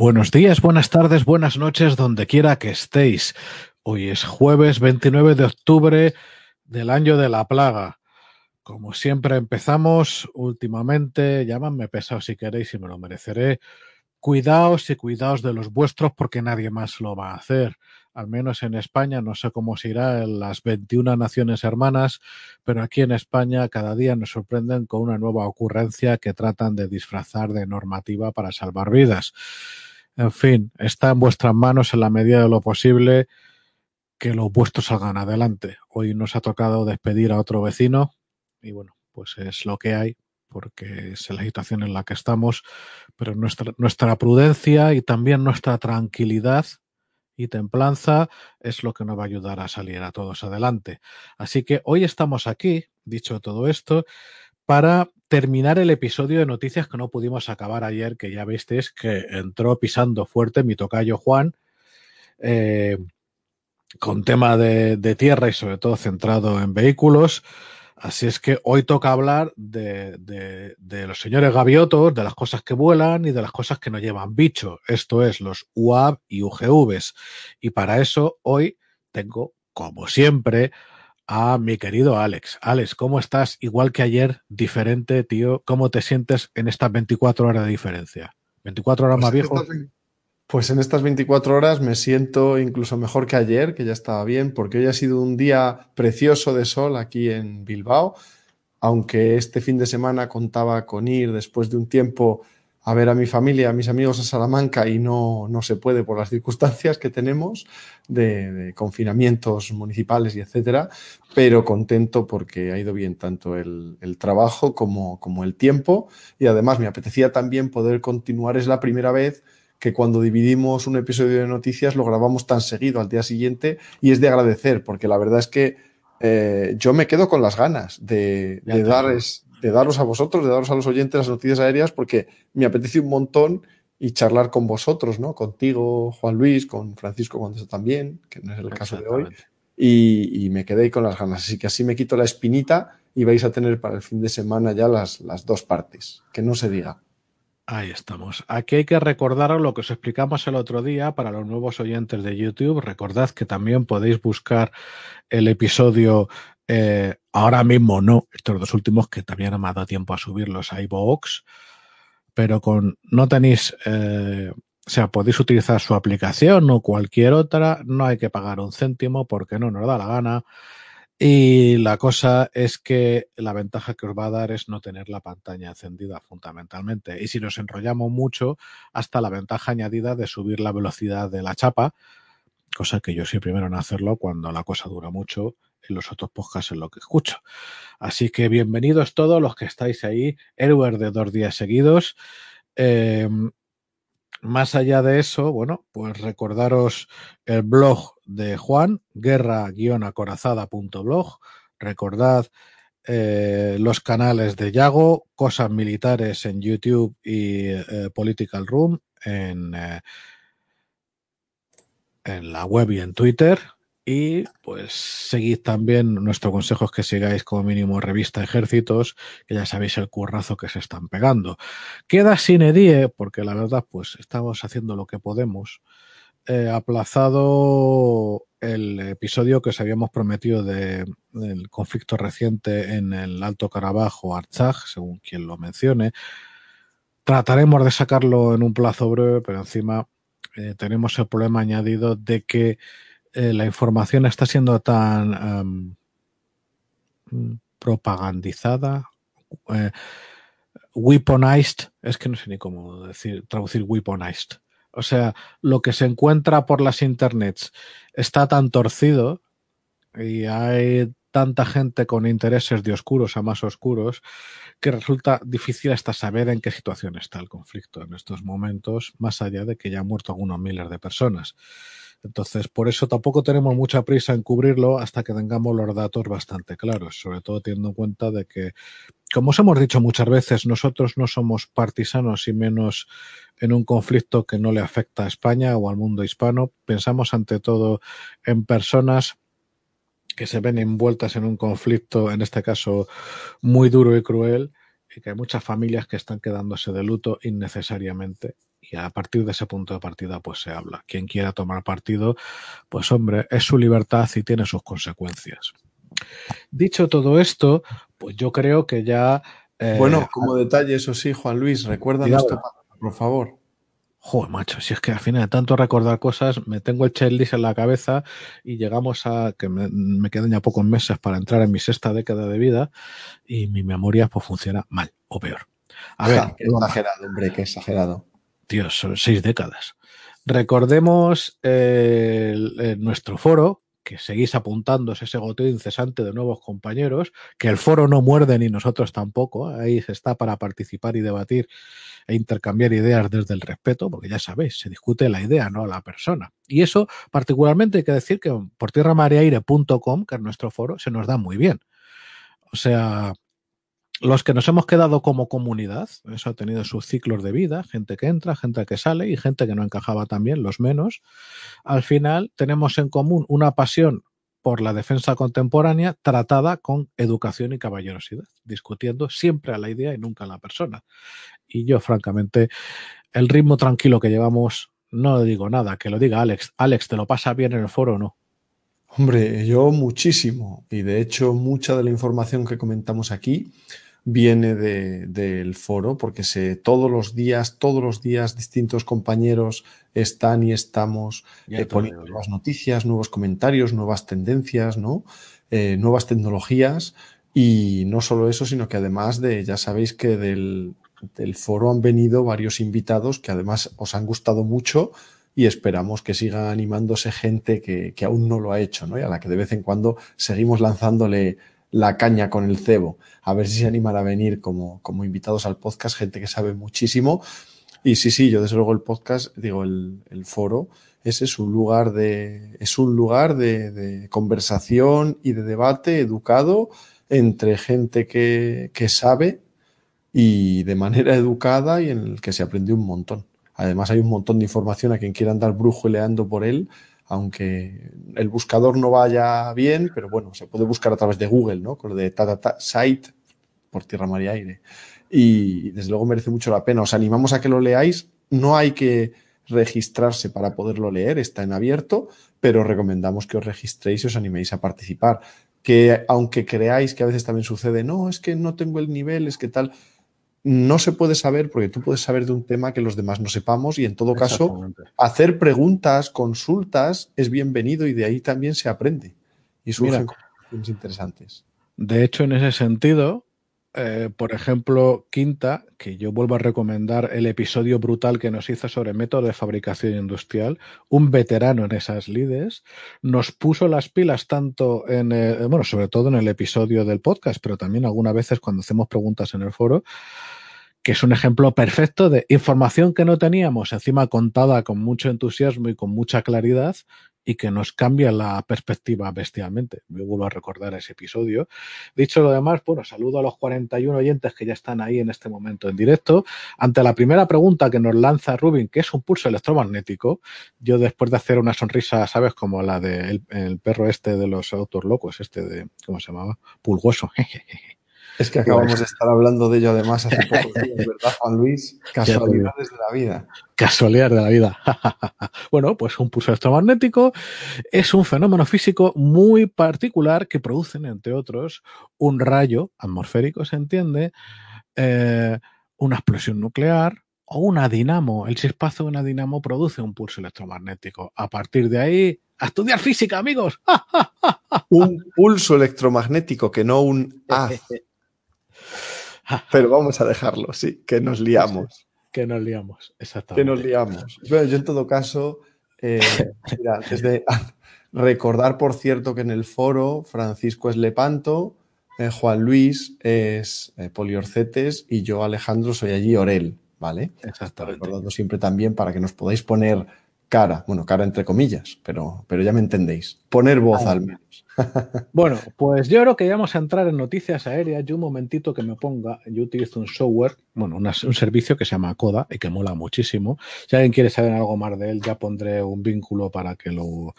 Buenos días, buenas tardes, buenas noches, donde quiera que estéis. Hoy es jueves 29 de octubre del año de la plaga. Como siempre empezamos últimamente, llámame pesado si queréis y me lo mereceré. Cuidaos y cuidaos de los vuestros porque nadie más lo va a hacer. Al menos en España, no sé cómo se irá en las 21 naciones hermanas, pero aquí en España cada día nos sorprenden con una nueva ocurrencia que tratan de disfrazar de normativa para salvar vidas. En fin, está en vuestras manos en la medida de lo posible que los vuestros salgan adelante. Hoy nos ha tocado despedir a otro vecino y bueno, pues es lo que hay porque es la situación en la que estamos, pero nuestra, nuestra prudencia y también nuestra tranquilidad y templanza es lo que nos va a ayudar a salir a todos adelante. Así que hoy estamos aquí, dicho todo esto, para terminar el episodio de noticias que no pudimos acabar ayer, que ya visteis que entró pisando fuerte mi tocayo Juan, eh, con tema de, tierra y sobre todo centrado en vehículos. Así es que hoy toca hablar de, los señores gaviotos, de las cosas que vuelan y de las cosas que no llevan bicho. Esto es los UAV y UGVs. Y para eso hoy tengo, como siempre, a mi querido Alex. Alex, ¿cómo estás? Igual que ayer, diferente, tío. ¿Cómo te sientes en estas 24 horas de diferencia? ¿24 horas pues más viejo? Pues en estas 24 horas me siento incluso mejor que ayer, que ya estaba bien, porque hoy ha sido un día precioso de sol aquí en Bilbao. Aunque este fin de semana contaba con ir después de un tiempo a ver a mi familia, a mis amigos a Salamanca y no, no se puede por las circunstancias que tenemos de, de, confinamientos municipales y etcétera, pero contento porque ha ido bien tanto el, el, trabajo como, como el tiempo y además me apetecía también poder continuar. Es la primera vez que cuando dividimos un episodio de noticias lo grabamos tan seguido al día siguiente y es de agradecer porque la verdad es que eh, yo me quedo con las ganas de, de darles de daros a vosotros, de daros a los oyentes las noticias aéreas, porque me apetece un montón y charlar con vosotros, ¿no? Contigo, Juan Luis, con Francisco cuando está también, que no es el caso de hoy. Y, y, me quedé con las ganas. Así que así me quito la espinita y vais a tener para el fin de semana ya las, las dos partes. Que no se diga. Ahí estamos. Aquí hay que recordaros lo que os explicamos el otro día para los nuevos oyentes de YouTube. Recordad que también podéis buscar el episodio eh, ahora mismo no, estos dos últimos que también no me ha dado tiempo a subirlos a iVoox, pero con no tenéis, eh, o sea, podéis utilizar su aplicación o cualquier otra, no hay que pagar un céntimo porque no nos da la gana. Y la cosa es que la ventaja que os va a dar es no tener la pantalla encendida fundamentalmente. Y si nos enrollamos mucho, hasta la ventaja añadida de subir la velocidad de la chapa, cosa que yo soy primero en hacerlo cuando la cosa dura mucho los otros podcasts en lo que escucho. Así que bienvenidos todos los que estáis ahí, héroes de dos días seguidos. Eh, más allá de eso, bueno, pues recordaros el blog de Juan, guerra-acorazada.blog. Recordad eh, los canales de Yago, Cosas Militares en YouTube y eh, Political Room en, eh, en la web y en Twitter. Y pues seguid también, nuestro consejo es que sigáis como mínimo revista Ejércitos, que ya sabéis el currazo que se están pegando. Queda sin edie, porque la verdad pues estamos haciendo lo que podemos. Eh, aplazado el episodio que os habíamos prometido de, del conflicto reciente en el Alto Carabajo, Artsaj, según quien lo mencione. Trataremos de sacarlo en un plazo breve, pero encima eh, tenemos el problema añadido de que eh, la información está siendo tan um, propagandizada, eh, weaponized, es que no sé ni cómo decir, traducir weaponized. O sea, lo que se encuentra por las internets está tan torcido y hay tanta gente con intereses de oscuros a más oscuros que resulta difícil hasta saber en qué situación está el conflicto en estos momentos, más allá de que ya han muerto algunos miles de personas. Entonces, por eso tampoco tenemos mucha prisa en cubrirlo hasta que tengamos los datos bastante claros, sobre todo teniendo en cuenta de que, como os hemos dicho muchas veces, nosotros no somos partisanos y menos en un conflicto que no le afecta a España o al mundo hispano. Pensamos ante todo en personas que se ven envueltas en un conflicto, en este caso muy duro y cruel, y que hay muchas familias que están quedándose de luto innecesariamente y a partir de ese punto de partida pues se habla. Quien quiera tomar partido, pues hombre, es su libertad y tiene sus consecuencias. Dicho todo esto, pues yo creo que ya... Eh, bueno, como detalle, eso sí, Juan Luis, recuérdanos, por favor. Joder, macho, si es que al final de tanto recordar cosas, me tengo el checklist en la cabeza y llegamos a que me, quedan ya pocos meses para entrar en mi sexta década de vida y mi memoria pues funciona mal o peor. A ver, qué exagerado, hombre, qué exagerado. Dios, son seis décadas. Recordemos eh, nuestro foro, que seguís apuntándose ese goteo incesante de nuevos compañeros, que el foro no muerde ni nosotros tampoco, ahí se está para participar y debatir e intercambiar ideas desde el respeto, porque ya sabéis, se discute la idea, no la persona. Y eso particularmente hay que decir que por tierramareaire.com, que es nuestro foro, se nos da muy bien. O sea, los que nos hemos quedado como comunidad, eso ha tenido sus ciclos de vida, gente que entra, gente que sale y gente que no encajaba también, los menos. Al final tenemos en común una pasión por la defensa contemporánea tratada con educación y caballerosidad, discutiendo siempre a la idea y nunca a la persona. Y yo, francamente, el ritmo tranquilo que llevamos, no digo nada, que lo diga Alex. Alex, ¿te lo pasa bien en el foro o no? Hombre, yo muchísimo. Y de hecho, mucha de la información que comentamos aquí viene del foro, porque se, todos los días, todos los días distintos compañeros están y estamos eh, poniendo nuevas noticias, nuevos comentarios, nuevas tendencias, ¿no? Eh, nuevas tecnologías. Y no solo eso, sino que además de, ya sabéis que del, del foro han venido varios invitados que además os han gustado mucho y esperamos que siga animándose gente que, que, aún no lo ha hecho, ¿no? Y a la que de vez en cuando seguimos lanzándole la caña con el cebo, a ver si se animan a venir como, como invitados al podcast, gente que sabe muchísimo. Y sí, sí, yo desde luego el podcast, digo, el, el foro, ese es un lugar de, es un lugar de, de conversación y de debate educado entre gente que, que sabe y de manera educada y en el que se aprende un montón. Además hay un montón de información a quien quiera andar brujuleando por él, aunque el buscador no vaya bien, pero bueno, se puede buscar a través de Google, ¿no? Con lo de ta, site por tierra, mar y aire. Y desde luego merece mucho la pena. Os animamos a que lo leáis. No hay que registrarse para poderlo leer, está en abierto, pero recomendamos que os registréis y os animéis a participar. Que aunque creáis que a veces también sucede, no, es que no tengo el nivel, es que tal, no se puede saber porque tú puedes saber de un tema que los demás no sepamos y en todo caso hacer preguntas, consultas es bienvenido y de ahí también se aprende y surgen cosas interesantes. De hecho, en ese sentido, eh, por ejemplo, Quinta, que yo vuelvo a recomendar el episodio brutal que nos hizo sobre método de fabricación industrial, un veterano en esas lides, nos puso las pilas tanto en, bueno, sobre todo en el episodio del podcast, pero también algunas veces cuando hacemos preguntas en el foro, que es un ejemplo perfecto de información que no teníamos, encima contada con mucho entusiasmo y con mucha claridad, y que nos cambia la perspectiva bestialmente. Me vuelvo a recordar ese episodio. Dicho lo demás, bueno, saludo a los 41 oyentes que ya están ahí en este momento en directo. Ante la primera pregunta que nos lanza Rubin, que es un pulso electromagnético, yo después de hacer una sonrisa, ¿sabes? Como la del de el perro este de los autos locos, este de, ¿cómo se llamaba? Pulgoso. Es que acabamos de estar hablando de ello además hace pocos días, ¿verdad, Juan Luis? Casualidades de la vida. Casualidades de la vida. bueno, pues un pulso electromagnético es un fenómeno físico muy particular que producen, entre otros, un rayo atmosférico, se entiende, eh, una explosión nuclear o una dinamo. El chispazo de una dinamo produce un pulso electromagnético. A partir de ahí, a estudiar física, amigos. un pulso electromagnético que no un haz. Pero vamos a dejarlo, sí, que nos liamos. Que nos liamos, exactamente. Que nos liamos. yo en todo caso, eh, mira, desde recordar, por cierto, que en el foro Francisco es Lepanto, eh, Juan Luis es eh, Poliorcetes y yo, Alejandro, soy allí Orel, ¿vale? Exactamente. Recordando siempre también para que nos podáis poner cara, bueno, cara entre comillas, pero, pero ya me entendéis. Poner voz al menos. bueno, pues yo creo que ya vamos a entrar en noticias aéreas. Yo un momentito que me ponga, yo utilizo un software, bueno, un servicio que se llama Coda y que mola muchísimo. Si alguien quiere saber algo más de él, ya pondré un vínculo para que lo,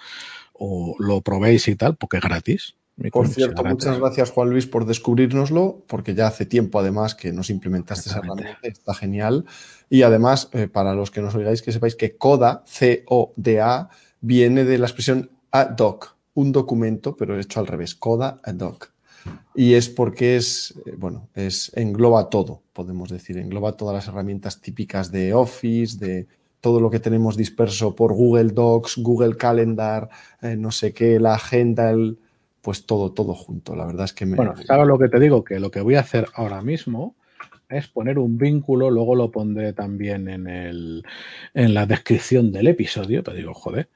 lo probéis y tal, porque es gratis. Por cierto, muchas gracias Juan Luis por descubrirnoslo, porque ya hace tiempo además que nos implementaste esa herramienta, está genial. Y además, eh, para los que nos oigáis, que sepáis que CODA, C-O-D-A, viene de la expresión ad hoc, un documento, pero hecho al revés, CODA ad hoc. Y es porque es, eh, bueno, es, engloba todo, podemos decir, engloba todas las herramientas típicas de Office, de todo lo que tenemos disperso por Google Docs, Google Calendar, eh, no sé qué, la agenda, el, pues todo, todo junto. La verdad es que me. Bueno, ¿sabes lo que te digo? Que lo que voy a hacer ahora mismo es poner un vínculo, luego lo pondré también en, el, en la descripción del episodio, te digo, joder,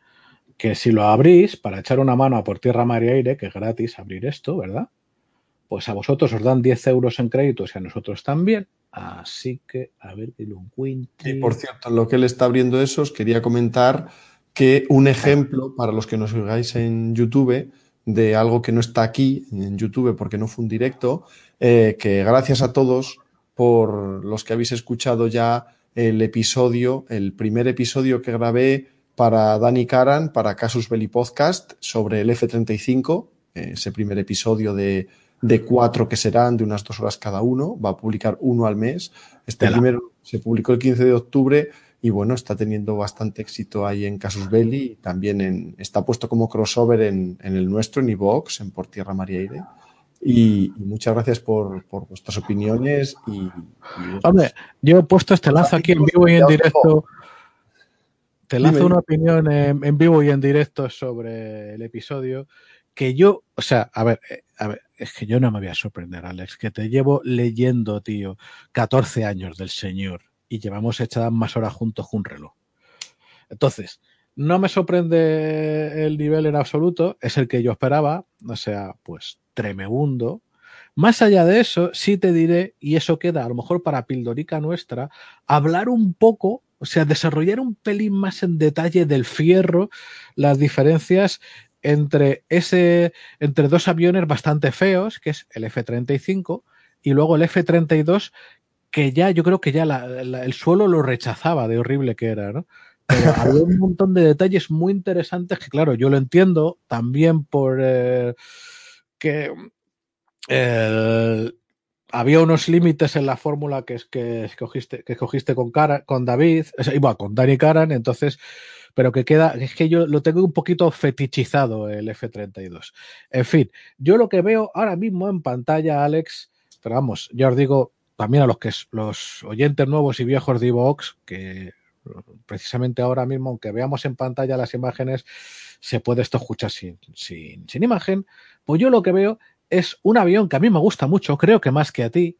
que si lo abrís para echar una mano a por tierra, mar y aire, que es gratis abrir esto, ¿verdad? Pues a vosotros os dan 10 euros en créditos y a nosotros también. Así que, a ver que lo encuentre. Y por cierto, lo que él está abriendo eso, os quería comentar que un ejemplo para los que nos oigáis en YouTube de algo que no está aquí en YouTube porque no fue un directo, eh, que gracias a todos por los que habéis escuchado ya el episodio, el primer episodio que grabé para Dani Karan, para Casus Belli Podcast, sobre el F-35, ese primer episodio de, de, cuatro que serán de unas dos horas cada uno, va a publicar uno al mes. Este primero se publicó el 15 de octubre y bueno, está teniendo bastante éxito ahí en Casus Belli, también en, está puesto como crossover en, en el nuestro, en iVox, en Por Tierra María Aire. Y, muchas gracias por, vuestras opiniones. Y, Hombre, yo he puesto este lazo aquí en vivo y en directo. Te lanzo una opinión en, vivo y en directo sobre el episodio. Que yo, o sea, a ver, eh, a ver, es que yo no me voy a sorprender, Alex, que te llevo leyendo, tío, 14 años del Señor y llevamos echadas más horas juntos que un reloj. Entonces, no me sorprende el nivel en absoluto, es el que yo esperaba, o sea, pues tremebundo. Más allá de eso, sí te diré, y eso queda a lo mejor para Pildorica nuestra, hablar un poco, o sea, desarrollar un pelín más en detalle del fierro, las diferencias entre ese, entre dos aviones bastante feos, que es el F-35 y luego el F-32, que ya, yo creo que ya el suelo lo rechazaba de horrible que era, ¿no? Pero había un montón de detalles muy interesantes que, claro, yo lo entiendo también por eh, que eh, había unos límites en la fórmula que, que, escogiste, que escogiste con, Cara, con David, igual con Dani Karan, entonces, pero que queda, es que yo lo tengo un poquito fetichizado el F32. En fin, yo lo que veo ahora mismo en pantalla, Alex, pero vamos, ya os digo también a los que los oyentes nuevos y viejos de Vox, que precisamente ahora mismo, aunque veamos en pantalla las imágenes, se puede esto escuchar sin, sin, sin imagen. Pues yo lo que veo es un avión que a mí me gusta mucho, creo que más que a ti,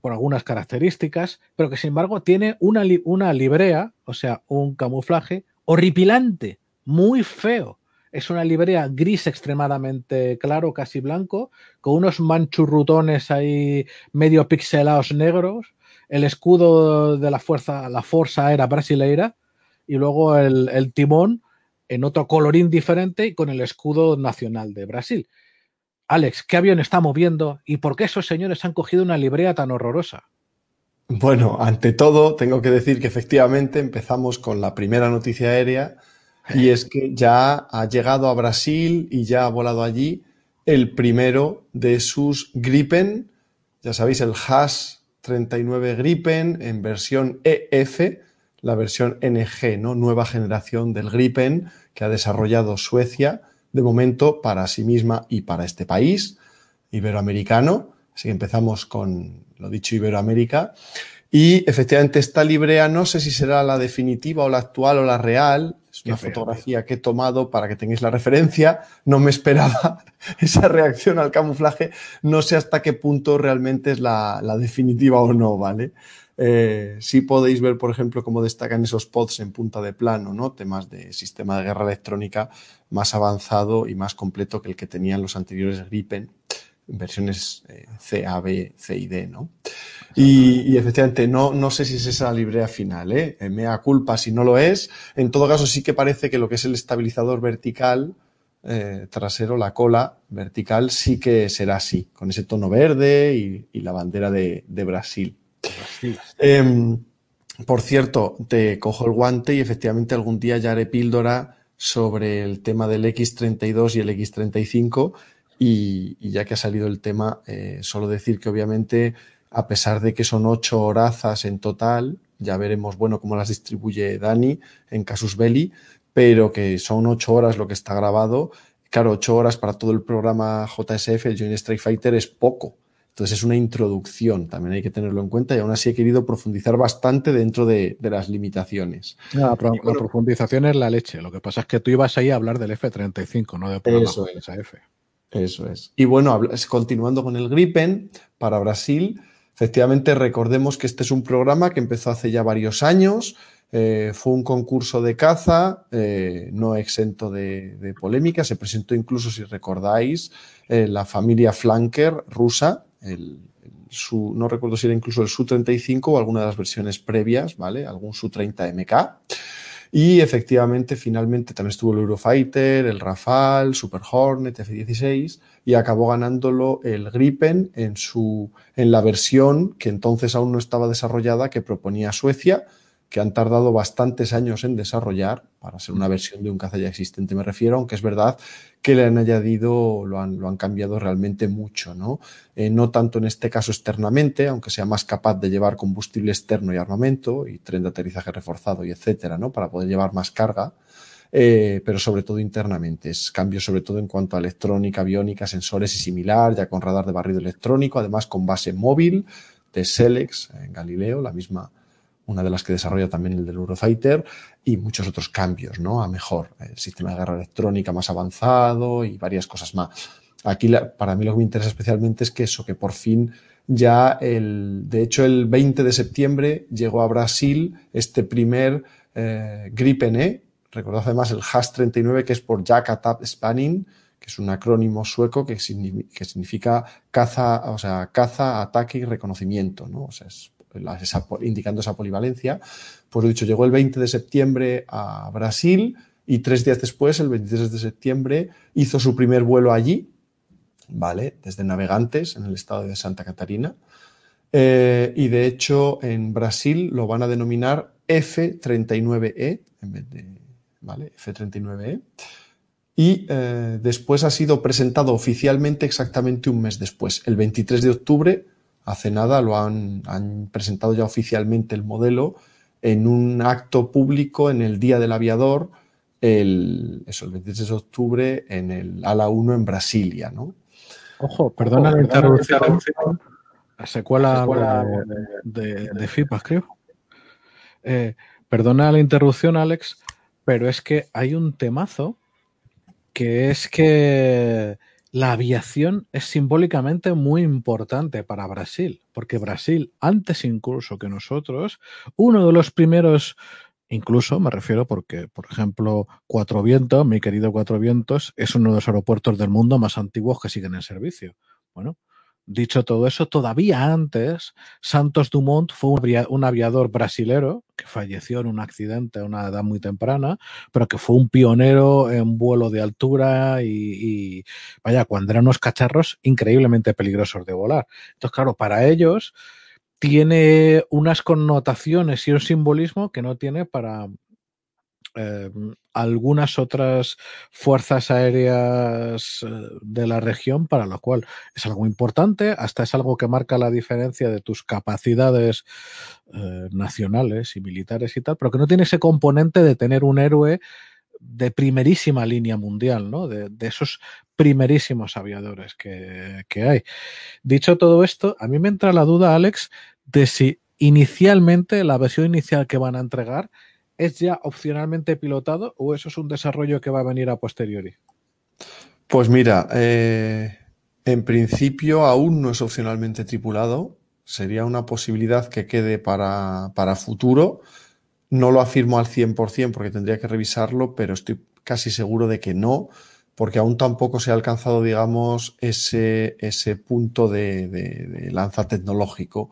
por algunas características, pero que sin embargo tiene una, una librea, o sea, un camuflaje horripilante, muy feo. Es una librea gris extremadamente claro, casi blanco, con unos manchurrutones ahí medio pixelados negros, el escudo de la fuerza, la Fuerza Aérea Brasileira, y luego el, el timón en otro colorín diferente y con el escudo nacional de Brasil. Alex, ¿qué avión está moviendo y por qué esos señores han cogido una librea tan horrorosa? Bueno, ante todo, tengo que decir que efectivamente empezamos con la primera noticia aérea y es que ya ha llegado a Brasil y ya ha volado allí el primero de sus Gripen, ya sabéis, el Haas 39 Gripen en versión EF, la versión NG, ¿no? Nueva generación del Gripen que ha desarrollado Suecia, de momento para sí misma y para este país iberoamericano. Así que empezamos con lo dicho Iberoamérica. Y efectivamente esta librea no sé si será la definitiva o la actual o la real, es una fotografía que he tomado para que tengáis la referencia. No me esperaba esa reacción al camuflaje. No sé hasta qué punto realmente es la, definitiva o no, ¿vale? Eh, sí podéis ver, por ejemplo, cómo destacan esos pods en punta de plano, ¿no? Temas de sistema de guerra electrónica más avanzado y más completo que el que tenían los anteriores Gripen, versiones eh, C, B, C y D, ¿no? Y, efectivamente, no, no sé si es esa librea final, ¿eh? ¿eh? Me da culpa si no lo es. En todo caso, sí que parece que lo que es el estabilizador vertical eh, trasero, la cola vertical, sí que será así, con ese tono verde y, la bandera de, Brasil. Em, por cierto, te cojo el guante y efectivamente algún día ya haré píldora sobre el tema del X32 y el X35 Y, ya que ha salido el tema, eh, solo decir que obviamente, a pesar de que son ocho horazas en total, ya veremos, bueno, cómo las distribuye Dani en Casus Belli, pero que son ocho horas lo que está grabado. Claro, ocho horas para todo el programa JSF, el Joint Strike Fighter, es poco. Entonces es una introducción, también hay que tenerlo en cuenta y aún así he querido profundizar bastante dentro de, las limitaciones. la profundización es la leche, lo que pasa es que tú ibas ahí a hablar del F-35, no de programa eso es, Eso es. Y bueno, continuando con el Gripen, para Brasil, efectivamente recordemos que este es un programa que empezó hace ya varios años, eh, fue un concurso de caza, eh, no exento de, polémica. Se presentó incluso, si recordáis, eh, la familia Flanker rusa, el, su, no recuerdo si era incluso el Su-35 o alguna de las versiones previas, ¿vale? Algún Su-30MK. Y efectivamente, finalmente también estuvo el Eurofighter, el Rafale, Super Hornet, F-16 y acabó ganándolo el Gripen en, su, en la versión que entonces aún no estaba desarrollada que proponía Suecia que han tardado bastantes años en desarrollar para ser una versión de un caza ya existente, me refiero, aunque es verdad que le han añadido, lo han, lo han cambiado realmente mucho, ¿no? Eh, no tanto en este caso externamente, aunque sea más capaz de llevar combustible externo y armamento y tren de aterrizaje reforzado y etcétera, ¿no? Para poder llevar más carga. Eh, pero sobre todo internamente. Es cambio sobre todo en cuanto a electrónica, aviónica, sensores y similar, ya con radar de barrido electrónico, además con base móvil de Selex en Galileo, la misma una de las que desarrolla también el del Eurofighter, y muchos otros cambios, ¿no? A mejor, el sistema de guerra electrónica más avanzado y varias cosas más. Aquí, para mí, lo que me interesa especialmente es que eso, que por fin ya el, de hecho, el 20 de septiembre llegó a Brasil este primer eh, Gripen E, recordad además el HAS 39, que es por Jack Attack Spanning, que es un acrónimo sueco que significa caza, o sea, caza, ataque y reconocimiento, ¿no? O sea, es indicando esa polivalencia. Pues lo dicho, llegó el 20 de septiembre a Brasil y tres días después, el 23 de septiembre, hizo su primer vuelo allí, ¿vale? Desde Navegantes, en el estado de Santa Catarina. Eh, y de hecho, en Brasil lo van a denominar F-39E, en vez de, ¿vale? F-39E. Y eh, después ha sido presentado oficialmente exactamente un mes después, el 23 de octubre hace nada lo han, presentado ya oficialmente el modelo en un acto público en el Día del Aviador, el, eso, el 26 de octubre, en el ALA 1 en Brasilia, ¿no? Ojo, perdona la interrupción. La secuela, de, de, FIPAS, creo. Eh, perdona la interrupción, Alex, pero es que hay un temazo que es que la aviación es simbólicamente muy importante para Brasil, porque Brasil, antes incluso que nosotros, uno de los primeros, incluso me refiero porque, por ejemplo, Cuatro Vientos, mi querido Cuatro Vientos, es uno de los aeropuertos del mundo más antiguos que siguen en servicio. Bueno, Dicho todo eso, todavía antes, Santos Dumont fue un aviador brasilero que falleció en un accidente a una edad muy temprana, pero que fue un pionero en vuelo de altura y, vaya, cuando eran unos cacharros increíblemente peligrosos de volar. Entonces, claro, para ellos tiene unas connotaciones y un simbolismo que no tiene para, eh, algunas otras fuerzas aéreas eh, de la región, para lo cual es algo importante, hasta es algo que marca la diferencia de tus capacidades eh, nacionales y militares y tal, pero que no tiene ese componente de tener un héroe de primerísima línea mundial, ¿no? De, esos primerísimos aviadores que, que hay. Dicho todo esto, a mí me entra la duda, Alex, de si inicialmente la versión inicial que van a entregar ¿es ya opcionalmente pilotado o eso es un desarrollo que va a venir a posteriori? Pues mira, eh, en principio aún no es opcionalmente tripulado. Sería una posibilidad que quede para, para futuro. No lo afirmo al 100% porque tendría que revisarlo, pero estoy casi seguro de que no, porque aún tampoco se ha alcanzado, digamos, ese, ese punto de, de lanza tecnológico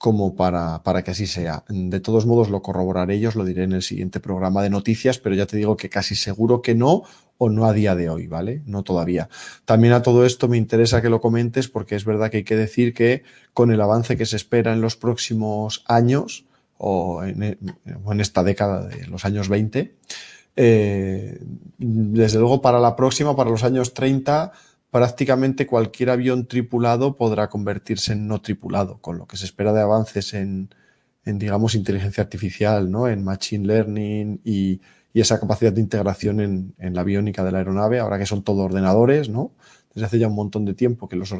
como para, para, que así sea. De todos modos, lo corroboraré ellos, lo diré en el siguiente programa de noticias, pero ya te digo que casi seguro que no, o no a día de hoy, ¿vale? No todavía. También a todo esto me interesa que lo comentes porque es verdad que hay que decir que con el avance que se espera en los próximos años, o en, en esta década de los años 20, eh, desde luego para la próxima, para los años 30, prácticamente cualquier avión tripulado podrá convertirse en no tripulado, con lo que se espera de avances en, en digamos, inteligencia artificial, ¿no? En machine learning y, y esa capacidad de integración en, en, la aviónica de la aeronave, ahora que son todo ordenadores, ¿no? Desde hace ya un montón de tiempo que los,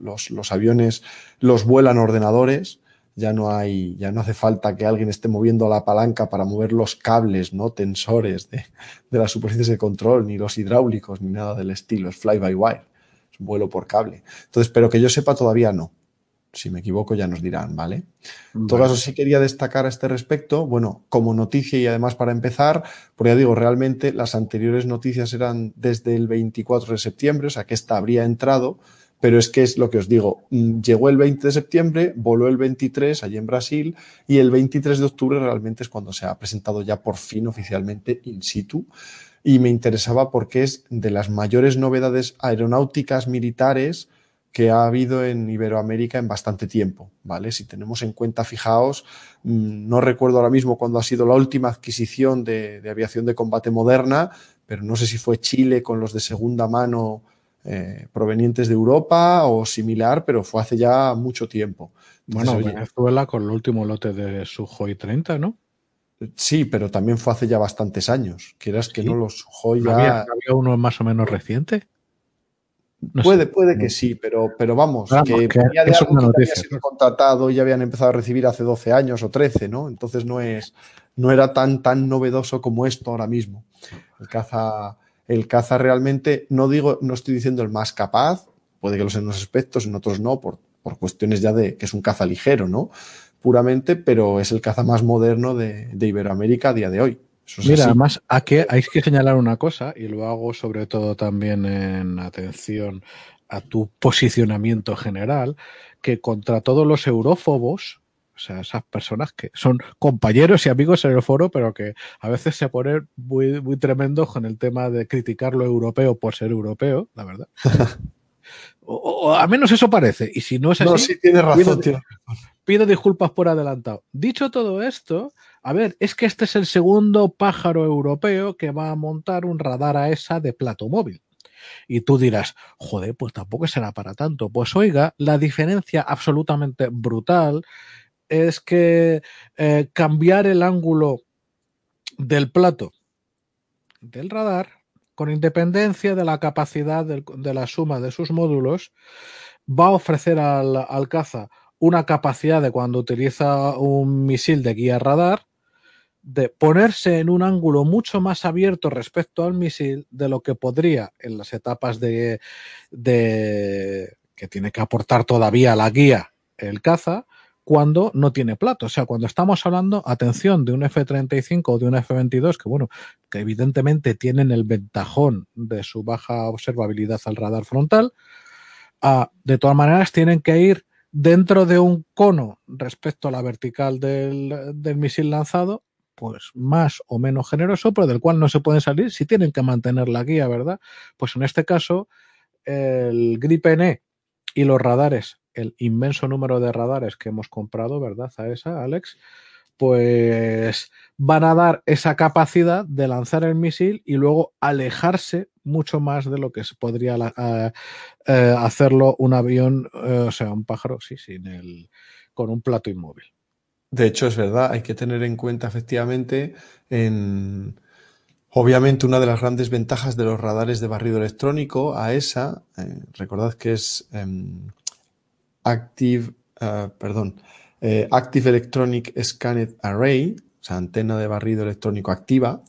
los, los aviones los vuelan ordenadores, ya no hay, ya no hace falta que alguien esté moviendo la palanca para mover los cables, ¿no? Tensores de, de las superficies de control, ni los hidráulicos, ni nada del estilo. Es fly by wire. Es un vuelo por cable. Entonces, pero que yo sepa todavía no. Si me equivoco ya nos dirán, ¿vale? En todo caso, sí quería destacar a este respecto, bueno, como noticia y además para empezar, porque ya digo, realmente las anteriores noticias eran desde el 24 de septiembre, o sea que esta habría entrado, pero es que es lo que os digo, llegó el 20 de septiembre, voló el 23 allí en Brasil y el 23 de octubre realmente es cuando se ha presentado ya por fin oficialmente in situ y me interesaba porque es de las mayores novedades aeronáuticas militares que ha habido en Iberoamérica en bastante tiempo, ¿vale? Si tenemos en cuenta, fijaos, no recuerdo ahora mismo cuándo ha sido la última adquisición de, aviación de combate moderna, pero no sé si fue Chile con los de segunda mano eh, provenientes de Europa o similar, pero fue hace ya mucho tiempo. Entonces, bueno, Venezuela con el último lote de Sukhoi 30, ¿no? Sí, pero también fue hace ya bastantes años. Quieras que sí. no, los Sukhoi ya... ¿Había, ¿Había uno más o menos reciente? No puede, sé. puede que sí, pero, pero vamos, vamos que, de es algo una que había sido contratado y ya habían empezado a recibir hace 12 años o 13, ¿no? Entonces no es, no era tan, tan novedoso como esto ahora mismo. El caza, el caza realmente, no digo, no estoy diciendo el más capaz, puede que lo sea en unos aspectos, en otros no, por, por cuestiones ya de que es un caza ligero, ¿no? Puramente, pero es el caza más moderno de, de Iberoamérica a día de hoy. Eso es Mira, así. además, aquí hay que señalar una cosa, y lo hago sobre todo también en atención a tu posicionamiento general, que contra todos los eurófobos, o sea, esas personas que son compañeros y amigos en el foro, pero que a veces se ponen muy, muy tremendos con el tema de criticar lo europeo por ser europeo, la verdad. o, o, a menos eso parece. Y si no es así. No, sí, tienes razón, pido, tío. pido disculpas por adelantado. Dicho todo esto, a ver, es que este es el segundo pájaro europeo que va a montar un radar a esa de plato móvil. Y tú dirás, joder, pues tampoco será para tanto. Pues oiga, la diferencia absolutamente brutal es que eh, cambiar el ángulo del plato del radar, con independencia de la capacidad de la suma de sus módulos, va a ofrecer al, al caza una capacidad de cuando utiliza un misil de guía radar, de ponerse en un ángulo mucho más abierto respecto al misil de lo que podría en las etapas de, de que tiene que aportar todavía la guía el caza cuando no tiene plato. O sea, cuando estamos hablando, atención, de un F-35 o de un F-22, que bueno, que evidentemente tienen el ventajón de su baja observabilidad al radar frontal, uh, de todas maneras tienen que ir dentro de un cono respecto a la vertical del, del misil lanzado pues más o menos generoso, pero del cual no se pueden salir si tienen que mantener la guía, ¿verdad? Pues en este caso, el Gripen E y los radares, el inmenso número de radares que hemos comprado, ¿verdad? A esa, Alex, pues van a dar esa capacidad de lanzar el misil y luego alejarse mucho más de lo que podría uh, uh, hacerlo un avión, uh, o sea, un pájaro, sí, sin el, con un plato inmóvil. De hecho, es verdad, hay que tener en cuenta efectivamente en... Obviamente una de las grandes ventajas de los radares de barrido electrónico, AESA, eh, recordad que es eh, Active, uh, perdón, eh, Active Electronic Scanned Array, o sea, antena de barrido electrónico activa.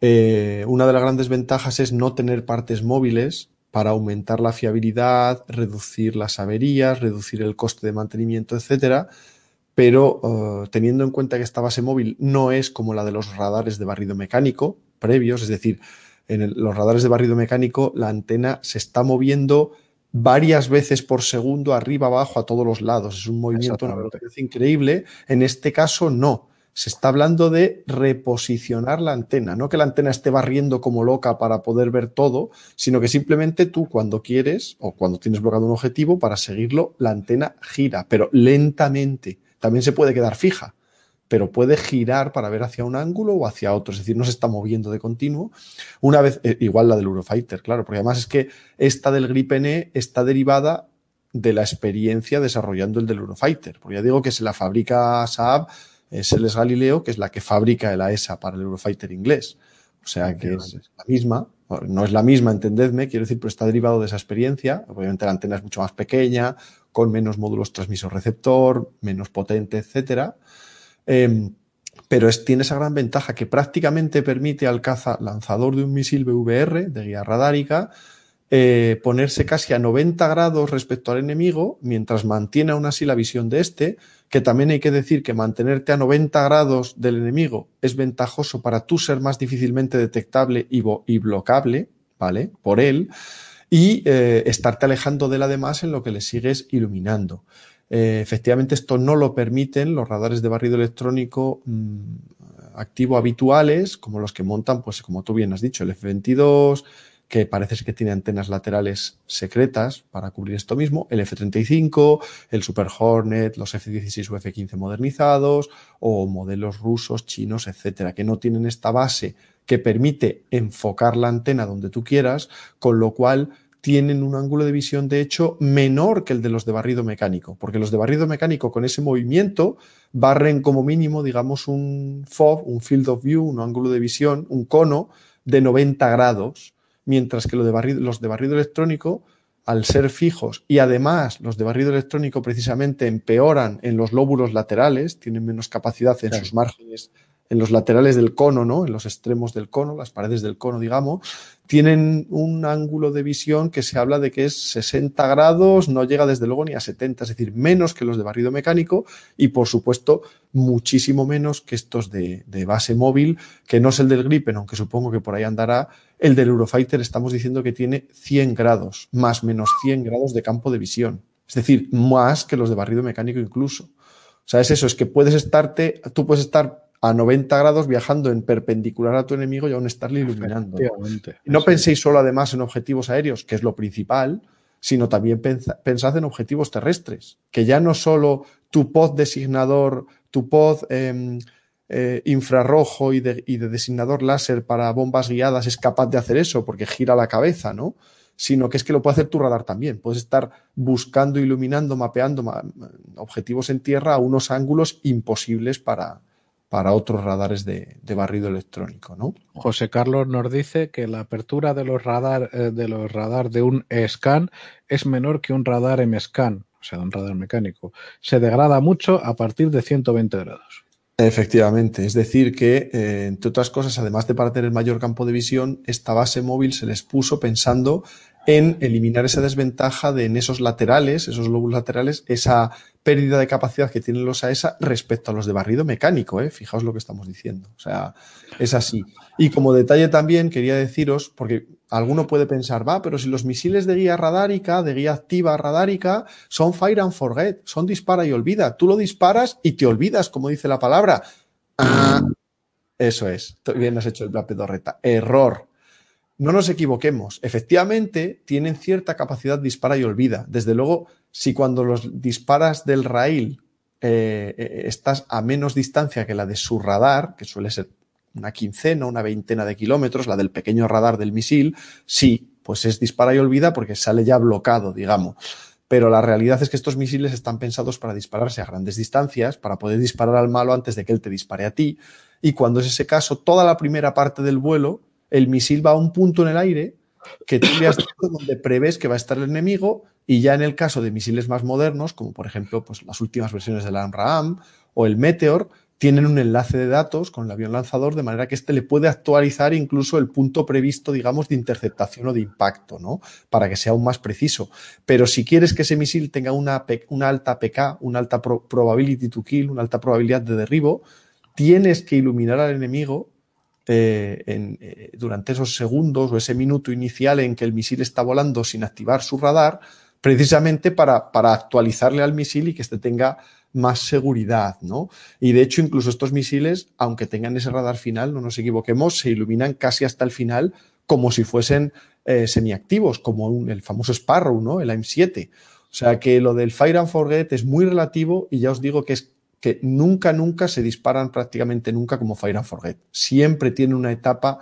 Eh, una de las grandes ventajas es no tener partes móviles para aumentar la fiabilidad, reducir las averías, reducir el coste de mantenimiento, etcétera pero uh, teniendo en cuenta que esta base móvil no es como la de los radares de barrido mecánico previos, es decir, en los radares de barrido mecánico la antena se está moviendo varias veces por segundo arriba, abajo, a todos los lados. Es un movimiento una velocidad increíble. En este caso, no. Se está hablando de reposicionar la antena, no que la antena esté barriendo como loca para poder ver todo, sino que simplemente tú cuando quieres o cuando tienes bloqueado un objetivo para seguirlo, la antena gira, pero lentamente también se puede quedar fija, pero puede girar para ver hacia un ángulo o hacia otro, es decir, no se está moviendo de continuo. Una vez, eh, igual la del Eurofighter, claro, porque además es que esta del Gripen E está derivada de la experiencia desarrollando el del Eurofighter, porque ya digo que se la fabrica Saab, es el Galileo, que es la que fabrica el AESA para el Eurofighter inglés. O sea que es la misma, no es la misma, entendedme, quiero decir, pero está derivado de esa experiencia. Obviamente la antena es mucho más pequeña, con menos módulos transmisor-receptor, menos potente, etcétera. Em, pero es, tiene esa gran ventaja que prácticamente permite al caza lanzador de un misil BVR de guía radárica eh, ponerse casi a 90 grados respecto al enemigo, mientras mantiene aún así la visión de este, que también hay que decir que mantenerte a 90 grados del enemigo es ventajoso para tú ser más difícilmente detectable y, y blocable, ¿vale? Por él, y eh, estarte alejando de él además en lo que le sigues iluminando. Eh, efectivamente, esto no lo permiten los radares de barrido electrónico mm, activo habituales, como los que montan, pues como tú bien has dicho, el F-22, que parece que tiene antenas laterales secretas para cubrir esto mismo, el F-35, el Super Hornet, los F-16 o F-15 modernizados, o modelos rusos, chinos, etcétera, que no tienen esta base que permite enfocar la antena donde tú quieras, con lo cual tienen un ángulo de visión, de hecho, menor que el de los de barrido mecánico, porque los de barrido mecánico con ese movimiento barren como mínimo, digamos, un FOV, un field of view, un ángulo de visión, un cono de 90 grados, mientras que los de barrido, los de barrido electrónico, al ser fijos y además los de barrido electrónico precisamente empeoran en los lóbulos laterales, tienen menos capacidad en sus márgenes en los laterales del cono, ¿no? En los extremos del cono, las paredes del cono, digamos, tienen un ángulo de visión que se habla de que es 60 grados, no llega desde luego ni a 70, es decir, menos que los de barrido mecánico y por supueto muchísimo menos que estos de, de base móvil, que no es el del Gripen, aunque supongo que por ahí andará. El del Eurofighter estamos diciendo que tiene 100 grados, más menos 100 grados de campo de visión. Es decir, más que los de barrido mecánico incluso. O sea, es eso, es que puedes estarte, tú puedes estar a 90 grados viajando en perpendicular a tu enemigo y aún estarle iluminando. ¿no? penséis solo además en objetivos aéreos, que es lo principal, sino también pensad en objetivos terrestres, que ya no solo tu pod designador, tu pod em, eh, infrarrojo y de, y de, designador láser para bombas guiadas es capaz de hacer eso porque gira la cabeza, ¿no? Sino que es que lo puede hacer tu radar también. Puedes estar buscando, iluminando, mapeando objetivos en tierra a unos ángulos imposibles para, para otros radares de, barrido electrónico, ¿no? José Carlos nos dice que la apertura de los radar eh, de los radar de un scan es menor que un radar M-scan, o sea, un radar mecánico. Se degrada mucho a partir de 120 grados. Efectivamente, es decir que, eh, entre otras cosas, además de para tener mayor campo de visión, esta base móvil se les puso pensando en eliminar esa desventaja de en esos laterales, esos lóbulos laterales, esa pérdida de capacidad que tienen los AESA respecto a los de barrido mecánico, ¿eh? fijaos lo que estamos diciendo. O sea, es así. Y como detalle también quería deciros, porque alguno puede pensar, va, pero si los misiles de guía radárica, de guía activa radárica, son fire and forget, son dispara y olvida. Tú lo disparas y te olvidas, como dice la palabra. Ah, eso es. Bien has hecho el la pedorreta. Error. No nos equivoquemos. Efectivamente, tienen cierta capacidad dispara y olvida. Desde luego, si cuando los disparas del rail eh, eh, estás a menos distancia que la de su radar, que suele ser una quincena, una veintena de kilómetros, la del pequeño radar del misil, sí, pues es dispara y olvida porque sale ya bloqueado, digamos. Pero la realidad es que estos misiles están pensados para dispararse a grandes distancias, para poder disparar al malo antes de que él te dispare a ti. Y cuando es ese caso, toda la primera parte del vuelo, el misil va a un punto en el aire que tú le has donde prevés que va a estar el enemigo y ya en el caso de misiles más modernos, como por ejemplo pues, las últimas versiones del AMRAAM o el Meteor, tienen un enlace de datos con el avión lanzador de manera que éste le puede actualizar incluso el punto previsto, digamos, de interceptación o de impacto, ¿no? Para que sea aún más preciso. Pero si quieres que ese misil tenga una, una alta PK, una alta probability to kill, una alta probabilidad de derribo, tienes que iluminar al enemigo eh, en, eh, durante esos segundos o ese minuto inicial en que el misil está volando sin activar su radar, precisamente para, para actualizarle al misil y que éste tenga más seguridad, ¿no? Y de hecho, incluso estos misiles, aunque tengan ese radar final, no nos equivoquemos, se iluminan casi hasta el final como si fuesen eh, semiactivos, como el famoso Sparrow, ¿no? El AIM-7. O sea que lo del Fire and Forget es muy relativo y ya os digo que es que nunca, nunca se disparan prácticamente nunca como Fire and Forget. Siempre tiene una etapa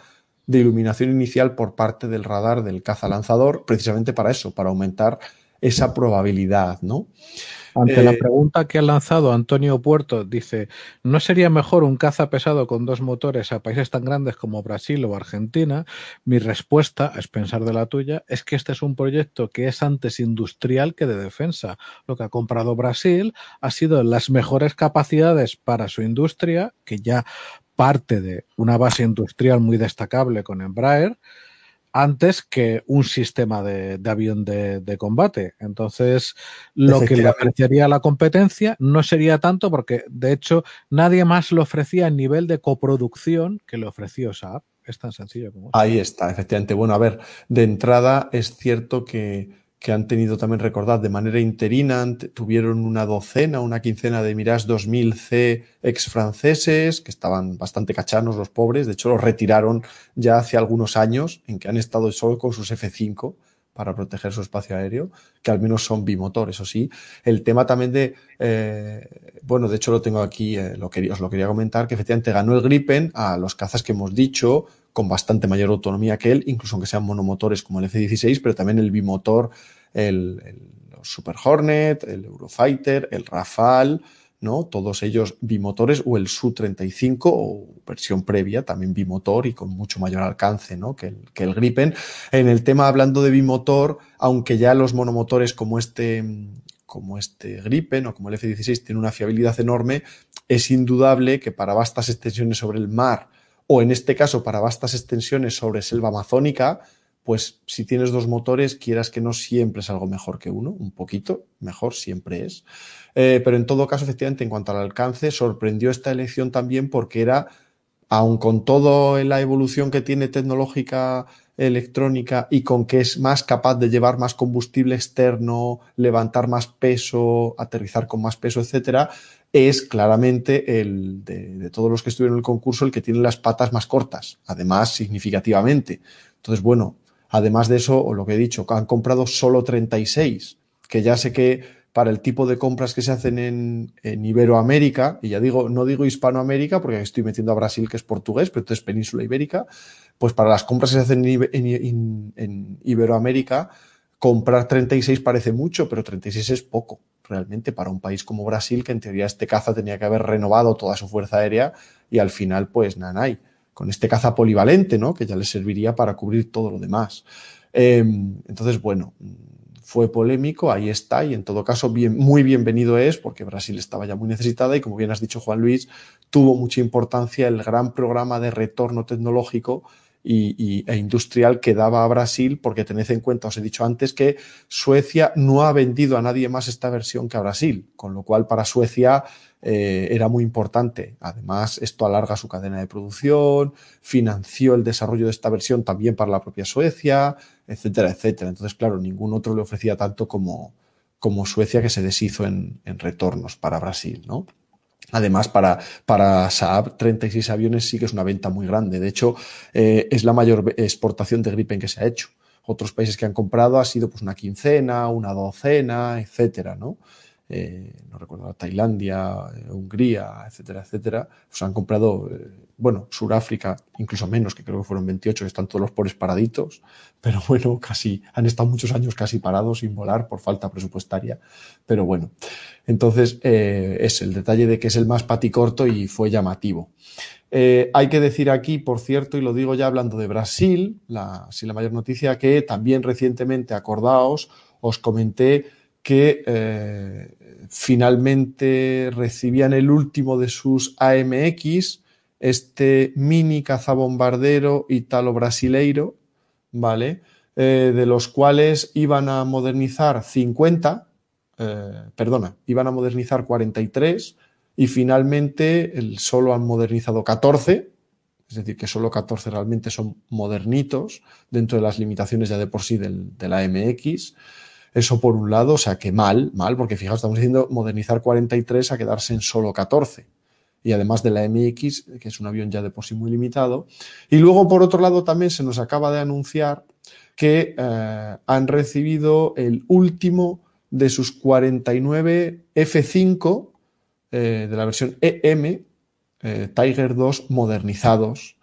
de iluminación inicial por parte del radar del caza lanzador, precisamente para eso, para aumentar esa probabilidad, ¿no? Ante la eh, pregunta que ha lanzado Antonio Puerto, dice, ¿no sería mejor un caza pesado con dos motores a países tan grandes como Brasil o Argentina? Mi respuesta, es pensar de la tuya, es que este es un proyecto que es antes industrial que de defensa. Lo que ha comprado Brasil ha sido las mejores capacidades para su industria, que ya parte de una base industrial muy destacable con Embraer, antes que un sistema de, avión de, combate. Entonces, lo que le ofrecería la competencia no sería tanto porque, de hecho, nadie más lo ofrecía en nivel de coproducción que le ofreció Saab. Es tan sencillo como Ahí está, efectivamente. Bueno, a ver, de entrada es cierto que que han tenido también, recordad, de manera interina, tuvieron una docena, una quincena de Mirage 2000C ex franceses, que estaban bastante cachanos los pobres, de hecho los retiraron ya hace algunos años, en que han estado solo con sus F5 para proteger su espacio aéreo, que al menos son bimotor, eso sí. El tema también de, eh, bueno, de hecho lo tengo aquí, eh, lo os lo quería comentar, que efectivamente ganó el Gripen a los cazas que hemos dicho, con bastante mayor autonomía que él, incluso aunque sean monomotores como el F-16, pero también el bimotor, el, Super Hornet, el Eurofighter, el Rafale, ¿no? Todos ellos bimotores o el Su-35 o versión previa, también bimotor y con mucho mayor alcance, ¿no? Que el, que el Gripen. En el tema hablando de bimotor, aunque ya los monomotores como este, como este Gripen o como el F-16 tienen una fiabilidad enorme, es indudable que para vastas extensiones sobre el mar o en este caso para vastas extensiones sobre selva amazónica, pues si tienes dos motores, quieras que no siempre es algo mejor que uno, un poquito mejor siempre es. Eh, pero en todo caso, efectivamente, en cuanto al alcance, sorprendió esta elección también porque era, aun con toda la evolución que tiene tecnológica electrónica y con que es más capaz de llevar más combustible externo, levantar más peso, aterrizar con más peso, etcétera, es claramente el de, todos los que estuvieron en el concurso el que tiene las patas más cortas, además significativamente. Entonces, bueno, además de eso, o lo que he dicho, han comprado solo 36, que ya sé que para el tipo de compras que se hacen en, Iberoamérica, y ya digo, no digo Hispanoamérica porque estoy metiendo a Brasil que es portugués, pero entonces península ibérica, pues para las compras que se hacen en Iberoamérica, comprar 36 parece mucho, pero 36 es poco realmente para un país como Brasil, que en teoría este caza tenía que haber renovado toda su fuerza aérea y al final, pues nanay, con este caza polivalente, ¿no? Que ya le serviría para cubrir todo lo demás. Em, entonces, bueno, fue polémico, ahí está, y en todo caso, bien, muy bienvenido es, porque Brasil estaba ya muy necesitada y como bien has dicho, Juan Luis, tuvo mucha importancia el gran programa de retorno tecnológico y, e industrial que daba a Brasil, porque tened en cuenta, os he dicho antes, que Suecia no ha vendido a nadie más esta versión que a Brasil, con lo cual para Suecia eh, era muy importante. Además, esto alarga su cadena de producción, financió el desarrollo de esta versión también para la propia Suecia, etcétera, etcétera. Entonces, claro, ningún otro le ofrecía tanto como, como Suecia que se deshizo en, en retornos para Brasil, ¿no? Además, para, para Saab, 36 aviones sí que es una venta muy grande. De hecho, eh, es la mayor exportación de Gripen que se ha hecho. Otros países que han comprado ha sido pues una quincena, una docena, etcétera, ¿no? Eh, no recuerdo, Tailandia, Hungría, etcétera, etcétera, pues han comprado, eh, bueno, Sudáfrica, incluso menos, que creo que fueron 28, que están todos los pobres paraditos, pero bueno, casi, han estado muchos años casi parados sin volar por falta presupuestaria, pero bueno, entonces es el detalle de que es el más paticorto y fue llamativo. hay que decir aquí, por cierto, y lo digo ya hablando de Brasil, la, la mayor noticia, que también recientemente, acordaos, os comenté que eh, finalmente recibían el último de sus AMX, este mini cazabombardero italo-brasileiro, ¿vale? Eh, de los cuales iban a modernizar 50, eh, perdona, iban a modernizar 43 y finalmente solo han modernizado 14, es decir, que solo 14 realmente son modernitos dentro de las limitaciones ya de por sí del, del AMX. Eso por un lado, o sea que mal, mal, porque fijaos, estamos diciendo modernizar 43 a quedarse en solo 14. Y además de la MX, que es un avión ya de por sí muy limitado. Y luego, por otro lado, también se nos acaba de anunciar que eh, han recibido el último de sus 49 F5 de la versión EM, Tiger 2 modernizados.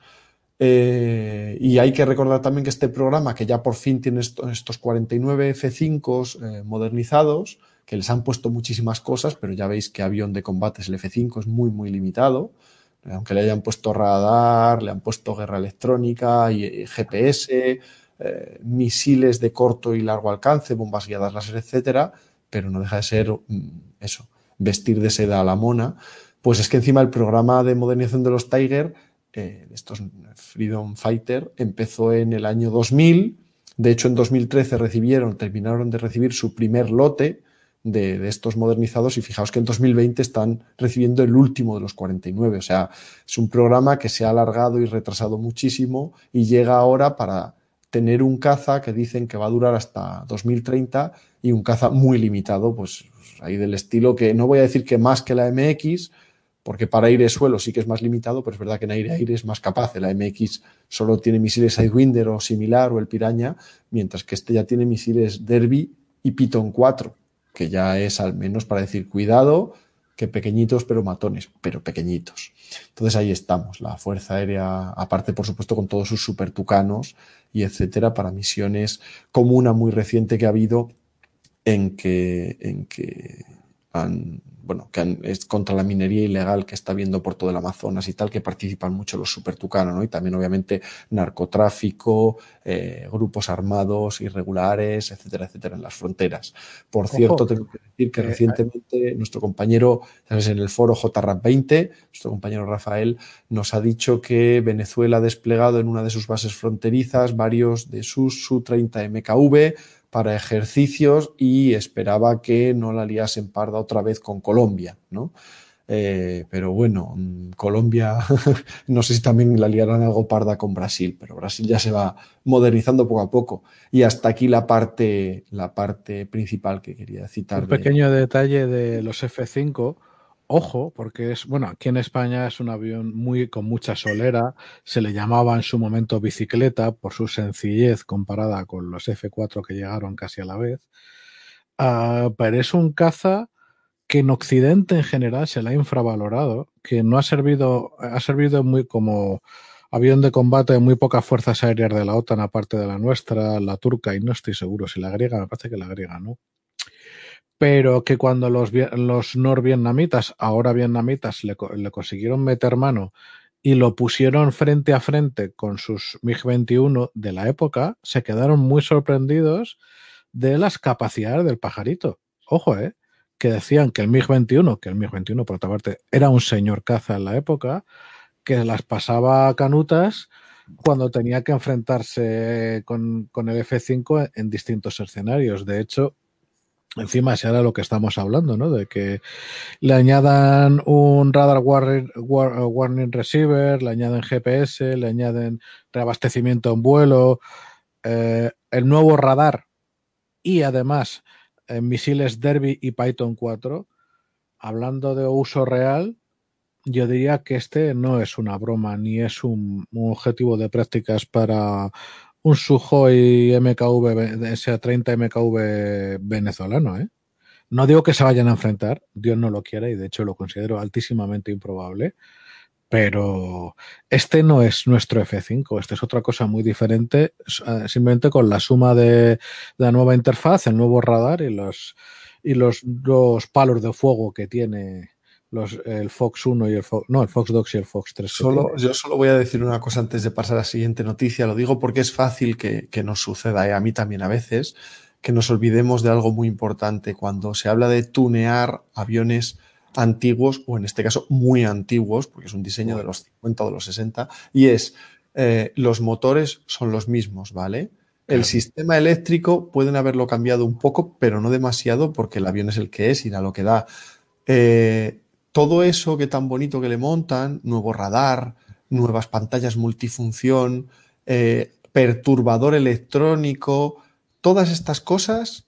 y hay que recordar también que este programa, que ya por fin tiene estos 49 F5 modernizados, que les han puesto muchísimas cosas, pero ya veis que avión de combate el F5 es muy, muy limitado. Aunque le hayan puesto radar, le han puesto guerra electrónica y GPS, eh, misiles de corto y largo alcance, bombas guiadas láser, etcétera, pero no deja de ser mm, eso, vestir de seda a la mona. Pues es que encima el programa de modernización de los Tiger, eh, estos Freedom Fighter, empezó en el año 2000. De hecho, en 2013 recibieron, terminaron de recibir su primer lote, de, estos modernizados y fijaos que en 2020 están recibiendo el último de los 49. O sea, es un programa que se ha alargado y retrasado muchísimo y llega ahora para tener un caza que dicen que va a durar hasta 2030 y un caza muy limitado, pues ahí del estilo que no voy a decir que más que la MX, porque para aire-suelo sí que es más limitado, pero es verdad que en aire-aire es más capaz. La MX solo tiene misiles Sidewinder o similar, o el Piraña, mientras que este ya tiene misiles Derby y Python 4 que ya es al menos para decir cuidado, que pequeñitos pero matones, pero pequeñitos. Entonces ahí estamos, la Fuerza Aérea, aparte por supuesto con todos sus supertucanos y etcétera, para misiones como una muy reciente que ha habido en que, en que han bueno, que es contra la minería ilegal que está habiendo por todo el Amazonas y tal, que participan mucho los supertucanos, ¿no? Y también, obviamente, narcotráfico, eh, grupos armados irregulares, etcétera, etcétera, en las fronteras. Por cierto, tengo que decir que eh, recientemente nuestro compañero, ¿sabes? en el foro JRAP 20, nuestro compañero Rafael, nos ha dicho que Venezuela ha desplegado en una de sus bases fronterizas varios de sus Su-30 MKV, para ejercicios y esperaba que no la liasen parda otra vez con Colombia, ¿no? Eh, pero bueno, mm, Colombia, no sé si también la liarán algo parda con Brasil, pero Brasil ya se va modernizando poco a poco. Y hasta aquí la parte, la parte principal que quería citar. Un pequeño detalle de los F5 Ojo, porque es, bueno, aquí en España es un avión muy con mucha solera, se le llamaba en su momento bicicleta por su sencillez comparada con los F4 que llegaron casi a la vez, uh, pero es un caza que en Occidente en general se le ha infravalorado, que no ha servido, ha servido muy como avión de combate de muy pocas fuerzas aéreas de la OTAN, aparte de la nuestra, la turca, y no estoy seguro si la griega, me parece que la griega, ¿no? Pero que cuando los, norvietnamitas, ahora vietnamitas, le, consiguieron meter mano y lo pusieron frente a frente con sus MiG-21 de la época, se quedaron muy sorprendidos de las capacidades del pajarito. Ojo, ¿eh? Que decían que el MiG-21, que el MiG-21 por otra parte era un señor caza en la época, que las pasaba canutas cuando tenía que enfrentarse con el F-5 en distintos escenarios. De hecho, Encima será lo que estamos hablando, ¿no? De que le añadan un radar warning, receiver, le añaden GPS, le añaden reabastecimiento en vuelo, eh, el nuevo radar y además eh, misiles Derby y Python 4. Hablando de uso real, yo diría que este no es una broma ni es un objetivo de prácticas para un Sukhoi MKV, SA-30 MKV venezolano, ¿eh? No digo que se vayan a enfrentar, Dios no lo quiera y de hecho lo considero altísimamente improbable, pero este no es nuestro F5, este es otra cosa muy diferente, eh, simplemente con la suma de, la nueva interfaz, el nuevo radar y los, y los dos palos de fuego que tiene los, el Fox 1 y el Fox, no, el Fox 2 y el Fox 3. Solo, yo solo voy a decir una cosa antes de pasar a la siguiente noticia. Lo digo porque es fácil que, que nos suceda, y ¿eh? a mí también a veces, que nos olvidemos de algo muy importante cuando se habla de tunear aviones antiguos, o en este caso muy antiguos, porque es un diseño de los 50 o de los 60, y es eh, los motores son los mismos, ¿vale? El sistema eléctrico pueden haberlo cambiado un poco, pero no demasiado, porque el avión es el que es y da lo que da. Eh, todo eso que tan bonito que le montan, nuevo radar, nuevas pantallas multifunción, eh, perturbador electrónico, todas estas cosas,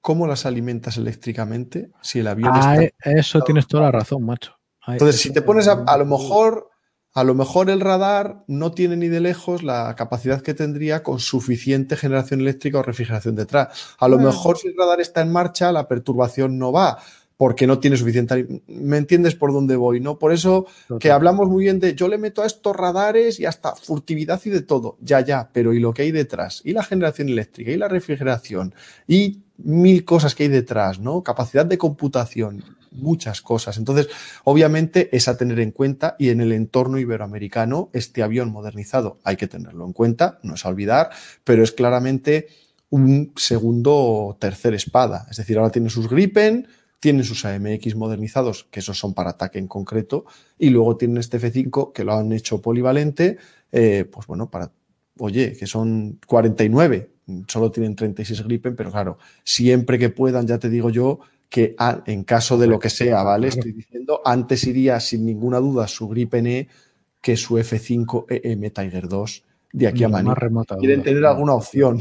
¿cómo las alimentas eléctricamente si el avión ah, está... Eso tienes toda la razón, macho. Entonces, si te pones a, a, lo mejor, a lo mejor el radar no tiene ni de lejos la capacidad que tendría con suficiente generación eléctrica o refrigeración detrás. A lo mejor si el radar está en marcha, la perturbación no va porque no tiene suficiente. ¿Me entiendes por dónde voy? ¿no? Por eso que hablamos muy bien de yo le meto a estos radares y hasta furtividad y de todo. Ya, ya, pero ¿y lo que hay detrás? ¿Y la generación eléctrica? ¿Y la refrigeración? ¿Y mil cosas que hay detrás? ¿no? Capacidad de computación, muchas cosas. Entonces, obviamente es a tener en cuenta y en el entorno iberoamericano este avión modernizado hay que tenerlo en cuenta, no es a olvidar, pero es claramente un segundo o tercer espada. Es decir, ahora tiene sus Gripen, tienen sus AMX modernizados, que esos son para ataque en concreto, y luego tienen este F5 que lo han hecho polivalente, eh, pues bueno, para, oye, que son 49, solo tienen 36 Gripen, pero claro, siempre que puedan, ya te digo yo, que en caso de lo que sea, ¿vale? Estoy diciendo, antes iría sin ninguna duda su Gripen E que su F5 EM Tiger 2 de aquí a mañana. Quieren tener alguna opción.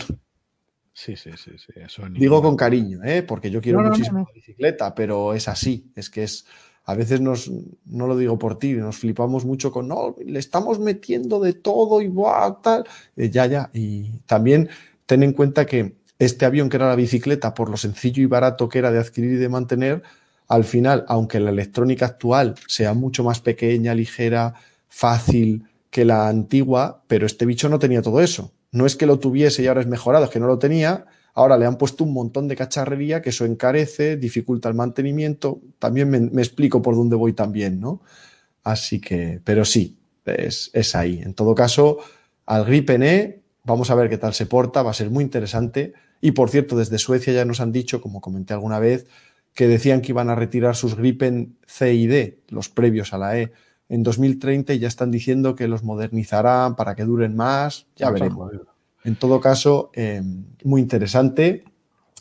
Sí, sí, sí, sí. Digo con cariño, ¿eh? porque yo quiero muchísimo la bicicleta, pero es así. Es que es. A veces nos, no lo digo por ti, nos flipamos mucho con, no, le estamos metiendo de todo y tal. Eh, ya, ya. Y también ten en cuenta que este avión que era la bicicleta, por lo sencillo y barato que era de adquirir y de mantener, al final, aunque la electrónica actual sea mucho más pequeña, ligera, fácil que la antigua, pero este bicho no tenía todo eso. No es que lo tuviese y ahora es mejorado, es que no lo tenía. Ahora le han puesto un montón de cacharrería que eso encarece, dificulta el mantenimiento. También me, explico por dónde voy también, ¿no? Así que, pero sí, es, es ahí. En todo caso, al Gripen E, vamos a ver qué tal se porta, va a ser muy interesante. Y por cierto, desde Suecia ya nos han dicho, como comenté alguna vez, que decían que iban a retirar sus Gripen C y D, los previos a la E, en 2030 y ya están diciendo que los modernizarán para que duren más, ya veremos. En todo caso, eh, muy interesante.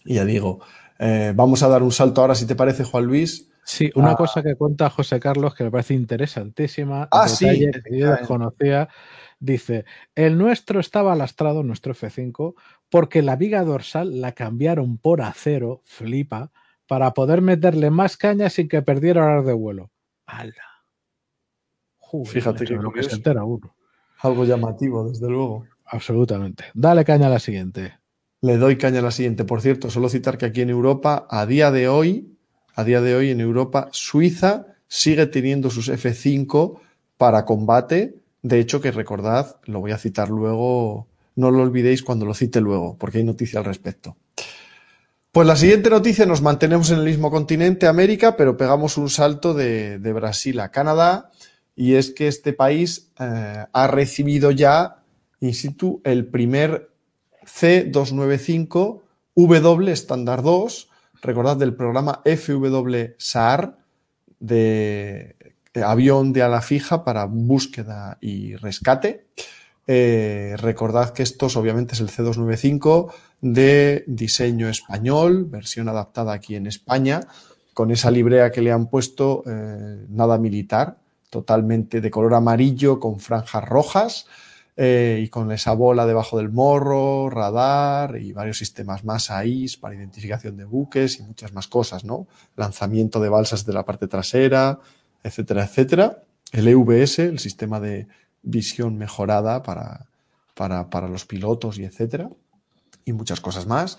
Y ya digo, eh, vamos a dar un salto ahora, si te parece, Juan Luis. Sí, una cosa que cuenta José Carlos que me parece interesantísima, ah, detalle que yo desconocía, dice, el nuestro estaba lastrado, nuestro F5, porque la viga dorsal la cambiaron por acero, flipa, para poder meterle más caña sin que perdiera horas de vuelo. ¡Hala! Fíjate que, lo que se entera uno. Algo llamativo, desde luego. Absolutamente. Dale caña a la siguiente. Le doy caña a la siguiente. Por cierto, solo citar que aquí en Europa, a día de hoy, a día de hoy en Europa, Suiza sigue teniendo sus F5 para combate. De hecho, que recordad, lo voy a citar luego, no lo olvidéis cuando lo cite luego, porque hay noticia al respecto. Pues la siguiente noticia, nos mantenemos en el mismo continente, América, pero pegamos un salto de, de Brasil a Canadá y es que este país eh, ha recibido ya in situ el primer C295 W estándar 2, recordad del programa FW SAR de avión de ala fija para búsqueda y rescate. Eh, recordad que estos obviamente es el C295 de diseño español, versión adaptada aquí en España, con esa librea que le han puesto eh, nada militar, totalmente de color amarillo con franjas rojas eh, y con esa bola debajo del morro, radar y varios sistemas más ahí para identificación de buques y muchas más cosas, ¿no? Lanzamiento de balsas de la parte trasera, etcétera, etcétera. El EVS, el sistema de visión mejorada para, para, para los pilotos y etcétera. Y muchas cosas más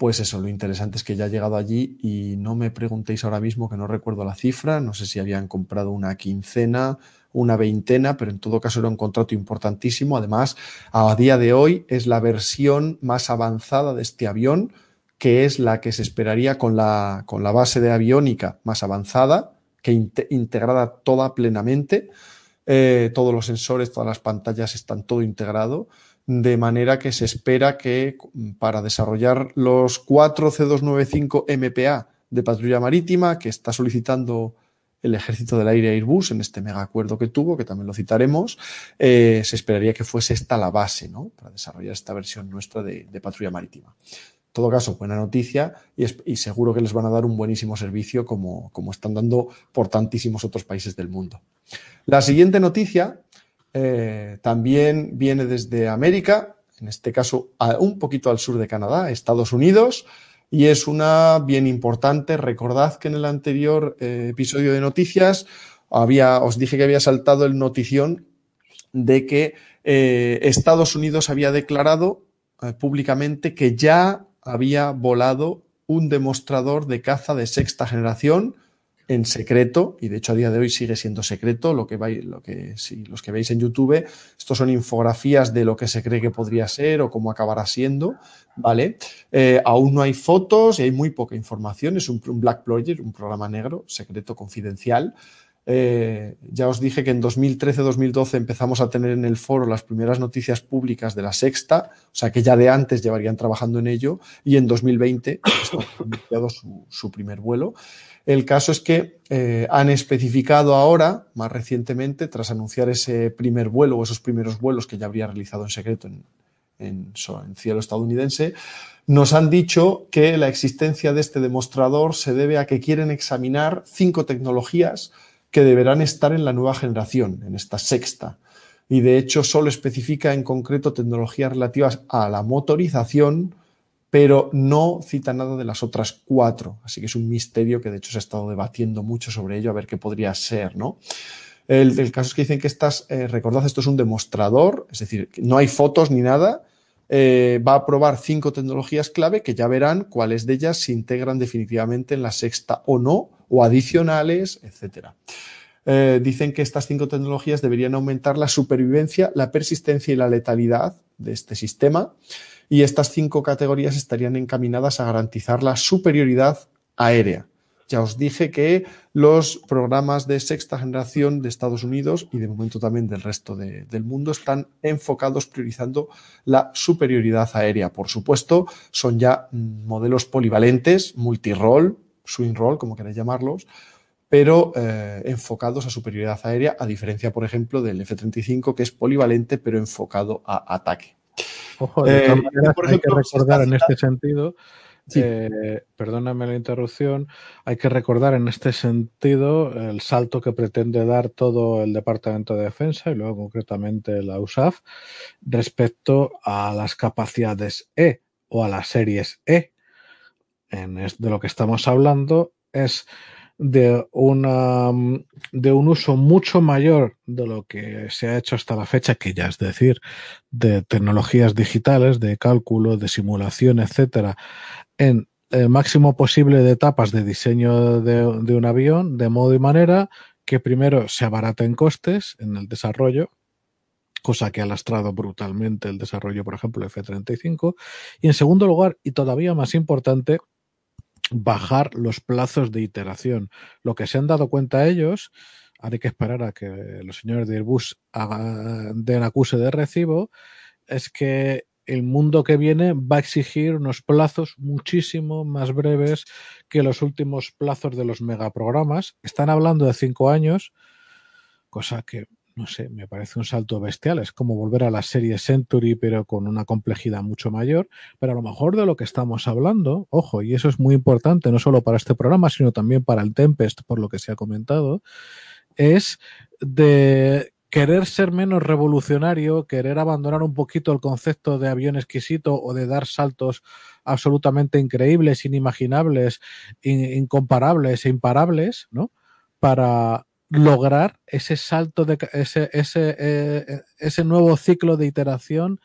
pues eso, lo interesante es que ya ha llegado allí y no me preguntéis ahora mismo que no recuerdo la cifra, no sé si habían comprado una quincena, una veintena, pero en todo caso era un contrato importantísimo. Además, a día de hoy es la versión más avanzada de este avión, que es la que se esperaría con la, con la base de aviónica más avanzada, que integrada toda plenamente. Eh, todos los sensores, todas las pantallas están todo integrado de manera que se espera que para desarrollar los cuatro C295 MPA de patrulla marítima que está solicitando el Ejército del Aire Airbus en este mega acuerdo que tuvo, que también lo citaremos, eh, se esperaría que fuese esta la base ¿no? para desarrollar esta versión nuestra de, patrulla marítima. En todo caso, buena noticia y, seguro que les van a dar un buenísimo servicio como, como están dando por tantísimos otros países del mundo. La siguiente noticia eh, también viene desde América, en este caso un poquito al sur de Canadá, Estados Unidos, y es una bien importante. Recordad que en el anterior eh, episodio de noticias había, os dije que había saltado el notición de que eh, Estados Unidos había declarado públicamente que ya había volado un demostrador de caza de sexta generación en secreto, y de hecho a día de hoy sigue siendo secreto, lo que, vais, lo que si los que veis en YouTube, estos son infografías de lo que se cree que podría ser o cómo acabará siendo, ¿vale? Eh, aún no hay fotos y hay muy poca información, es un, Black Project, un programa negro, secreto, confidencial, eh, ya os dije que en 2013-2012 empezamos a tener en el foro las primeras noticias públicas de la sexta, o sea que ya de antes llevarían trabajando en ello, y en 2020 ha iniciado su, primer vuelo. El caso es que eh, han especificado ahora, más recientemente, tras anunciar ese primer vuelo o esos primeros vuelos que ya habría realizado en secreto en, en, en, cielo estadounidense, nos han dicho que la existencia de este demostrador se debe a que quieren examinar cinco tecnologías que deberán estar en la nueva generación, en esta sexta. Y de hecho solo especifica en concreto tecnologías relativas a la motorización, pero no cita nada de las otras cuatro. Así que es un misterio que de hecho se ha estado debatiendo mucho sobre ello, a ver qué podría ser, ¿no? El, caso es que dicen que estas, eh, recordad, esto es un demostrador, es decir, no hay fotos ni nada, eh, va a probar cinco tecnologías clave que ya verán cuáles de ellas se integran definitivamente en la sexta o no, o adicionales, etcétera. Eh, dicen que estas cinco tecnologías deberían aumentar la supervivencia, la persistencia y la letalidad de este sistema y estas cinco categorías estarían encaminadas a garantizar la superioridad aérea. Ya os dije que los programas de sexta generación de Estados Unidos y de momento también del resto del mundo están enfocados priorizando la superioridad aérea. Por supuesto, son ya modelos polivalentes, multirol, swing roll, como queráis llamarlos, pero eh, enfocados a superioridad aérea, a diferencia, por ejemplo, del F-35, que es polivalente, pero enfocado a ataque. Ojo, de eh, hay que recordar en este sentido, eh, perdóname la interrupción, hay que recordar en este sentido el salto que pretende dar todo el Departamento de Defensa y luego concretamente la USAF respecto a las capacidades E o a las series E. De lo que estamos hablando es de, una, de un uso mucho mayor de lo que se ha hecho hasta la fecha, que ya es decir, de tecnologías digitales, de cálculo, de simulación, etcétera, en el máximo posible de etapas de diseño de, de un avión, de modo y manera que primero se abaraten costes en el desarrollo, cosa que ha lastrado brutalmente el desarrollo, por ejemplo, F-35, y en segundo lugar, y todavía más importante, bajar los plazos de iteración. Lo que se han dado cuenta ellos, hay que esperar a que los señores de Airbus den acuse de recibo, es que el mundo que viene va a exigir unos plazos muchísimo más breves que los últimos plazos de los megaprogramas. Están hablando de cinco años, cosa que no sé, me parece un salto bestial. Es como volver a la serie Century, pero con una complejidad mucho mayor. Pero a lo mejor de lo que estamos hablando, ojo, y eso es muy importante, no solo para este programa, sino también para el Tempest, por lo que se ha comentado, es de querer ser menos revolucionario, querer abandonar un poquito el concepto de avión exquisito o de dar saltos absolutamente increíbles, inimaginables, incomparables e imparables, ¿no? Para lograr ese salto de ese, ese, eh, ese nuevo ciclo de iteración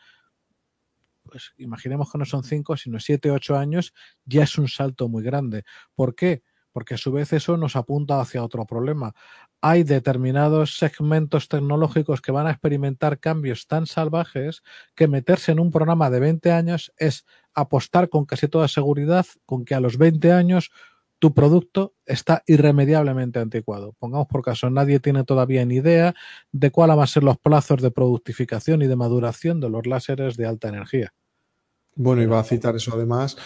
pues imaginemos que no son cinco, sino siete, ocho años, ya es un salto muy grande. ¿Por qué? Porque a su vez eso nos apunta hacia otro problema. Hay determinados segmentos tecnológicos que van a experimentar cambios tan salvajes que meterse en un programa de 20 años es apostar con casi toda seguridad con que a los 20 años tu producto está irremediablemente anticuado. Pongamos por caso, nadie tiene todavía ni idea de cuáles van a ser los plazos de productificación y de maduración de los láseres de alta energía. Bueno, iba a citar eso además.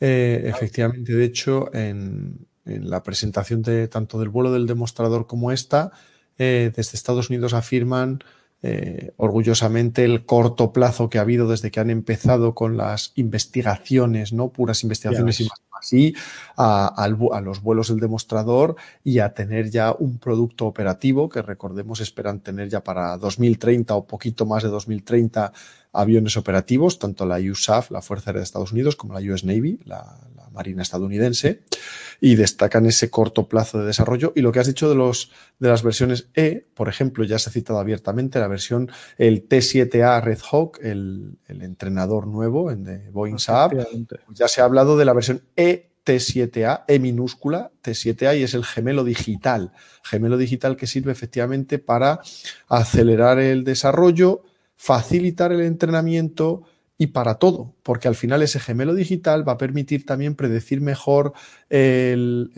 Eh, efectivamente, de hecho, en, la presentación de tanto del vuelo del demostrador como esta, eh, desde Estados Unidos afirman eh, orgullosamente el corto plazo que ha habido desde que han empezado con las investigaciones, no puras investigaciones y más así a, los vuelos del demostrador y a tener ya un producto operativo que recordemos esperan tener ya para 2030 o poquito más de 2030 aviones operativos, tanto la USAF, la Fuerza Aérea de Estados Unidos, como la US Navy, la, Marina estadounidense, y destacan ese corto plazo de desarrollo. Y lo que has dicho de, los, de las versiones E, por ejemplo, ya se ha citado abiertamente la versión, el T7A Red Hawk, el, entrenador nuevo en de Boeing Saab, ya se ha hablado de la versión E T7A, E minúscula, T7A, y es el gemelo digital. Gemelo digital que sirve efectivamente para acelerar el desarrollo, facilitar el entrenamiento y para todo, porque al final ese gemelo digital va a permitir también predecir mejor el,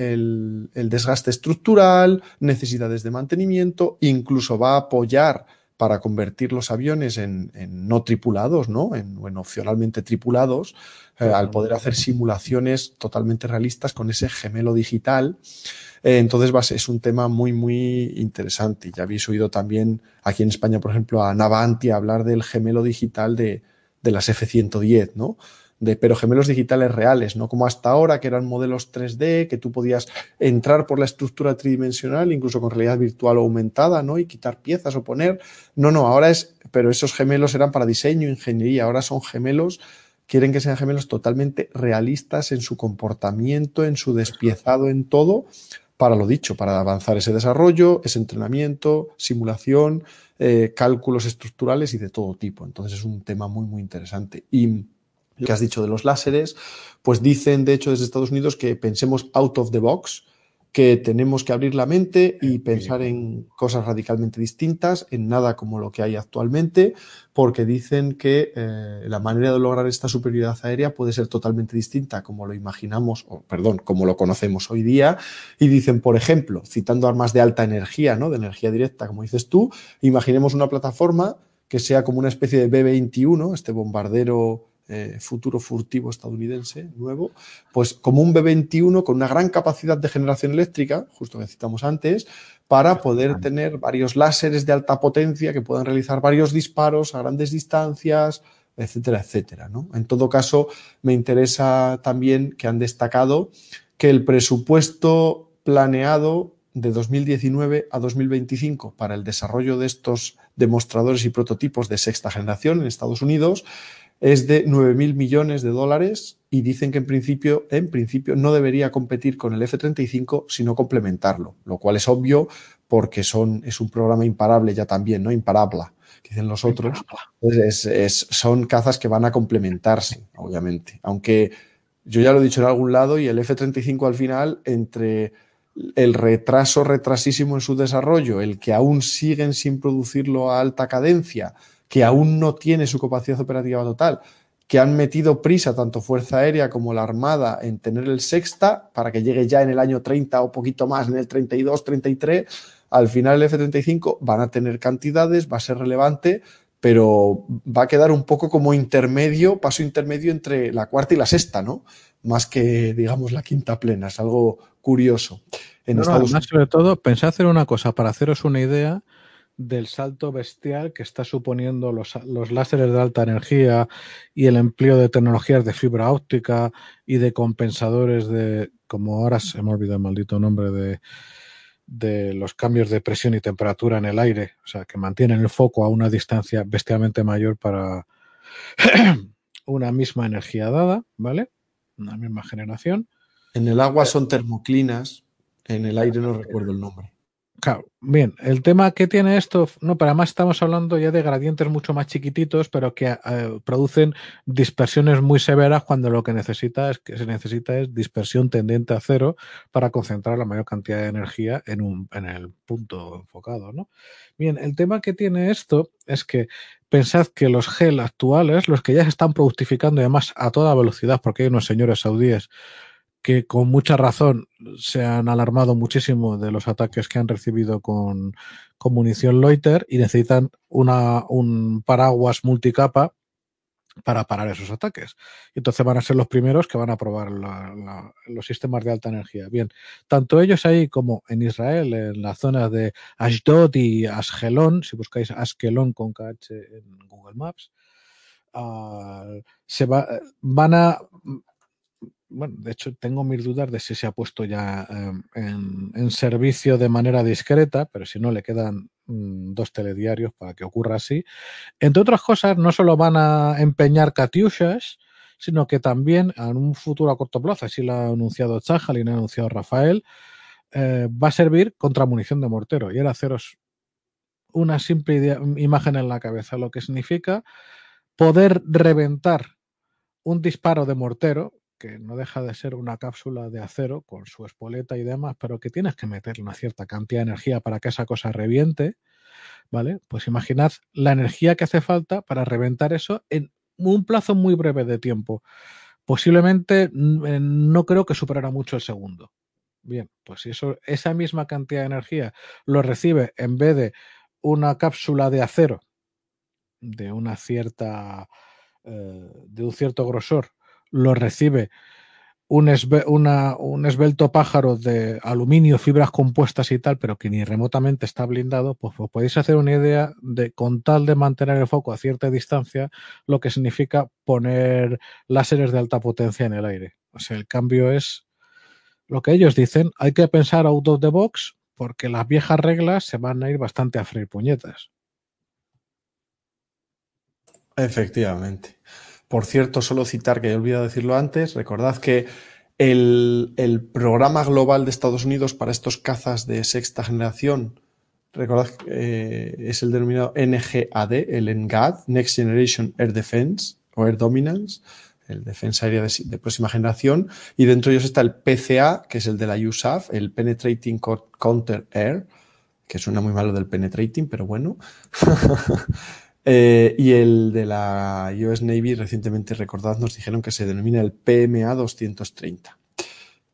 el desgaste estructural, necesidades de mantenimiento, incluso va a apoyar para convertir los aviones en, no tripulados, ¿no? En, opcionalmente tripulados, eh, al poder hacer simulaciones totalmente realistas con ese gemelo digital. Eh, entonces va a ser, es un tema muy, muy interesante. Ya habéis oído también aquí en España, por ejemplo, a Navanti hablar del gemelo digital de, de las F-110, ¿no? pero gemelos digitales reales, no como hasta ahora, que eran modelos 3D, que tú podías entrar por la estructura tridimensional, incluso con realidad virtual o aumentada, ¿no? Y quitar piezas o poner. No, no, ahora es, pero esos gemelos eran para diseño, ingeniería, ahora son gemelos, quieren que sean gemelos totalmente realistas en su comportamiento, en su despiezado, en todo, para lo dicho, para avanzar ese desarrollo, ese entrenamiento, simulación, eh, cálculos estructurales y de todo tipo. Entonces es un tema muy, muy interesante. Y que has dicho de los láseres, pues dicen de hecho desde Estados Unidos que pensemos out of the box, que tenemos que abrir la mente y pensar en cosas radicalmente distintas, en nada como lo que hay actualmente, porque dicen que eh, la manera de lograr esta superioridad aérea puede ser totalmente distinta como lo imaginamos, o perdón, como lo conocemos hoy día. Y dicen, por ejemplo, citando armas de alta energía, ¿no? De energía directa, como dices tú, imaginemos una plataforma que sea como una especie de B-21, este bombardero eh, futuro furtivo estadounidense nuevo, pues como un B-21 con una gran capacidad de generación eléctrica, justo que citamos antes, para poder tener varios láseres de alta potencia que puedan realizar varios disparos a grandes distancias, etcétera, etcétera. ¿no? En todo caso, me interesa también que han destacado que el presupuesto planeado de 2019 a 2025 para el desarrollo de estos demostradores y prototipos de sexta generación en Estados Unidos es de 9.000 millones de dólares y dicen que en principio, en principio no debería competir con el F-35 sino complementarlo, lo cual es obvio porque son, es un programa imparable ya también, ¿no? Imparable, que dicen los otros. Es, son cazas que van a complementarse, obviamente. Aunque yo ya lo he dicho en algún lado y el F-35 al final, entre el retraso retrasísimo en su desarrollo, el que aún siguen sin producirlo a alta cadencia, que aún no tiene su capacidad operativa total, que han metido prisa tanto Fuerza Aérea como la Armada en tener el sexta para que llegue ya en el año 30 o poquito más, en el 32, 33, al final el F-35 van a tener cantidades, va a ser relevante, pero va a quedar un poco como intermedio, paso intermedio entre la cuarta y la sexta, ¿no? Más que, digamos, la quinta plena. Es algo curioso. En Estados sobre todo, pensé hacer una cosa para haceros una idea del salto bestial que está suponiendo los, los láseres de alta energía y el empleo de tecnologías de fibra óptica y de compensadores de, como ahora se me olvidado el maldito nombre de, de los cambios de presión y temperatura en el aire, o sea, que mantienen el foco a una distancia bestialmente mayor para una misma energía dada, ¿vale? Una misma generación. En el agua son termoclinas, en el aire no recuerdo el nombre. Claro, bien, el tema que tiene esto, no, pero además estamos hablando ya de gradientes mucho más chiquititos, pero que eh, producen dispersiones muy severas cuando lo que necesita es que se necesita es dispersión tendiente a cero para concentrar la mayor cantidad de energía en un en el punto enfocado, ¿no? Bien, el tema que tiene esto es que pensad que los gel actuales, los que ya se están productificando además a toda velocidad, porque hay unos señores saudíes que con mucha razón se han alarmado muchísimo de los ataques que han recibido con, con munición Loiter y necesitan una, un paraguas multicapa para parar esos ataques. Y entonces van a ser los primeros que van a probar la, los sistemas de alta energía. Bien, tanto ellos ahí como en Israel, en la zona de Ashdod y Asgelon, si buscáis Askelon con KH en Google Maps, uh, se va, van a bueno, de hecho tengo mis dudas de si se ha puesto ya em, en, servicio de manera discreta, pero si no le quedan mm, dos telediarios para que ocurra así. Entre otras cosas, no solo van a empeñar Katiushas, sino que también en un futuro a corto plazo, así lo ha anunciado Chajal y lo ha anunciado Rafael, eh, va a servir contra munición de mortero. Y era haceros una simple idea, imagen en la cabeza, lo que significa poder reventar un disparo de mortero que no deja de ser una cápsula de acero con su espoleta y demás, pero que tienes que meter una cierta cantidad de energía para que esa cosa reviente, ¿vale? Pues imaginad la energía que hace falta para reventar eso en un plazo muy breve de tiempo. Posiblemente mm, no creo que superara mucho el segundo. Bien, pues si eso, esa misma cantidad de energía lo recibe en vez de una cápsula de acero de una cierta eh, de un cierto grosor lo recibe un, un, esbelto pájaro de aluminio, fibras compuestas y tal, pero que ni remotamente está blindado, pues, pues, podéis hacer una idea de, con tal de mantener el foco a cierta distancia, lo que significa poner láseres de alta potencia en el aire. O sea, el cambio es lo que ellos dicen, hay que pensar out of the box porque las viejas reglas se van a ir bastante a freír puñetas. Efectivamente. Por cierto, solo citar que he olvidado decirlo antes, recordad que el, programa global de Estados Unidos para estos cazas de sexta generación, recordad que eh, es el denominado NGAD, el NGAD, Next Generation Air Defense o Air Dominance, el defensa aérea de, próxima generación, y dentro de ellos está el PCA, que es el de la USAF, el Penetrating Counter Air, que suena muy malo del penetrating, pero bueno. Eh, y el de la US Navy, recientemente recordad, nos dijeron que se denomina el PMA 230.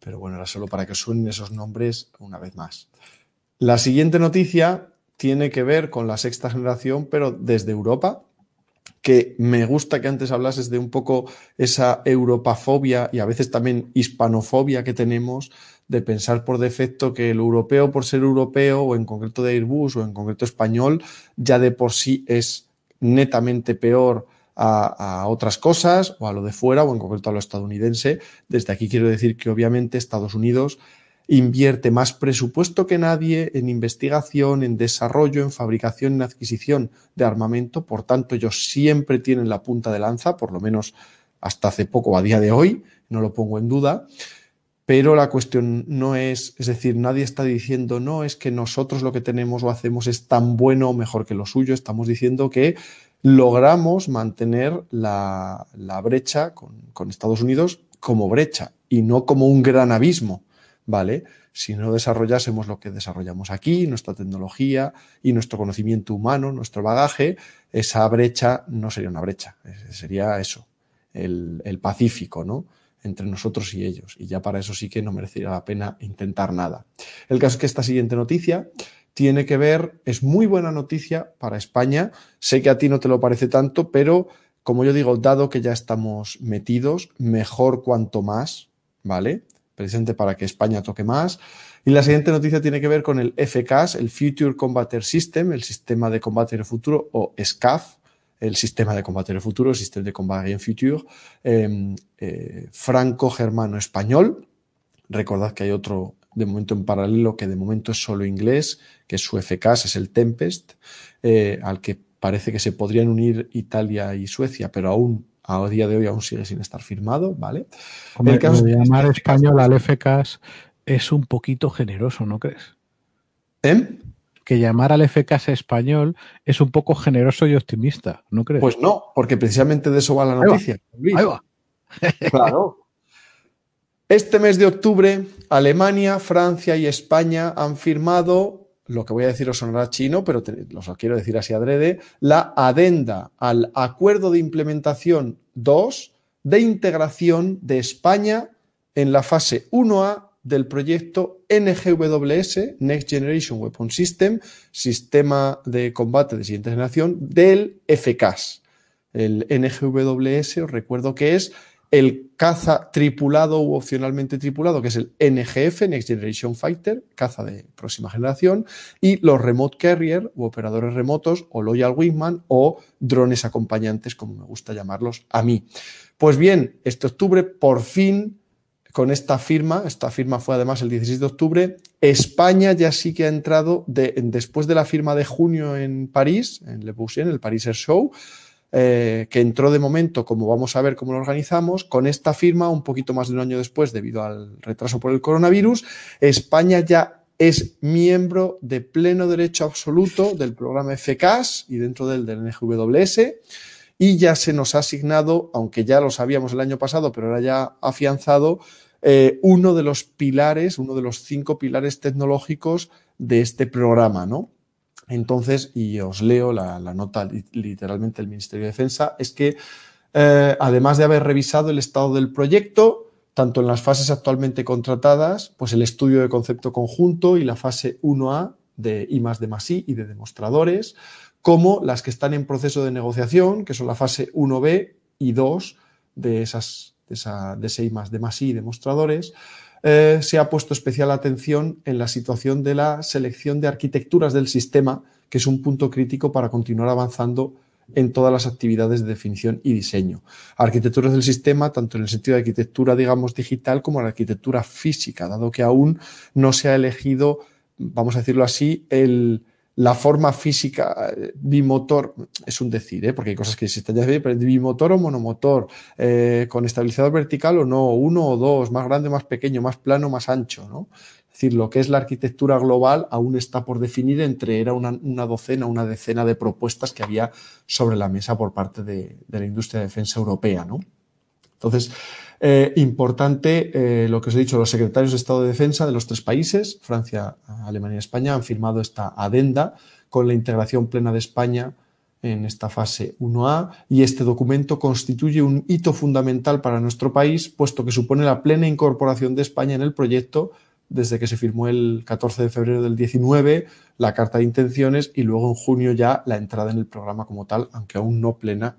Pero bueno, era solo para que suenen esos nombres una vez más. La siguiente noticia tiene que ver con la sexta generación, pero desde Europa, que me gusta que antes hablases de un poco esa europafobia y a veces también hispanofobia que tenemos de pensar por defecto que el europeo por ser europeo o en concreto de Airbus o en concreto español ya de por sí es netamente peor a, otras cosas o a lo de fuera o en concreto a lo estadounidense. Desde aquí quiero decir que obviamente Estados Unidos invierte más presupuesto que nadie en investigación, en desarrollo, en fabricación, en adquisición de armamento. Por tanto, ellos siempre tienen la punta de lanza, por lo menos hasta hace poco, a día de hoy, no lo pongo en duda. Pero la cuestión no es, es decir, nadie está diciendo, no, es que nosotros lo que tenemos o hacemos es tan bueno o mejor que lo suyo. Estamos diciendo que logramos mantener la, brecha con, Estados Unidos como brecha y no como un gran abismo, ¿vale? Si no desarrollásemos lo que desarrollamos aquí, nuestra tecnología y nuestro conocimiento humano, nuestro bagaje, esa brecha no sería una brecha, sería eso, el, el Pacífico, ¿no? Entre nosotros y ellos. Y ya para eso sí que no merecería la pena intentar nada. El caso es que esta siguiente noticia tiene que ver, es muy buena noticia para España. Sé que a ti no te lo parece tanto, pero como yo digo, dado que ya estamos metidos, mejor cuanto más, ¿vale? Presente para que España toque más. Y la siguiente noticia tiene que ver con el FCAS, el Future Combater System, el sistema de combate del futuro, o SCAF, el sistema de combate del futuro, el sistema de combate en future, em, eh, franco-germano-español. Recordad que hay otro de momento en paralelo que de momento es solo inglés, que es su FKS, es el Tempest, eh, al que parece que se podrían unir Italia y Suecia, pero aún a día de hoy aún sigue sin estar firmado, ¿vale? el caso llamar español al FKS es un poquito generoso, ¿no crees? ¿Eh? Que llamar al FKS español es un poco generoso y optimista, ¿no crees? Pues no, porque precisamente de eso va la noticia. Ahí va. claro. Este mes de octubre, Alemania, Francia y España han firmado, lo que voy a decir os sonará chino, pero os lo quiero decir así adrede, la adenda al Acuerdo de Implementación 2 de integración de España en la fase 1A del proyecto NGWS, Next Generation Weapon System, sistema de combate de siguiente generación, del FCAS. El NGWS, os recuerdo que es el caza tripulado u opcionalmente tripulado, que es el NGF, Next Generation Fighter, caza de próxima generación, y los Remote Carrier u operadores remotos, o Loyal Wingman, o drones acompañantes, como me gusta llamarlos a mí. Pues bien, este octubre por fin con esta firma, esta firma fue además el 16 de octubre, España ya sí que ha entrado después de la firma de junio en París, en Le en el Paris Air Show, eh, que entró de momento, como vamos a ver cómo lo organizamos, con esta firma, un poquito más de un año después, debido al retraso por el coronavirus, España ya es miembro de pleno derecho absoluto del programa FCAS y dentro del, del NGWS y ya se nos ha asignado, aunque ya lo sabíamos el año pasado, pero ahora ya afianzado, eh, uno de los pilares, uno de los cinco pilares tecnológicos de este programa, ¿no? Entonces, y os leo la, nota literalmente del Ministerio de Defensa, es que eh, además de haber revisado el estado del proyecto, tanto en las fases actualmente contratadas, pues el estudio de concepto conjunto y la fase 1A de I más de más I y de demostradores, como las que están en proceso de negociación, que son la fase 1B y 2 de, esas, de, esa, de ese más de más eh, se ha puesto especial atención en la situación de la selección de arquitecturas del sistema, que es un punto crítico para continuar avanzando en todas las actividades de definición y diseño. Arquitecturas del sistema, tanto en el sentido de arquitectura, digamos, digital, como la arquitectura física, dado que aún no se ha elegido, vamos a decirlo así, el, la forma física eh, bimotor, es un decir, ¿eh? porque hay cosas que existen ya, pero bimotor o monomotor, eh, con estabilizador vertical o no, uno o dos, más grande, más pequeño, más plano, más ancho, ¿no? Es decir, lo que es la arquitectura global aún está por definir entre, era una, docena, una decena de propuestas que había sobre la mesa por parte de, de la industria de defensa europea, ¿no? Entonces, eh, importante eh, lo que os he dicho, los secretarios de Estado de Defensa de los tres países, Francia, Alemania y España, han firmado esta adenda con la integración plena de España en esta fase 1A y este documento constituye un hito fundamental para nuestro país, puesto que supone la plena incorporación de España en el proyecto desde que se firmó el 14 de febrero del 19 la carta de intenciones y luego en junio ya la entrada en el programa como tal, aunque aún no plena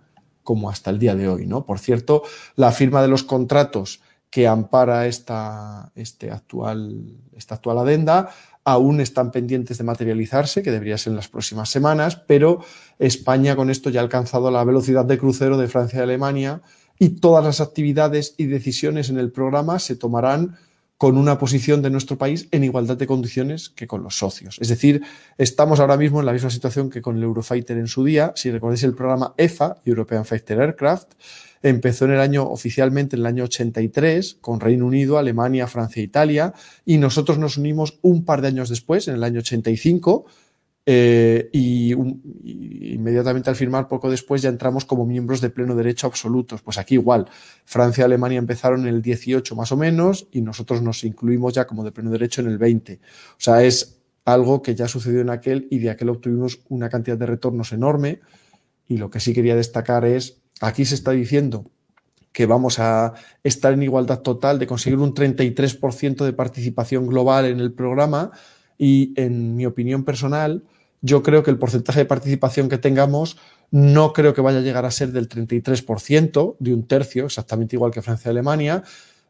como hasta el día de hoy. ¿no? Por cierto, la firma de los contratos que ampara esta, este actual, esta actual adenda aún están pendientes de materializarse, que debería ser en las próximas semanas, pero España con esto ya ha alcanzado la velocidad de crucero de Francia y Alemania y todas las actividades y decisiones en el programa se tomarán con una posición de nuestro país en igualdad de condiciones que con los socios. Es decir, estamos ahora mismo en la misma situación que con el Eurofighter en su día. Si recordáis el programa EFA, European Fighter Aircraft, empezó en el año oficialmente en el año 83 con Reino Unido, Alemania, Francia e Italia y nosotros nos unimos un par de años después, en el año 85, eh, y, inmediatamente al firmar, poco después, ya entramos como miembros de pleno derecho absolutos. Pues aquí igual, Francia y Alemania empezaron en el 18 más o menos y nosotros nos incluimos ya como de pleno derecho en el 20. O sea, es algo que ya sucedió en aquel y de aquel obtuvimos una cantidad de retornos enorme. Y lo que sí quería destacar es, aquí se está diciendo que vamos a estar en igualdad total de conseguir un 33% de participación global en el programa y en mi opinión personal, yo creo que el porcentaje de participación que tengamos no creo que vaya a llegar a ser del 33%, de un tercio, exactamente igual que Francia y Alemania,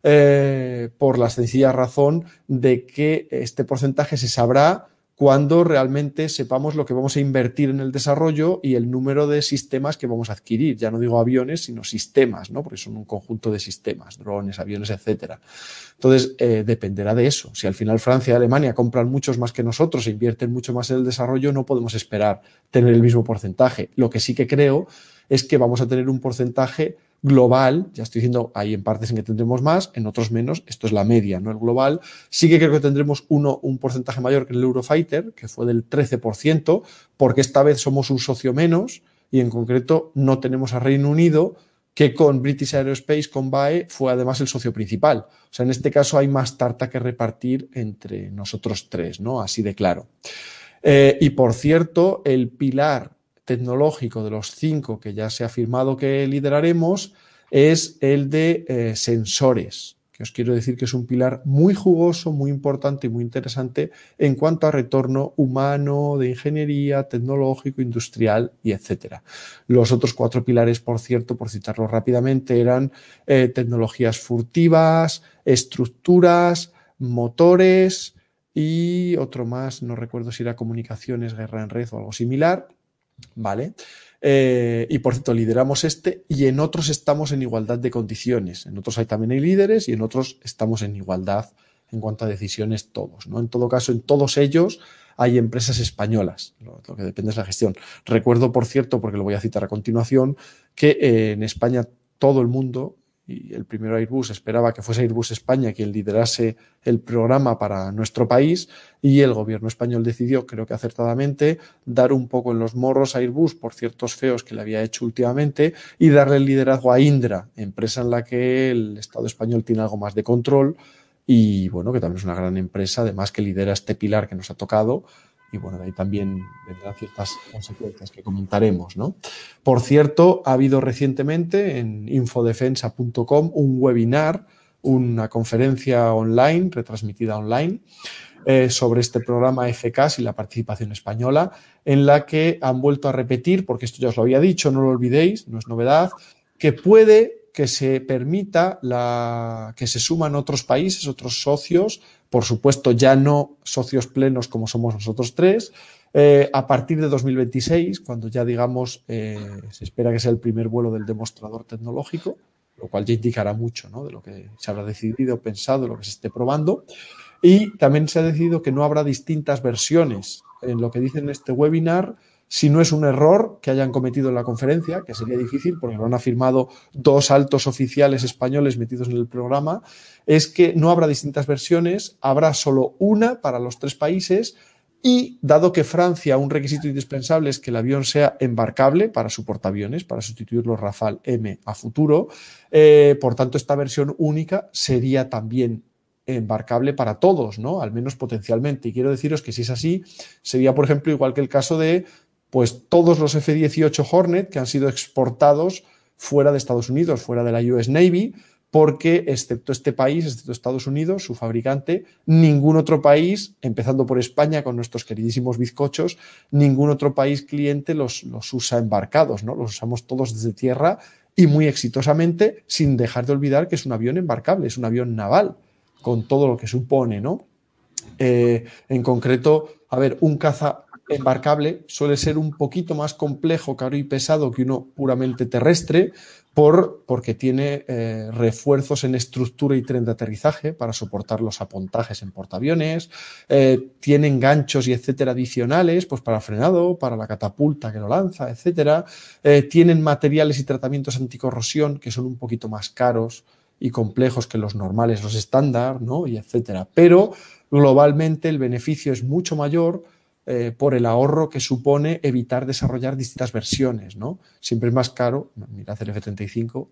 eh, por la sencilla razón de que este porcentaje se sabrá cuando realmente sepamos lo que vamos a invertir en el desarrollo y el número de sistemas que vamos a adquirir. Ya no digo aviones, sino sistemas, ¿no? Porque son un conjunto de sistemas, drones, aviones, etcétera. Entonces, eh, dependerá de eso. Si al final Francia y Alemania compran muchos más que nosotros e invierten mucho más en el desarrollo, no podemos esperar tener el mismo porcentaje. Lo que sí que creo es que vamos a tener un porcentaje global, ya estoy diciendo, hay en partes en que tendremos más, en otros menos, esto es la media, no el global. Sí que creo que tendremos uno, un porcentaje mayor que el Eurofighter, que fue del 13%, porque esta vez somos un socio menos y en concreto no tenemos a Reino Unido, que con British Aerospace, con BAE, fue además el socio principal. O sea, en este caso hay más tarta que repartir entre nosotros tres, ¿no? Así de claro. Eh, y por cierto, el pilar tecnológico de los cinco que ya se ha firmado que lideraremos es el de eh, sensores, que os quiero decir que es un pilar muy jugoso, muy importante y muy interesante en cuanto a retorno humano, de ingeniería, tecnológico, industrial y etcétera. Los otros cuatro pilares, por cierto, por citarlo rápidamente, eran eh, tecnologías furtivas, estructuras, motores y otro más, no recuerdo si era comunicaciones, guerra en red o algo similar ¿vale? Eh, y por cierto, lideramos este y en otros estamos en igualdad de condiciones. En otros hay también hay líderes y en otros estamos en igualdad en cuanto a decisiones todos. ¿no? En todo caso, en todos ellos hay empresas españolas, lo, que depende es la gestión. Recuerdo, por cierto, porque lo voy a citar a continuación, que eh, en España todo el mundo, el primero Airbus esperaba que fuese Airbus España quien liderase el programa para nuestro país y el gobierno español decidió, creo que acertadamente, dar un poco en los morros a Airbus por ciertos feos que le había hecho últimamente y darle el liderazgo a Indra, empresa en la que el Estado español tiene algo más de control y bueno, que también es una gran empresa, además que lidera este pilar que nos ha tocado y bueno, de ahí también vendrán ciertas consecuencias que comentaremos, ¿no? Por cierto, ha habido recientemente en infodefensa.com un webinar, una conferencia online, retransmitida online, eh, sobre este programa FCAS y la participación española, en la que han vuelto a repetir, porque esto ya os lo había dicho, no lo olvidéis, no es novedad, que puede que se permita la, que se suman otros países, otros socios, por supuesto ya no socios plenos como somos nosotros tres, eh, a partir de 2026, cuando ya digamos eh, se espera que sea el primer vuelo del demostrador tecnológico, lo cual ya indicará mucho ¿no? de lo que se habrá decidido, pensado, lo que se esté probando. Y también se ha decidido que no habrá distintas versiones. En lo que dicen en este webinar, si no es un error que hayan cometido en la conferencia, que sería difícil porque lo han afirmado dos altos oficiales españoles metidos en el programa, es que no habrá distintas versiones, habrá solo una para los tres países y dado que Francia un requisito indispensable es que el avión sea embarcable para su portaaviones, para sustituir los Rafale M a futuro, eh, por tanto esta versión única sería también embarcable para todos, ¿no? Al menos potencialmente. Y quiero deciros que si es así, sería, por ejemplo, igual que el caso de pues todos los F-18 Hornet que han sido exportados fuera de Estados Unidos, fuera de la US Navy, porque excepto este país, excepto Estados Unidos, su fabricante, ningún otro país, empezando por España con nuestros queridísimos bizcochos, ningún otro país cliente los, los usa embarcados, ¿no? Los usamos todos desde tierra y muy exitosamente, sin dejar de olvidar que es un avión embarcable, es un avión naval, con todo lo que supone, ¿no? Eh, en concreto, a ver, un caza embarcable suele ser un poquito más complejo, caro y pesado que uno puramente terrestre, por, porque tiene eh, refuerzos en estructura y tren de aterrizaje para soportar los apontajes en portaaviones, eh, tienen ganchos y etcétera adicionales, pues para frenado, para la catapulta que lo lanza, etcétera, eh, tienen materiales y tratamientos anticorrosión que son un poquito más caros y complejos que los normales, los estándar, ¿no? Y etcétera. Pero globalmente el beneficio es mucho mayor eh, por el ahorro que supone evitar desarrollar distintas versiones, ¿no? Siempre es más caro, mira el F-35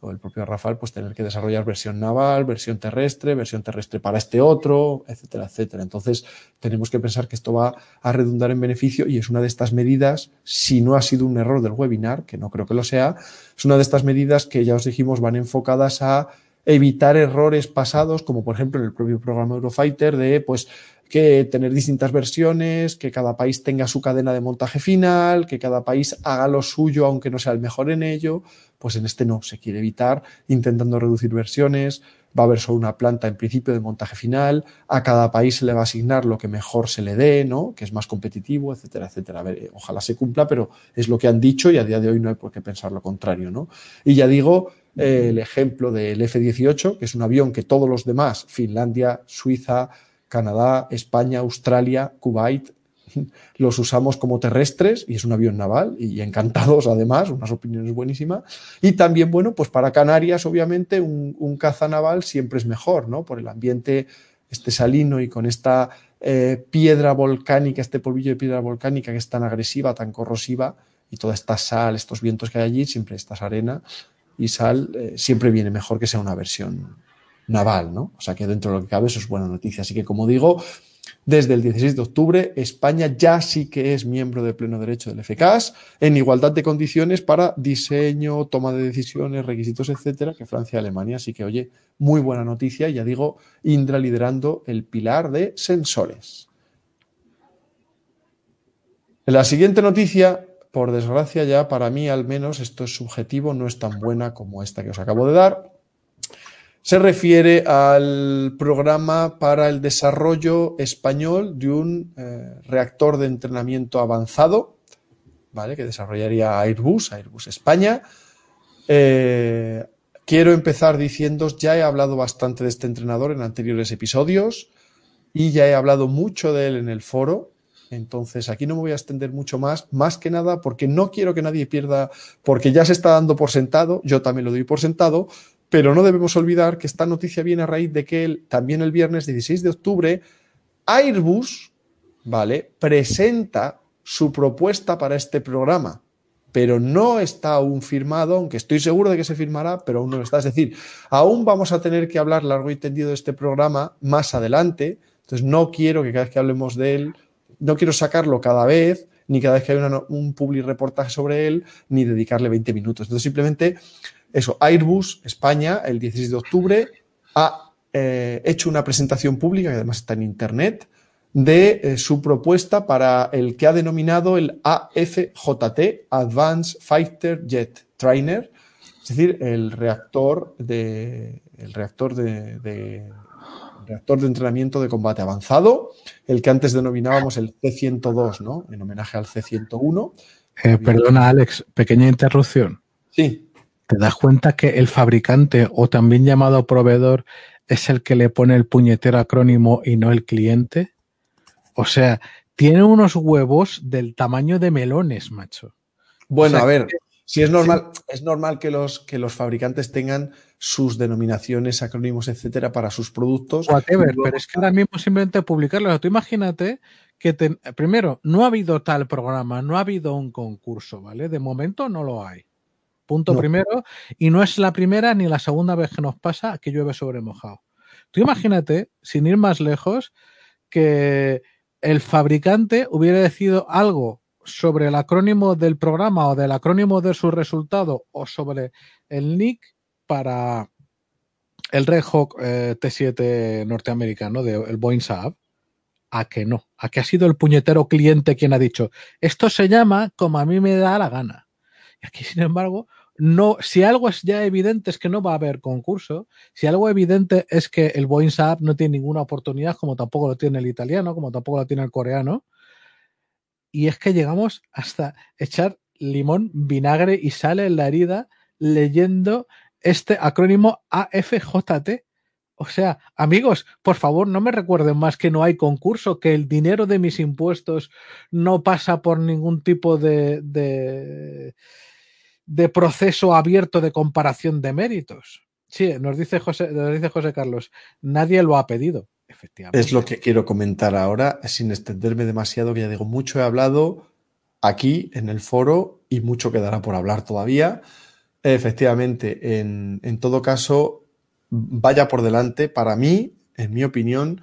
o el propio Rafale, pues tener que desarrollar versión naval, versión terrestre, versión terrestre para este otro, etcétera, etcétera. Entonces, tenemos que pensar que esto va a redundar en beneficio y es una de estas medidas, si no ha sido un error del webinar, que no creo que lo sea, es una de estas medidas que ya os dijimos van enfocadas a evitar errores pasados, como por ejemplo en el propio programa Eurofighter, de pues que tener distintas versiones, que cada país tenga su cadena de montaje final, que cada país haga lo suyo aunque no sea el mejor en ello, pues en este no, se quiere evitar intentando reducir versiones, va a haber solo una planta en principio de montaje final, a cada país se le va a asignar lo que mejor se le dé, ¿no? que es más competitivo, etcétera, etcétera. A ver, eh, ojalá se cumpla, pero es lo que han dicho y a día de hoy no hay por qué pensar lo contrario. ¿no? Y ya digo, eh, el ejemplo del F-18, que es un avión que todos los demás, Finlandia, Suiza, Canadá, España, Australia, Kuwait, los usamos como terrestres y es un avión naval y encantados además, unas opiniones buenísimas. Y también, bueno, pues para Canarias, obviamente, un, caza naval siempre es mejor, ¿no? Por el ambiente este salino y con esta eh, piedra volcánica, este polvillo de piedra volcánica que es tan agresiva, tan corrosiva y toda esta sal, estos vientos que hay allí, siempre estas arena y sal, eh, siempre viene mejor que sea una versión naval, ¿no? O sea que dentro de lo que cabe eso es buena noticia. Así que como digo, desde el 16 de octubre España ya sí que es miembro de pleno derecho del FCAS en igualdad de condiciones para diseño, toma de decisiones, requisitos, etcétera, que Francia y Alemania. Así que, oye, muy buena noticia. Ya digo, Indra liderando el pilar de sensores. La siguiente noticia, por desgracia ya para mí al menos, esto es subjetivo, no es tan buena como esta que os acabo de dar se refiere al programa para el desarrollo español de un eh, reactor de entrenamiento avanzado, ¿vale? que desarrollaría Airbus, Airbus España. Eh, quiero empezar diciendo, ya he hablado bastante de este entrenador en anteriores episodios y ya he hablado mucho de él en el foro. Entonces, aquí no me voy a extender mucho más, más que nada porque no quiero que nadie pierda, porque ya se está dando por sentado, yo también lo doy por sentado, Pero no debemos olvidar que esta noticia viene a raíz de que también el viernes 16 de octubre Airbus, ¿vale? Presenta su propuesta para este programa, pero no está aún firmado, aunque estoy seguro de que se firmará, pero aún no está. Es decir, aún vamos a tener que hablar largo y tendido de este programa más adelante, entonces no quiero que cada vez que hablemos de él, no quiero sacarlo cada vez, ni cada vez que haya un public reportaje sobre él, ni dedicarle 20 minutos. Entonces simplemente eso, Airbus España, el 16 de octubre, ha eh, hecho una presentación pública, que además está en Internet, de eh, su propuesta para el que ha denominado el AFJT, Advanced Fighter Jet Trainer, es decir, el reactor de, el reactor de, reactor de entrenamiento de combate avanzado, el que antes denominábamos el C-102, ¿no? En homenaje al C-101. Eh, perdona, Alex, pequeña interrupción. Sí. ¿Te das cuenta que el fabricante o también llamado proveedor es el que le pone el puñetero acrónimo y no el cliente? O sea, tiene unos huevos del tamaño de melones, macho. Bueno, a ver, si es normal, es normal que los, que los fabricantes tengan sus denominaciones, acrónimos, etcétera, para sus productos. Whatever, pero es que ahora mismo simplemente publicarlo. Tú imagínate que primero, no ha habido tal programa, no ha habido un concurso, ¿vale? De momento no lo hay. Punto primero. Y no es la primera ni la segunda vez que nos pasa que llueve sobre mojado. Tú imagínate, sin ir más lejos, que el fabricante hubiera decidido algo sobre el acrónimo del programa o del acrónimo de su resultado o sobre el nick para el Red Hawk eh, T7 norteamericano del Boeing Saab, a que no, a que ha sido el puñetero cliente quien ha dicho, esto se llama como a mí me da la gana. Y aquí, sin embargo, no, si algo es ya evidente es que no va a haber concurso, si algo evidente es que el Boeing Saab no tiene ninguna oportunidad, como tampoco lo tiene el italiano, como tampoco lo tiene el coreano, y es que llegamos hasta echar limón, vinagre y sal en la herida leyendo este acrónimo AFJT. O sea, amigos, por favor, no me recuerden más que no hay concurso, que el dinero de mis impuestos no pasa por ningún tipo de de proceso abierto de comparación de méritos. Sí, nos dice José, nos dice José Carlos, nadie lo ha pedido, efectivamente. Es lo que quiero comentar ahora, sin extenderme demasiado, que ya digo, mucho he hablado aquí en el foro y mucho quedará por hablar todavía. Efectivamente, en, en todo caso, vaya por delante, para mí, en mi opinión,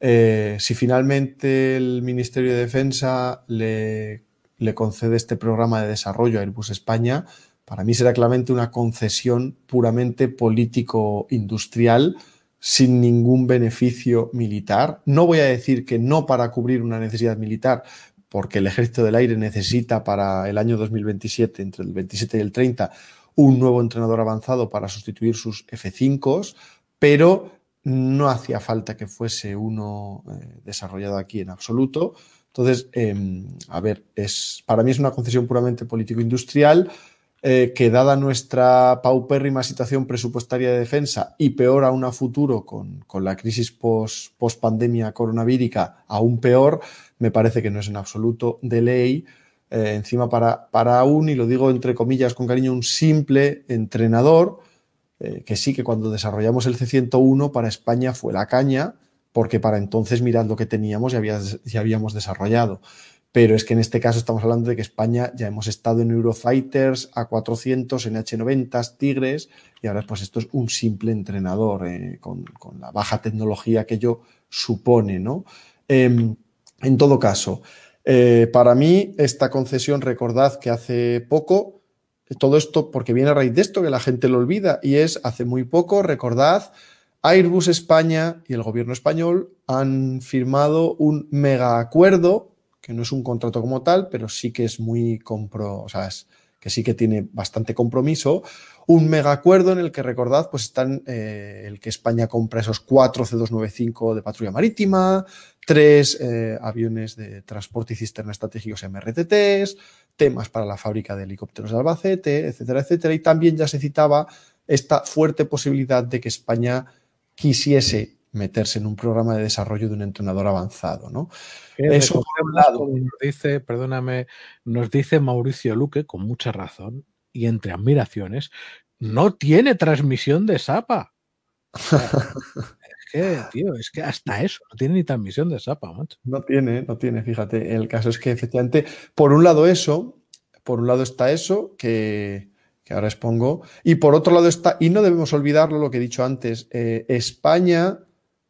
eh, si finalmente el Ministerio de Defensa le le concede este programa de desarrollo a Airbus España, para mí será claramente una concesión puramente político-industrial sin ningún beneficio militar. No voy a decir que no para cubrir una necesidad militar, porque el Ejército del Aire necesita para el año 2027, entre el 27 y el 30, un nuevo entrenador avanzado para sustituir sus F5, pero no hacía falta que fuese uno eh, desarrollado aquí en absoluto. Entonces, em, a ver, es, para mí es una concesión puramente político-industrial eh, que dada nuestra paupérrima situación presupuestaria de defensa y peor aún a futuro con, la crisis post-pandemia coronavírica, aún peor, me parece que no es en absoluto de ley. Eh, encima para, para un, y lo digo entre comillas con cariño, un simple entrenador, eh, que sí que cuando desarrollamos el C101 para España fue la caña, porque para entonces mirad lo que teníamos y habíamos desarrollado. Pero es que en este caso estamos hablando de que España ya hemos estado en Eurofighters, A400, en H90, Tigres, y ahora pues esto es un simple entrenador eh, con, la baja tecnología que ello supone, ¿no? Em, en todo caso, eh, para mí esta concesión, recordad que hace poco, todo esto porque viene a raíz de esto, que la gente lo olvida, y es hace muy poco, recordad, Airbus España y el gobierno español han firmado un mega acuerdo, que no es un contrato como tal, pero sí que es muy compro, o sea, que sí que tiene bastante compromiso, un mega acuerdo en el que recordad, pues están eh, el que España compra esos cuatro C295 de patrulla marítima, tres eh, aviones de transporte y cisterna estratégicos MRTTs, temas para la fábrica de helicópteros de Albacete, etcétera, etcétera. Y también ya se citaba esta fuerte posibilidad de que España quisiese meterse en un programa de desarrollo de un entrenador avanzado, ¿no? Eso por un lado. Nos dice, perdóname, nos dice Mauricio Luque, con mucha razón y entre admiraciones, no tiene transmisión de SAPA. es que, tío, es que hasta eso, no tiene ni transmisión de SAPA, macho. No tiene, no tiene, fíjate. El caso es que efectivamente, por un lado eso, por un lado está eso, que, que ahora expongo, y por otro lado está, y no debemos olvidarlo, lo que he dicho antes, eh, España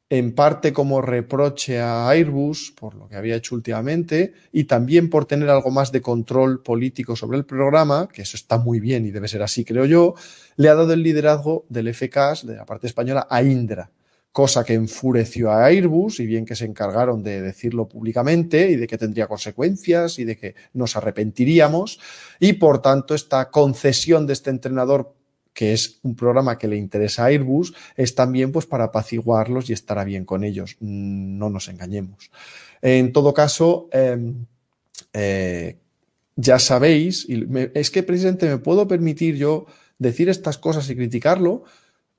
en parte como reproche a Airbus por lo que había hecho últimamente y también por tener algo más de control político sobre el programa, que eso está muy bien y debe ser así, creo yo, le ha dado el liderazgo del FCAS de la parte española a Indra, cosa que enfureció a Airbus y bien que se encargaron de decirlo públicamente y de que tendría consecuencias y de que nos arrepentiríamos y por tanto esta concesión de este entrenador que es un programa que le interesa a Airbus, es también pues para apaciguarlos y estará bien con ellos. Mm, no nos engañemos. En todo caso, em, eh, ya sabéis, y es que precisamente me puedo permitir yo decir estas cosas y criticarlo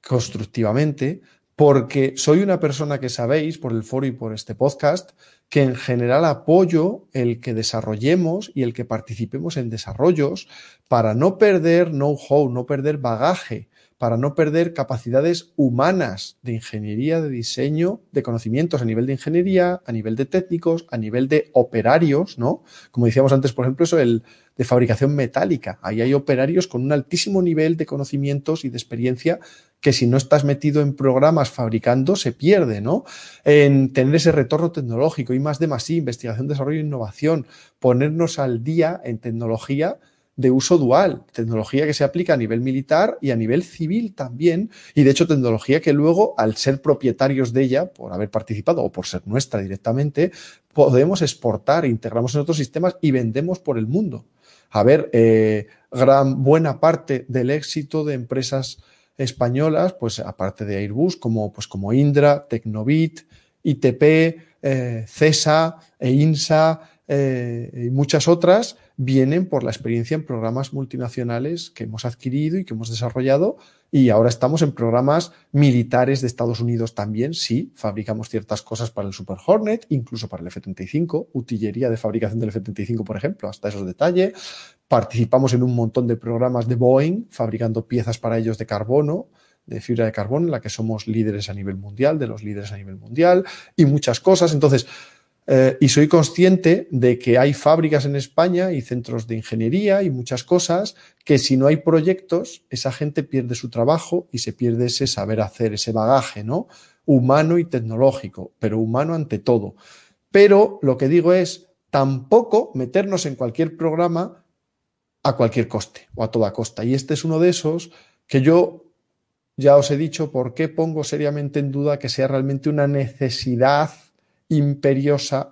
constructivamente, porque soy una persona que sabéis por el foro y por este podcast que en general apoyo el que desarrollemos y el que participemos en desarrollos para no perder know-how, no perder bagaje, para no perder capacidades humanas de ingeniería, de diseño, de conocimientos a nivel de ingeniería, a nivel de técnicos, a nivel de operarios, ¿no? Como decíamos antes, por ejemplo, eso el de fabricación metálica. Ahí hay operarios con un altísimo nivel de conocimientos y de experiencia que si no estás metido en programas fabricando se pierde, ¿no? En tener ese retorno tecnológico y más de más investigación, desarrollo e innovación, ponernos al día en tecnología de uso dual, tecnología que se aplica a nivel militar y a nivel civil también, y de hecho tecnología que luego, al ser propietarios de ella, por haber participado o por ser nuestra directamente, podemos exportar, integramos en otros sistemas y vendemos por el mundo. A ver, eh, gran buena parte del éxito de empresas españolas, pues aparte de Airbus, como, pues como Indra, Tecnobit, ITP, eh, CESA e INSA eh, y muchas otras, vienen por la experiencia en programas multinacionales que hemos adquirido y que hemos desarrollado y ahora estamos en programas militares de Estados Unidos también. Sí, fabricamos ciertas cosas para el Super Hornet, incluso para el F-35, utillería de fabricación del F-35, por ejemplo, hasta esos detalles. Participamos en un montón de programas de Boeing, fabricando piezas para ellos de carbono, de fibra de carbono, en la que somos líderes a nivel mundial, de los líderes a nivel mundial, y muchas cosas. Entonces, eh, y soy consciente de que hay fábricas en España y centros de ingeniería y muchas cosas que si no hay proyectos, esa gente pierde su trabajo y se pierde ese saber hacer, ese bagaje, ¿no? Humano y tecnológico, pero humano ante todo. Pero lo que digo es, tampoco meternos en cualquier programa a cualquier coste o a toda costa. Y este es uno de esos que yo ya os he dicho por qué pongo seriamente en duda que sea realmente una necesidad imperiosa,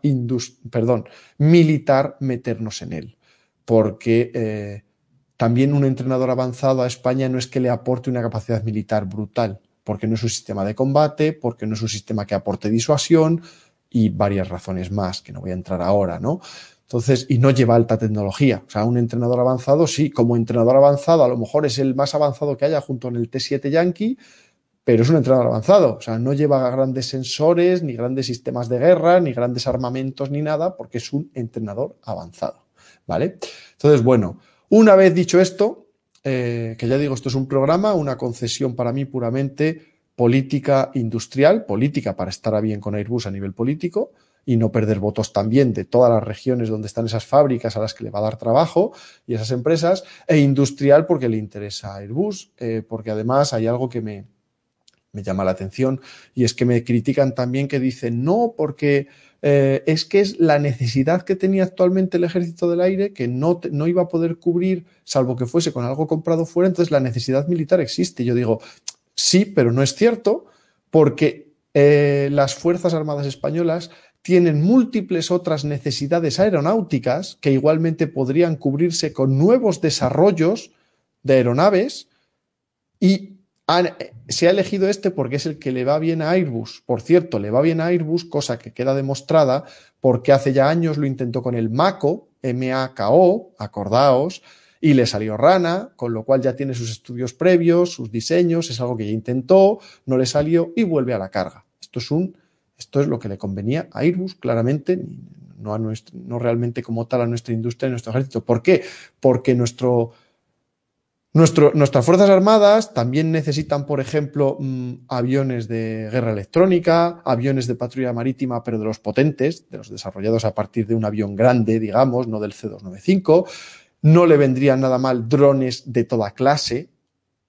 militar meternos en él. Porque eh, también un entrenador avanzado a España no es que le aporte una capacidad militar brutal, porque no es un sistema de combate, porque no es un sistema que aporte disuasión y varias razones más, que no voy a entrar ahora, ¿no? Entonces, y no lleva alta tecnología. O sea, un entrenador avanzado, sí, como entrenador avanzado, a lo mejor es el más avanzado que haya junto en el T7 Yankee, pero es un entrenador avanzado, o sea, no lleva grandes sensores, ni grandes sistemas de guerra, ni grandes armamentos, ni nada, porque es un entrenador avanzado, ¿vale? Entonces, bueno, una vez dicho esto, eh, que ya digo, esto es un programa, una concesión para mí puramente política industrial, política para estar a bien con Airbus a nivel político y no perder votos también de todas las regiones donde están esas fábricas a las que le va a dar trabajo y esas empresas, e industrial porque le interesa a Airbus, eh, porque además hay algo que me, me llama la atención y es que me critican también que dicen no porque eh, es que es la necesidad que tenía actualmente el ejército del aire que no, no iba a poder cubrir salvo que fuese con algo comprado fuera, entonces la necesidad militar existe. Yo digo, sí, pero no es cierto porque eh, las Fuerzas Armadas Españolas tienen múltiples otras necesidades aeronáuticas que igualmente podrían cubrirse con nuevos desarrollos de aeronaves y se ha elegido este porque es el que le va bien a Airbus. Por cierto, le va bien a Airbus, cosa que queda demostrada porque hace ya años lo intentó con el MACO, M-A-K-O, acordaos, y le salió rana, con lo cual ya tiene sus estudios previos, sus diseños, es algo que ya intentó, no le salió y vuelve a la carga. Esto es un, esto es lo que le convenía a Airbus, claramente, no, a no realmente como tal a nuestra industria, a nuestro ejército. ¿Por qué? Porque nuestro, nuestras Fuerzas Armadas también necesitan, por ejemplo, mm, aviones de guerra electrónica, aviones de patrulla marítima, pero de los potentes, de los desarrollados a partir de un avión grande, digamos, no del C-295. No le vendrían nada mal drones de toda clase,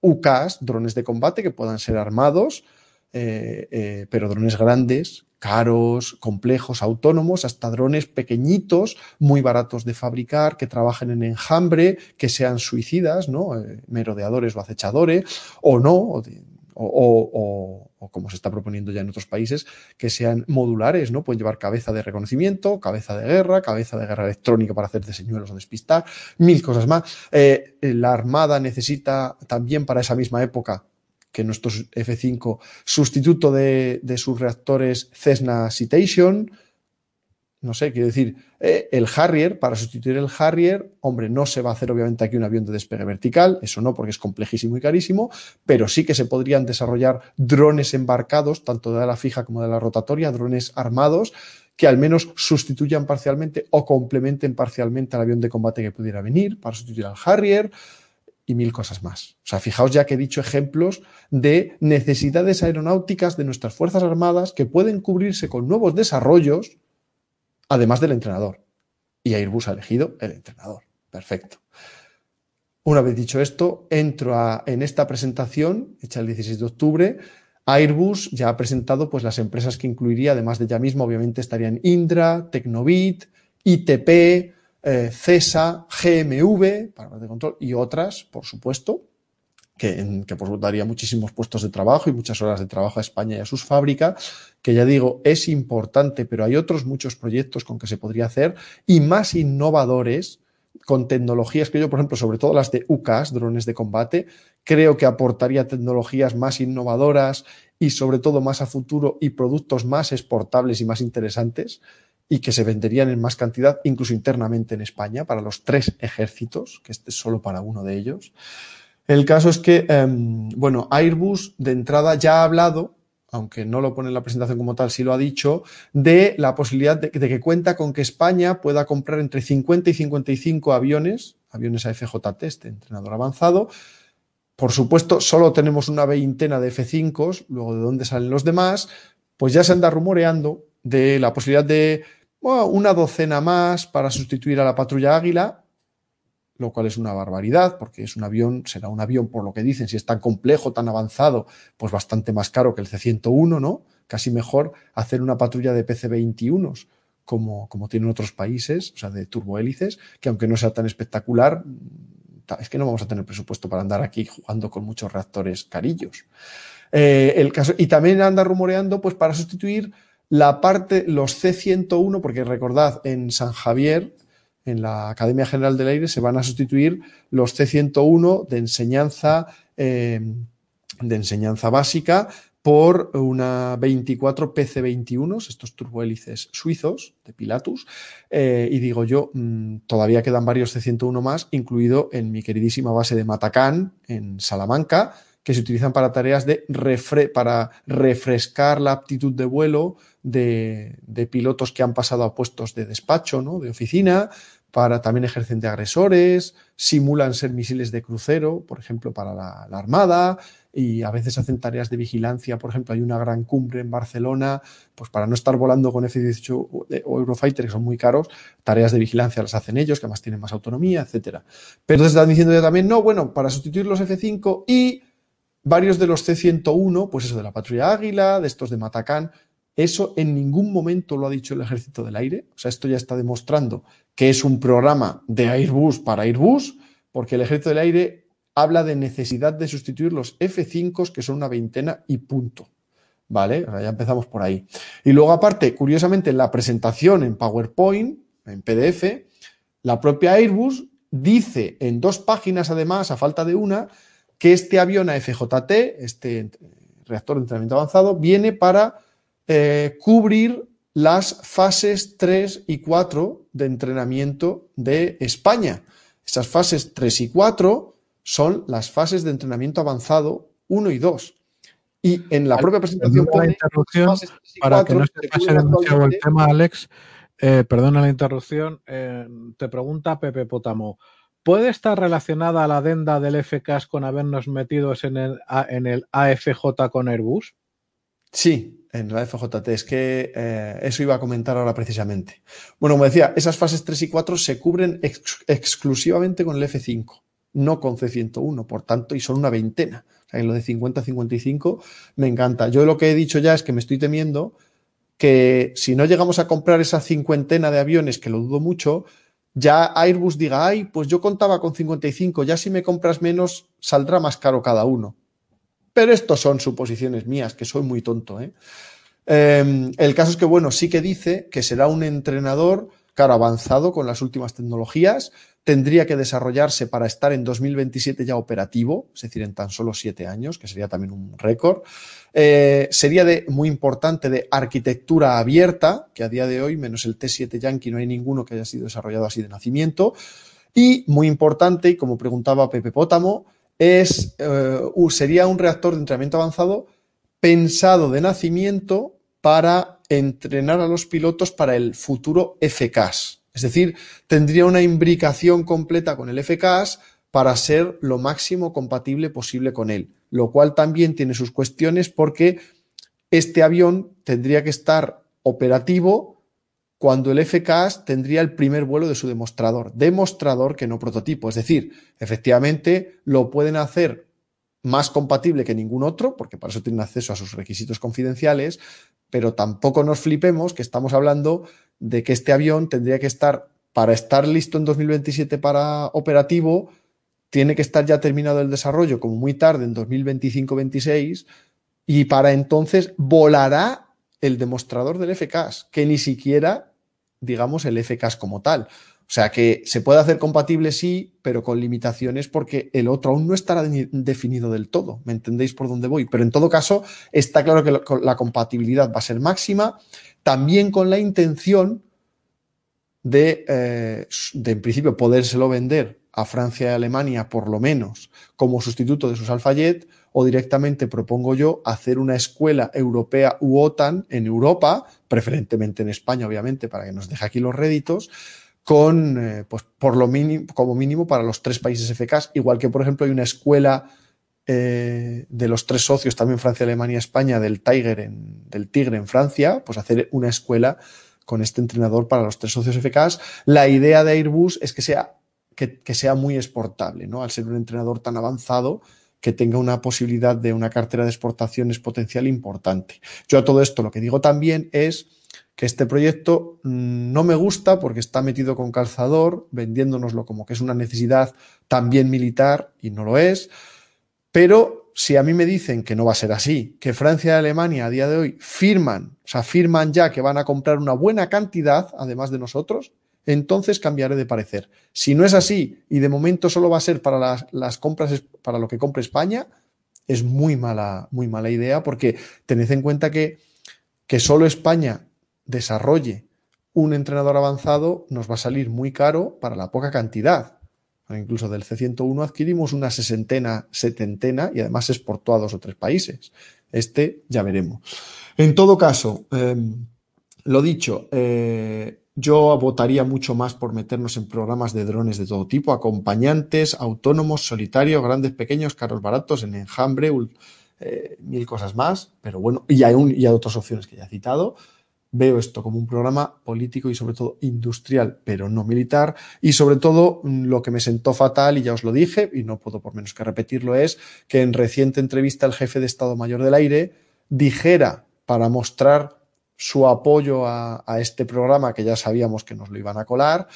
UCAS, drones de combate que puedan ser armados, eh, eh, pero drones grandes, caros, complejos, autónomos, hasta drones pequeñitos, muy baratos de fabricar, que trabajen en enjambre, que sean suicidas, ¿no? Eh, merodeadores o acechadores, o no, o, como se está proponiendo ya en otros países, que sean modulares, ¿no? Pueden llevar cabeza de reconocimiento, cabeza de guerra, cabeza de guerra electrónica para hacer señuelos o despistar, mil cosas más. la Armada necesita también para esa misma época que nuestro F5 sustituto de, sus reactores Cessna Citation. No sé, quiero decir, eh, el Harrier, para sustituir el Harrier, hombre, no se va a hacer obviamente aquí un avión de despegue vertical, eso no, porque es complejísimo y carísimo, pero sí que se podrían desarrollar drones embarcados, tanto de la fija como de la rotatoria, drones armados, que al menos sustituyan parcialmente o complementen parcialmente al avión de combate que pudiera venir para sustituir al Harrier y mil cosas más. O sea, fijaos ya que he dicho ejemplos de necesidades aeronáuticas de nuestras Fuerzas Armadas que pueden cubrirse con nuevos desarrollos, además del entrenador. Y Airbus ha elegido el entrenador. Perfecto. Una vez dicho esto, entro en esta presentación, hecha el 16 de octubre. Airbus ya ha presentado pues, las empresas que incluiría, además de ya mismo, obviamente estarían Indra, Tecnobit, ITP, eh, CESA, GMV, para de control, y otras, por supuesto, que, que pues, daría muchísimos puestos de trabajo y muchas horas de trabajo a España y a sus fábricas, que ya digo, es importante, pero hay otros muchos proyectos con que se podría hacer y más innovadores con tecnologías que yo, por ejemplo, sobre todo las de UCAS, drones de combate, creo que aportaría tecnologías más innovadoras y sobre todo más a futuro y productos más exportables y más interesantes y que se venderían en más cantidad, incluso internamente en España, para los tres ejércitos, que este es solo para uno de ellos. El caso es que, em, bueno, Airbus de entrada ya ha hablado, aunque no lo pone en la presentación como tal, sí lo ha dicho, de la posibilidad de, que cuenta con que España pueda comprar entre 50 y 55 aviones, aviones AFJT, este entrenador avanzado. Por supuesto, solo tenemos una veintena de F5, luego de dónde salen los demás, pues ya se anda rumoreando de la posibilidad de una docena más para sustituir a la patrulla Águila, lo cual es una barbaridad, porque es un avión, será un avión, por lo que dicen, si es tan complejo, tan avanzado, pues bastante más caro que el C-101, ¿no? Casi mejor hacer una patrulla de PC-21, como, como tienen otros países, o sea, de turbohélices, que aunque no sea tan espectacular, es que no vamos a tener presupuesto para andar aquí jugando con muchos reactores carillos. Eh, el caso, y también anda rumoreando, pues para sustituir la parte, los C101, porque recordad, en San Javier, en la Academia General del Aire, se van a sustituir los C101 de enseñanza, eh, de enseñanza básica por una 24 PC21, estos turbohélices suizos de Pilatus. Eh, y digo yo, mm, todavía quedan varios C101 más, incluido en mi queridísima base de Matacán, en Salamanca, que se utilizan para tareas de para refrescar la aptitud de vuelo de, pilotos que han pasado a puestos de despacho, ¿no? de oficina, para también ejercen de agresores, simulan ser misiles de crucero, por ejemplo, para la, Armada, y a veces hacen tareas de vigilancia. Por ejemplo, hay una gran cumbre en Barcelona, pues para no estar volando con F-18 o Eurofighter, que son muy caros, tareas de vigilancia las hacen ellos, que además tienen más autonomía, etcétera. Pero están diciendo ya también, no, bueno, para sustituir los F-5 y varios de los C-101, pues eso de la patrulla Águila, de estos de Matacán, eso en ningún momento lo ha dicho el Ejército del Aire. O sea, esto ya está demostrando que es un programa de Airbus para Airbus, porque el Ejército del Aire habla de necesidad de sustituir los F-5, que son una veintena y punto. ¿Vale? ya empezamos por ahí. Y luego, aparte, curiosamente, en la presentación en PowerPoint, en PDF, la propia Airbus dice en dos páginas, además, a falta de una, que este avión AFJT, este reactor de entrenamiento avanzado, viene para eh, cubrir las fases 3 y 4 de entrenamiento de España. Esas fases 3 y 4 son las fases de entrenamiento avanzado 1 y 2. Y en la propia presentación pone interrupción, para que no se pase demasiado el tema, Alex, eh, perdona la interrupción, eh, te pregunta Pepe Potamo, ¿Puede estar relacionada la adenda del FCAS con habernos metidos en el, en el AFJ con Airbus? Sí, en la FJT. Es que eh, eso iba a comentar ahora precisamente. Bueno, como decía, esas fases 3 y 4 se cubren exclusivamente con el F5, no con C101, por tanto, y son una veintena. O sea, en lo de 50-55 me encanta. Yo lo que he dicho ya es que me estoy temiendo que si no llegamos a comprar esa cincuentena de aviones, que lo dudo mucho, ya Airbus diga, ay, pues yo contaba con 55, ya si me compras menos, saldrá más caro cada uno. Pero estos son suposiciones mías, que soy muy tonto. ¿eh? Em, el caso es que, bueno, sí que dice que será un entrenador, claro, avanzado con las últimas tecnologías, tendría que desarrollarse para estar en 2027 ya operativo, es decir, en tan solo siete años, que sería también un récord. Eh, sería de, muy importante de arquitectura abierta, que a día de hoy, menos el T7 Yankee, no hay ninguno que haya sido desarrollado así de nacimiento. Y muy importante, y como preguntaba Pepe Pótamo, es, eh, sería un reactor de entrenamiento avanzado pensado de nacimiento para entrenar a los pilotos para el futuro FCAS. Es decir, tendría una imbricación completa con el FCAS para ser lo máximo compatible posible con él, lo cual también tiene sus cuestiones porque este avión tendría que estar operativo cuando el FKS tendría el primer vuelo de su demostrador. Demostrador que no prototipo. Es decir, efectivamente lo pueden hacer más compatible que ningún otro, porque para eso tienen acceso a sus requisitos confidenciales, pero tampoco nos flipemos que estamos hablando de que este avión tendría que estar, para estar listo en 2027 para operativo, tiene que estar ya terminado el desarrollo como muy tarde, en 2025-26, y para entonces volará el demostrador del FCAS, que ni siquiera, digamos, el FCAS como tal. O sea que se puede hacer compatible, sí, pero con limitaciones porque el otro aún no estará definido del todo. ¿Me entendéis por dónde voy? Pero en todo caso, está claro que la compatibilidad va a ser máxima, también con la intención de, eh, de en principio, podérselo vender a Francia y Alemania, por lo menos, como sustituto de sus Alfayet, o directamente propongo yo hacer una escuela europea u OTAN en Europa, preferentemente en España, obviamente, para que nos deje aquí los réditos, con, eh, pues, por lo mínimo, como mínimo para los tres países FKs, igual que, por ejemplo, hay una escuela eh, de los tres socios, también Francia, Alemania, España, del Tiger, en, del Tigre en Francia, pues hacer una escuela con este entrenador para los tres socios FKs. La idea de Airbus es que sea, que, que sea muy exportable, ¿no? Al ser un entrenador tan avanzado, que tenga una posibilidad de una cartera de exportaciones potencial importante. Yo a todo esto lo que digo también es que este proyecto mm, no me gusta porque está metido con calzador, vendiéndonoslo como que es una necesidad también militar y no lo es, pero si a mí me dicen que no va a ser así, que Francia y Alemania a día de hoy firman, o sea, firman ya que van a comprar una buena cantidad, además de nosotros, entonces cambiaré de parecer. Si no es así y de momento solo va a ser para las, compras, para lo que compre España, es muy mala, muy mala idea porque tened en cuenta que, que solo España desarrolle un entrenador avanzado nos va a salir muy caro para la poca cantidad. Incluso del C101 adquirimos una sesentena, setentena y además exportó a dos o tres países. Este ya veremos. En todo caso, em, lo dicho, eh, yo votaría mucho más por meternos en programas de drones de todo tipo, acompañantes, autónomos, solitarios, grandes, pequeños, caros, baratos, en enjambre, eh, mil cosas más, pero bueno, y hay, un, y hay otras opciones que ya he citado. Veo esto como un programa político y sobre todo industrial, pero no militar. Y sobre todo mm, lo que me sentó fatal, y ya os lo dije, y no puedo por menos que repetirlo, es que en reciente entrevista el jefe de Estado Mayor del Aire dijera, para mostrar su apoyo a, este programa, que ya sabíamos que nos lo iban a colar,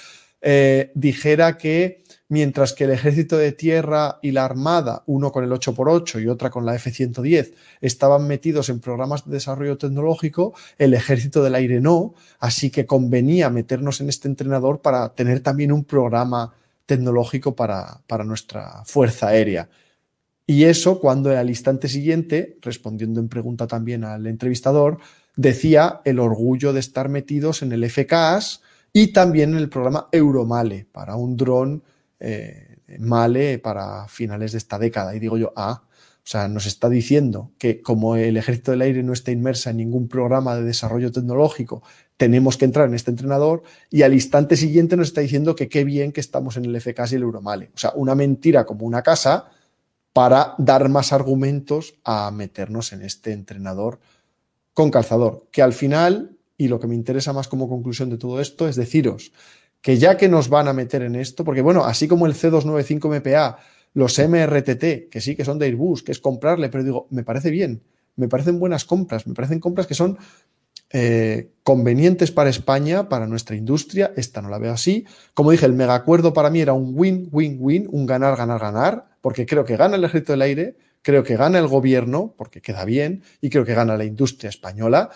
eh, dijera que mientras que el ejército de tierra y la armada, uno con el 8x8 y otra con la F-110, estaban metidos en programas de desarrollo tecnológico, el ejército del aire no, así que convenía meternos en este entrenador para tener también un programa tecnológico para, para nuestra fuerza aérea. Y eso cuando al instante siguiente, respondiendo en pregunta también al entrevistador, decía el orgullo de estar metidos en el FKAS y también en el programa Euromale para un dron eh, Male para finales de esta década. Y digo yo, ah, o sea, nos está diciendo que como el ejército del aire no está inmersa en ningún programa de desarrollo tecnológico, tenemos que entrar en este entrenador y al instante siguiente nos está diciendo que qué bien que estamos en el FKS y el Euromale. O sea, una mentira como una casa para dar más argumentos a meternos en este entrenador con calzador, que al final, y lo que me interesa más como conclusión de todo esto, es deciros que ya que nos van a meter en esto, porque bueno, así como el C295 MPA, los MRTT, que sí que son de Airbus, que es comprarle, pero digo, me parece bien, me parecen buenas compras, me parecen compras que son eh, convenientes para España, para nuestra industria. Esta no la veo así. Como dije, el megacuerdo para mí era un win, win, win, un ganar, ganar, ganar, porque creo que gana el ejército del aire, creo que gana el gobierno, porque queda bien, y creo que gana la industria española.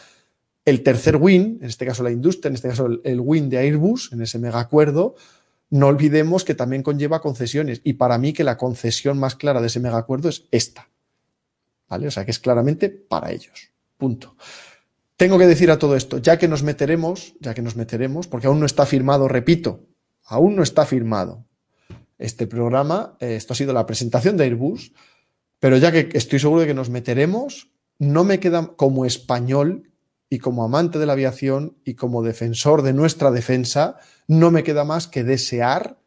El tercer win, en este caso la industria, en este caso el, win de Airbus, en ese megacuerdo, no olvidemos que también conlleva concesiones. Y para mí que la concesión más clara de ese megacuerdo es esta. ¿Vale? O sea que es claramente para ellos. Punto. Tengo que decir a todo esto, ya que nos meteremos, ya que nos meteremos, porque aún no está firmado, repito, aún no está firmado este programa, eh, esto ha sido la presentación de Airbus, pero ya que estoy seguro de que nos meteremos, no me queda como español y como amante de la aviación y como defensor de nuestra defensa, no me queda más que desear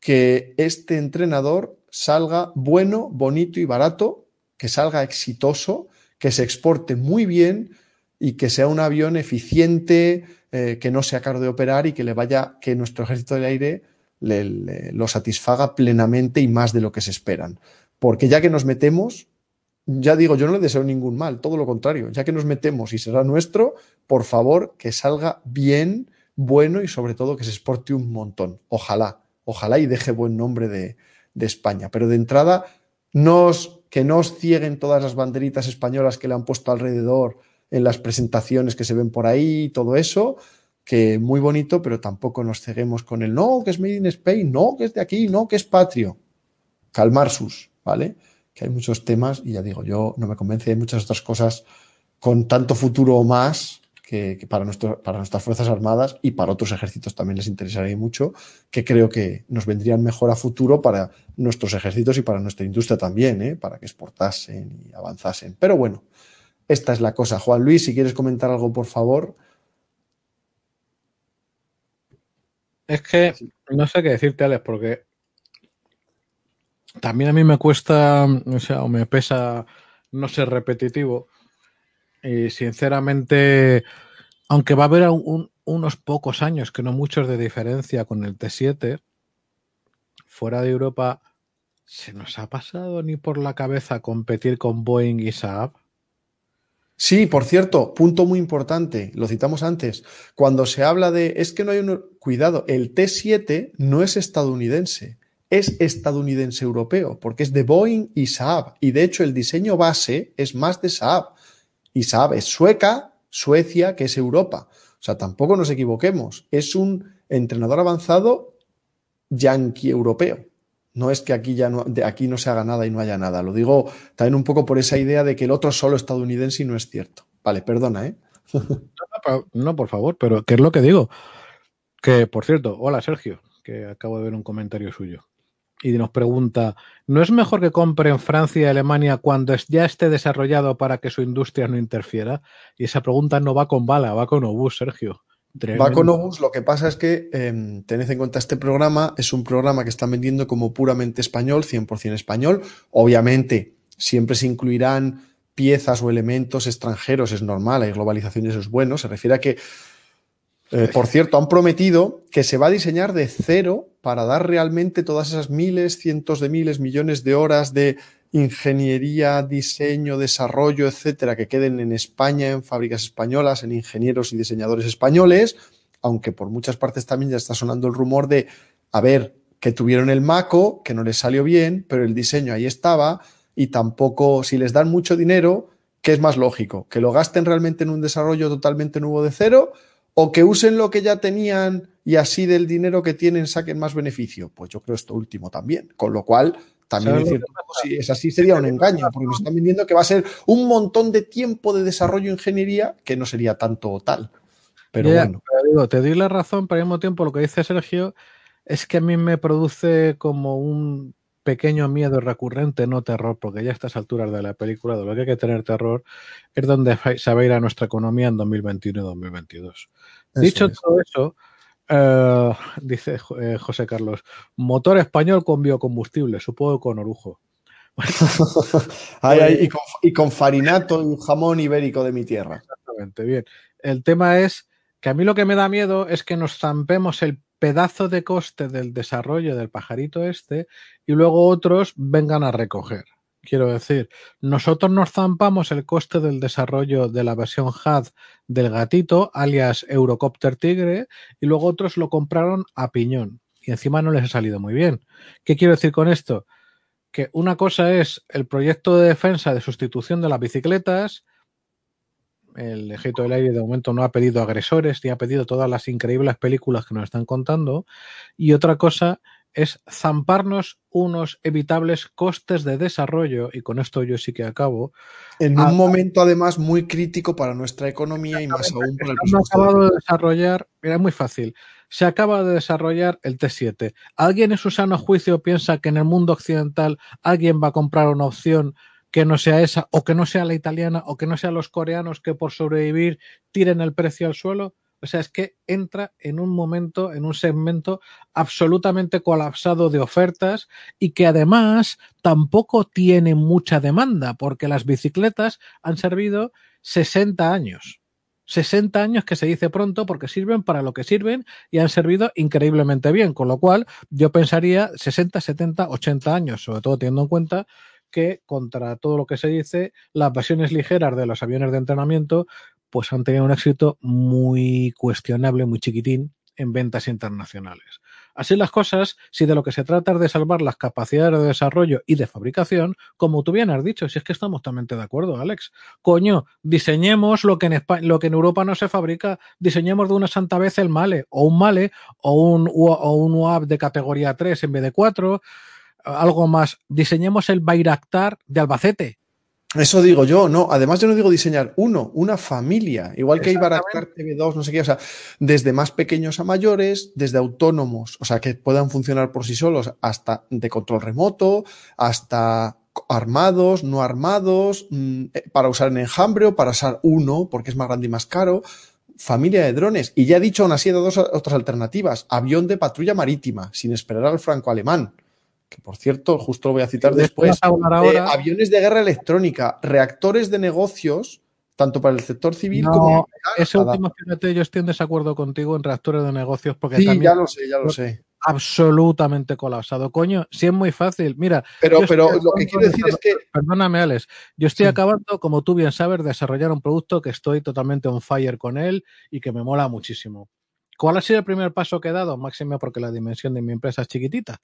que este entrenador salga bueno, bonito y barato, que salga exitoso, que se exporte muy bien, y que sea un avión eficiente, eh, que no sea caro de operar y que le vaya, que nuestro ejército del aire lo satisfaga plenamente y más de lo que se esperan. Porque ya que nos metemos, ya digo, yo no le deseo ningún mal, todo lo contrario, ya que nos metemos y será nuestro, por favor, que salga bien, bueno y sobre todo que se exporte un montón. Ojalá, ojalá y deje buen nombre de, España. Pero de entrada, que no os cieguen todas las banderitas españolas que le han puesto alrededor en las presentaciones que se ven por ahí todo eso, que muy bonito, pero tampoco nos ceguemos con el no, que es Made in Spain, no, que es de aquí, no, que es patrio. Calmar sus, ¿vale? Que hay muchos temas y ya digo, yo no me convence de muchas otras cosas con tanto futuro o más que, para, para nuestras Fuerzas Armadas y para otros ejércitos también les interesaría mucho, que creo que nos vendrían mejor a futuro para nuestros ejércitos y para nuestra industria también, ¿eh? para que exportasen y avanzasen. Pero bueno, esta es la cosa. Juan Luis, si quieres comentar algo, por favor. Es que no sé qué decirte, Alex, porque también a mí me cuesta, o sea, o me pesa no ser repetitivo. Y sinceramente, aunque va a haber unos pocos años, que no muchos de diferencia con el T7, fuera de Europa, ¿se nos ha pasado ni por la cabeza competir con Boeing y Saab? Sí, por cierto, punto muy importante, lo citamos antes, cuando se habla de, es que no hay un, cuidado, el T7 no es estadounidense, es estadounidense europeo, porque es de Boeing y Saab, y de hecho el diseño base es más de Saab, y Saab es sueca, Suecia, que es Europa. O sea, tampoco nos equivoquemos, es un entrenador avanzado yanqui europeo. No es que aquí ya no, de aquí no se haga nada y no haya nada. Lo digo también un poco por esa idea de que el otro solo estadounidense y no es cierto. Vale, perdona, ¿eh? no, por favor, pero ¿qué es lo que digo? Que, por cierto, hola Sergio, que acabo de ver un comentario suyo. Y nos pregunta, ¿no es mejor que compre en Francia y Alemania cuando ya esté desarrollado para que su industria no interfiera? Y esa pregunta no va con bala, va con obús, Sergio. Va con Obus, lo que pasa es que em, tened en cuenta este programa, es un programa que están vendiendo como puramente español, 100% español. Obviamente, siempre se incluirán piezas o elementos extranjeros, es normal, hay globalización y eso es bueno. Se refiere a que, eh, por cierto, han prometido que se va a diseñar de cero para dar realmente todas esas miles, cientos de miles, millones de horas de ingeniería, diseño, desarrollo, etcétera, que queden en España, en fábricas españolas, en ingenieros y diseñadores españoles, aunque por muchas partes también ya está sonando el rumor de, a ver, que tuvieron el MACO, que no les salió bien, pero el diseño ahí estaba, y tampoco, si les dan mucho dinero, ¿qué es más lógico? ¿Que lo gasten realmente en un desarrollo totalmente nuevo de cero? ¿O que usen lo que ya tenían y así del dinero que tienen saquen más beneficio? Pues yo creo esto último también. Con lo cual, también es cierto, si es así sería un engaño, porque nos están vendiendo que va a ser un montón de tiempo de desarrollo de ingeniería que no sería tanto tal. Pero bueno. digo, te doy la razón, pero al mismo tiempo lo que dice Sergio es que a mí me produce como un pequeño miedo recurrente, no terror, porque ya a estas alturas de la película, de lo que hay que tener terror, es donde se va a ir a nuestra economía en 2021 y 2022. Dicho todo eso, eh, dice eh, José Carlos, motor español con biocombustible, supongo con orujo. y, con, farinato y jamón ibérico de mi tierra. Exactamente, bien. El tema es que a mí lo que me da miedo es que nos zampemos el pedazo de coste del desarrollo del pajarito este y luego otros vengan a recoger. Quiero decir, nosotros nos zampamos el coste del desarrollo de la versión HUD del gatito, alias Eurocopter Tigre, y luego otros lo compraron a piñón. Y encima no les ha salido muy bien. ¿Qué quiero decir con esto? Que una cosa es el proyecto de defensa de sustitución de las bicicletas. El ejército del aire de momento no ha pedido agresores ni ha pedido todas las increíbles películas que nos están contando. Y otra cosa es zamparnos unos evitables costes de desarrollo, y con esto yo sí que acabo. En un momento además muy crítico para nuestra economía y más aún para el presupuesto. acabado de desarrollar, mira, muy fácil. Se acaba de desarrollar el T7. ¿Alguien en su sano juicio piensa que en el mundo occidental alguien va a comprar una opción que no sea esa, o que no sea la italiana, o que no sea los coreanos que por sobrevivir tiren el precio al suelo? O sea, es que entra en un momento, en un segmento absolutamente colapsado de ofertas y que además tampoco tiene mucha demanda porque las bicicletas han servido 60 años. 60 años que se dice pronto porque sirven para lo que sirven y han servido increíblemente bien, con lo cual yo pensaría 60, 70, 80 años, sobre todo teniendo en cuenta que contra todo lo que se dice, las versiones ligeras de los aviones de entrenamiento pues han tenido un éxito muy cuestionable, muy chiquitín en ventas internacionales. Así las cosas, si de lo que se trata es de salvar las capacidades de desarrollo y de fabricación, como tú bien has dicho, si es que estamos totalmente de acuerdo, Alex. Coño, diseñemos lo que en, Europa no se fabrica, diseñemos de una santa vez el Male, o un Male, o un, o de categoría 3 en vez de 4, algo más. Diseñemos el Bayraktar de Albacete, eso digo yo, no. Además, yo no digo diseñar uno, una familia. Igual que hay Baraktar TV2, no sé qué. O sea, desde más pequeños a mayores, desde autónomos, o sea, que puedan funcionar por sí solos, hasta de control remoto, hasta armados, no armados, mm, eh, para usar en enjambre o para usar uno, porque es más grande y más caro. Familia de drones. Y ya he dicho aún así de dos otras alternativas. Avión de patrulla marítima, sin esperar al franco-alemán que por cierto, justo lo voy a citar después, aviones de guerra electrónica, reactores de negocios, tanto para el sector civil como... Ese último, fíjate, yo estoy en desacuerdo contigo en reactores de negocios porque sí, ya lo sé, ya lo sé. Absolutamente colapsado. Coño, sí es muy fácil. Mira. Pero, pero lo que quiero decir es que. Perdóname, Alex. Yo estoy acabando, como tú bien sabes, de desarrollar un producto que estoy totalmente on fire con él y que me mola muchísimo. ¿Cuál ha sido el primer paso que he dado? Máximo porque la dimensión de mi empresa es chiquitita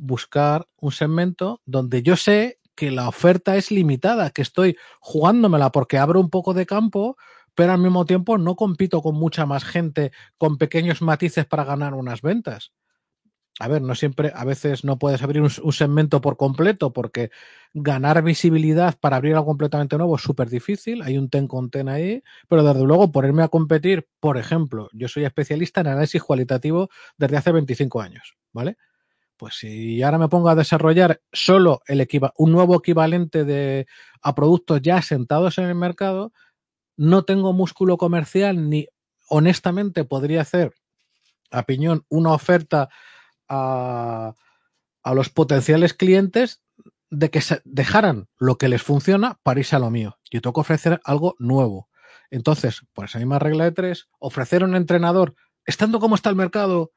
buscar un segmento donde yo sé que la oferta es limitada, que estoy jugándomela porque abro un poco de campo, pero al mismo tiempo no compito con mucha más gente con pequeños matices para ganar unas ventas. A ver, no siempre, a veces no puedes abrir un, segmento por completo porque ganar visibilidad para abrir algo completamente nuevo es súper difícil. Hay un ten con ten ahí, pero desde luego ponerme a competir, por ejemplo, yo soy especialista en análisis cualitativo desde hace 25 años, ¿vale? Pues si ahora me pongo a desarrollar solo un nuevo equivalente de, a productos ya sentados en el mercado, no tengo músculo comercial ni honestamente podría hacer a piñón una oferta a, a los potenciales clientes de que dejaran lo que les funciona para irse a lo mío. Yo tengo que ofrecer algo nuevo. Entonces, por esa misma regla de tres, ofrecer un entrenador, estando como está el mercado,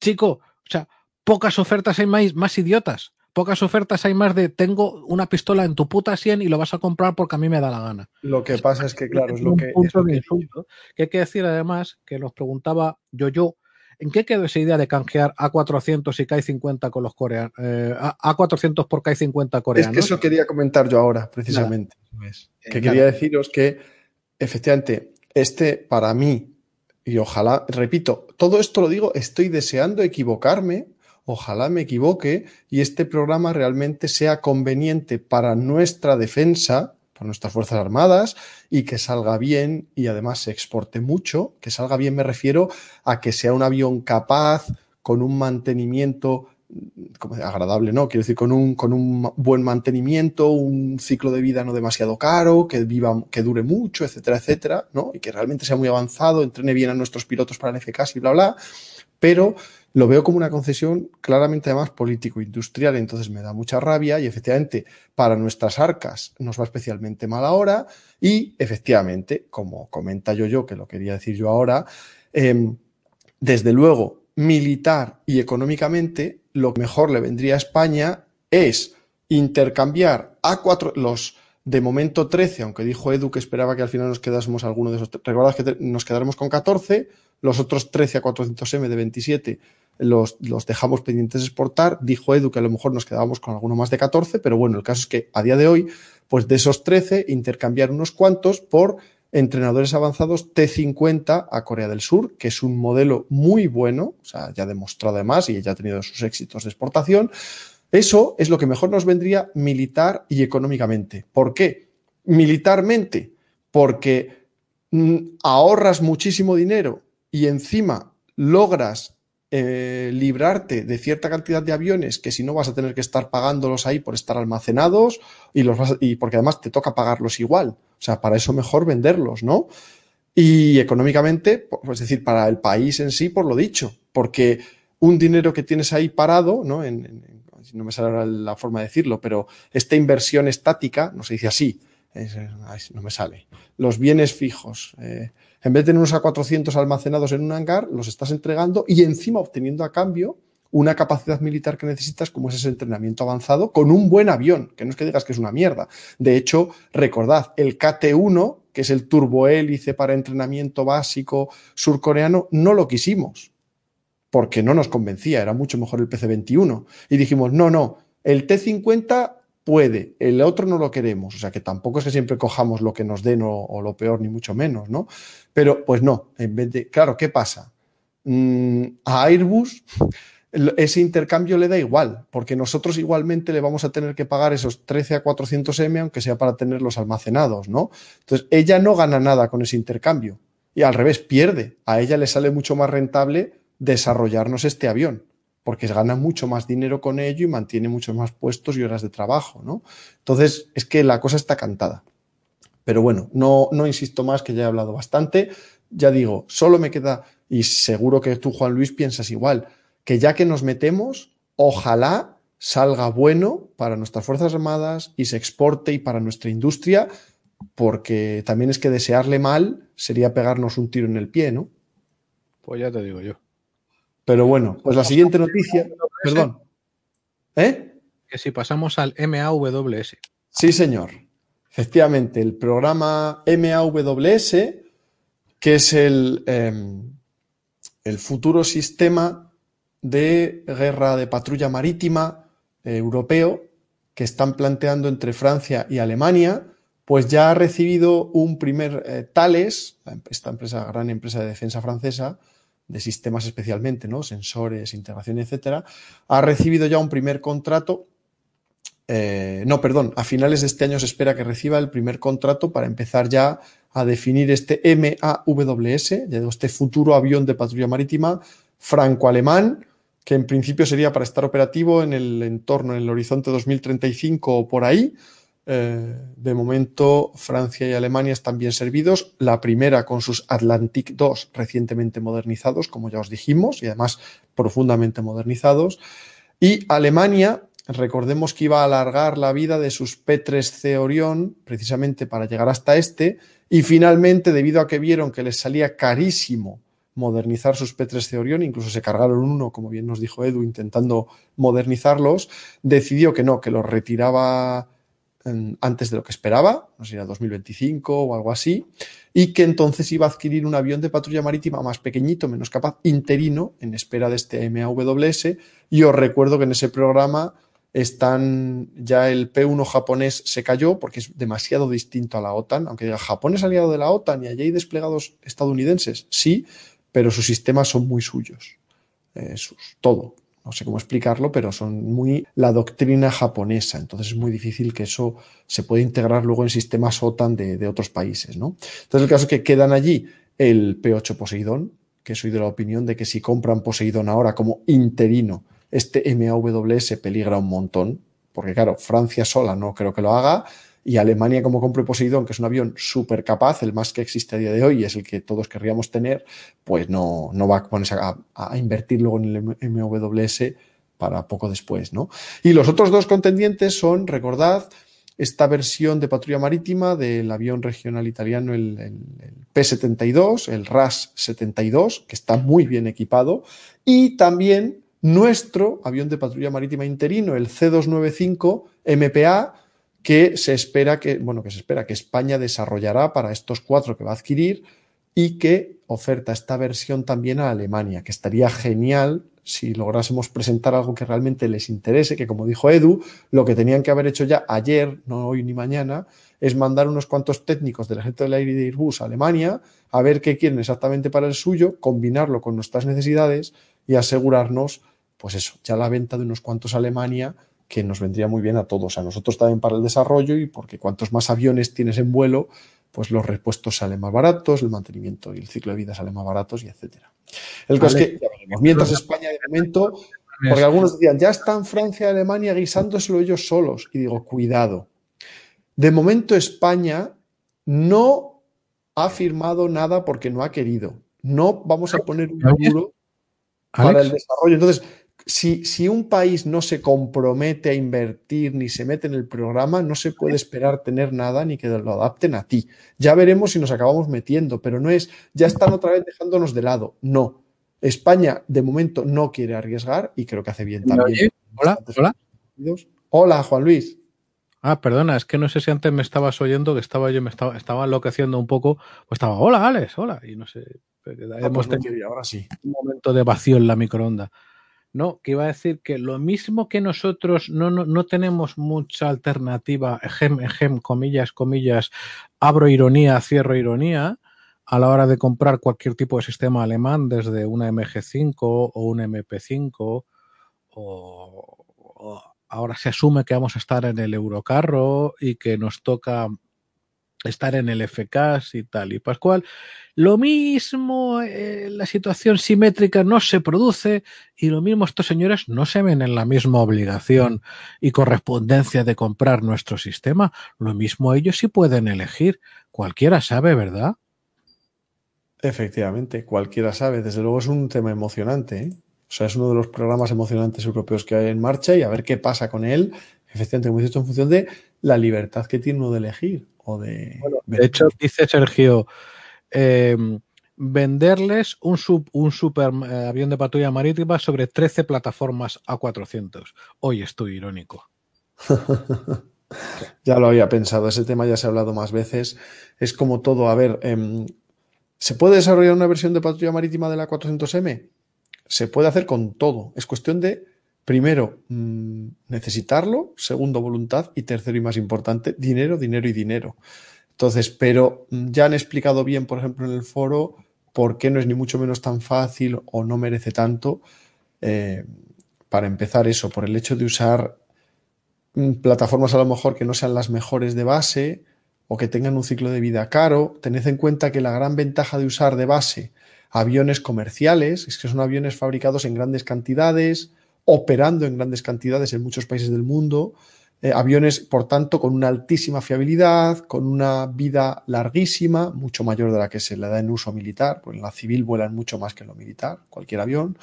chico, o sea, pocas ofertas hay más, más idiotas. Pocas ofertas hay más de tengo una pistola en tu puta 100 y lo vas a comprar porque a mí me da la gana. Lo que pasa es que, claro, es lo que. Punto de insulto. Que hay que decir además que nos preguntaba yo, yo, ¿en qué quedó esa idea de canjear A400 y K50 con los coreanos? Eh, A400 por K50 coreanos. Es que eso quería comentar yo ahora, precisamente. Que quería deciros que, efectivamente, este para mí, y ojalá, repito, todo esto lo digo, estoy deseando equivocarme Ojalá me equivoque y este programa realmente sea conveniente para nuestra defensa, para nuestras Fuerzas Armadas, y que salga bien y además se exporte mucho. Que salga bien me refiero a que sea un avión capaz, con un mantenimiento como agradable, ¿no? Quiero decir, con un, con un buen mantenimiento, un ciclo de vida no demasiado caro, que viva, que dure mucho, etcétera, etcétera, ¿no? Y que realmente sea muy avanzado, entrene bien a nuestros pilotos para el FKS y bla, bla. Pero lo veo como una concesión claramente además político-industrial, entonces me da mucha rabia y efectivamente para nuestras arcas nos va especialmente mal ahora y efectivamente, como comenta yo yo, que lo quería decir yo ahora, eh, desde luego militar y económicamente, lo mejor le vendría a España es intercambiar a cuatro, los de momento 13, aunque dijo Edu que esperaba que al final nos quedásemos alguno de esos. Recordad que nos quedaremos con 14, los otros 13 a 400M de 27 los, los dejamos pendientes de exportar. Dijo Edu que a lo mejor nos quedábamos con alguno más de 14, pero bueno, el caso es que a día de hoy, pues de esos 13, intercambiar unos cuantos por entrenadores avanzados T50 a Corea del Sur, que es un modelo muy bueno, o sea, ya demostrado además y ya ha tenido sus éxitos de exportación. Eso es lo que mejor nos vendría militar y económicamente. ¿Por qué? Militarmente, porque mm, ahorras muchísimo dinero y encima logras eh, librarte de cierta cantidad de aviones que si no vas a tener que estar pagándolos ahí por estar almacenados y, los vas, y porque además te toca pagarlos igual. O sea, para eso mejor venderlos, ¿no? Y económicamente, pues, es decir, para el país en sí, por lo dicho, porque un dinero que tienes ahí parado, ¿no? En, no me sale la forma de decirlo, pero esta inversión estática, no se dice así, no me sale. Los bienes fijos. Eh, en vez de tener unos A400 almacenados en un hangar, los estás entregando y encima obteniendo a cambio una capacidad militar que necesitas como es ese entrenamiento avanzado con un buen avión, que no es que digas que es una mierda. De hecho, recordad, el KT-1, que es el turbohélice para entrenamiento básico surcoreano, no lo quisimos, porque no nos convencía, era mucho mejor el PC-21. Y dijimos, no, no, el T-50 puede, el otro no lo queremos, o sea que tampoco es que siempre cojamos lo que nos den o, lo peor, ni mucho menos, ¿no? Pero pues no, en vez de, claro, ¿qué pasa? Mm, a Airbus ese intercambio le da igual, porque nosotros igualmente le vamos a tener que pagar esos 13 a 400M, aunque sea para tenerlos almacenados, ¿no? Entonces, ella no gana nada con ese intercambio y al revés, pierde. A ella le sale mucho más rentable desarrollarnos este avión, porque gana mucho más dinero con ello y mantiene muchos más puestos y horas de trabajo, ¿no? Entonces, es que la cosa está cantada. Pero bueno, no, no insisto más, que ya he hablado bastante. Ya digo, solo me queda, y seguro que tú, Juan Luis, piensas igual, que ya que nos metemos, ojalá salga bueno para nuestras Fuerzas Armadas y se exporte y para nuestra industria, porque también es que desearle mal sería pegarnos un tiro en el pie, ¿no? Pues ya te digo yo. Pero bueno, pues la siguiente noticia. Perdón. ¿Eh? Que si pasamos al MAWS. Sí, señor. Efectivamente, el programa MAWS, que es el, eh, el futuro sistema de guerra de patrulla marítima eh, europeo que están planteando entre Francia y Alemania, pues ya ha recibido un primer eh, Thales, esta empresa, gran empresa de defensa francesa, de sistemas especialmente, ¿no? Sensores, integración, etcétera, ha recibido ya un primer contrato. Eh, no, perdón, a finales de este año se espera que reciba el primer contrato para empezar ya a definir este MAWS, este futuro avión de patrulla marítima franco-alemán, que en principio sería para estar operativo en el entorno, en el horizonte 2035 o por ahí. Eh, de momento, Francia y Alemania están bien servidos. La primera con sus Atlantic 2 recientemente modernizados, como ya os dijimos, y además profundamente modernizados. Y Alemania, recordemos que iba a alargar la vida de sus P3C Orión, precisamente para llegar hasta este, y finalmente, debido a que vieron que les salía carísimo modernizar sus P3C Orion, incluso se cargaron uno, como bien nos dijo Edu, intentando modernizarlos, decidió que no, que los retiraba antes de lo que esperaba, no sé, era 2025 o algo así, y que entonces iba a adquirir un avión de patrulla marítima más pequeñito, menos capaz, interino, en espera de este MAWS, y os recuerdo que en ese programa están ya el P1 japonés se cayó porque es demasiado distinto a la OTAN, aunque diga Japón es aliado de la OTAN y allí hay desplegados estadounidenses, sí, pero sus sistemas son muy suyos. Eh, todo. No sé cómo explicarlo, pero son muy la doctrina japonesa. Entonces es muy difícil que eso se pueda integrar luego en sistemas OTAN de, otros países. ¿no? Entonces el caso es que quedan allí el P8 Poseidón, que soy de la opinión de que si compran Poseidón ahora como interino este MAWS peligra un montón, porque claro, Francia sola no creo que lo haga, y Alemania como compro Poseidón, que es un avión súper capaz, el más que existe a día de hoy y es el que todos querríamos tener, pues no, no va a ponerse a, invertir luego en el MWS para poco después, ¿no? Y los otros dos contendientes son, recordad, esta versión de patrulla marítima del avión regional italiano, el, el, el P-72, el RAS 72, que está muy bien equipado, y también nuestro avión de patrulla marítima interino, el C-295 MPA, que se espera que, bueno, que se espera que España desarrollará para estos cuatro que va a adquirir y que oferta esta versión también a Alemania, que estaría genial si lográsemos presentar algo que realmente les interese, que como dijo Edu, lo que tenían que haber hecho ya ayer, no hoy ni mañana, es mandar unos cuantos técnicos del ejército del aire de Airbus a Alemania a ver qué quieren exactamente para el suyo, combinarlo con nuestras necesidades y asegurarnos, pues eso, ya la venta de unos cuantos a Alemania que nos vendría muy bien a todos, a nosotros también para el desarrollo y porque cuantos más aviones tienes en vuelo, pues los repuestos salen más baratos, el mantenimiento y el ciclo de vida salen más baratos y etcétera. El caso es que, mientras España de momento, porque algunos decían, ya están Francia y Alemania guisándoselo ellos solos. Y digo, cuidado. De momento España no ha firmado nada porque no ha querido. No vamos a poner un muro para el desarrollo. Entonces, si, si, un país no se compromete a invertir ni se mete en el programa, no se puede esperar tener nada ni que lo adapten a ti. Ya veremos si nos acabamos metiendo, pero no es, ya están otra vez dejándonos de lado. No. España de momento no quiere arriesgar y creo que hace bien también. Hola, hola. Hola, Juan Luis. Ah, perdona, es que no sé si antes me estabas oyendo, que estaba yo, me estaba, estaba enloqueciendo un poco, pues estaba, hola, Alex, hola, y no sé, hemos pues tenido ahora sí. un momento de vacío en la microonda. No, que iba a decir que lo mismo que nosotros no, no, no tenemos mucha alternativa, ejem, ejem, comillas, comillas, abro ironía, cierro ironía, a la hora de comprar cualquier tipo de sistema alemán, desde una MG5 o un MP5, o, o ahora se asume que vamos a estar en el Eurocarro y que nos toca estar en el FK y tal y Pascual. Lo mismo, eh, la situación simétrica no se produce y lo mismo estos señores no se ven en la misma obligación y correspondencia de comprar nuestro sistema. Lo mismo ellos sí pueden elegir. Cualquiera sabe, ¿verdad? Efectivamente, cualquiera sabe. Desde luego es un tema emocionante. ¿eh? O sea, es uno de los programas emocionantes europeos que hay en marcha y a ver qué pasa con él. Efectivamente, como dicho, en función de la libertad que tiene uno de elegir o de... Bueno, de hecho, dice Sergio, eh, venderles un, sub, un super eh, avión de patrulla marítima sobre 13 plataformas A400. Hoy estoy irónico. ya lo había pensado, ese tema ya se ha hablado más veces. Es como todo, a ver, eh, ¿se puede desarrollar una versión de patrulla marítima de la 400M? Se puede hacer con todo. Es cuestión de primero, mmm, necesitarlo, segundo, voluntad y tercero y más importante, dinero, dinero y dinero. Entonces, pero mm, ya han explicado bien, por ejemplo, en el foro, por qué no es ni mucho menos tan fácil o no merece tanto. Eh, para empezar eso, por el hecho de usar mm, plataformas a lo mejor que no sean las mejores de base o que tengan un ciclo de vida caro, tened en cuenta que la gran ventaja de usar de base aviones comerciales es que son aviones fabricados en grandes cantidades, operando en grandes cantidades en muchos países del mundo, eh, aviones, por tanto, con una altísima fiabilidad, con una vida larguísima, mucho mayor de la que se le da en uso militar, pues en la civil vuelan mucho más que en lo militar, cualquier avión,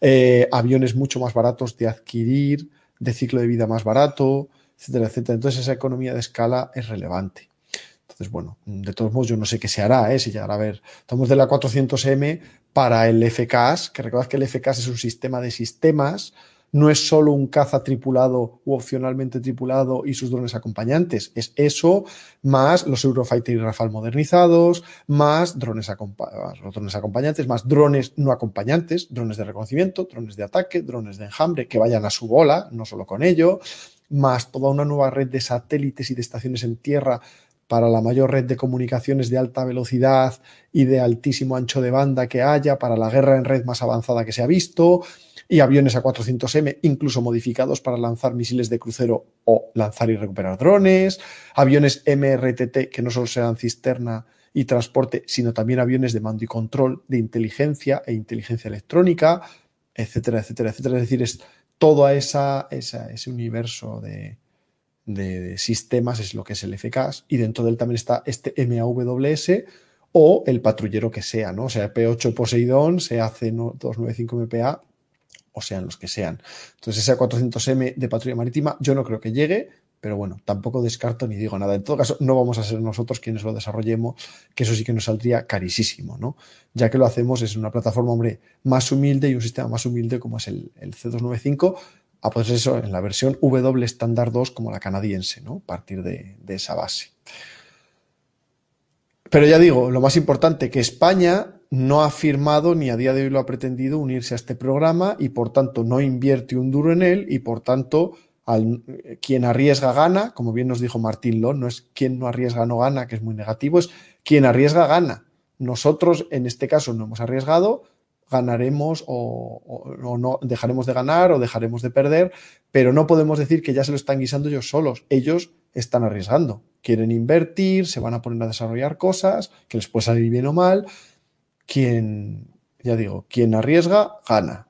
eh, aviones mucho más baratos de adquirir, de ciclo de vida más barato, etcétera, etcétera. Entonces esa economía de escala es relevante. Entonces, bueno, de todos modos, yo no sé qué se hará, ¿eh? si llegará a ver. Estamos de la 400M para el FCAS, que recordad que el FCAS es un sistema de sistemas, no es solo un caza tripulado u opcionalmente tripulado y sus drones acompañantes, es eso más los Eurofighter y Rafale modernizados, más drones, los drones acompañantes, más drones no acompañantes, drones de reconocimiento, drones de ataque, drones de enjambre que vayan a su bola, no solo con ello, más toda una nueva red de satélites y de estaciones en tierra para la mayor red de comunicaciones de alta velocidad y de altísimo ancho de banda que haya, para la guerra en red más avanzada que se ha visto, y aviones A400M, incluso modificados para lanzar misiles de crucero o lanzar y recuperar drones, aviones MRTT que no solo sean cisterna y transporte, sino también aviones de mando y control, de inteligencia e inteligencia electrónica, etcétera, etcétera, etcétera. Es decir, es todo esa, ese universo de, sistemas es lo que es el FCAS y dentro de él también está este MAWS o el patrullero que sea, ¿no? O sea, P8 Poseidón, sea C295 MPA o sean los que sean. Entonces, ese 400M de patrulla marítima yo no creo que llegue, pero bueno, tampoco descarto ni digo nada. En todo caso, no vamos a ser nosotros quienes lo desarrollemos, que eso sí que nos saldría carísimo, ¿no? Ya que lo hacemos es una plataforma, hombre, más humilde y un sistema más humilde como es el, C295, a pues eso en la versión W estándar 2 como la canadiense, ¿no? A partir de, de esa base. Pero ya digo, lo más importante, que España no ha firmado ni a día de hoy lo ha pretendido unirse a este programa y por tanto no invierte un duro en él y por tanto al, quien arriesga gana, como bien nos dijo Martín Lón, no es quien no arriesga no gana, que es muy negativo, es quien arriesga gana. Nosotros en este caso no hemos arriesgado, ganaremos o, no dejaremos de ganar o dejaremos de perder, pero no podemos decir que ya se lo están guisando ellos solos. Ellos están arriesgando, quieren invertir, se van a poner a desarrollar cosas que les puede salir bien o mal. Quien, ya digo, quien arriesga gana.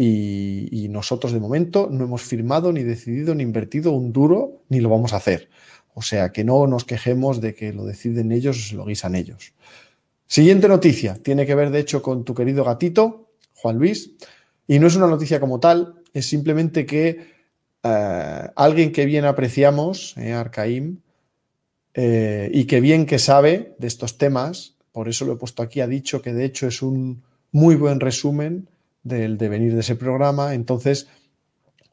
Y, nosotros de momento no hemos firmado, ni decidido, ni invertido un duro, ni lo vamos a hacer. O sea, que no nos quejemos de que lo deciden ellos o se lo guisan ellos. Siguiente noticia, tiene que ver de hecho con tu querido gatito, Juan Luis, y no es una noticia como tal, es simplemente que eh, alguien que bien apreciamos, eh, Arcaim, eh, y que bien que sabe de estos temas, por eso lo he puesto aquí, ha dicho que de hecho es un muy buen resumen del devenir de ese programa. Entonces,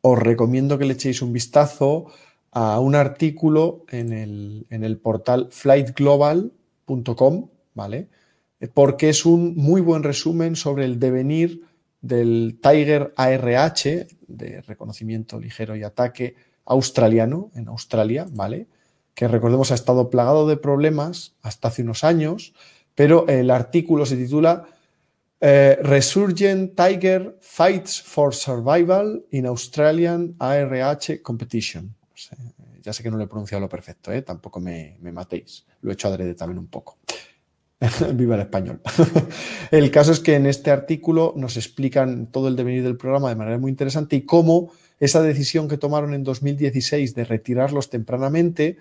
os recomiendo que le echéis un vistazo a un artículo en el, portal flightglobal.com, ¿vale? Porque es un muy buen resumen sobre el devenir del Tiger ARH, de reconocimiento ligero y ataque australiano en Australia, ¿vale? Que recordemos ha estado plagado de problemas hasta hace unos años, pero el artículo se titula eh, Resurgent Tiger Fights for Survival in Australian ARH Competition. ya sé que no le he pronunciado lo perfecto, ¿eh? tampoco me, matéis. Lo he hecho adrede también un poco. Viva el español. el caso es que en este artículo nos explican todo el devenir del programa de manera muy interesante y cómo esa decisión que tomaron en 2016 de retirarlos tempranamente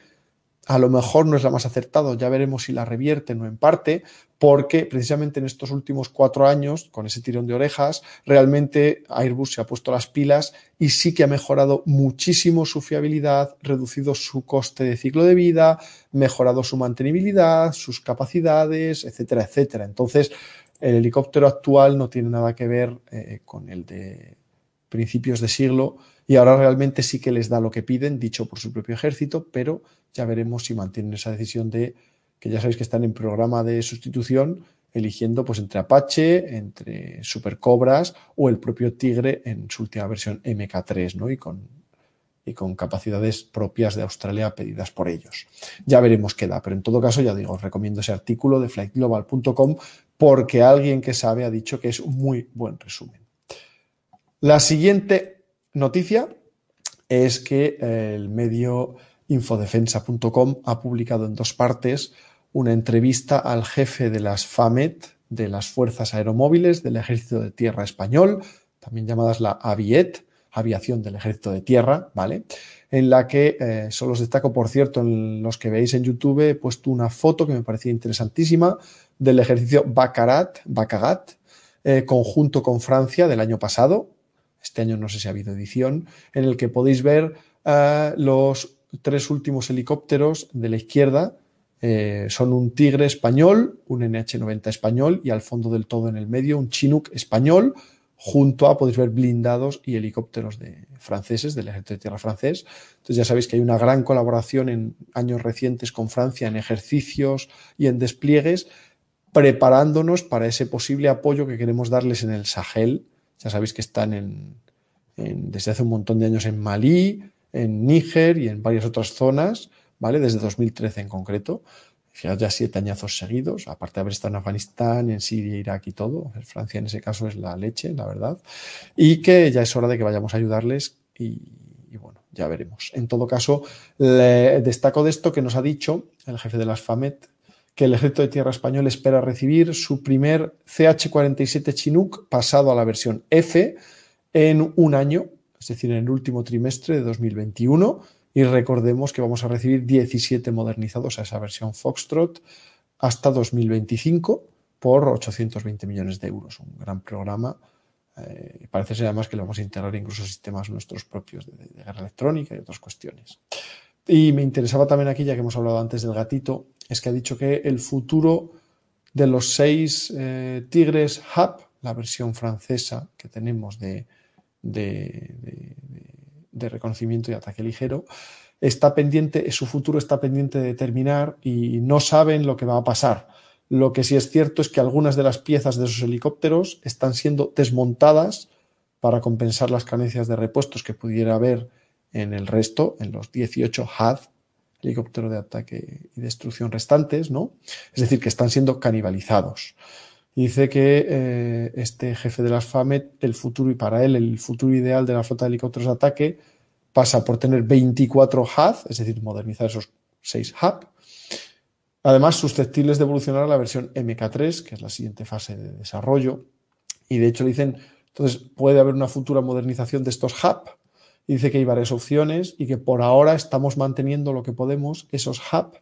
a lo mejor no es la más acertada, ya veremos si la revierten o en parte, porque precisamente en estos últimos cuatro años, con ese tirón de orejas, realmente Airbus se ha puesto las pilas y sí que ha mejorado muchísimo su fiabilidad, reducido su coste de ciclo de vida, mejorado su mantenibilidad, sus capacidades, etcétera, etcétera. Entonces, el helicóptero actual no tiene nada que ver eh, con el de principios de siglo, y ahora realmente sí que les da lo que piden, dicho por su propio ejército, pero ya veremos si mantienen esa decisión de que ya sabéis que están en programa de sustitución, eligiendo pues entre Apache, entre Super Cobras o el propio Tigre en su última versión MK3, ¿no? Y con, y con capacidades propias de Australia pedidas por ellos. Ya veremos qué da, pero en todo caso, ya digo, os recomiendo ese artículo de flightglobal.com porque alguien que sabe ha dicho que es un muy buen resumen. La siguiente noticia es que el medio infodefensa.com ha publicado en dos partes una entrevista al jefe de las FAMET, de las Fuerzas Aeromóviles del Ejército de Tierra Español, también llamadas la AVIET, Aviación del Ejército de Tierra, ¿vale? En la que, eh, solo os destaco, por cierto, en los que veis en YouTube, he puesto una foto que me parecía interesantísima del ejercicio Bacarat, Bacagat, eh, conjunto con Francia del año pasado, este año no sé si ha habido edición, en el que podéis ver eh, los tres últimos helicópteros de la izquierda. Eh, son un Tigre español, un NH-90 español y al fondo del todo en el medio un Chinook español, junto a, podéis ver, blindados y helicópteros de, franceses, del ejército de tierra francés. Entonces ya sabéis que hay una gran colaboración en años recientes con Francia en ejercicios y en despliegues, preparándonos para ese posible apoyo que queremos darles en el Sahel, ya sabéis que están en, desde hace un montón de años en Malí, en Níger y en varias otras zonas, ¿vale? Desde 2013 en concreto. Fijaos ya siete añazos seguidos, aparte de haber estado en Afganistán, en Siria, Irak y todo. Francia en ese caso es la leche, la verdad. Y que ya es hora de que vayamos a ayudarles y, bueno, ya veremos. En todo caso, destaco de esto que nos ha dicho el jefe de las FAMET, que el ejército de tierra español espera recibir su primer CH-47 Chinook pasado a la versión F en un año, es decir, en el último trimestre de 2021. Y recordemos que vamos a recibir 17 modernizados a esa versión Foxtrot hasta 2025 por 820 millones de euros. Un gran programa. Eh, parece ser además que le vamos a integrar incluso sistemas nuestros propios de, guerra electrónica y otras cuestiones. Y me interesaba también aquí, ya que hemos hablado antes del gatito, es que ha dicho que el futuro de los seis eh, Tigres Hub, la versión francesa que tenemos de, de, reconocimiento y ataque ligero, está pendiente, su futuro está pendiente de terminar y no saben lo que va a pasar. Lo que sí es cierto es que algunas de las piezas de esos helicópteros están siendo desmontadas para compensar las carencias de repuestos que pudiera haber en el resto, en los 18 HAD, helicópteros de ataque y destrucción restantes, ¿no? Es decir, que están siendo canibalizados dice que eh, este jefe de las FAMET, el futuro y para él el futuro ideal de la flota de helicópteros de ataque pasa por tener 24 HAD, es decir, modernizar esos 6 HAP. Además, susceptibles de evolucionar a la versión MK3, que es la siguiente fase de desarrollo. Y de hecho dicen, entonces puede haber una futura modernización de estos HAP. dice que hay varias opciones y que por ahora estamos manteniendo lo que podemos, esos HAP,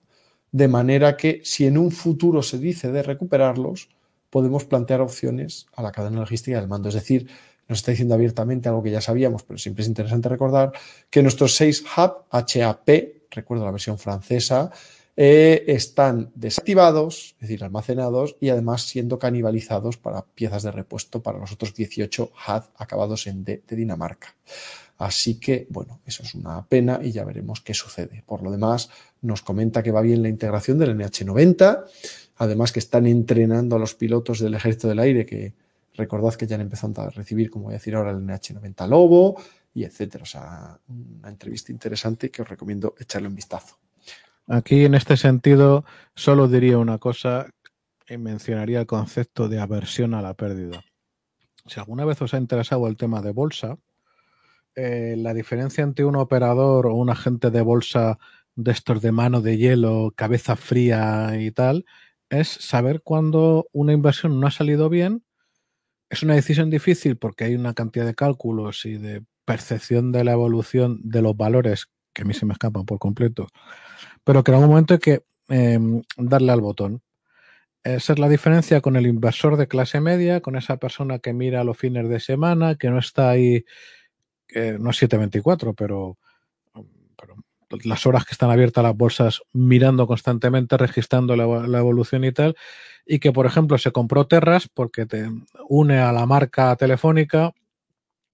de manera que si en un futuro se dice de recuperarlos, podemos plantear opciones a la cadena logística del mando. Es decir, nos está diciendo abiertamente algo que ya sabíamos, pero siempre es interesante recordar que nuestros seis hub HAP, recuerdo la versión francesa, eh, están desactivados, es decir, almacenados y además siendo canibalizados para piezas de repuesto para los otros 18 HUD acabados en D de Dinamarca. Así que, bueno, eso es una pena y ya veremos qué sucede. Por lo demás, nos comenta que va bien la integración del NH90 Además que están entrenando a los pilotos del Ejército del Aire, que recordad que ya han empezado a recibir, como voy a decir ahora, el NH90 Lobo y etcétera. O sea, una entrevista interesante que os recomiendo echarle un vistazo. Aquí, en este sentido, solo diría una cosa y mencionaría el concepto de aversión a la pérdida. Si alguna vez os ha interesado el tema de bolsa, eh, la diferencia entre un operador o un agente de bolsa de estos de mano de hielo, cabeza fría y tal, es saber cuándo una inversión no ha salido bien. Es una decisión difícil porque hay una cantidad de cálculos y de percepción de la evolución de los valores que a mí se me escapan por completo, pero que en algún momento hay que em, darle al botón. Esa es la diferencia con el inversor de clase media, con esa persona que mira los fines de semana, que no está ahí, no es 724, pero las horas que están abiertas las bolsas mirando constantemente, registrando la, evolución y tal, y que, por ejemplo, se compró Terras porque te une a la marca telefónica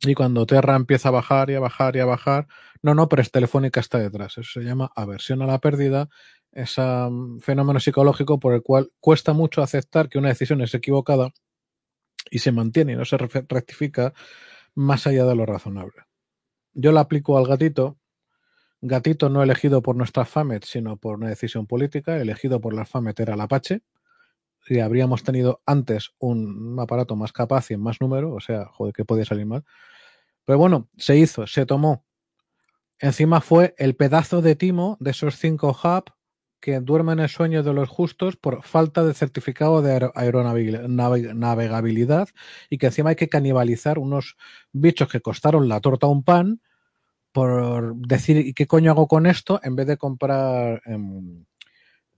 y cuando Terra empieza a bajar y a bajar y a bajar, no, no, pero es telefónica está detrás. Eso se llama aversión a la pérdida, ese fenómeno psicológico por el cual cuesta mucho aceptar que una decisión es equivocada y se mantiene y no se rectifica más allá de lo razonable. Yo la aplico al gatito Gatito no elegido por nuestra FAMET, sino por una decisión política. Elegido por la FAMET era el Apache. Y habríamos tenido antes un aparato más capaz y en más número, o sea, joder, que podía salir mal. Pero bueno, se hizo, se tomó. Encima fue el pedazo de timo de esos cinco hub que duermen el sueño de los justos por falta de certificado de aeronavegabilidad y que encima hay que canibalizar unos bichos que costaron la torta a un pan por decir, qué coño hago con esto? En vez de comprar em,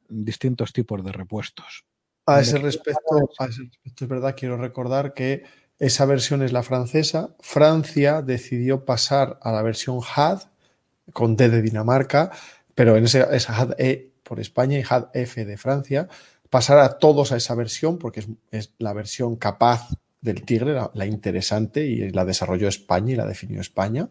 distintos tipos de repuestos. A ese, respecto, a ese respecto, es verdad, quiero recordar que esa versión es la francesa. Francia decidió pasar a la versión HAD con D de Dinamarca, pero en ese, esa HAD E por España y HAD F de Francia, pasar a todos a esa versión porque es, es la versión capaz del Tigre, la, interesante, y la desarrolló España y la definió España.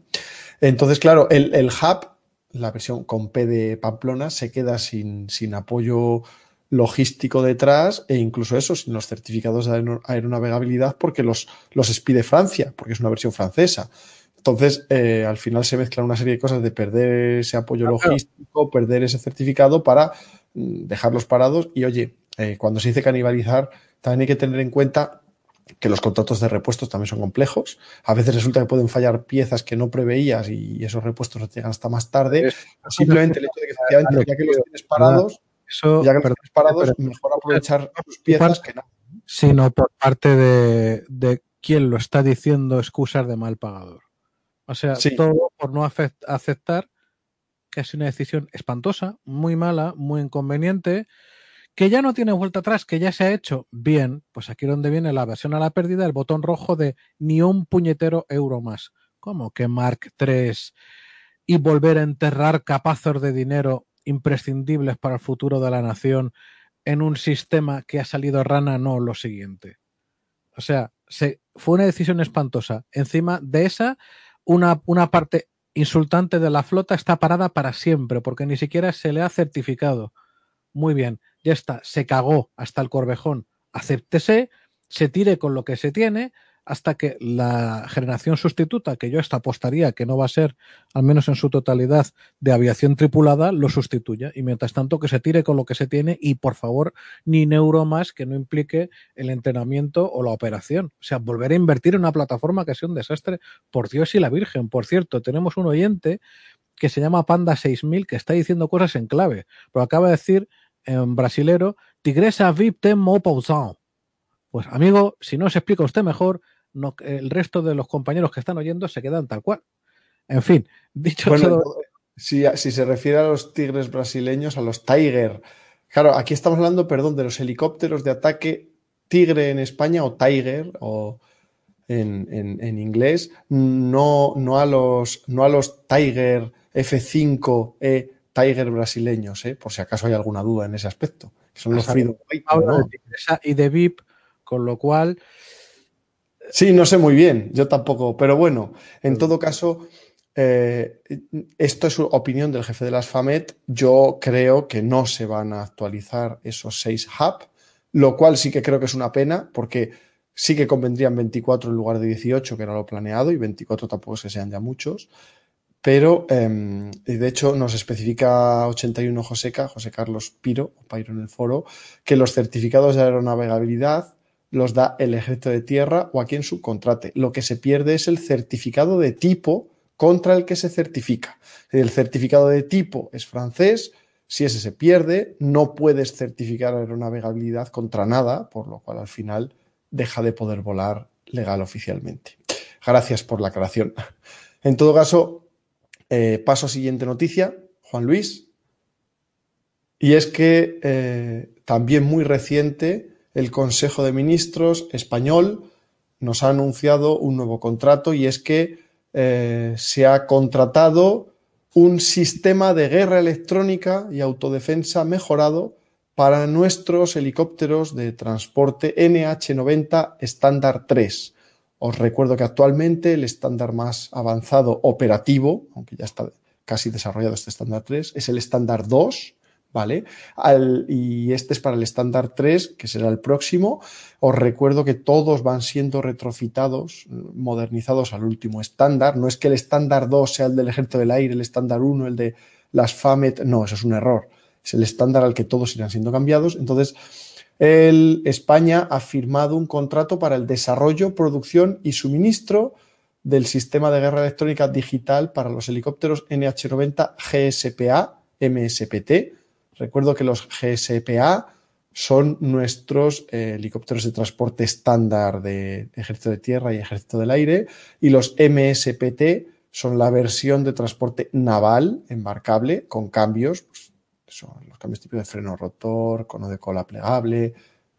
Entonces, claro, el, el hub, la versión con P de Pamplona, se queda sin, sin apoyo logístico detrás e incluso eso, sin los certificados de aeronavegabilidad porque los, los expide Francia, porque es una versión francesa. Entonces, eh, al final se mezclan una serie de cosas de perder ese apoyo logístico, perder ese certificado para mm, dejarlos parados. Y oye, eh, cuando se dice canibalizar, también hay que tener en cuenta que los contratos de repuestos también son complejos. A veces resulta que pueden fallar piezas que no preveías y esos repuestos no llegan hasta más tarde. Simplemente el hecho de que efectivamente, ya que los tienes parados, ya que los tienes parados, mejor aprovechar tus piezas que no. Sino por parte de, quien lo está diciendo excusas de mal pagador. O sea, todo por no aceptar que es una decisión espantosa, muy mala, muy inconveniente, que ya no tiene vuelta atrás, que ya se ha hecho bien, pues aquí donde viene la versión a la pérdida, el botón rojo de ni un puñetero euro más. ¿Cómo que Mark III y volver a enterrar capazos de dinero imprescindibles para el futuro de la nación en un sistema que ha salido rana? No, lo siguiente. O sea, se, fue una decisión espantosa. Encima de esa, una, una parte insultante de la flota está parada para siempre, porque ni siquiera se le ha certificado. Muy bien, ya está, se cagó hasta el corvejón. Acéptese, se tire con lo que se tiene, hasta que la generación sustituta, que yo hasta apostaría que no va a ser, al menos en su totalidad, de aviación tripulada, lo sustituya. Y mientras tanto, que se tire con lo que se tiene y, por favor, ni neuro más que no implique el entrenamiento o la operación. O sea, volver a invertir en una plataforma que sido un desastre, por Dios y la Virgen. Por cierto, tenemos un oyente que se llama Panda 6000 que está diciendo cosas en clave, pero acaba de decir en brasilero, Tigresa VIP temo Pues amigo, si no se explica usted mejor, el resto de los compañeros que están oyendo se quedan tal cual. En fin, dicho bueno, Si, se refiere a los tigres brasileños, a los Tiger, claro, aquí estamos hablando, perdón, de los helicópteros de ataque Tigre en España o Tiger o en, inglés, no, no, a los, no a los Tiger F5E Tiger brasileños, ¿eh? por si acaso hay alguna duda en ese aspecto. Que son los Freedom Y de VIP, con lo cual Sí, no sé muy bien, yo tampoco, pero bueno, en todo caso, eh, esto es opinión del jefe de las FAMET. Yo creo que no se van a actualizar esos seis hub, lo cual sí que creo que es una pena, porque sí que convendrían 24 en lugar de 18, que era lo planeado, y 24 tampoco es que sean ya muchos. Pero, em, de hecho, nos especifica 81 Joseca, José Carlos Piro, o Pairo en el foro, que los certificados de aeronavegabilidad los da el ejército de tierra o a quien subcontrate. Lo que se pierde es el certificado de tipo contra el que se certifica. El certificado de tipo es francés, si ese se pierde, no puedes certificar aeronavegabilidad contra nada, por lo cual al final deja de poder volar legal oficialmente. Gracias por la aclaración. En todo caso, eh, paso a siguiente noticia, Juan Luis. Y es que eh, también muy reciente, el Consejo de Ministros español nos ha anunciado un nuevo contrato y es que eh, se ha contratado un sistema de guerra electrónica y autodefensa mejorado para nuestros helicópteros de transporte NH90 estándar 3. Os recuerdo que actualmente el estándar más avanzado operativo, aunque ya está casi desarrollado este estándar 3, es el estándar 2, ¿vale? y este es para el estándar 3, que será el próximo. Os recuerdo que todos van siendo retrofitados, modernizados al último estándar. No es que el estándar 2 sea el del ejército del aire, el estándar 1, el de las FAMET. No, eso es un error. Es el estándar al que todos irán siendo cambiados. Entonces, el, España ha firmado un contrato para el desarrollo, producción y suministro del sistema de guerra electrónica digital para los helicópteros NH90 GSPA MSPT Recuerdo que los GSPA son nuestros eh, helicópteros de transporte estándar de Ejército de Tierra y Ejército del Aire y los MSPT son la versión de transporte naval embarcable con cambios, pues, son los cambios tipo de freno rotor, cono de cola plegable,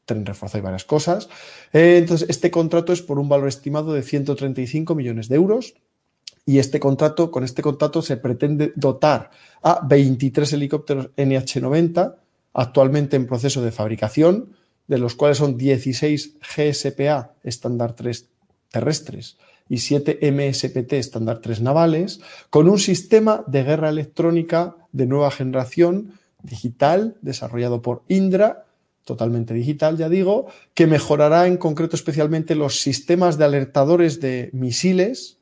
tren reforzado y varias cosas. Eh, entonces, este contrato es por un valor estimado de 135 millones de euros y este contrato, con este contrato se pretende dotar a 23 helicópteros NH90 actualmente en proceso de fabricación, de los cuales son 16 GSPA estándar 3 terrestres y 7 MSPT estándar 3 navales, con un sistema de guerra electrónica de nueva generación digital desarrollado por Indra, totalmente digital, ya digo, que mejorará en concreto especialmente los sistemas de alertadores de misiles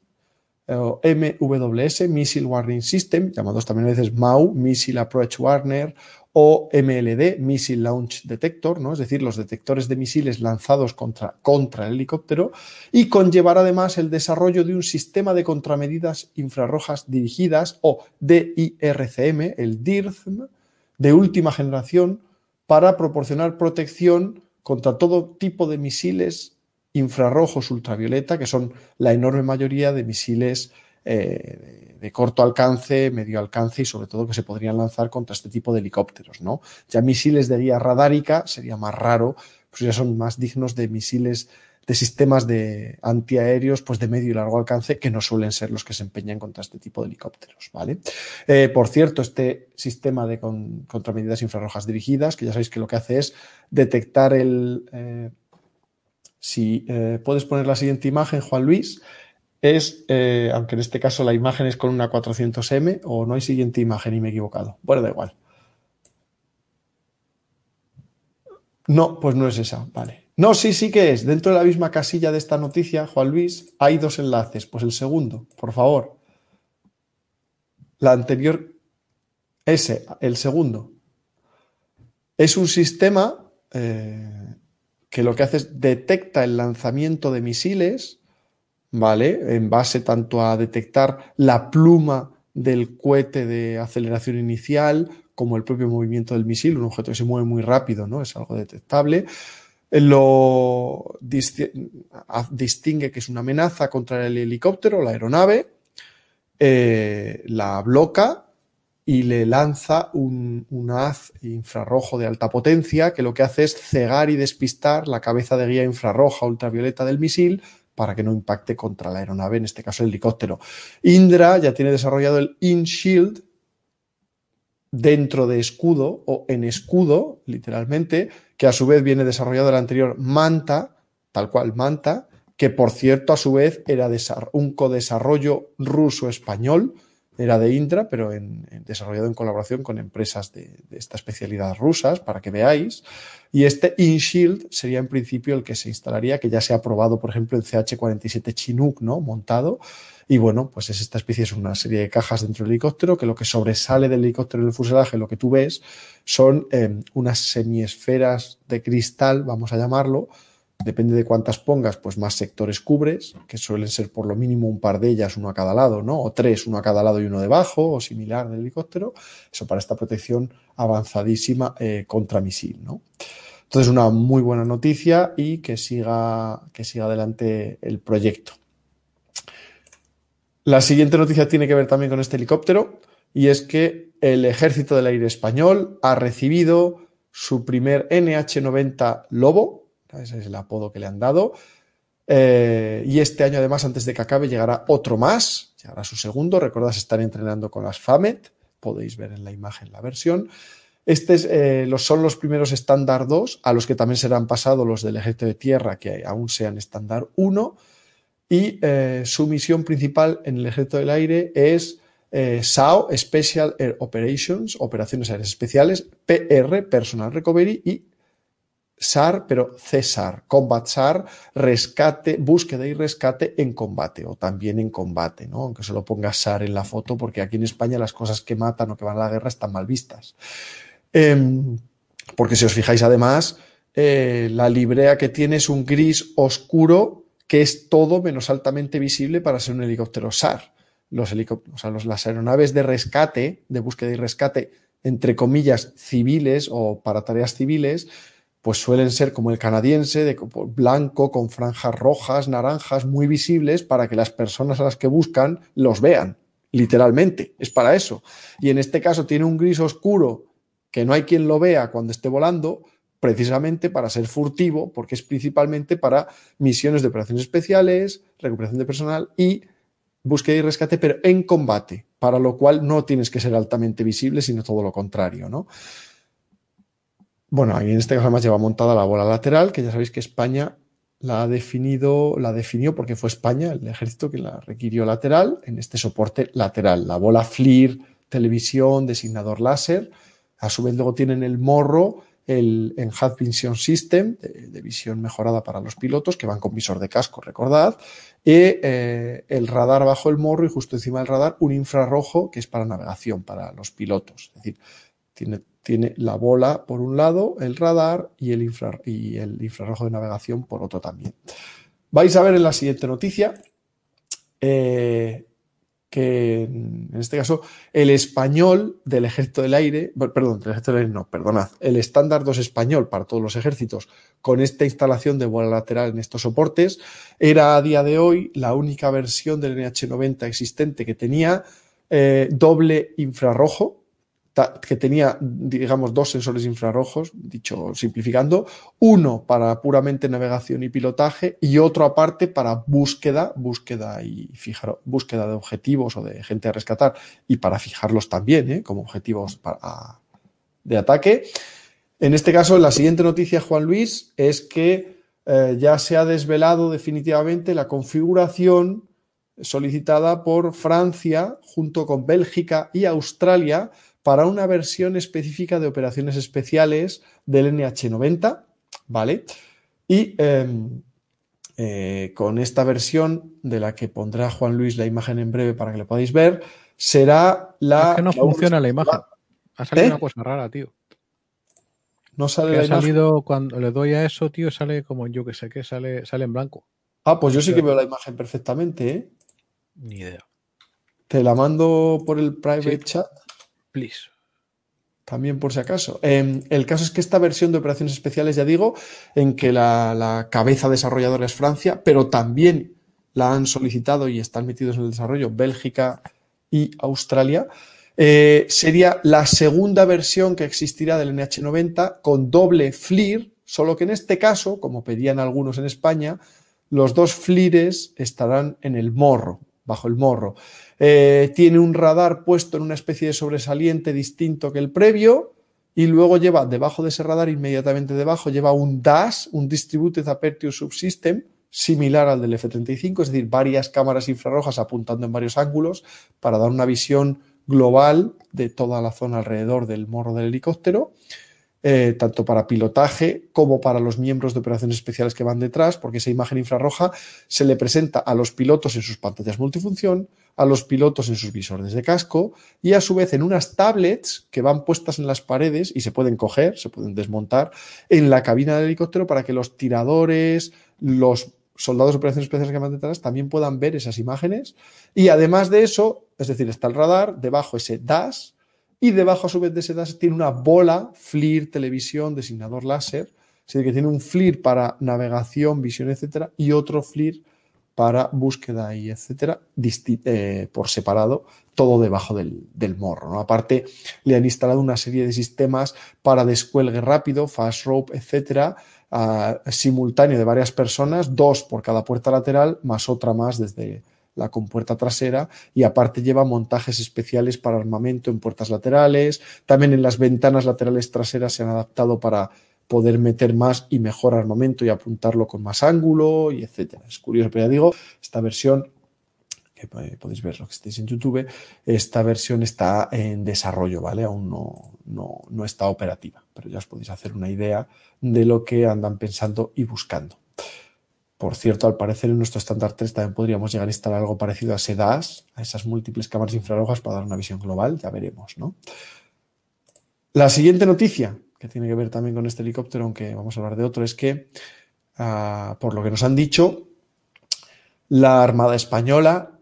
MWS, Missile Warning System, llamados también a veces MAU, Missile Approach Warner, o MLD, Missile Launch Detector, ¿no? es decir, los detectores de misiles lanzados contra, contra el helicóptero, y conllevar además el desarrollo de un sistema de contramedidas infrarrojas dirigidas, o DIRCM, el DIRCM, de última generación, para proporcionar protección contra todo tipo de misiles infrarrojos ultravioleta, que son la enorme mayoría de misiles eh, de corto alcance, medio alcance y sobre todo que se podrían lanzar contra este tipo de helicópteros, ¿no? Ya misiles de guía radárica sería más raro, pues ya son más dignos de misiles de sistemas de antiaéreos pues de medio y largo alcance que no suelen ser los que se empeñan contra este tipo de helicópteros, ¿vale? Eh, por cierto, este sistema de contramedidas infrarrojas dirigidas, que ya sabéis que lo que hace es detectar el... Eh, si puedes poner la siguiente imagen, Juan Luis, es, eh, aunque en este caso la imagen es con una 400M, o no hay siguiente imagen y me he equivocado. Bueno, da igual. No, pues no es esa, vale. No, sí, sí que es. Dentro de la misma casilla de esta noticia, Juan Luis, hay dos enlaces. Pues el segundo, por favor. La anterior, ese, el segundo. Es un sistema eh, que lo que hace es detecta el lanzamiento de misiles ¿vale? En base tanto a detectar la pluma del cohete de aceleración inicial como el propio movimiento del misil, un objeto que se mueve muy rápido, ¿no? Es algo detectable. Lo distingue que es una amenaza contra el helicóptero, la aeronave, eh, la bloca y le lanza un, un, haz infrarrojo de alta potencia que lo que hace es cegar y despistar la cabeza de guía infrarroja ultravioleta del misil para que no impacte contra la aeronave, en este caso el helicóptero. Indra ya tiene desarrollado el InShield dentro de escudo o en escudo, literalmente, que a su vez viene desarrollado el anterior Manta, tal cual Manta, que por cierto a su vez era un codesarrollo ruso-español, era de Indra, pero en, desarrollado en colaboración con empresas de, esta especialidad rusas, para que veáis. Y este InShield sería en principio el que se instalaría, que ya se ha probado, por ejemplo, en CH-47 Chinook, ¿no? Montado. Y bueno, pues es esta especie, es una serie de cajas dentro del helicóptero, que lo que sobresale del helicóptero en el fuselaje, lo que tú ves, son eh, unas semiesferas de cristal, vamos a llamarlo, Depende de cuántas pongas, pues más sectores cubres, que suelen ser por lo mínimo un par de ellas, uno a cada lado, ¿no? O tres, uno a cada lado y uno debajo, o similar del helicóptero. Eso para esta protección avanzadísima eh, contra misil, ¿no? Entonces, una muy buena noticia y que siga, que siga adelante el proyecto. La siguiente noticia tiene que ver también con este helicóptero y es que el Ejército del Aire Español ha recibido su primer NH-90 Lobo, ese es el apodo que le han dado. Eh, y este año, además, antes de que acabe, llegará otro más, llegará su segundo. Recordad, están entrenando con las FAMET, podéis ver en la imagen la versión. Estos eh, son los primeros estándar 2, a los que también serán pasados los del ejército de tierra, que aún sean estándar 1. Y eh, su misión principal en el ejército del aire es SAO, Special Air Operations, Operaciones Aéreas Especiales, PR, Personal Recovery y SAR, pero CESAR, Combat SAR, rescate, búsqueda y rescate en combate o también en combate, ¿no? Aunque solo ponga SAR en la foto porque aquí en España las cosas que matan o que van a la guerra están mal vistas. Em, porque si os fijáis además, eh, la librea que tiene es un gris oscuro que es todo menos altamente visible para ser un helicóptero SAR. Los helicópteros, o sea, las aeronaves de rescate, de búsqueda y rescate, entre comillas, civiles o para tareas civiles, pues suelen ser como el canadiense, de blanco, con franjas rojas, naranjas, muy visibles para que las personas a las que buscan los vean, literalmente, es para eso. Y en este caso tiene un gris oscuro que no hay quien lo vea cuando esté volando, precisamente para ser furtivo, porque es principalmente para misiones de operaciones especiales, recuperación de personal y búsqueda y rescate, pero en combate, para lo cual no tienes que ser altamente visible, sino todo lo contrario, ¿no? Bueno, aquí en este caso además lleva montada la bola lateral, que ya sabéis que España la ha definido, la definió porque fue España, el ejército que la requirió lateral, en este soporte lateral. La bola FLIR, televisión, designador láser. A su vez luego tienen el morro, el Enhanced Vision System, de, visión mejorada para los pilotos, que van con visor de casco, recordad. Y eh, el radar bajo el morro y justo encima del radar un infrarrojo que es para navegación, para los pilotos. Es decir, tiene tiene la bola por un lado, el radar y el, infrarrojo de navegación por otro también. Vais a ver en la siguiente noticia eh, que en este caso el español del ejército del aire, perdón, del ejército del aire no, perdonad, el estándar 2 español para todos los ejércitos con esta instalación de vuelo lateral en estos soportes era a día de hoy la única versión del NH90 existente que tenía eh, doble infrarrojo, que tenía, digamos, dos sensores infrarrojos, dicho simplificando, uno para puramente navegación y pilotaje y otro aparte para búsqueda, búsqueda y fijar, búsqueda de objetivos o de gente a rescatar y para fijarlos también ¿eh? como objetivos para, de ataque. En este caso, la siguiente noticia, Juan Luis, es que eh, ya se ha desvelado definitivamente la configuración solicitada por Francia junto con Bélgica y Australia para una versión específica de operaciones especiales del NH90, ¿vale? Y em, eh, con esta versión, de la que pondrá Juan Luis la imagen en breve para que lo podáis ver, será la... Es que no funciona la imagen. Ha salido ¿Eh? una cosa rara, tío. No sale la ha salido cuando le doy a eso, tío, sale como yo que sé que sale, sale en blanco. Ah, pues yo sí que veo la imagen perfectamente, ¿eh? Ni idea. Te la mando por el private chat. También por si acaso. Em, el caso es que esta versión de operaciones especiales, ya digo, en que la, cabeza desarrolladora es Francia, pero también la han solicitado y están metidos en el desarrollo Bélgica y Australia, eh, sería la segunda versión que existirá del NH90 con doble FLIR, solo que en este caso, como pedían algunos en España, los dos FLIRes estarán en el morro, bajo el morro. Eh, tiene un radar puesto en una especie de sobresaliente distinto que el previo y luego lleva debajo de ese radar, inmediatamente debajo, lleva un DAS, un Distributed Aperture Subsystem, similar al del F-35, es decir, varias cámaras infrarrojas apuntando en varios ángulos para dar una visión global de toda la zona alrededor del morro del helicóptero. Eh, tanto para pilotaje como para los miembros de operaciones especiales que van detrás, porque esa imagen infrarroja se le presenta a los pilotos en sus pantallas multifunción, a los pilotos en sus visores de casco y a su vez en unas tablets que van puestas en las paredes y se pueden coger, se pueden desmontar en la cabina del helicóptero para que los tiradores, los soldados de operaciones especiales que van detrás también puedan ver esas imágenes. Y además de eso, es decir, está el radar, debajo ese DAS, y debajo a su vez de ese DAS tiene una bola FLIR televisión designador láser, decir, que tiene un FLIR para navegación, visión, etcétera, y otro FLIR para búsqueda y etcétera, eh, por separado, todo debajo del, morro. ¿no? Aparte, le han instalado una serie de sistemas para descuelgue rápido, fast rope, etcétera, simultáneo de varias personas, dos por cada puerta lateral, más otra más desde la compuerta trasera y aparte lleva montajes especiales para armamento en puertas laterales. También en las ventanas laterales traseras se han adaptado para poder meter más y mejor armamento y apuntarlo con más ángulo y etcétera. Es curioso, pero ya digo, esta versión que podéis ver lo que estéis en YouTube, esta versión está en desarrollo, ¿vale? Aún no, no, no está operativa, pero ya os podéis hacer una idea de lo que andan pensando y buscando. Por cierto, al parecer en nuestro estándar 3 también podríamos llegar a instalar algo parecido a SEDAS, a esas múltiples cámaras infrarrojas para dar una visión global, ya veremos, ¿no? La siguiente noticia, que tiene que ver también con este helicóptero, aunque vamos a hablar de otro, es que, ah, por lo que nos han dicho, la Armada Española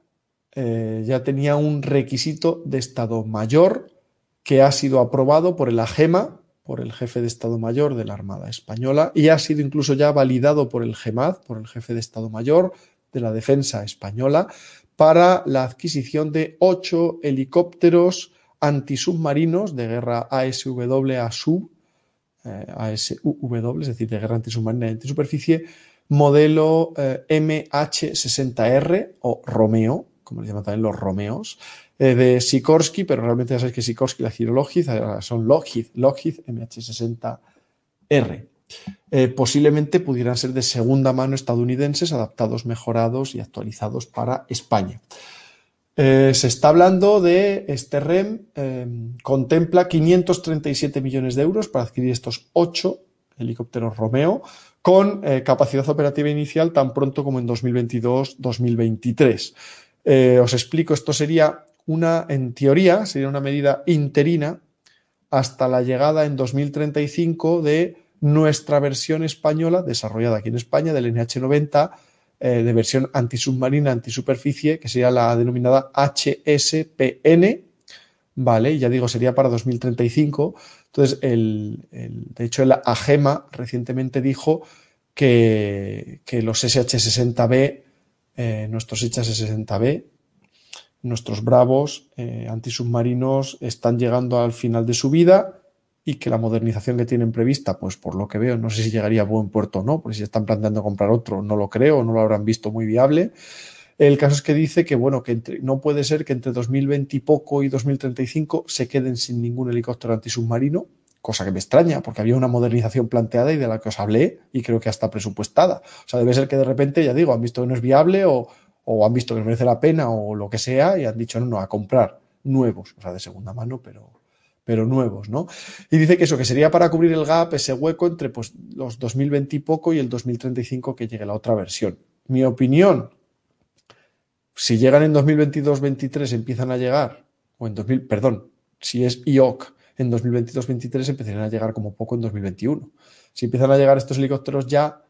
eh, ya tenía un requisito de Estado Mayor que ha sido aprobado por el AGEMA, por el jefe de Estado Mayor de la Armada Española y ha sido incluso ya validado por el GEMAD, por el jefe de Estado Mayor de la Defensa Española, para la adquisición de ocho helicópteros antisubmarinos de guerra ASW ASUB, eh, es decir, de guerra antisubmarina y antisuperficie, modelo eh, MH60R o Romeo, como le llaman también los Romeos, eh, de Sikorsky, pero realmente ya sabéis que Sikorsky la giro Lockheed, son Lockheed, Lockheed MH60R. Eh, posiblemente pudieran ser de segunda mano estadounidenses, adaptados, mejorados y actualizados para España. Eh, se está hablando de este REM, contempla 537 millones de euros para adquirir estos ocho helicópteros Romeo con capacidad operativa inicial tan pronto como en 2022-2023. os explico, esto sería una, en teoría, sería una medida interina hasta la llegada en 2035 de nuestra versión española, desarrollada aquí en España, del NH90, eh, de versión antisubmarina, antisuperficie, que sería la denominada HSPN, ¿vale? Ya digo, sería para 2035. Entonces, el, de hecho, el AGEMA recientemente dijo que, los SH-60B, eh, nuestros SH-60B, nuestros bravos eh, antisubmarinos están llegando al final de su vida y que la modernización que tienen prevista, pues por lo que veo, no sé si llegaría a buen puerto o no, porque si están planteando comprar otro, no lo creo, no lo habrán visto muy viable. El caso es que dice que, bueno, que no puede ser que entre 2020 y poco y 2035 se queden sin ningún helicóptero antisubmarino, cosa que me extraña, porque había una modernización planteada y de la que os hablé y creo que hasta presupuestada. O sea, debe ser que de repente, ya digo, han visto que no es viable o, o han visto que merece la pena o lo que sea y han dicho, no, no, a comprar nuevos, o sea, de segunda mano, pero, pero nuevos, ¿no? Y dice que eso, que sería para cubrir el gap, ese hueco entre pues, los 2020 y poco y el 2035 que llegue la otra versión. Mi opinión, si llegan en 2022-23 empiezan a llegar, o en 2000, perdón, si es IOC en 2022-23 empezarían a llegar como poco en 2021. Si empiezan a llegar estos helicópteros ya,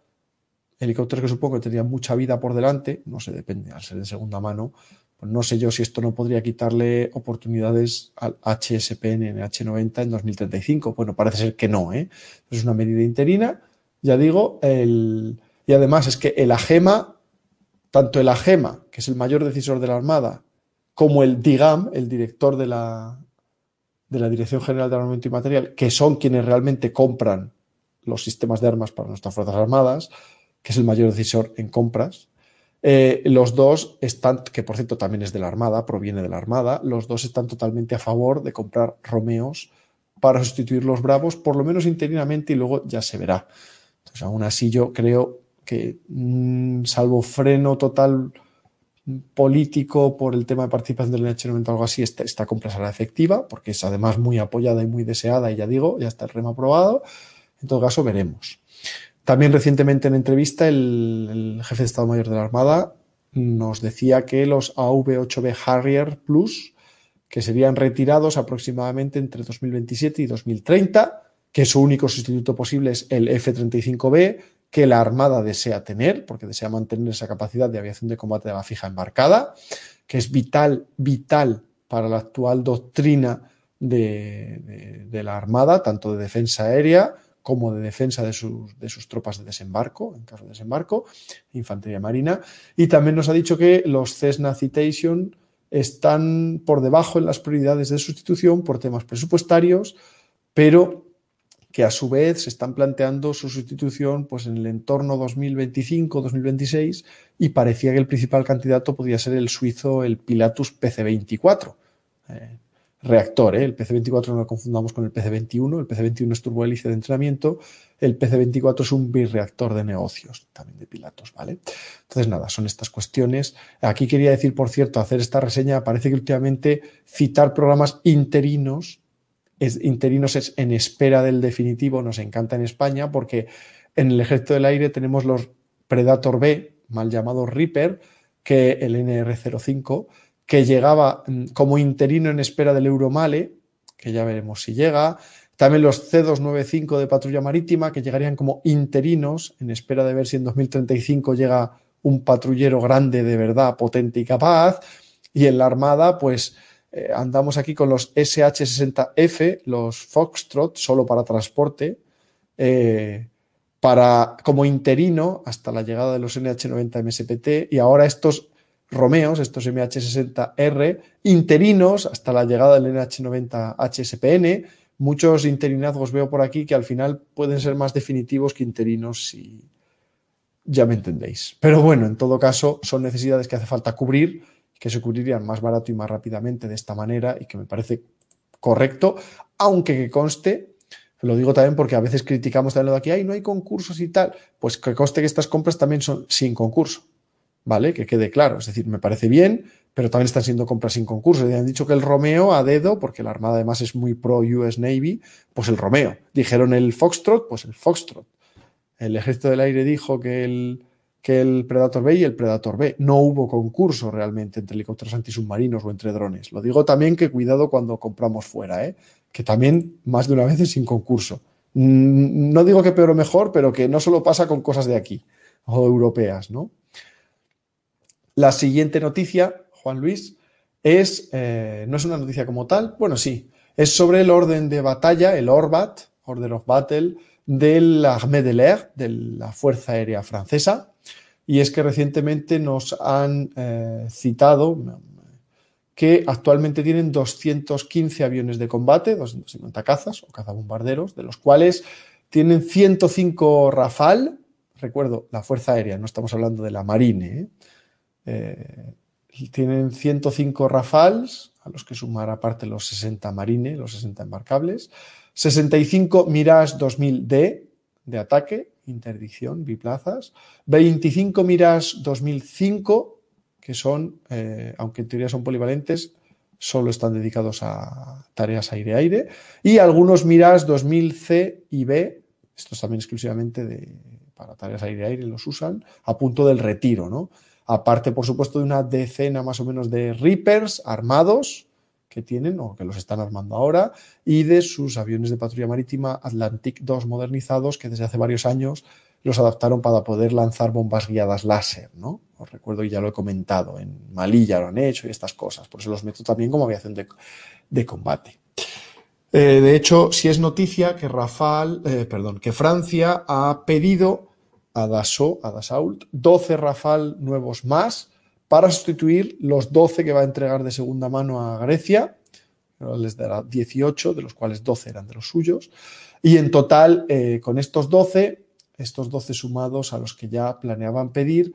helicópteros que supongo que tendrían mucha vida por delante, no sé, depende, al ser de segunda mano, pues no sé yo si esto no podría quitarle oportunidades al HSPN en H90 en 2035. Bueno, parece ser que no, ¿eh? Es una medida interina, ya digo, el... y además es que el AGEMA, tanto el AGEMA, que es el mayor decisor de la Armada, como el DIGAM, el director de la, de la Dirección General de Armamento y Material, que son quienes realmente compran los sistemas de armas para nuestras Fuerzas Armadas, que es el mayor decisor en compras, eh, los dos están, que por cierto también es de la Armada, proviene de la Armada, los dos están totalmente a favor de comprar Romeos para sustituir los Bravos, por lo menos interinamente, y luego ya se verá. Entonces, aún así yo creo que, mm, salvo freno total político por el tema de participación del NH90 o algo así, esta, compra será efectiva, porque es además muy apoyada y muy deseada, y ya digo, ya está el remo aprobado. En todo caso, veremos. También recientemente en entrevista el, jefe de Estado Mayor de la Armada nos decía que los AV-8B Harrier Plus, que serían retirados aproximadamente entre 2027 y 2030, que su único sustituto posible es el F-35B, que la Armada desea tener, porque desea mantener esa capacidad de aviación de combate de la fija embarcada, que es vital, vital para la actual doctrina de la Armada, tanto de defensa aérea como de defensa de sus, de sus, tropas de desembarco, en caso de desembarco, infantería marina. Y también nos ha dicho que los Cessna Citation están por debajo en las prioridades de sustitución por temas presupuestarios, pero que a su vez se están planteando su sustitución pues, en el entorno 2025-2026 y parecía que el principal candidato podía ser el suizo, el Pilatus PC-24 reactor. ¿eh? El PC-24 no lo confundamos con el PC-21. El PC-21 es turbohélice de entrenamiento. El PC-24 es un birreactor de negocios, también de Pilatos, ¿vale? Entonces, nada, son estas cuestiones. Aquí quería decir, por cierto, hacer esta reseña. Parece que últimamente citar programas interinos, es, interinos es en espera del definitivo, nos encanta en España porque en el ejército del aire tenemos los Predator B, mal llamado Reaper, que el NR05 que llegaba mm, como interino en espera del Euromale, que ya veremos si llega. También los C295 de patrulla marítima, que llegarían como interinos en espera de ver si en 2035 llega un patrullero grande de verdad, potente y capaz. Y en la Armada, pues eh, andamos aquí con los SH-60F, los Foxtrot, solo para transporte, eh, para, como interino hasta la llegada de los NH-90 MSPT. Y ahora estos Romeos, estos MH60R, interinos hasta la llegada del NH90 HSPN. Muchos interinazgos veo por aquí que al final pueden ser más definitivos que interinos, si ya me entendéis. Pero bueno, en todo caso, son necesidades que hace falta cubrir, que se cubrirían más barato y más rápidamente de esta manera y que me parece correcto, aunque que conste lo digo también porque a veces criticamos también lo de aquí, ay, no hay concursos y tal. Pues que conste que estas compras también son sin concurso. ¿Vale? Que quede claro. Es decir, me parece bien, pero también están siendo compras sin concurso. Ya han dicho que el Romeo a dedo, porque la Armada además es muy pro US Navy, pues el Romeo. Dijeron el Foxtrot, pues el Foxtrot. El Ejército del Aire dijo que el, que el Predator B y el Predator B. No hubo concurso realmente entre helicópteros antisubmarinos o entre drones. Lo digo también que cuidado cuando compramos fuera, ¿eh? que también más de una vez es sin concurso. Mm, no digo que peor o mejor, pero que no solo pasa con cosas de aquí o europeas, ¿no? La siguiente noticia, Juan Luis, es, eh, no es una noticia como tal, bueno, sí, es sobre el orden de batalla, el ORBAT, Order of Battle, de la Armée de l'Air, de la Fuerza Aérea Francesa, y es que recientemente nos han eh, citado que actualmente tienen 215 aviones de combate, 250 cazas o cazabombarderos, de los cuales tienen 105 Rafale, recuerdo, la Fuerza Aérea, no estamos hablando de la Marine, ¿eh? Eh, tienen 105 Rafales, a los que sumar aparte los 60 Marine, los 60 embarcables, 65 Mirage 2000D de ataque, interdicción, biplazas, 25 Mirage 2005, que son, eh, aunque en teoría son polivalentes, solo están dedicados a tareas aire-aire, y algunos Mirage 2000C y B, estos también exclusivamente de, para tareas aire-aire los usan, a punto del retiro, ¿no? Aparte por supuesto de una decena más o menos de Reapers armados que tienen o que los están armando ahora y de sus aviones de patrulla marítima Atlantic 2 modernizados que desde hace varios años los adaptaron para poder lanzar bombas guiadas láser, ¿no? Os recuerdo y ya lo he comentado, en Malí ya lo han hecho y estas cosas, por eso los meto también como aviación de, combate. Eh, de hecho, si es noticia que Rafale, eh, perdón, que Francia ha pedido a Dassault, a Dassault 12 Rafale nuevos más para sustituir los 12 que va a entregar de segunda mano a Grecia. Les dará 18, de los cuales 12 eran de los suyos. Y en total, eh, con estos 12, estos 12 sumados a los que ya planeaban pedir,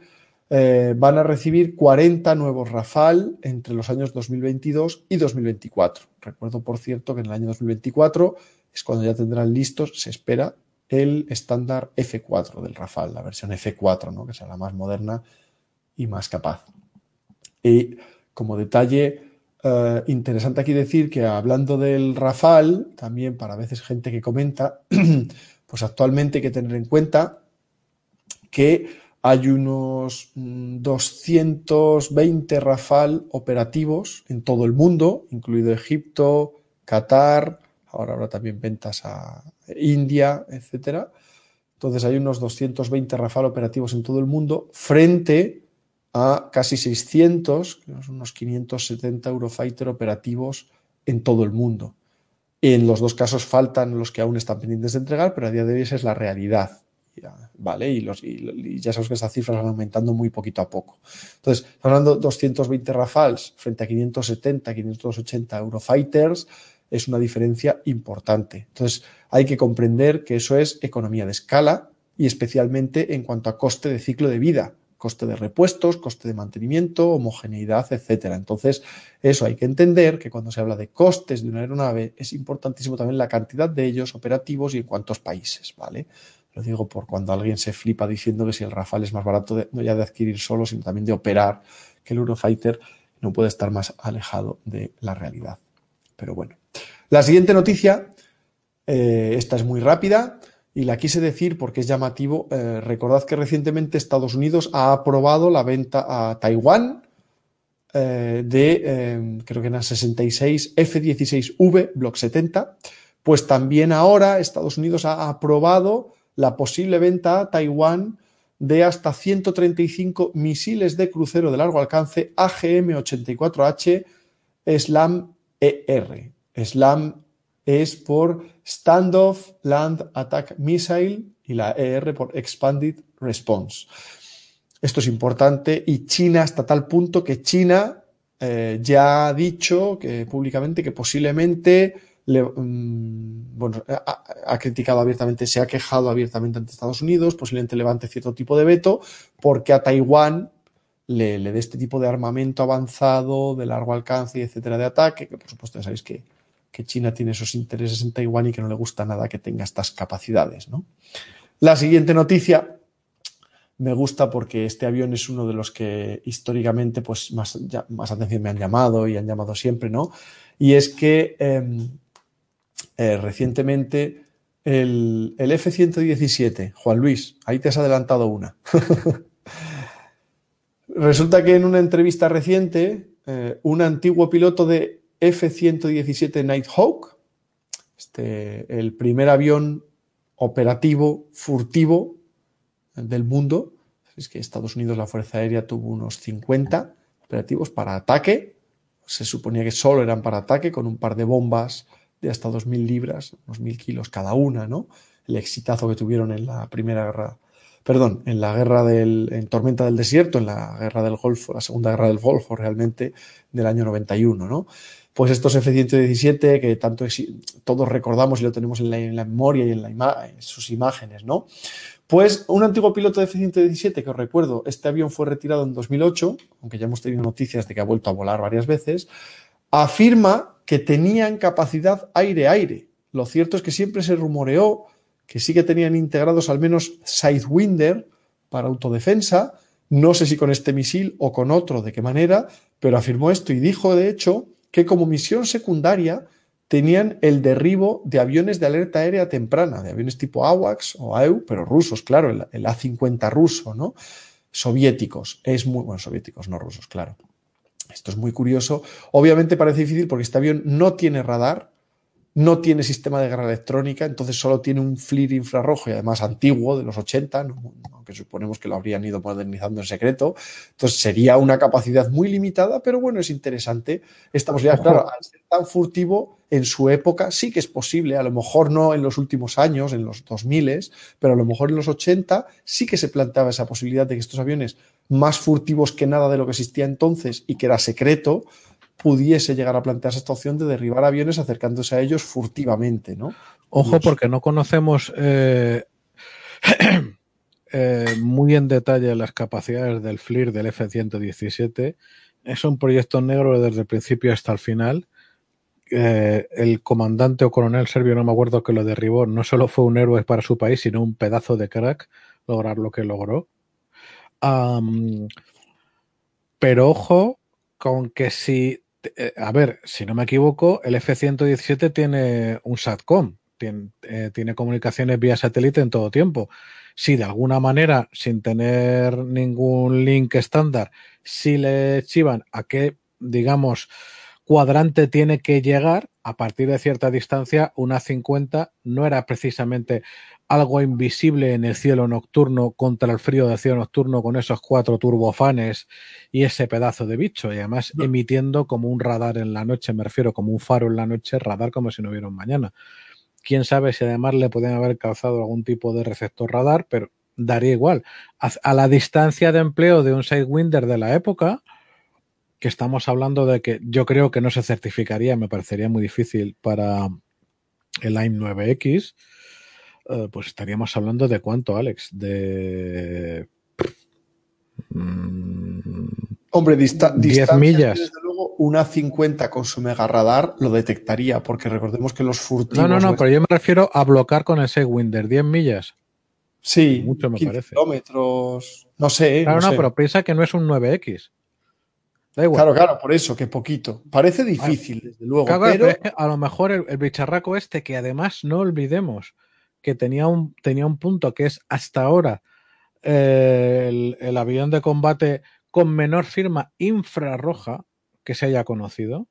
eh, van a recibir 40 nuevos Rafale entre los años 2022 y 2024. Recuerdo, por cierto, que en el año 2024 es cuando ya tendrán listos, se espera, el estándar F4 del Rafale, la versión F4, ¿no? que sea la más moderna y más capaz. Y como detalle eh, interesante aquí decir que hablando del Rafale, también para veces gente que comenta, pues actualmente hay que tener en cuenta que hay unos 220 mm, Rafale operativos en todo el mundo, incluido Egipto, Qatar, ahora habrá también ventas a India, etcétera. Entonces hay unos 220 Rafale operativos en todo el mundo frente a casi 600, unos 570 Eurofighter operativos en todo el mundo. En los dos casos faltan los que aún están pendientes de entregar, pero a día de hoy esa es la realidad. ¿Vale? Y, ya sabemos que esas cifras van aumentando muy poquito a poco. Entonces, hablando de 220 Rafales frente a 570, 580 Eurofighters, es una diferencia importante. Entonces, hay que comprender que eso es economía de escala y especialmente en cuanto a coste de ciclo de vida, coste de repuestos, coste de mantenimiento, homogeneidad, etcétera. Entonces, eso hay que entender que cuando se habla de costes de una aeronave es importantísimo también la cantidad de ellos operativos y en cuántos países, ¿vale? Lo digo por cuando alguien se flipa diciendo que si el Rafale es más barato no ya de adquirir solo, sino también de operar, que el Eurofighter no puede estar más alejado de la realidad. Pero bueno. La siguiente noticia, eh, esta es muy rápida y la quise decir porque es llamativo. Eh, recordad que recientemente Estados Unidos ha aprobado la venta a Taiwán eh, de, creo que eran 66 F-16V Block 70. Pues también ahora Estados Unidos ha aprobado la posible venta a Taiwán de hasta 135 misiles de crucero de largo alcance AGM-84H SLAM ER. SLAM es por Standoff Land Attack Missile y la ER por Expanded Response. Esto es importante y China hasta tal punto que China eh, ya ha dicho que públicamente que posiblemente mm, bueno, ha, ha, criticado abiertamente, se ha quejado abiertamente ante Estados Unidos, posiblemente levante cierto tipo de veto, porque a Taiwán le, dé este tipo de armamento avanzado, de largo alcance y etcétera de ataque, que por supuesto ya sabéis que, China tiene esos intereses en Taiwán y que no le gusta nada que tenga estas capacidades. ¿no? La siguiente noticia me gusta porque este avión es uno de los que históricamente pues, más, más atención me han llamado y han llamado siempre, ¿no? Y es que em, eh, recientemente el, el F-117, Juan Luis, ahí te has adelantado una. Resulta que en una entrevista reciente, eh, un antiguo piloto de F-117 Nighthawk, este, el primer avión operativo furtivo del mundo, Es que Estados Unidos, la Fuerza Aérea, tuvo unos 50 operativos para ataque. Se suponía que solo eran para ataque, con un par de bombas de hasta 2.000 libras, unos 1.000 kilos cada una, ¿no? El exitazo que tuvieron en la Primera Guerra, perdón, en la Guerra del, en Tormenta del Desierto, en la Guerra del Golfo, la Segunda Guerra del Golfo realmente, del año 91, ¿no? Pues estos F-117 que tanto todos recordamos y lo tenemos en la, memoria y en, en sus imágenes, ¿no? Pues un antiguo piloto de F-117 que os recuerdo, este avión fue retirado en 2008, aunque ya hemos tenido noticias de que ha vuelto a volar varias veces, afirma que tenían capacidad aire-aire. Lo cierto es que siempre se rumoreó que sí que tenían integrados al menos Sidewinder para autodefensa. No sé si con este misil o con otro, de qué manera, pero afirmó esto y dijo, de hecho, que como misión secundaria tenían el derribo de aviones de alerta aérea temprana, de aviones tipo AWACS o AEU, pero rusos, claro, el, A-50 ruso, ¿no? Soviéticos. Es muy, bueno, soviéticos, no rusos, claro. Esto es muy curioso. Obviamente parece difícil porque este avión no tiene radar, no tiene sistema de guerra electrónica, entonces solo tiene un FLIR infrarrojo y además antiguo de los 80, aunque suponemos que lo habrían ido modernizando en secreto. Entonces sería una capacidad muy limitada, pero bueno, es interesante. Estamos ya, claro, al ser tan furtivo, en su época sí que es posible, a lo mejor no en los últimos años, en los 2000, pero a lo mejor en los 80 sí que se planteaba esa posibilidad de que estos aviones más furtivos que nada de lo que existía entonces y que era secreto, pudiese llegar a plantearse esta opción de derribar aviones acercándose a ellos furtivamente, ¿no? Ojo, porque no conocemos eh, eh, muy en detalle las capacidades del FLIR del F-117. Es un proyecto negro desde el principio hasta el final. Eh, el comandante o coronel serbio, no me acuerdo que lo derribó, no solo fue un héroe para su país, sino un pedazo de crack lograr lo que logró. pero ojo con que si eh, a ver, si no me equivoco, el F-117 tiene un SATCOM, eh, tiene, comunicaciones vía satélite en todo tiempo. Si de alguna manera, sin tener ningún link estándar, si le chivan a qué, digamos, cuadrante tiene que llegar, a partir de cierta distancia, una 50 no era precisamente algo invisible en el cielo nocturno contra el frío del cielo nocturno con esos cuatro turbofanes y ese pedazo de bicho y además emitiendo como un radar en la noche, me refiero como un faro en la noche, radar como si no hubiera un mañana. Quién sabe si además le pueden haber calzado algún tipo de receptor radar, pero daría igual. A, la distancia de empleo de un Sidewinder de la época, que estamos hablando de que yo creo que no se certificaría, me parecería muy difícil para el AIM 9X, eh, pues estaríamos hablando de cuánto, Alex, de... Mm, Hombre, dista 10 millas. Desde luego, una 50 con su mega radar lo detectaría, porque recordemos que los furtivos. No, no, no, pero yo me refiero a bloquear con ese Winder, 10 millas. Sí, mucho me parece. kilómetros, no sé. Claro, no, pero piensa que no es un 9X. Da igual. Claro, claro, por eso, que poquito. Parece difícil, desde luego. pero... a lo mejor el, bicharraco este, que además no olvidemos que tenía un, tenía un punto que es hasta ahora eh, el, avión de combate con menor firma infrarroja que se haya conocido,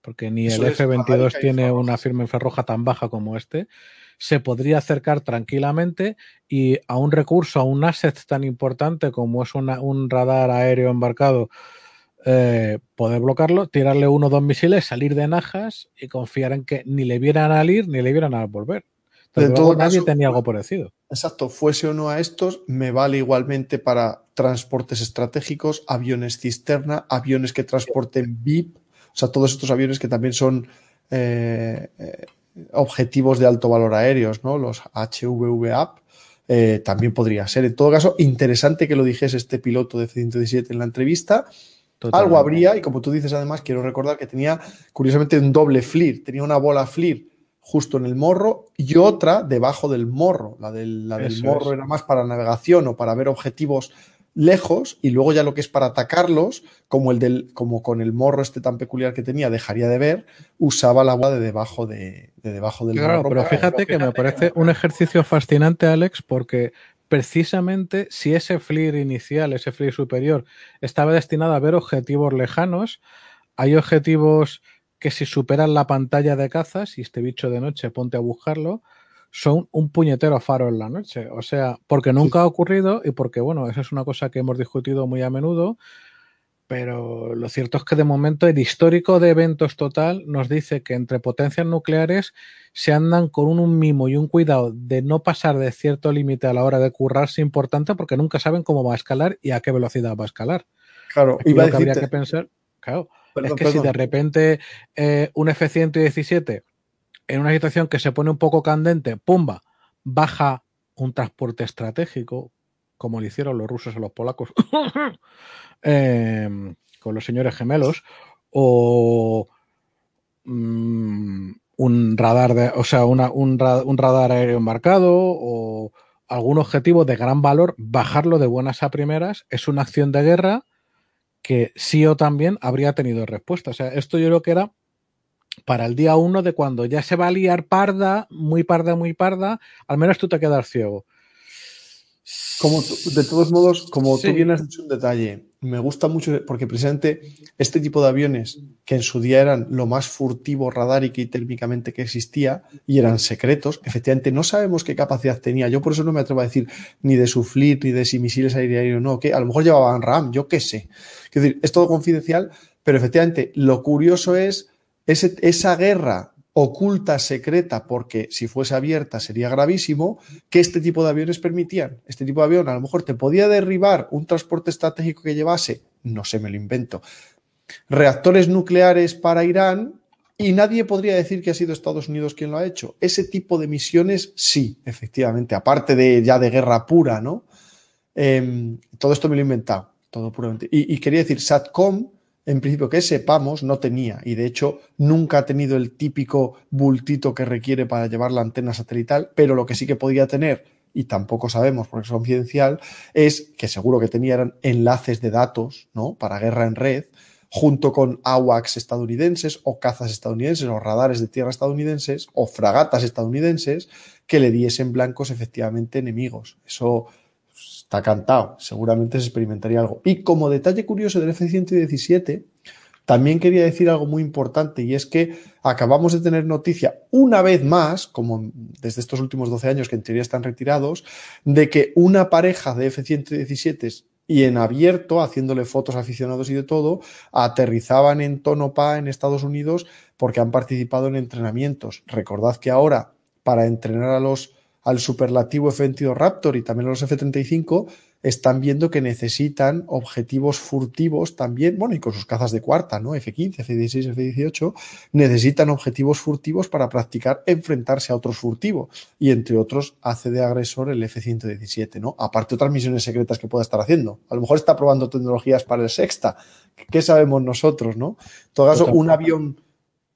porque ni el F-22 tiene una firma infrarroja tan baja como este, se podría acercar tranquilamente y a un recurso, a un asset tan importante como es un radar aéreo embarcado, eh, poder bloquearlo, tirarle uno o dos misiles, salir de najas y confiar en que ni le vieran al ir ni le vieran al volver de todo nadie tenía algo parecido. Exacto, fuese o no a estos, me vale igualmente para transportes estratégicos, aviones cisterna, aviones que transporten VIP, o sea, todos estos aviones que también son eh, eh, objetivos de alto valor aéreos, ¿no? Los HVVAP. Eh, también podría ser. En todo caso, interesante que lo dijese este piloto de C-117 en la entrevista. Algo habría, y como tú dices, además, quiero recordar que tenía, curiosamente, un doble FLIR. Tenía una bola FLIR justo en el morro y otra debajo del morro. La del, morro era más para navegación o para ver objetivos lejos y luego ya lo que es para atacarlos, como el del, como con el morro este tan peculiar que tenía, dejaría de ver, usaba la agua de debajo de, debajo del morro. Pero fíjate que me parece un ejercicio fascinante, Alex, porque precisamente si ese FLIR inicial, ese FLIR superior, estaba destinado a ver objetivos lejanos, hay objetivos que si superan la pantalla de cazas y este bicho de noche ponte a buscarlo, son un puñetero faro en la noche. O sea, porque nunca ha ocurrido y porque, bueno, esa es una cosa que hemos discutido muy a menudo. Pero lo cierto es que de momento el histórico de eventos total nos dice que entre potencias nucleares se andan con un mimo y un cuidado de no pasar de cierto límite a la hora de currarse importante porque nunca saben cómo va a escalar y a qué velocidad va a escalar. Claro, y lo que habría que pensar, claro, es que si de repente eh, un F-117 en una situación que se pone un poco candente, pumba, baja un transporte estratégico, como lo hicieron los rusos a los polacos eh, con los señores gemelos, o mm, un radar, de, o sea, un, un, radar aéreo embarcado, o algún objetivo de gran valor, bajarlo de buenas a primeras, es una acción de guerra que sí o también habría tenido respuesta. O sea, esto yo creo que era para el día uno de cuando ya se va a liar parda, muy parda, muy parda, al menos tú te quedas ciego. Como de todos modos, como tú bien has dicho un detalle, me gusta mucho porque precisamente este tipo de aviones que en su día eran lo más furtivo radárico y térmicamente que existía y eran secretos, efectivamente no sabemos qué capacidad tenía. Yo por eso no me atrevo a decir ni de su ni de si misiles aéreos o no, que a lo mejor llevaban RAM, yo qué sé. Es decir, es todo confidencial, pero efectivamente lo curioso es esa guerra oculta, secreta, porque si fuese abierta sería gravísimo, que este tipo de aviones permitían. Este tipo de avión a lo mejor te podía derribar un transporte estratégico que llevase, no sé, me lo invento, reactores nucleares para Irán y nadie podría decir que ha sido Estados Unidos quien lo ha hecho. Ese tipo de misiones sí, efectivamente, aparte de ya de guerra pura, ¿no? Em, todo esto me lo he inventado, todo puramente. Y, y quería decir, SATCOM en principio que sepamos, no tenía y de hecho nunca ha tenido el típico bultito que requiere para llevar la antena satelital, pero lo que sí que podía tener y tampoco sabemos porque es confidencial, es que seguro que tenían enlaces de datos, ¿no? Para guerra en red, junto con AWACS estadounidenses o cazas estadounidenses o radares de tierra estadounidenses o fragatas estadounidenses que le diesen blancos efectivamente enemigos. Eso está cantado, seguramente se experimentaría algo. Y como detalle curioso del F-117, también quería decir algo muy importante y es que acabamos de tener noticia una vez más, como desde estos últimos 12 años que en teoría están retirados, de que una pareja de F-117 y en abierto, haciéndole fotos a aficionados y de todo, aterrizaban en Tonopah en Estados Unidos porque han participado en entrenamientos. Recordad que ahora, para entrenar a los al superlativo F-22 Raptor y también a los F-35, están viendo que necesitan objetivos furtivos también, bueno, y con sus cazas de cuarta, ¿no? F-15, F-16, F-18, necesitan objetivos furtivos para practicar enfrentarse a otros furtivos. Y entre otros, hace de agresor el F-117, ¿no? Aparte otras misiones secretas que pueda estar haciendo. A lo mejor está probando tecnologías para el sexta. ¿Qué sabemos nosotros, no? En todo caso, un avión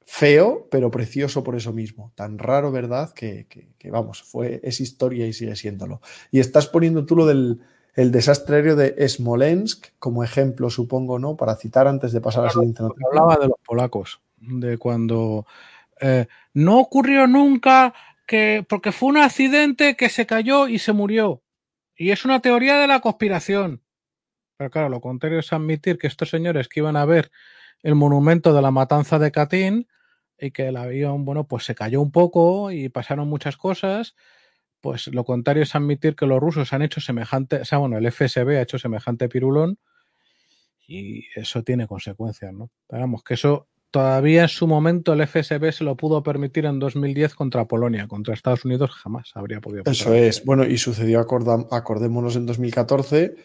feo, pero precioso por eso mismo. Tan raro, ¿verdad? Que, vamos, fue, es historia y sigue siéndolo. Y estás poniendo tú lo del el desastre aéreo de Smolensk como ejemplo, supongo, ¿no? Para citar antes de pasar a la siguiente noticia. Hablaba de los polacos, de cuando eh, no ocurrió nunca que, porque fue un accidente que se cayó y se murió. Y es una teoría de la conspiración. Pero claro, lo contrario es admitir que estos señores que iban a ver el monumento de la matanza de Katyn y que el avión, bueno, pues se cayó un poco y pasaron muchas cosas. Pues lo contrario es admitir que los rusos han hecho semejante, o sea, bueno, el FSB ha hecho semejante pirulón y eso tiene consecuencias, ¿no? Pero que eso todavía en su momento el FSB se lo pudo permitir en 2010 contra Polonia, contra Estados Unidos jamás habría podido. Eso es, bueno, y sucedió, acordémonos en 2014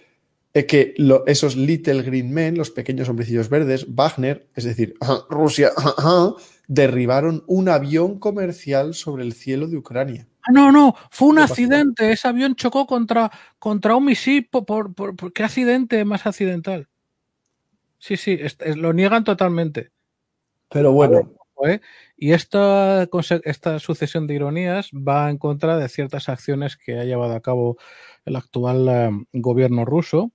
que esos Little Green Men, los pequeños hombrecillos verdes, Wagner, es decir, Rusia, derribaron un avión comercial sobre el cielo de Ucrania. Ah, no, no, fue un accidente. Ese avión chocó contra, contra un misil. Por, por, ¿Qué accidente más accidental? Sí, sí, lo niegan totalmente. Pero bueno. ¿eh? Y esta, esta sucesión de ironías va en contra de ciertas acciones que ha llevado a cabo el actual eh, gobierno ruso,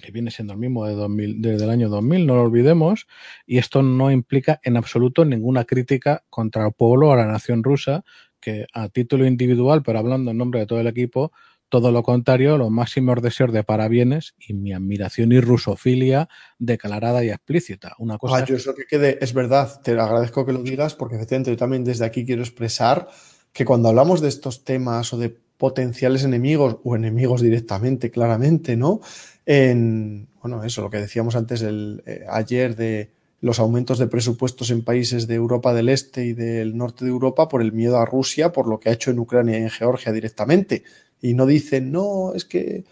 que viene siendo el mismo de 2000, desde el año 2000, no lo olvidemos, y esto no implica en absoluto ninguna crítica contra el pueblo o la nación rusa, que a título individual, pero hablando en nombre de todo el equipo, todo lo contrario, los máximos deseos de parabienes y mi admiración y rusofilia declarada y explícita. Una cosa. Ah, yo eso que quede, es verdad, te agradezco que lo digas, porque efectivamente yo también desde aquí quiero expresar que cuando hablamos de estos temas o de potenciales enemigos o enemigos directamente, claramente, ¿no? En, bueno, eso, lo que decíamos antes eh, ayer de los aumentos de presupuestos en países de Europa del Este y del norte de Europa por el miedo a Rusia, por lo que ha hecho en Ucrania y en Georgia directamente. Y no dicen, no, es que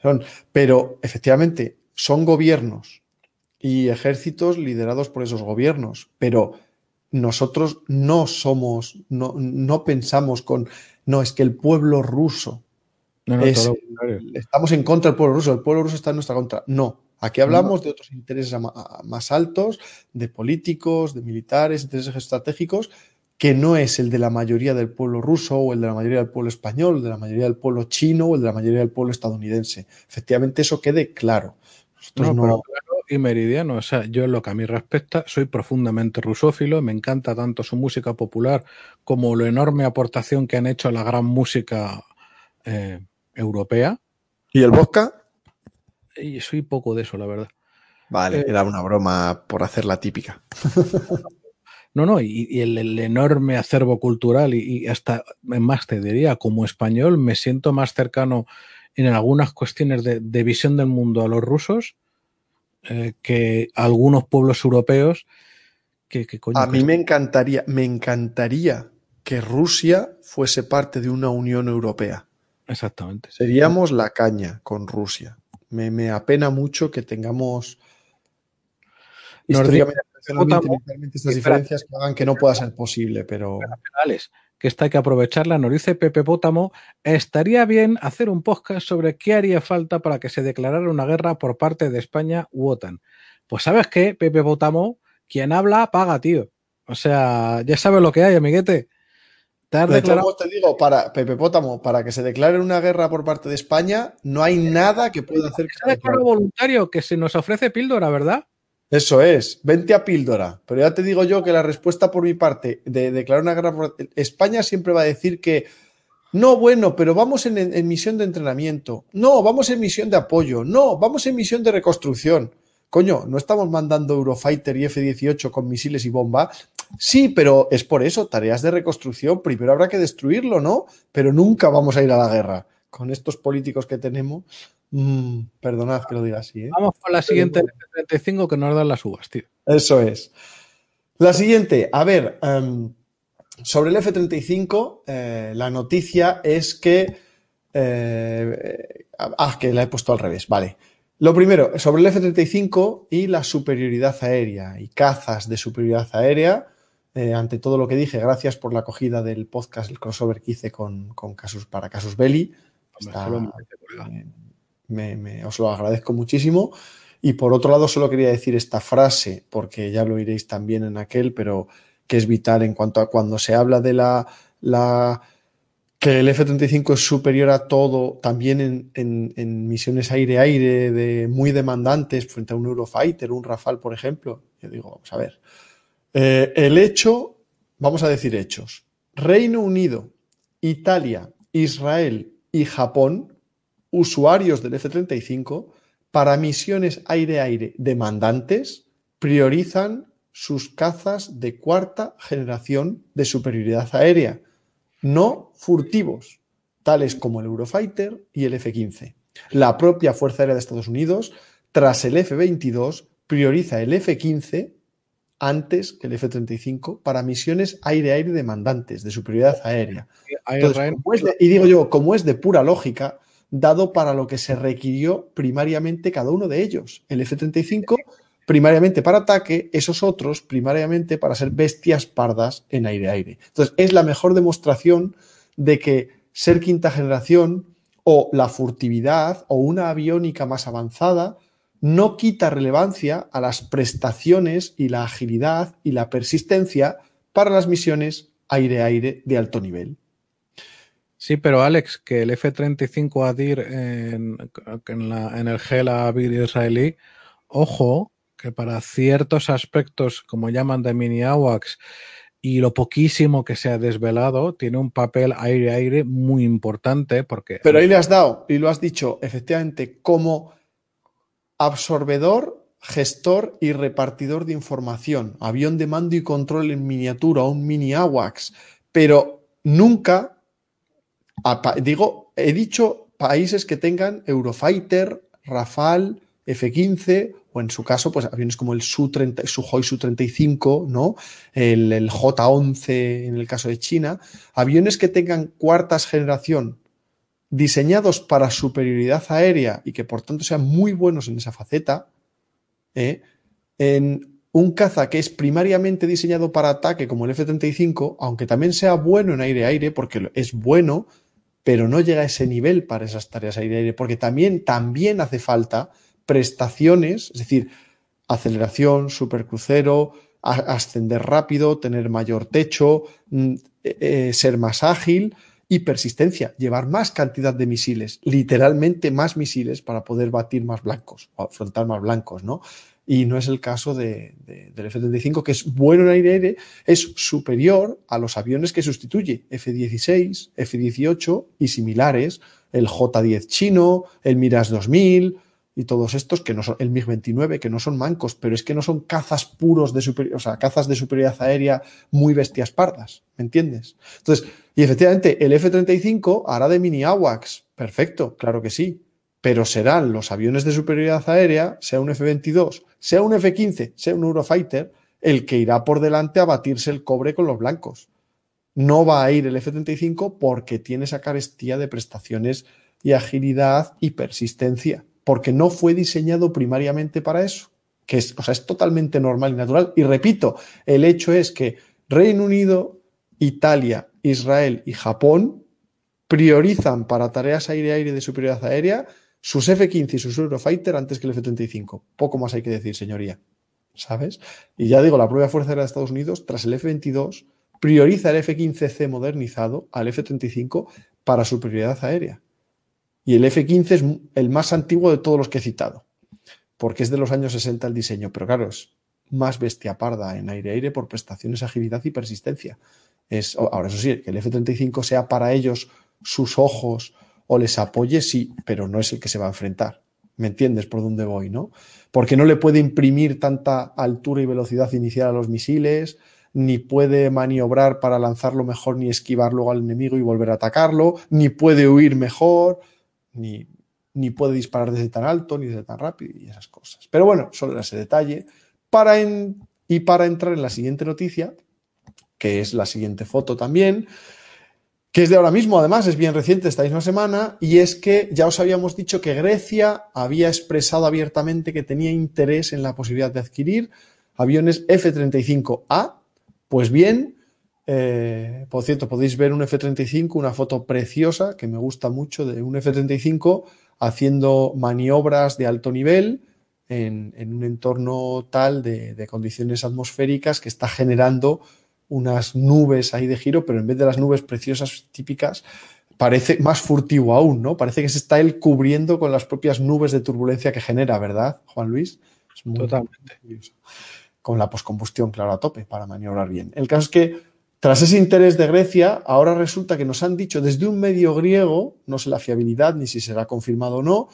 son, pero efectivamente son gobiernos y ejércitos liderados por esos gobiernos, pero nosotros no somos, no, no pensamos con, no, es que el pueblo ruso, estamos en contra del pueblo ruso, el pueblo ruso está en nuestra contra. No, aquí hablamos de otros intereses más altos, de políticos, de militares, intereses estratégicos, que no es el de la mayoría del pueblo ruso o el de la mayoría del pueblo español, el de la mayoría del pueblo chino o el de la mayoría del pueblo estadounidense. Efectivamente, eso quede claro. no, claro y meridiano. O sea, yo en lo que a mí respecta, soy profundamente rusófilo, me encanta tanto su música popular como la enorme aportación que han hecho a la gran música eh, europea. ¿Y el vodka? Y soy poco de eso, la verdad. Vale, eh, era una broma por hacer la típica. No, no, y, el, enorme acervo cultural y, hasta, más te diría, como español me siento más cercano en algunas cuestiones de, visión del mundo a los rusos eh, que algunos pueblos europeos que, A mí me encantaría, me encantaría que Rusia fuese parte de una Unión Europea. Exactamente. Seríamos la caña con Rusia. Me, me apena mucho que tengamos históricamente estas diferencias que hagan que no pueda ser posible, pero... que esta hay que aprovecharla, nos dice Pepe Pótamo, estaría bien hacer un podcast sobre qué haría falta para que se declarara una guerra por parte de España u OTAN. Pues sabes qué, Pepe Pótamo, quien habla paga, tío. O sea, ya sabes lo que hay, amiguete. Te has declarado... te digo, para Pepe Pótamo, para que se declare una guerra por parte de España, no hay nada que pueda hacer. Que se voluntario que se nos ofrece píldora, ¿verdad? Eso es, vente a píldora. Pero ya te digo yo que la respuesta por mi parte de declarar una guerra España siempre va a decir que no, bueno, pero vamos en, misión de entrenamiento. No, vamos en misión de apoyo. No, vamos en misión de reconstrucción. Coño, no estamos mandando Eurofighter y F-18 con misiles y bomba. Sí, pero es por eso, tareas de reconstrucción. Primero habrá que destruirlo, ¿no? Pero nunca vamos a ir a la guerra. Con estos políticos que tenemos, Mm, perdonad que lo diga así. ¿eh? Vamos con la siguiente F-35 que nos dan las uvas, tío. Eso es. La siguiente, a ver, em, sobre el F-35, eh, la noticia es que... Eh, ah, que la he puesto al revés, vale. Lo primero, sobre el F-35 y la superioridad aérea y cazas de superioridad aérea. ante todo lo que dije, gracias por la acogida del podcast, el crossover que hice con, Casus para Casus Belli. Está, os lo agradezco muchísimo. Y por otro lado, solo quería decir esta frase, porque ya lo oiréis también en aquel, pero que es vital en cuanto a cuando se habla de la, la que el F-35 es superior a todo, también en, misiones aire-aire de muy demandantes frente a un Eurofighter, un Rafale, por ejemplo. Yo digo, vamos a ver. Eh, el hecho, vamos a decir hechos. Reino Unido, Italia, Israel y Japón usuarios del F-35 para misiones aire-aire demandantes priorizan sus cazas de cuarta generación de superioridad aérea, no furtivos, tales como el Eurofighter y el F-15. La propia Fuerza Aérea de Estados Unidos, tras el F-22, prioriza el F-15 antes que el F-35 para misiones aire-aire demandantes de superioridad aérea. y digo yo, como es de pura lógica, dado para lo que se requirió primariamente cada uno de ellos. El F-35 primariamente para ataque, esos otros primariamente para ser bestias pardas en aire-aire. Entonces, es la mejor demostración de que ser quinta generación o la furtividad o una aviónica más avanzada no quita relevancia a las prestaciones y la agilidad y la persistencia para las misiones aire-aire de alto nivel. Sí, pero Alex, que el F-35 ADIR en, en, en el GELA israelí, ojo, que para ciertos aspectos, como llaman de mini AWACS, y lo poquísimo que se ha desvelado, tiene un papel aire-aire muy importante porque... Pero ahí le has dado, y lo has dicho, efectivamente, como absorbedor, gestor y repartidor de información, avión de mando y control en miniatura, un mini AWACS, pero nunca, digo, he dicho países que tengan Eurofighter, Rafale, F-15 o en su caso, pues aviones como el Su-30, Suhoi Su-35, ¿no? El, el J-11 en el caso de China, aviones que tengan cuartas generación diseñados para superioridad aérea y que por tanto sean muy buenos en esa faceta, ¿eh? en un caza que es primariamente diseñado para ataque como el F-35, aunque también sea bueno en aire-aire, porque es bueno, pero no llega a ese nivel para esas tareas aire-aire, porque también, también hace falta prestaciones, es decir, aceleración, supercrucero, ascender rápido, tener mayor techo, mm, eh, eh, ser más ágil y persistencia, llevar más cantidad de misiles, literalmente más misiles para poder batir más blancos o afrontar más blancos, ¿no? Y no es el caso de, del F-35, que es bueno en aire-aire, es superior a los aviones que sustituye, F-16, F-18 y similares, el J-10 chino, el Mirage 2000, y todos estos que no son el MiG-29, que no son mancos, pero es que no son cazas puros de superioridad, o sea, cazas de superioridad aérea muy bestias pardas, ¿me entiendes? Entonces, y efectivamente, el F-35 hará de mini AWACS, perfecto, claro que sí, pero serán los aviones de superioridad aérea, sea un F-22, sea un F-15, sea un Eurofighter, el que irá por delante a batirse el cobre con los blancos. No va a ir el F-35 porque tiene esa carestía de prestaciones y agilidad y persistencia porque no fue diseñado primariamente para eso, que es, o sea, es totalmente normal y natural. Y repito, el hecho es que Reino Unido, Italia, Israel y Japón priorizan para tareas aire-aire de superioridad aérea sus F-15 y sus Eurofighter antes que el F-35. Poco más hay que decir, señoría. ¿Sabes? Y ya digo, la propia Fuerza Aérea de Estados Unidos, tras el F-22, prioriza el F-15C modernizado al F-35 para superioridad aérea. Y el F-15 es el más antiguo de todos los que he citado, porque es de los años 60 el diseño, pero claro, es más bestia parda en aire-aire por prestaciones, agilidad y persistencia. Es, ahora, eso sí, que el F-35 sea para ellos sus ojos o les apoye, sí, pero no es el que se va a enfrentar. ¿Me entiendes por dónde voy, no? Porque no le puede imprimir tanta altura y velocidad inicial a los misiles, ni puede maniobrar para lanzarlo mejor, ni esquivar luego al enemigo y volver a atacarlo, ni puede huir mejor ni, ni puede disparar desde tan alto ni desde tan rápido y esas cosas. Pero bueno, solo ese detalle. Para y para entrar en la siguiente noticia, que es la siguiente foto también, que es de ahora mismo, además, es bien reciente esta misma semana, y es que ya os habíamos dicho que Grecia había expresado abiertamente que tenía interés en la posibilidad de adquirir aviones F-35A. Pues bien, eh, por cierto, podéis ver un F-35, una foto preciosa que me gusta mucho de un F-35 haciendo maniobras de alto nivel en, un entorno tal de, condiciones atmosféricas que está generando unas nubes ahí de giro, pero en vez de las nubes preciosas típicas, parece más furtivo aún, ¿no? Parece que se está él cubriendo con las propias nubes de turbulencia que genera, ¿verdad, Juan Luis? Totalmente. Con la poscombustión, claro, a tope para maniobrar bien. El caso es que tras ese interés de Grecia, ahora resulta que nos han dicho desde un medio griego, no sé la fiabilidad ni si será confirmado o no,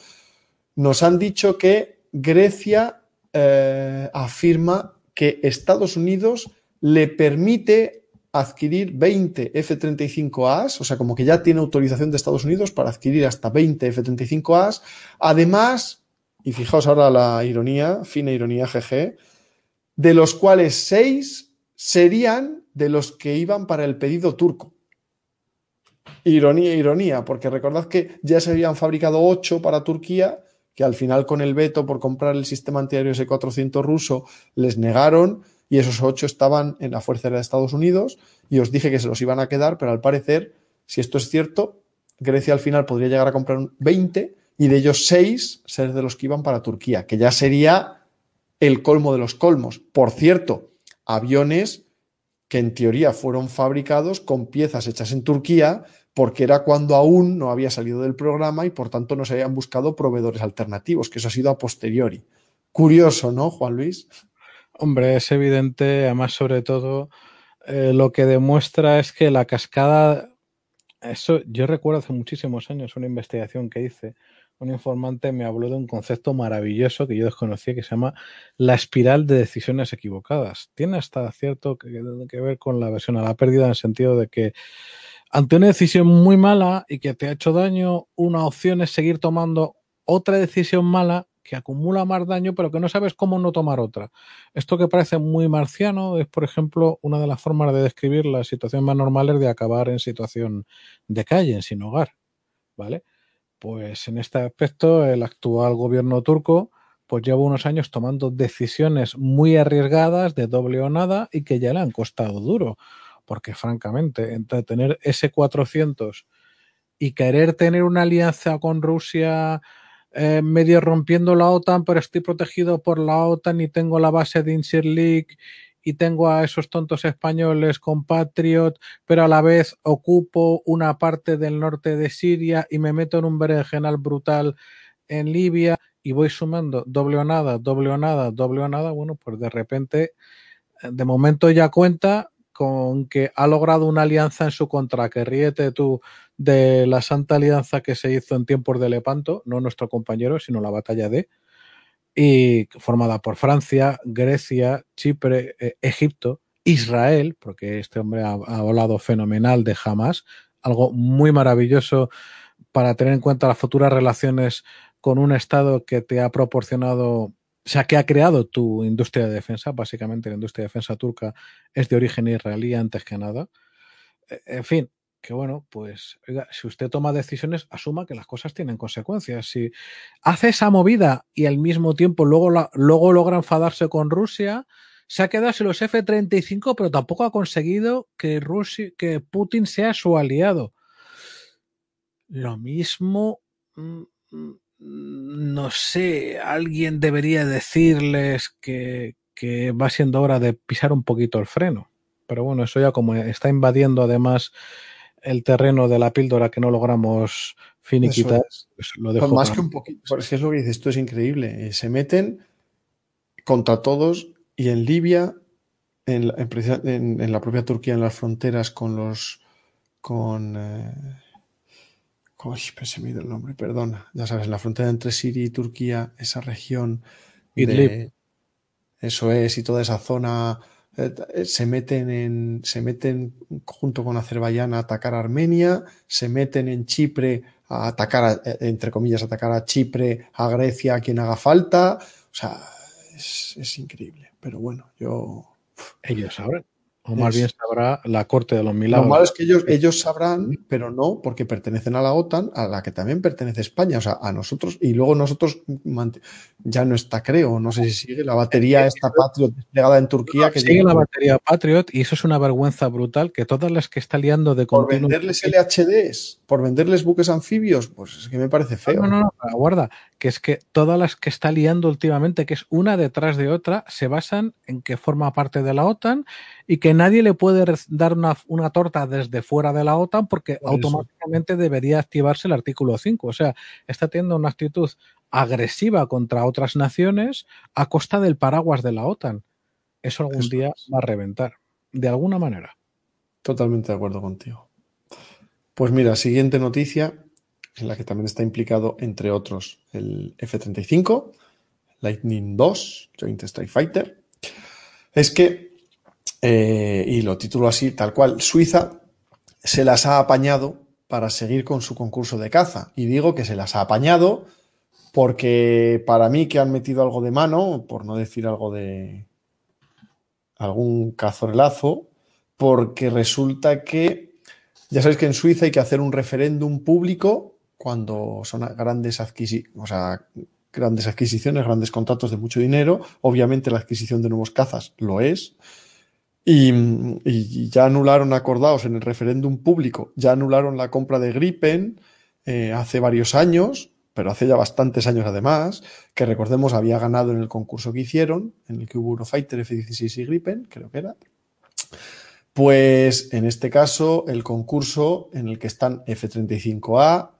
nos han dicho que Grecia eh, afirma que Estados Unidos le permite adquirir 20 F-35As, o sea, como que ya tiene autorización de Estados Unidos para adquirir hasta 20 F-35As. Además, y fijaos ahora la ironía, fina ironía GG, de los cuales 6 serían de los que iban para el pedido turco. Ironía, ironía, porque recordad que ya se habían fabricado ocho para Turquía, que al final con el veto por comprar el sistema antiaéreo S-400 ruso les negaron y esos ocho estaban en la Fuerza Aérea de Estados Unidos y os dije que se los iban a quedar, pero al parecer, si esto es cierto, Grecia al final podría llegar a comprar 20 y de ellos 6 ser de los que iban para Turquía, que ya sería el colmo de los colmos. Por cierto, aviones que en teoría fueron fabricados con piezas hechas en Turquía, porque era cuando aún no había salido del programa y por tanto no se habían buscado proveedores alternativos, que eso ha sido a posteriori. Curioso, ¿no, Juan Luis? Hombre, es evidente, además sobre todo eh, lo que demuestra es que la cascada, eso yo recuerdo hace muchísimos años una investigación que hice un informante me habló de un concepto maravilloso que yo desconocía que se llama la espiral de decisiones equivocadas. Tiene hasta cierto que, que ver con la versión a la pérdida en el sentido de que ante una decisión muy mala y que te ha hecho daño, una opción es seguir tomando otra decisión mala que acumula más daño, pero que no sabes cómo no tomar otra. Esto que parece muy marciano es, por ejemplo, una de las formas de describir la situación más normales de acabar en situación de calle, en sin hogar. ¿Vale? Pues en este aspecto, el actual gobierno turco pues lleva unos años tomando decisiones muy arriesgadas de doble o nada y que ya le han costado duro. Porque francamente, entre tener S-400 y querer tener una alianza con Rusia eh, medio rompiendo la OTAN, pero estoy protegido por la OTAN y tengo la base de Incirlik y tengo a esos tontos españoles con Patriot, pero a la vez ocupo una parte del norte de Siria y me meto en un berenjenal brutal en Libia y voy sumando doble o nada, doble o nada, doble o nada, bueno, pues de repente, eh, de momento ya cuenta con que ha logrado una alianza en su contra, que ríete tú de la santa alianza que se hizo en tiempos de Lepanto, no nuestro compañero, sino la batalla de, y formada por Francia, Grecia, Chipre, eh, Egipto, Israel, porque este hombre ha, ha volado fenomenal de jamás, algo muy maravilloso para tener en cuenta las futuras relaciones con un Estado que te ha proporcionado o sea, que ha creado tu industria de defensa, básicamente la industria de defensa turca es de origen israelí antes que nada. E, en fin, que bueno, pues oiga, si usted toma decisiones, asuma que las cosas tienen consecuencias. Si hace esa movida y al mismo tiempo luego, luego logra enfadarse con Rusia, se ha quedado sin los F-35, pero tampoco ha conseguido que, Rusia, que Putin sea su aliado. Lo mismo mm, mm, no sé, alguien debería decirles que, que, va siendo hora de pisar un poquito el freno. Pero bueno, eso ya como está invadiendo además el terreno de la píldora que no logramos finiquitar, es. pues lo dejo. Pues más que un poquito, es lo que dices, esto es increíble. Eh, se meten contra todos y en Libia, en la, en, en la propia Turquía, en las fronteras con los con eh, Uy, pero se me ha ido el nombre, perdona. Ya sabes, en la frontera entre Siria y Turquía, esa región. De, eso es, y toda esa zona eh, se meten en. se meten junto con Azerbaiyán a atacar a Armenia, se meten en Chipre a atacar, a, eh, entre comillas, atacar a Chipre, a Grecia, a quien haga falta. O sea, es, es increíble. Pero bueno, yo. Ellos saben. O más bien sabrá la corte de los milagros. Lo malo es que ellos, ellos sabrán, pero no, porque pertenecen a la OTAN, a la que también pertenece España, o sea, a nosotros, y luego nosotros ya no está, creo, no sé si sigue la batería esta Patriot desplegada en Turquía. que sigue la batería Patriot y eso es una vergüenza brutal que todas las que está liando de Por venderles LHDs, por venderles buques anfibios, pues es que me parece feo. No, no, no, guarda, que es que todas las que está liando últimamente, que es una detrás de otra, se basan en que forma parte de la OTAN y que nadie le puede dar una, una torta desde fuera de la OTAN porque Por automáticamente debería activarse el artículo 5. O sea, está teniendo una actitud agresiva contra otras naciones a costa del paraguas de la OTAN. Eso algún eso día es. va a reventar, de alguna manera. Totalmente de acuerdo contigo. Pues mira, siguiente noticia, en la que también está implicado, entre otros, el F-35, Lightning II, Joint Strike Fighter, es que eh, y lo titulo así, tal cual, Suiza se las ha apañado para seguir con su concurso de caza. Y digo que se las ha apañado porque para mí que han metido algo de mano, por no decir algo de algún cazorelazo, porque resulta que ya sabéis que en Suiza hay que hacer un referéndum público cuando son grandes adquisiciones, o sea, grandes adquisiciones, grandes contratos de mucho dinero. Obviamente la adquisición de nuevos cazas lo es. Y, ya anularon acordados en el referéndum público, ya anularon la compra de Gripen eh, hace varios años, pero hace ya bastantes años además, que recordemos había ganado en el concurso que hicieron, en el que hubo Eurofighter F-16 y Gripen, creo que era. Pues en este caso, el concurso en el que están F-35A,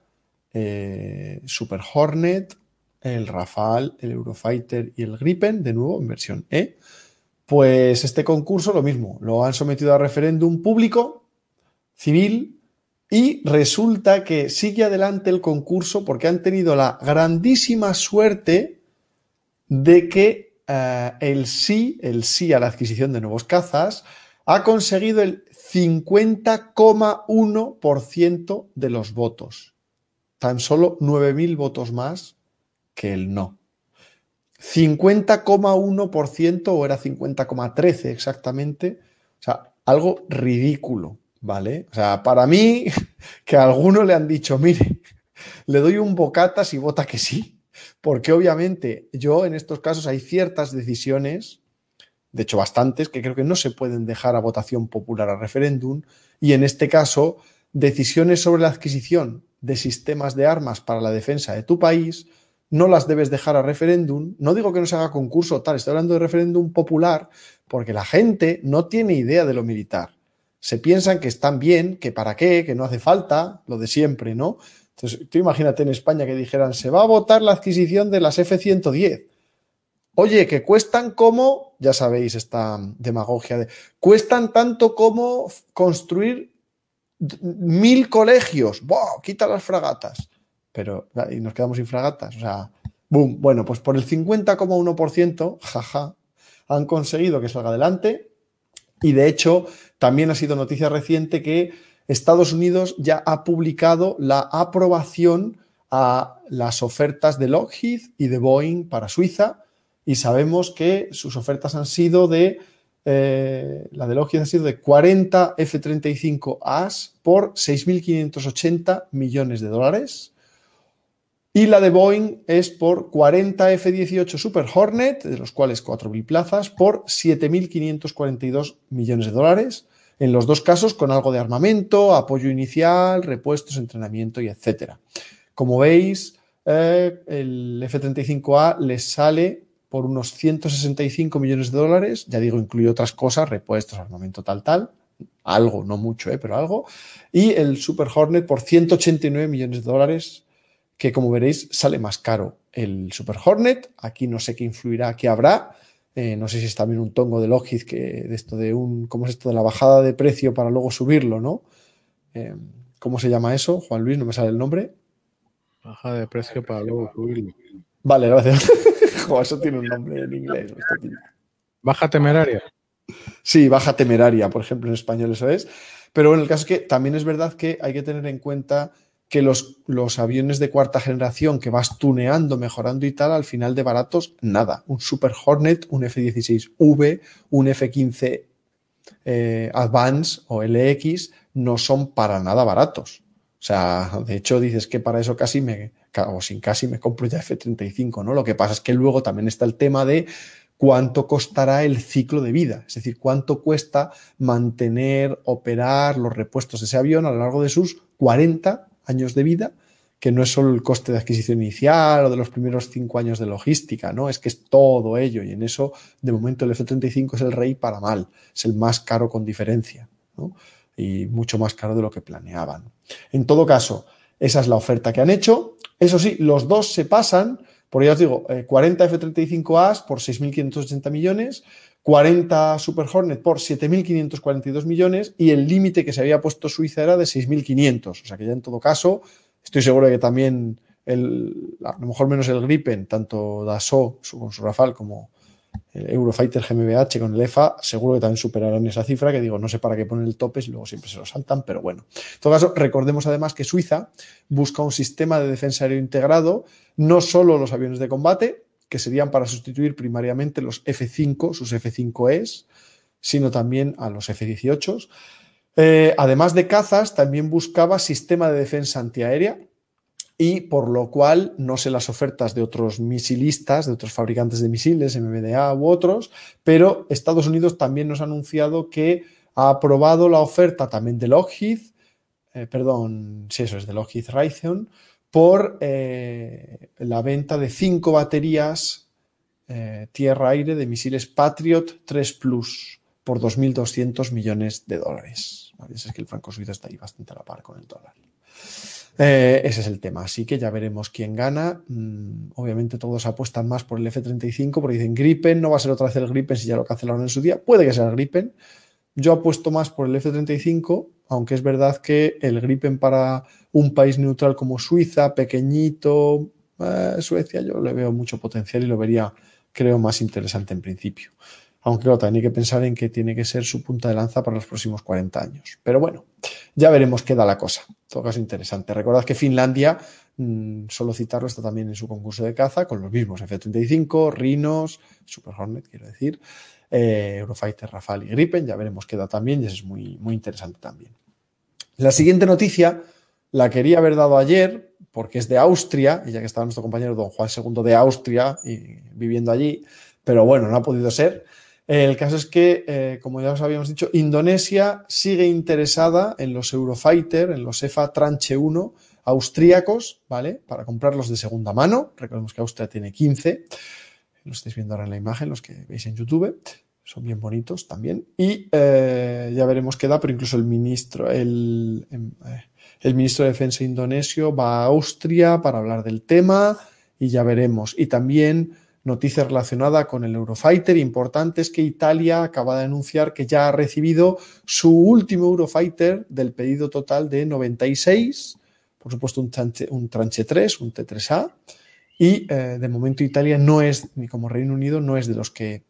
eh, Super Hornet, el Rafale, el Eurofighter y el Gripen, de nuevo en versión E pues este concurso lo mismo, lo han sometido a referéndum público, civil, y resulta que sigue adelante el concurso porque han tenido la grandísima suerte de que uh, el sí, el sí a la adquisición de nuevos cazas, ha conseguido el 50,1% de los votos. Tan solo 9.000 votos más que el no. 50,1% o era 50,13 exactamente. O sea, algo ridículo, ¿vale? O sea, para mí, que a alguno le han dicho, mire, le doy un bocata si vota que sí, porque obviamente yo en estos casos hay ciertas decisiones de hecho bastantes, que creo que no se pueden dejar a votación popular a referéndum, y en este caso, decisiones sobre la adquisición de sistemas de armas para la defensa de tu país, no las debes dejar a referéndum. No digo que no se haga concurso tal, estoy hablando de referéndum popular, porque la gente no tiene idea de lo militar. Se piensan que están bien, que para qué, que no hace falta, lo de siempre, ¿no? Entonces, tú imagínate en España que dijeran, se va a votar la adquisición de las F-110 Oye, que cuestan como, ya sabéis, esta demagogia de, cuestan tanto como construir mil colegios. ¡Buah! Quita las fragatas. Pero, y nos quedamos sin fragatas. O sea, boom. Bueno, pues por el 50,1%, jaja, han conseguido que salga adelante. Y de hecho, también ha sido noticia reciente que Estados Unidos ya ha publicado la aprobación a las ofertas de Lockheed y de Boeing para Suiza y sabemos que sus ofertas han sido de, eh, la de Lockheed ha sido de 40 F-35As por 6.580 millones de dólares. Y la de Boeing es por 40 F-18 Super Hornet, de los cuales 4.000 plazas, por 7.542 millones de dólares. En los dos casos con algo de armamento, apoyo inicial, repuestos, entrenamiento y etcétera. Como veis, eh, el F-35A les sale por unos 165 millones de dólares, ya digo, incluye otras cosas, repuestos, armamento tal, tal, algo, no mucho, ¿eh? pero algo, y el Super Hornet por 189 millones de dólares, que como veréis sale más caro el Super Hornet, aquí no sé qué influirá, qué habrá, eh, no sé si es también un tongo de Lockheed, que de esto de un, ¿cómo es esto de la bajada de precio para luego subirlo, ¿no? Eh, ¿Cómo se llama eso? Juan Luis, no me sale el nombre. Bajada de precio para luego subirlo. Vale, gracias. eso tiene un nombre en inglés. Baja temeraria. Sí, baja temeraria, por ejemplo, en español eso es. Pero en el caso es que también es verdad que hay que tener en cuenta que los, los, aviones de cuarta generación que vas tuneando, mejorando y tal, al final de baratos, nada. Un Super Hornet, un F-16V, un F-15 eh, Advance o LX no son para nada baratos. O sea, de hecho dices que para eso casi me, o sin casi me compro ya F35, ¿no? Lo que pasa es que luego también está el tema de cuánto costará el ciclo de vida, es decir, cuánto cuesta mantener, operar los repuestos de ese avión a lo largo de sus 40 años de vida, que no es solo el coste de adquisición inicial o de los primeros cinco años de logística, ¿no? Es que es todo ello y en eso, de momento, el F-35 es el rey para mal, es el más caro con diferencia, ¿no? Y mucho más caro de lo que planeaban. En todo caso, esa es la oferta que han hecho. Eso sí, los dos se pasan, por ya os digo, 40 F-35As por 6.580 millones, 40 Super Hornet por 7.542 millones y el límite que se había puesto Suiza era de 6.500. O sea que ya en todo caso, estoy seguro de que también, el, a lo mejor menos el Gripen, tanto Dassault con su Rafale como el Eurofighter GmbH con el EFA, seguro que también superarán esa cifra, que digo, no sé para qué ponen el tope si luego siempre se lo saltan, pero bueno. En todo caso, recordemos además que Suiza busca un sistema de defensa aéreo integrado, no solo los aviones de combate, que serían para sustituir primariamente los F5, sus F5Es, sino también a los F-18. Eh, además de cazas, también buscaba sistema de defensa antiaérea, y por lo cual no sé las ofertas de otros misilistas, de otros fabricantes de misiles, MBDA u otros, pero Estados Unidos también nos ha anunciado que ha aprobado la oferta también de Lockheed, eh, perdón, si eso es de Lockheed Raytheon, por eh, la venta de cinco baterías eh, tierra-aire de misiles Patriot 3 Plus por 2.200 millones de dólares. Es que el franco suizo está ahí bastante a la par con el dólar. Eh, ese es el tema. Así que ya veremos quién gana. Mm, obviamente todos apuestan más por el F-35 porque dicen Gripen, no va a ser otra vez el Gripen si ya lo cancelaron en su día. Puede que sea el Gripen. Yo apuesto más por el F-35, aunque es verdad que el Gripen para un país neutral como Suiza, pequeñito, eh, Suecia, yo le veo mucho potencial y lo vería, creo, más interesante en principio. Aunque claro, también hay que pensar en que tiene que ser su punta de lanza para los próximos 40 años. Pero bueno, ya veremos qué da la cosa. En todo caso, interesante. Recordad que Finlandia, mm, solo citarlo, está también en su concurso de caza con los mismos F-35, Rhinos, Super Hornet, quiero decir, eh, Eurofighter, Rafale y Gripen. Ya veremos qué da también y eso es muy, muy interesante también. La siguiente noticia la quería haber dado ayer porque es de Austria, y ya que estaba nuestro compañero don Juan II de Austria y viviendo allí, pero bueno, no ha podido ser. El caso es que, eh, como ya os habíamos dicho, Indonesia sigue interesada en los Eurofighter, en los EFA Tranche 1 austríacos, ¿vale? Para comprarlos de segunda mano. Recordemos que Austria tiene 15. Lo estáis viendo ahora en la imagen, los que veis en YouTube. Son bien bonitos también. Y eh, ya veremos qué da, pero incluso el ministro, el, em, eh, el ministro de Defensa indonesio va a Austria para hablar del tema y ya veremos. Y también noticia relacionada con el Eurofighter importante es que Italia acaba de anunciar que ya ha recibido su último Eurofighter del pedido total de 96, por supuesto un tranche, un tranche 3, un T3A, y eh, de momento Italia no es, ni como Reino Unido, no es de los que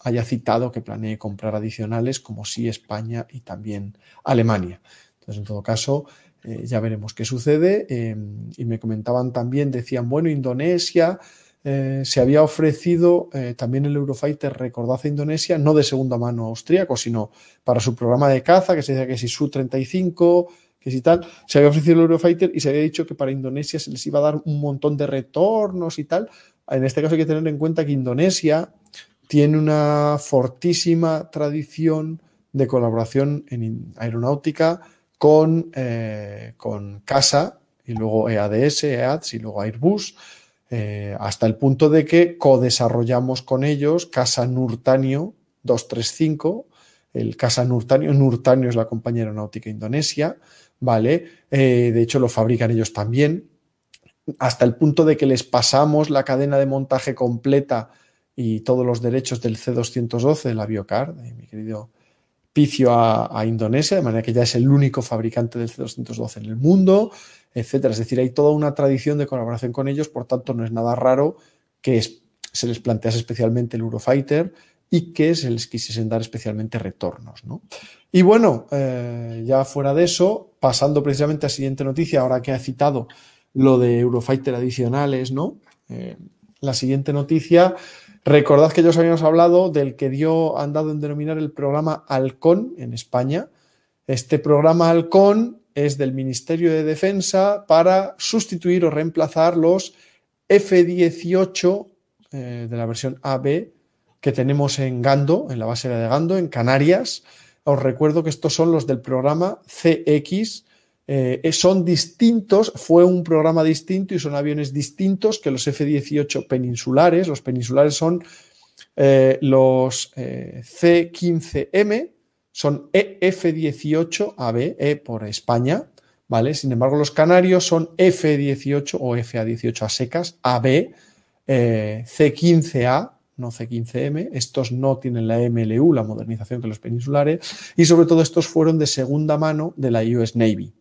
haya citado que planee comprar adicionales, como sí España y también Alemania. Entonces, en todo caso, eh, ya veremos qué sucede. Eh, y me comentaban también, decían, bueno, Indonesia eh, se había ofrecido eh, también el Eurofighter, recordad a Indonesia, no de segunda mano austríaco, sino para su programa de caza, que se decía que si Su-35, que si tal, se había ofrecido el Eurofighter y se había dicho que para Indonesia se les iba a dar un montón de retornos y tal. En este caso hay que tener en cuenta que Indonesia tiene una fortísima tradición de colaboración en aeronáutica con, eh, con CASA y luego EADS, EADS y luego Airbus. Eh, hasta el punto de que co-desarrollamos con ellos Casa Nurtanio 235, el Casa Nurtanio, Nurtanio es la compañía aeronáutica indonesia, ¿vale? Eh, de hecho, lo fabrican ellos también, hasta el punto de que les pasamos la cadena de montaje completa y todos los derechos del C212, del aviocar, de mi querido Picio a, a, Indonesia, de manera que ya es el único fabricante del C212 en el mundo etcétera. Es decir, hay toda una tradición de colaboración con ellos, por tanto, no es nada raro que se les plantease especialmente el Eurofighter y que se les quisiesen dar especialmente retornos. ¿no? Y bueno, eh, ya fuera de eso, pasando precisamente a la siguiente noticia, ahora que ha citado lo de Eurofighter adicionales, ¿no? Eh, la siguiente noticia, recordad que ya os habíamos hablado del que dio, han dado en denominar el programa Halcón en España. Este programa Halcón es del Ministerio de Defensa para sustituir o reemplazar los F-18 eh, de la versión AB que tenemos en Gando, en la base de Gando, en Canarias. Os recuerdo que estos son los del programa CX. Eh, son distintos, fue un programa distinto y son aviones distintos que los F-18 peninsulares. Los peninsulares son eh, los eh, C-15M, son EF18AB, E por España, ¿vale? Sin embargo, los canarios son F18 o FA18 a secas, AB, eh, C15A, no C15M, estos no tienen la MLU, la modernización que los peninsulares, y sobre todo estos fueron de segunda mano de la US Navy,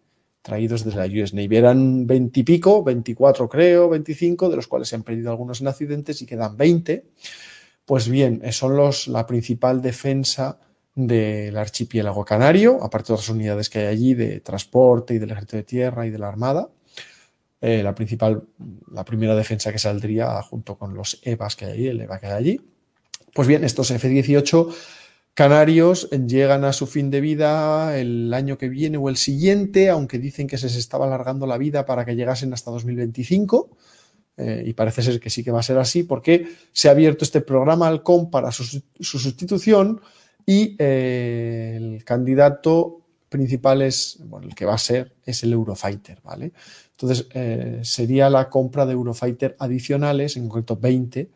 traídos desde la US Navy. Eran 20 y pico, 24 creo, 25, de los cuales se han perdido algunos en accidentes y quedan 20. Pues bien, son los, la principal defensa del archipiélago canario, aparte de otras unidades que hay allí de transporte y del ejército de tierra y de la armada. Eh, la principal, la primera defensa que saldría junto con los EVAs que hay allí, el EVA que hay allí. Pues bien, estos F-18 canarios llegan a su fin de vida el año que viene o el siguiente, aunque dicen que se les estaba alargando la vida para que llegasen hasta 2025. Eh, y parece ser que sí que va a ser así, porque se ha abierto este programa Alcom para su, su sustitución y eh, el candidato principal es, bueno, el que va a ser, es el Eurofighter, ¿vale? Entonces, eh, sería la compra de Eurofighter adicionales, en concreto 20,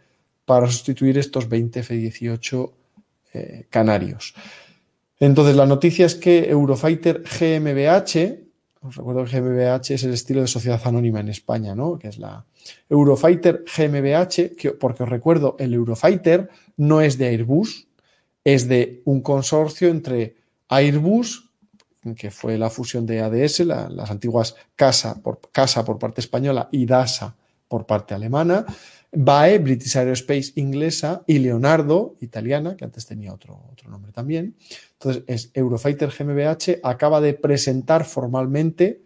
para sustituir estos 20 F-18 eh, canarios. Entonces, la noticia es que Eurofighter GmbH, os recuerdo que GmbH es el estilo de sociedad anónima en España, ¿no? Que es la Eurofighter GmbH, que, porque os recuerdo, el Eurofighter no es de Airbus, es de un consorcio entre Airbus, que fue la fusión de ADS, la, las antiguas Casa por, Casa por parte española y DASA por parte alemana, BAE, British Aerospace inglesa, y Leonardo, italiana, que antes tenía otro, otro nombre también. Entonces, es Eurofighter GmbH acaba de presentar formalmente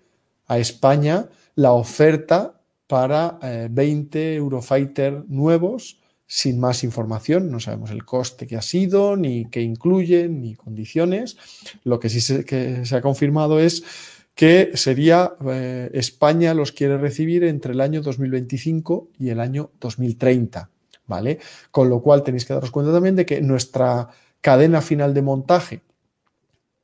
a España la oferta para 20 eh, Eurofighter nuevos sin más información, no sabemos el coste que ha sido, ni qué incluyen, ni condiciones. Lo que sí se, que se ha confirmado es que sería eh, España los quiere recibir entre el año 2025 y el año 2030, ¿vale? Con lo cual tenéis que daros cuenta también de que nuestra cadena final de montaje,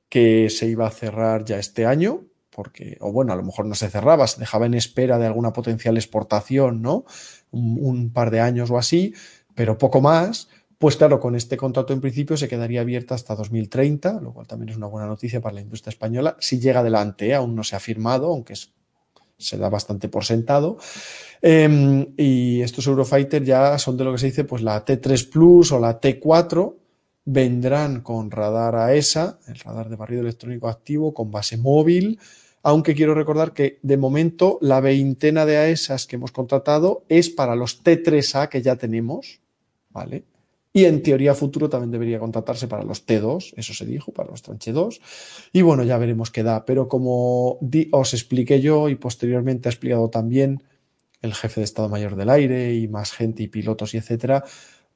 que se iba a cerrar ya este año, porque, o bueno, a lo mejor no se cerraba, se dejaba en espera de alguna potencial exportación, ¿no? Un, par de años o así, pero poco más, pues claro, con este contrato en principio se quedaría abierta hasta 2030, lo cual también es una buena noticia para la industria española. Si llega adelante, ¿eh? aún no se ha firmado, aunque se da bastante por sentado. Em, y estos Eurofighter ya son de lo que se dice, pues la T3 Plus o la T4, vendrán con radar AESA, el radar de barrido electrónico activo, con base móvil, aunque quiero recordar que de momento la veintena de AESAs que hemos contratado es para los T3A que ya tenemos, ¿vale? Y en teoría futuro también debería contratarse para los T2, eso se dijo, para los Tranche 2. Y bueno, ya veremos qué da. Pero como os expliqué yo y posteriormente ha explicado también el jefe de Estado Mayor del Aire y más gente y pilotos y etcétera,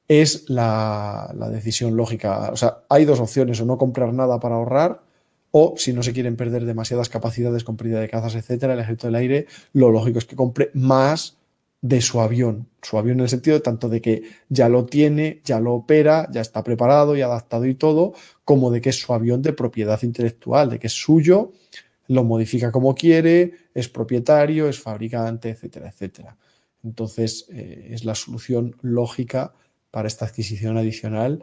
es la, la decisión lógica. O sea, hay dos opciones, o no comprar nada para ahorrar, o si no se quieren perder demasiadas capacidades con pérdida de cazas, etcétera, el ejército del aire, lo lógico es que compre más de su avión. Su avión en el sentido de tanto de que ya lo tiene, ya lo opera, ya está preparado y adaptado y todo, como de que es su avión de propiedad intelectual, de que es suyo, lo modifica como quiere, es propietario, es fabricante, etcétera, etcétera. Entonces, eh, es la solución lógica para esta adquisición adicional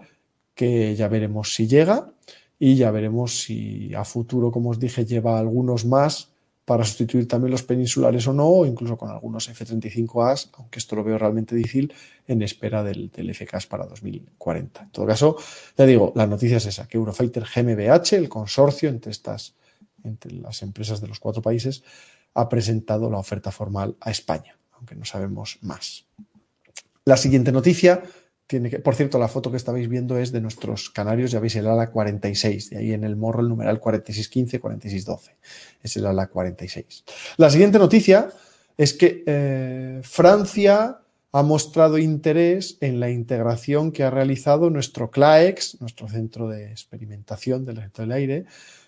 que ya veremos si llega y ya veremos si a futuro, como os dije, lleva algunos más para sustituir también los peninsulares o no, o incluso con algunos F-35As, aunque esto lo veo realmente difícil, en espera del, del FCAS para 2040. En todo caso, ya digo, la noticia es esa, que Eurofighter GmbH, el consorcio entre estas, entre las empresas de los cuatro países, ha presentado la oferta formal a España, aunque no sabemos más. La siguiente noticia tiene que, por cierto, la foto que estabais viendo es de nuestros canarios, ya veis el ala 46, de ahí en el morro el numeral 4615, 4612. Es el ala 46. La siguiente noticia es que eh, Francia ha mostrado interés en la integración que ha realizado nuestro CLAEX, nuestro centro de experimentación del del aire,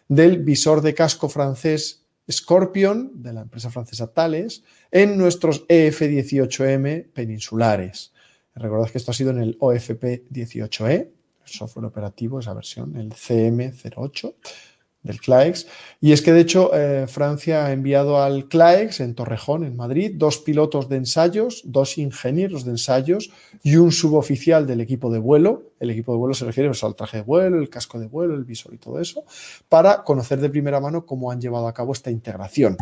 del visor de casco francés Scorpion, de la empresa francesa Thales, en nuestros EF-18M peninsulares. Recordad que esto ha sido en el OFP 18E, el software operativo, esa versión, el CM08 del CLAEX. Y es que de hecho eh, Francia ha enviado al CLAEX en Torrejón, en Madrid, dos pilotos de ensayos, dos ingenieros de ensayos y un suboficial del equipo de vuelo. El equipo de vuelo se refiere pues, al traje de vuelo, el casco de vuelo, el visor y todo eso, para conocer de primera mano cómo han llevado a cabo esta integración.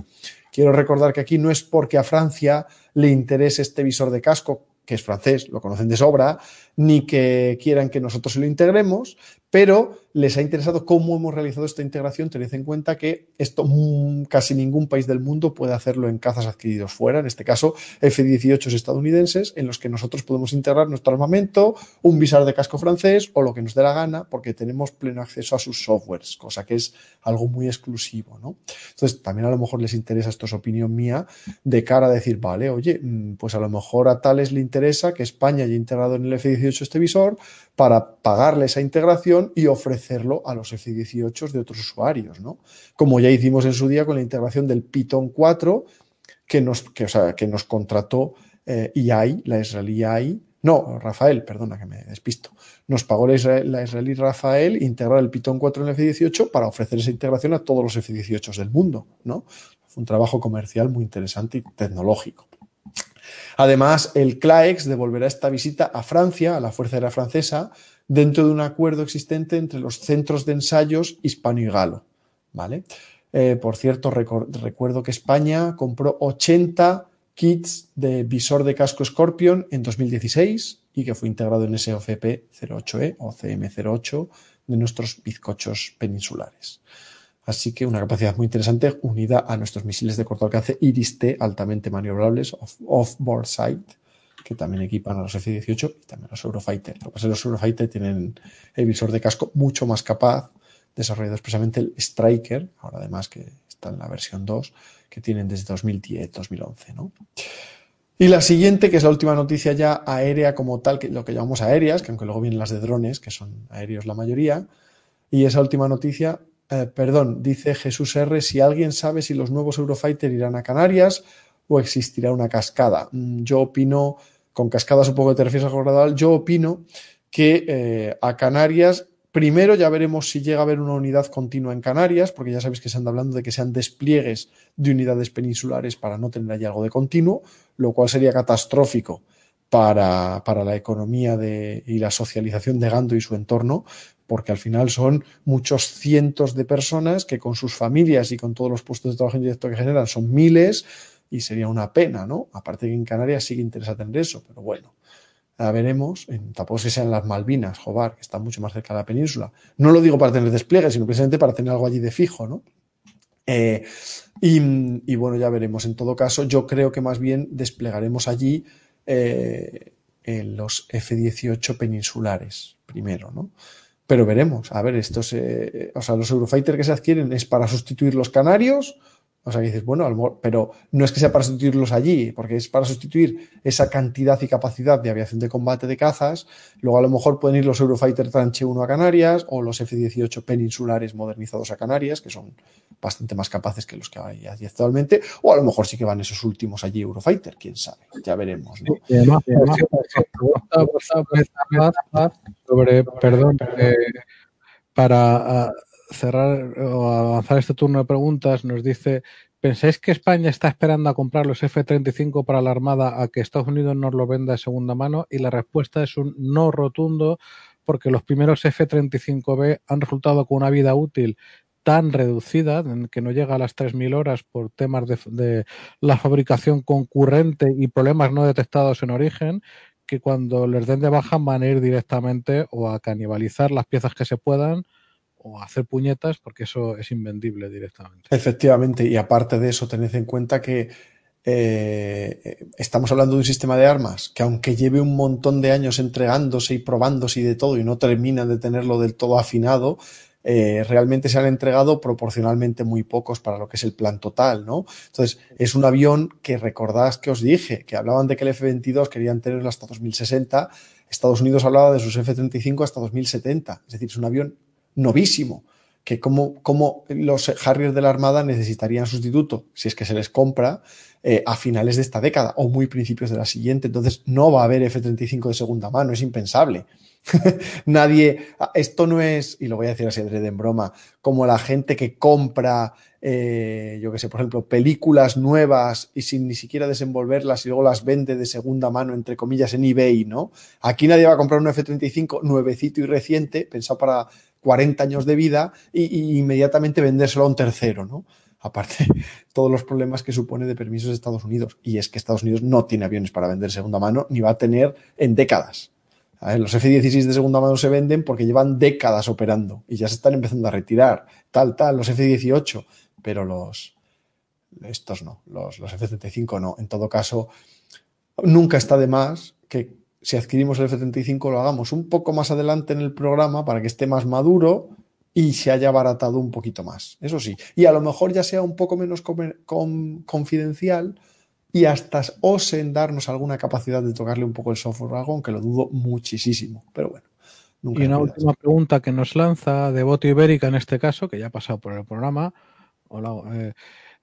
Quiero recordar que aquí no es porque a Francia le interese este visor de casco que es francés, lo conocen de sobra, ni que quieran que nosotros se lo integremos, pero les ha interesado cómo hemos realizado esta integración. Tened en cuenta que esto mm, casi ningún país del mundo puede hacerlo en cazas adquiridos fuera, en este caso F-18 estadounidenses, en los que nosotros podemos integrar nuestro armamento, un visor de casco francés o lo que nos dé la gana, porque tenemos pleno acceso a sus softwares, cosa que es algo muy exclusivo. ¿no? Entonces, también a lo mejor les interesa, esto es opinión mía, de cara a decir, vale, oye, mm, pues a lo mejor a tales le interesa que España haya integrado en el F-18 este visor para pagarle esa integración y ofrecerlo a los F-18 de otros usuarios, ¿no? Como ya hicimos en su día con la integración del Python 4 que nos, que, o sea, que nos contrató eh, EI, la israelí EI, no, Rafael, perdona que me despisto. Nos pagó la, israelí Rafael integrar el Python 4 en el F-18 para ofrecer esa integración a todos los F-18 del mundo, ¿no? Fue un trabajo comercial muy interesante y tecnológico. Además, el CLAEX devolverá esta visita a Francia, a la Fuerza Aérea Francesa, dentro de un acuerdo existente entre los centros de ensayos hispano y galo. ¿vale? Eh, por cierto, recuerdo que España compró 80 kits de visor de casco Scorpion en 2016 y que fue integrado en ese OCP 08E o CM08 de nuestros bizcochos peninsulares. Así que una capacidad muy interesante unida a nuestros misiles de corto alcance Iris-T altamente maniobrables off-board sight que también equipan a los F-18 y también a los Eurofighter. Lo que pasa es que los Eurofighter tienen el visor de casco mucho más capaz, desarrollado expresamente el Striker, ahora además que está en la versión 2, que tienen desde 2010-2011. ¿no? Y la siguiente, que es la última noticia ya aérea como tal, que lo que llamamos aéreas, que aunque luego vienen las de drones, que son aéreos la mayoría. Y esa última noticia, eh, perdón, dice Jesús R, si alguien sabe si los nuevos Eurofighter irán a Canarias o existirá una cascada. Mm, yo opino, con cascada supongo que te refieres a gradual, yo opino que eh, a Canarias Primero ya veremos si llega a haber una unidad continua en Canarias, porque ya sabéis que se anda hablando de que sean despliegues de unidades peninsulares para no tener allí algo de continuo, lo cual sería catastrófico para, la economía de, y la socialización de Gando y su entorno, porque al final son muchos cientos de personas que con sus familias y con todos los puestos de trabajo indirecto que generan son miles y sería una pena, ¿no? Aparte que en Canarias sí que interesa tener eso, pero bueno la veremos, tampoco es que sean las Malvinas, Jobar, que están mucho más cerca de la península. No lo digo para tener despliegue, sino precisamente para tener algo allí de fijo, ¿no? Eh, y, bueno, ya veremos. En todo caso, yo creo que más bien desplegaremos allí eh, los F-18 peninsulares primero, ¿no? Pero veremos. A ver, estos, eh, o sea, los Eurofighter que se adquieren es para sustituir los canarios o sea, que dices, bueno, pero no es que sea para sustituirlos allí, porque es para sustituir esa cantidad y capacidad de aviación de combate de cazas. Luego a lo mejor pueden ir los Eurofighter Tranche 1 a Canarias o los F-18 peninsulares modernizados a Canarias, que son bastante más capaces que los que hay actualmente. O a lo mejor sí que van esos últimos allí Eurofighter, quién sabe. Ya veremos. ¿no? sobre, perdón, eh, para cerrar o avanzar este turno de preguntas, nos dice, ¿pensáis que España está esperando a comprar los F-35 para la Armada a que Estados Unidos nos lo venda de segunda mano? Y la respuesta es un no rotundo, porque los primeros F-35B han resultado con una vida útil tan reducida, que no llega a las 3.000 horas por temas de, de la fabricación concurrente y problemas no detectados en origen, que cuando les den de baja van a ir directamente o a canibalizar las piezas que se puedan o hacer puñetas porque eso es invendible directamente. Efectivamente, y aparte de eso, tened en cuenta que eh, estamos hablando de un sistema de armas que aunque lleve un montón de años entregándose y probándose y de todo y no termina de tenerlo del todo afinado, eh, realmente se han entregado proporcionalmente muy pocos para lo que es el plan total, ¿no? Entonces, es un avión que recordás que os dije, que hablaban de que el F-22 querían tenerlo hasta 2060, Estados Unidos hablaba de sus F-35 hasta 2070, es decir, es un avión novísimo, que como, como los Harriers de la Armada necesitarían sustituto, si es que se les compra, eh, a finales de esta década o muy principios de la siguiente. Entonces no va a haber F-35 de segunda mano, es impensable. Nadie, esto no es, y lo voy a decir así de en broma, como la gente que compra, eh, yo que sé, por ejemplo, películas nuevas y sin ni siquiera desenvolverlas y luego las vende de segunda mano, entre comillas, en eBay, ¿no? Aquí nadie va a comprar un F-35 nuevecito y reciente, pensado para 40 años de vida y, inmediatamente vendérselo a un tercero, ¿no? Aparte, todos los problemas que supone de permisos de Estados Unidos. Y es que Estados Unidos no tiene aviones para vender segunda mano, ni va a tener en décadas. los F-16 de segunda mano se venden porque llevan décadas operando y ya se están empezando a retirar. Tal, tal, los F-18, pero los. Estos no, los, los F-35 no. En todo caso, nunca está de más que si adquirimos el F-35 lo hagamos un poco más adelante en el programa para que esté más maduro y se haya abaratado un poquito más. Eso sí. Y a lo mejor ya sea un poco menos confidencial y hasta osen darnos alguna capacidad de tocarle un poco el software o algo, aunque lo dudo muchísimo. Pero bueno. y una última pregunta que nos lanza de Voto Ibérica en este caso, que ya ha pasado por el programa. Hola, eh,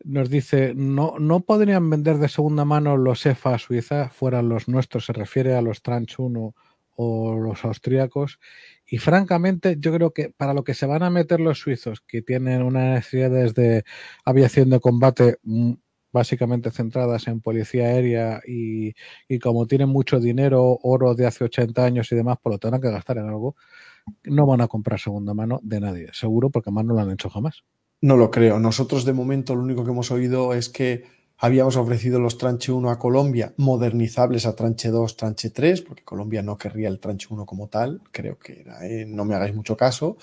nos dice, no, no podrían vender de segunda mano los EFA Suiza, fueran los nuestros, se refiere a los Tranch 1 o los austríacos. Y francamente, yo creo que para lo que se van a meter los suizos, que tienen unas necesidades de aviación de combate mm, básicamente centradas en policía aérea y, y, como tienen mucho dinero, oro de hace 80 años y demás, por lo tendrán que gastar en algo, no van a comprar segunda mano de nadie, seguro, porque más no lo han hecho jamás. No lo creo. Nosotros de momento lo único que hemos oído es que habíamos ofrecido los tranche 1 a Colombia, modernizables a tranche 2, tranche 3, porque Colombia no querría el tranche 1 como tal, creo que era, ¿eh? no me hagáis mucho caso.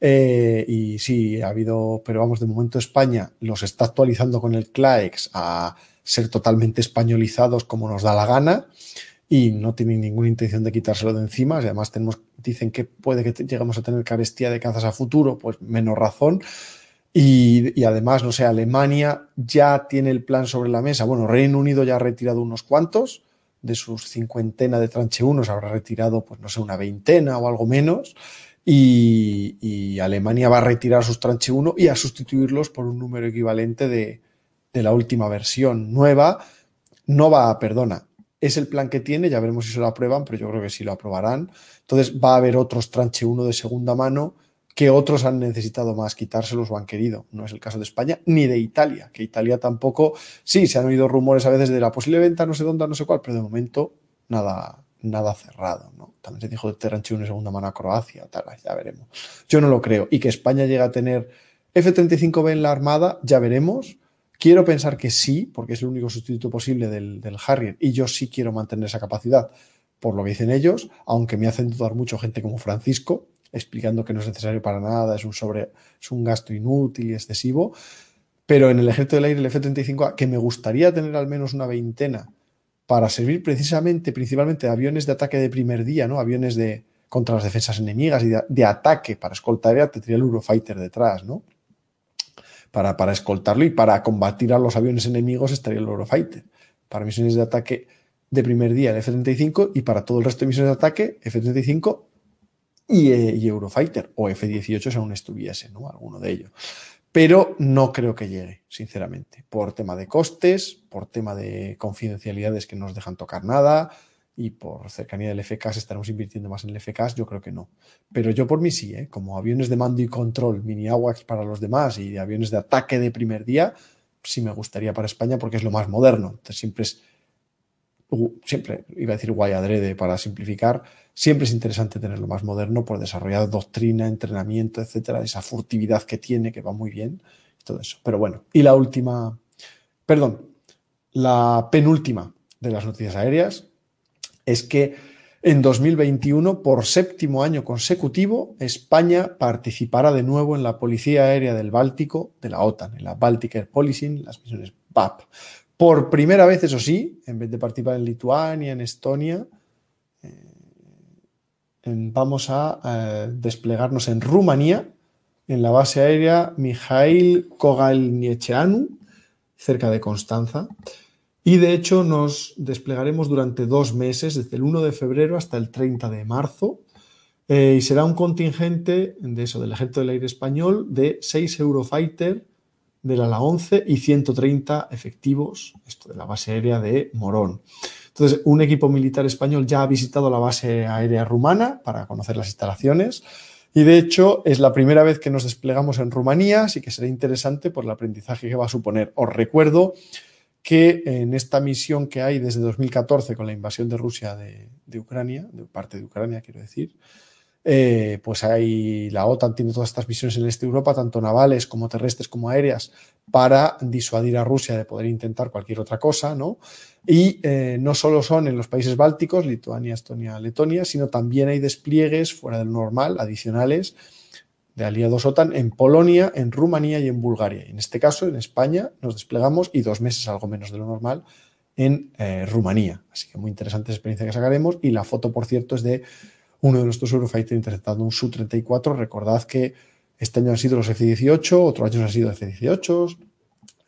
Eh, y sí, ha habido, pero vamos, de momento España los está actualizando con el CLAEX a ser totalmente españolizados como nos da la gana. y no tienen ninguna intención de quitárselo de encima. además tenemos, dicen que puede que lleguemos a tener carestía de cazas a futuro, pues menos razón. Y, además, no sé, Alemania ya tiene el plan sobre la mesa. Bueno, Reino Unido ya ha retirado unos cuantos de sus cincuentena de tranche 1, se habrá retirado, pues no sé, una veintena o algo menos. Y, Alemania va a retirar sus tranche 1 y a sustituirlos por un número equivalente de, de la última versión nueva. No va, perdona, es el plan que tiene, ya veremos si se lo aprueban, pero yo creo que sí lo aprobarán. Entonces va a haber otros tranche 1 de segunda mano que otros han necesitado más quitárselos o han querido. No es el caso de España ni de Italia, que Italia tampoco, sí, se han oído rumores a veces de la posible venta, no sé dónde, no sé cuál, pero de momento nada, nada cerrado. ¿no? También se dijo de tranche 1 de segunda mano a Croacia, tal, ya veremos. Yo no lo creo. Y que España llegue a tener F-35B en la Armada, ya veremos. Quiero pensar que sí, porque es el único sustituto posible del, del, Harrier y yo sí quiero mantener esa capacidad, por lo que dicen ellos, aunque me hacen dudar mucho gente como Francisco, explicando que no es necesario para nada, es un, sobre, es un gasto inútil y excesivo. Pero en el ejército del aire, el F-35A, que me gustaría tener al menos una veintena para servir precisamente, principalmente de aviones de ataque de primer día, ¿no? Aviones de, contra las defensas enemigas y de, ataque para escoltar, tendría el Eurofighter detrás, ¿no? para, para escoltarlo y para combatir a los aviones enemigos estaría el Eurofighter. Para misiones de ataque de primer día el F-35 y para todo el resto de misiones de ataque F-35 y, eh, y, Eurofighter o F-18 si aún estuviese, ¿no? Alguno de ellos. Pero no creo que llegue, sinceramente, por tema de costes, por tema de confidencialidades que no nos dejan tocar nada, y por cercanía del FCAS estaremos invirtiendo más en el FCAS, yo creo que no. Pero yo por mí sí, ¿eh? como aviones de mando y control, mini AWACS para los demás y aviones de ataque de primer día, sí me gustaría para España porque es lo más moderno. Entonces siempre es, siempre iba a decir guay adrede para simplificar, siempre es interesante tener lo más moderno por desarrollar doctrina, entrenamiento, etcétera, esa furtividad que tiene, que va muy bien, todo eso. Pero bueno, y la última, perdón, la penúltima de las noticias aéreas, es que en 2021, por séptimo año consecutivo, España participará de nuevo en la Policía Aérea del Báltico de la OTAN, en la Baltic Air Policing, las misiones BAP. Por primera vez, eso sí, en vez de participar en Lituania, en Estonia, eh, vamos a eh, desplegarnos en Rumanía, en la base aérea Mijail Kogalnieceanu, cerca de Constanza. Y de hecho nos desplegaremos durante dos meses, desde el 1 de febrero hasta el 30 de marzo. Eh, y será un contingente de eso, del Ejército del Aire Español, de 6 Eurofighter del ala 11 y 130 efectivos, esto de la base aérea de Morón. Entonces, un equipo militar español ya ha visitado la base aérea rumana para conocer las instalaciones. Y de hecho, es la primera vez que nos desplegamos en Rumanía, así que será interesante por el aprendizaje que va a suponer. Os recuerdo que en esta misión que hay desde 2014 con la invasión de Rusia de, de Ucrania, de parte de Ucrania quiero decir, eh, pues hay la OTAN tiene todas estas misiones en el este Europa, tanto navales como terrestres como aéreas, para disuadir a Rusia de poder intentar cualquier otra cosa, ¿no? Y eh, no solo son en los países bálticos, Lituania, Estonia, Letonia, sino también hay despliegues fuera del normal, adicionales, de aliados OTAN en Polonia, en Rumanía y en Bulgaria. En este caso, en España, nos desplegamos y dos meses, algo menos de lo normal, en eh, Rumanía. Así que muy interesante esa experiencia que sacaremos. Y la foto, por cierto, es de uno de nuestros Eurofighter interceptando un Su-34. Recordad que este año han sido los F-18, otro año han sido F-18,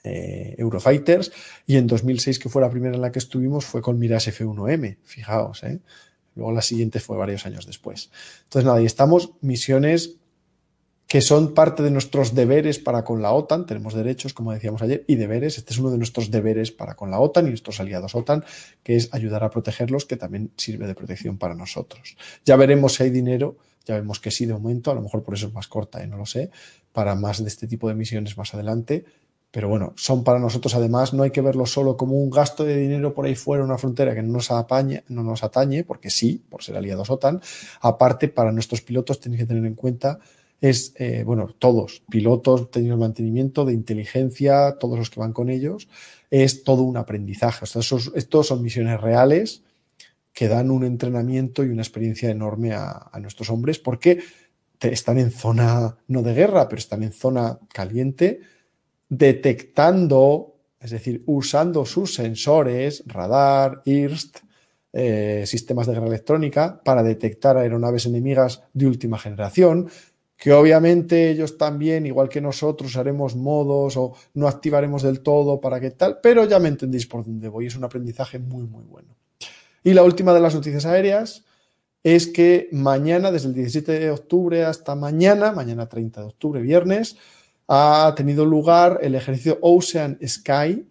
eh, Eurofighters, y en 2006, que fue la primera en la que estuvimos, fue con Miras F-1M. Fijaos, ¿eh? Luego la siguiente fue varios años después. Entonces, nada, y estamos misiones que son parte de nuestros deberes para con la OTAN. Tenemos derechos, como decíamos ayer, y deberes. Este es uno de nuestros deberes para con la OTAN y nuestros aliados OTAN, que es ayudar a protegerlos, que también sirve de protección para nosotros. Ya veremos si hay dinero, ya vemos que sí de momento, a lo mejor por eso es más corta, ¿eh? no lo sé, para más de este tipo de misiones más adelante. Pero bueno, son para nosotros además, no hay que verlo solo como un gasto de dinero por ahí fuera, una frontera que no nos, apañe, no nos atañe, porque sí, por ser aliados OTAN. Aparte, para nuestros pilotos tenéis que tener en cuenta es, eh, bueno, todos, pilotos, técnicos de mantenimiento, de inteligencia, todos los que van con ellos, es todo un aprendizaje. O estos son misiones reales que dan un entrenamiento y una experiencia enorme a, a nuestros hombres porque están en zona, no de guerra, pero están en zona caliente, detectando, es decir, usando sus sensores, radar, IRST, eh, sistemas de guerra electrónica para detectar aeronaves enemigas de última generación, que obviamente ellos también, igual que nosotros, haremos modos o no activaremos del todo para qué tal, pero ya me entendéis por dónde voy, es un aprendizaje muy, muy bueno. Y la última de las noticias aéreas es que mañana, desde el 17 de octubre hasta mañana, mañana 30 de octubre, viernes, ha tenido lugar el ejercicio Ocean Sky,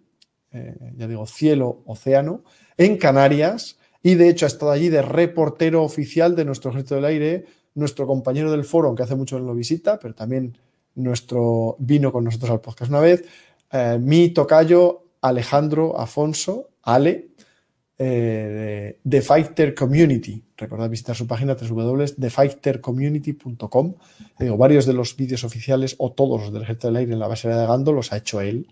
eh, ya digo, cielo, océano, en Canarias, y de hecho ha estado allí de reportero oficial de nuestro ejército del aire, nuestro compañero del foro, aunque hace mucho no lo visita, pero también nuestro vino con nosotros al podcast una vez, eh, mi tocayo Alejandro Afonso, Ale, eh, de, Fighter Community. Recordad visitar su página www.thefightercommunity.com. Digo, varios de los vídeos oficiales o todos los del Ejército del Aire en la base de Gando los ha hecho él.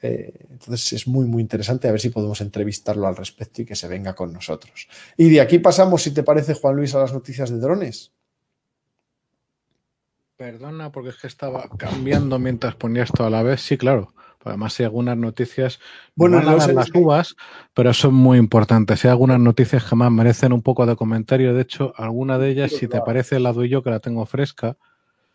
Eh, entonces es muy, muy interesante a ver si podemos entrevistarlo al respecto y que se venga con nosotros. Y de aquí pasamos, si te parece, Juan Luis, a las noticias de drones. Perdona, porque es que estaba cambiando mientras ponía esto a la vez. Sí, claro. Además, hay algunas noticias, bueno, no las uvas, pero son muy importantes. Hay algunas noticias que más merecen un poco de comentario. De hecho, alguna de ellas, si te parece, la doy yo, que la tengo fresca.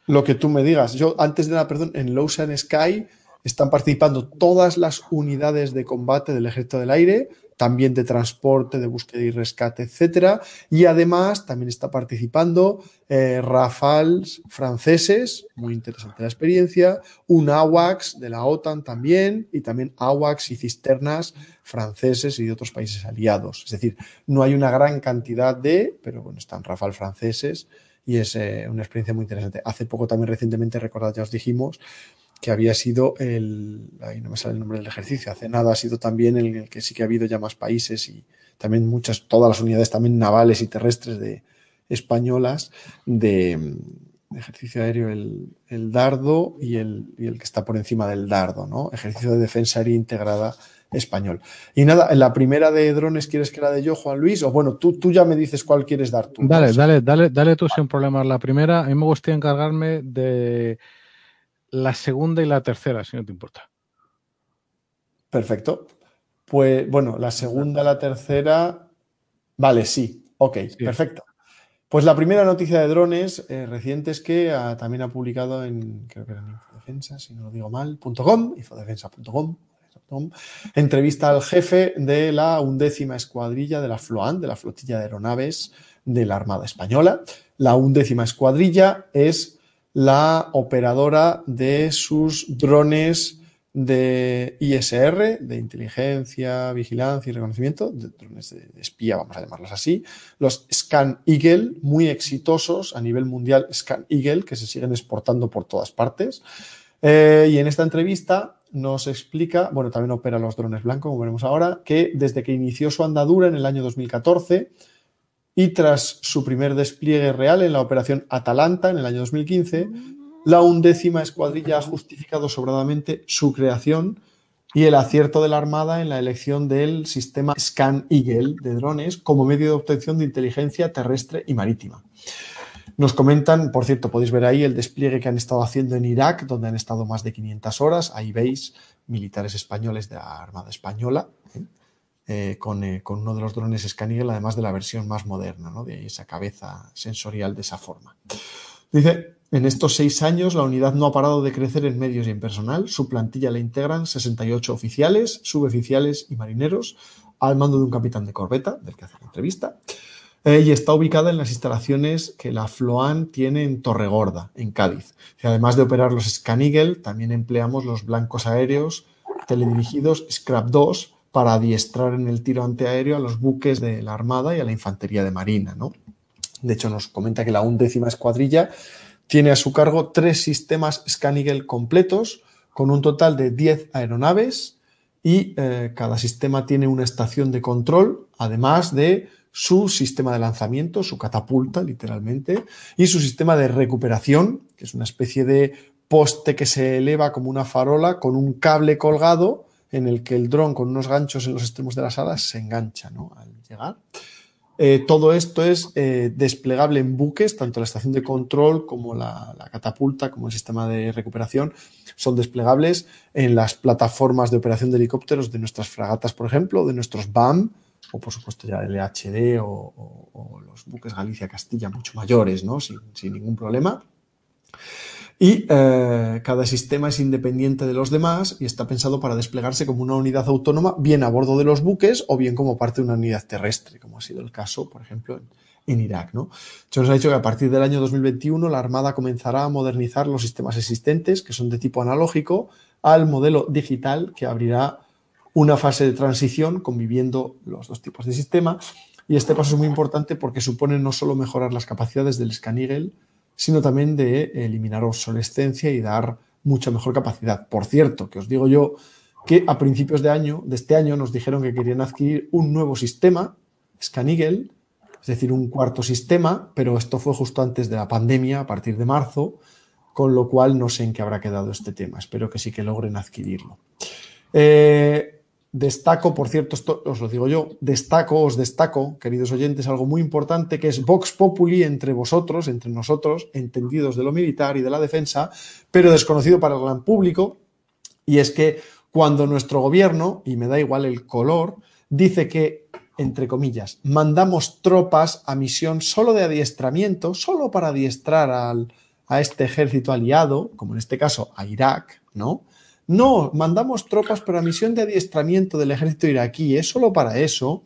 Lo que tú me digas. Yo, antes de la perdón, en Low Sky están participando todas las unidades de combate del Ejército del Aire, también de transporte, de búsqueda y rescate, etcétera. Y además también está participando eh, Rafales franceses, muy interesante la experiencia, un AWACS de la OTAN también, y también AWACS y cisternas franceses y de otros países aliados. Es decir, no hay una gran cantidad de, pero bueno, están Rafale franceses y es eh, una experiencia muy interesante. Hace poco también recientemente, recordad, ya os dijimos, que había sido el, ahí no me sale el nombre del ejercicio, hace nada ha sido también el, el que sí que ha habido ya más países y también muchas, todas las unidades también navales y terrestres de españolas de, ejercicio aéreo, el, el dardo y el, y el, que está por encima del dardo, ¿no? Ejercicio de defensa aérea integrada español. Y nada, la primera de drones quieres que la de yo, Juan Luis, o bueno, tú, tú ya me dices cuál quieres dar tú. Dale, dale, dale, dale tú sin problemas. La primera, a mí me gustaría encargarme de la segunda y la tercera, si no te importa. Perfecto. Pues bueno, la segunda, la tercera. Vale, sí. Ok, perfecto. Pues la primera noticia de drones eh, reciente es que también ha publicado en, creo que era en Infodefensa, si no lo digo mal, .com, infodefensa.com, entrevista al jefe de la undécima escuadrilla de la FLOAN, de la flotilla de aeronaves de la Armada Española. La undécima escuadrilla es la operadora de sus drones de ISR, de inteligencia, vigilancia y reconocimiento, de drones de espía, vamos a llamarlos así, los Scan Eagle, muy exitosos a nivel mundial, Scan Eagle, que se siguen exportando por todas partes. Eh, y en esta entrevista nos explica, bueno, también opera los drones blancos, como veremos ahora, que desde que inició su andadura en el año 2014, y tras su primer despliegue real en la operación Atalanta en el año 2015, la undécima escuadrilla ha justificado sobradamente su creación y el acierto de la Armada en la elección del sistema Scan Eagle de drones como medio de obtención de inteligencia terrestre y marítima. Nos comentan, por cierto, podéis ver ahí el despliegue que han estado haciendo en Irak, donde han estado más de 500 horas. Ahí veis militares españoles de la Armada Española. ¿Eh? Con, eh, con, uno de los drones Scanigel, además de la versión más moderna, ¿no? de esa cabeza sensorial de esa forma. Dice, en estos seis años la unidad no ha parado de crecer en medios y en personal. Su plantilla la integran 68 oficiales, suboficiales y marineros, al mando de un capitán de corbeta, del que hace la entrevista, eh, y está ubicada en las instalaciones que la FLOAN tiene en Torregorda, en Cádiz. Y además de operar los Scanigel, también empleamos los blancos aéreos teledirigidos Scrap 2, para adiestrar en el tiro antiaéreo a los buques de la Armada y a la infantería de Marina. ¿no? De hecho, nos comenta que la undécima escuadrilla tiene a su cargo tres sistemas Scanigel completos, con un total de 10 aeronaves y eh, cada sistema tiene una estación de control, además de su sistema de lanzamiento, su catapulta literalmente, y su sistema de recuperación, que es una especie de poste que se eleva como una farola con un cable colgado en el que el dron con unos ganchos en los extremos de las alas se engancha ¿no? al llegar. Eh, todo esto es eh, desplegable en buques, tanto la estación de control como la, catapulta, como el sistema de recuperación, son desplegables en las plataformas de operación de helicópteros de nuestras fragatas, por ejemplo, de nuestros BAM, o por supuesto ya el HD o, los buques Galicia-Castilla mucho mayores, ¿no? sin, ningún problema. Y eh, cada sistema es independiente de los demás y está pensado para desplegarse como una unidad autónoma, bien a bordo de los buques o bien como parte de una unidad terrestre, como ha sido el caso, por ejemplo, en, Irak. ¿no? Nos ha dicho que a partir del año 2021 la Armada comenzará a modernizar los sistemas existentes, que son de tipo analógico, al modelo digital que abrirá una fase de transición conviviendo los dos tipos de sistema. Y este paso es muy importante porque supone no solo mejorar las capacidades del Scan sino también de eliminar obsolescencia y dar mucha mejor capacidad. Por cierto, que os digo yo que a principios de año, de este año, nos dijeron que querían adquirir un nuevo sistema, Scan es decir, un cuarto sistema, pero esto fue justo antes de la pandemia, a partir de marzo, con lo cual no sé en qué habrá quedado este tema. Espero que sí que logren adquirirlo. Eh, Destaco, por cierto, esto os lo digo yo, destaco, os destaco, queridos oyentes, algo muy importante que es Vox Populi entre vosotros, entre nosotros, entendidos de lo militar y de la defensa, pero desconocido para el gran público, y es que cuando nuestro gobierno, y me da igual el color, dice que, entre comillas, mandamos tropas a misión solo de adiestramiento, solo para adiestrar al, a este ejército aliado, como en este caso a Irak, ¿no? No, mandamos tropas para misión de adiestramiento del ejército iraquí. Es solo para eso.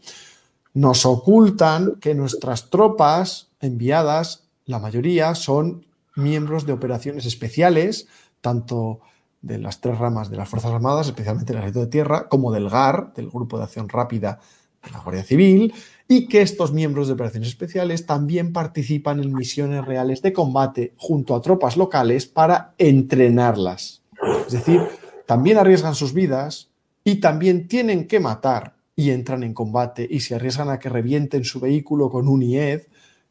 Nos ocultan que nuestras tropas enviadas, la mayoría, son miembros de operaciones especiales, tanto de las tres ramas de las Fuerzas Armadas, especialmente el Ejército de Tierra, como del GAR, del Grupo de Acción Rápida de la Guardia Civil, y que estos miembros de operaciones especiales también participan en misiones reales de combate junto a tropas locales para entrenarlas. Es decir, también arriesgan sus vidas y también tienen que matar y entran en combate y se arriesgan a que revienten su vehículo con un IED,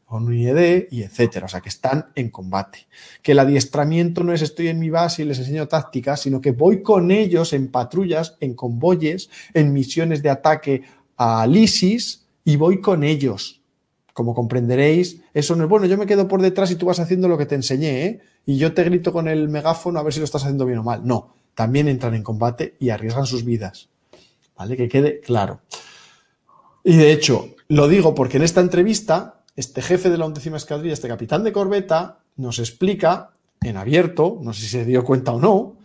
con un IED y etcétera. O sea, que están en combate. Que el adiestramiento no es estoy en mi base y les enseño tácticas, sino que voy con ellos en patrullas, en convoyes, en misiones de ataque a ISIS y voy con ellos. Como comprenderéis, eso no es bueno, yo me quedo por detrás y tú vas haciendo lo que te enseñé, ¿eh? Y yo te grito con el megáfono a ver si lo estás haciendo bien o mal. No, también entran en combate y arriesgan sus vidas. ¿Vale? Que quede claro. Y de hecho, lo digo porque en esta entrevista, este jefe de la undécima escuadrilla, este capitán de corbeta, nos explica en abierto, no sé si se dio cuenta o no,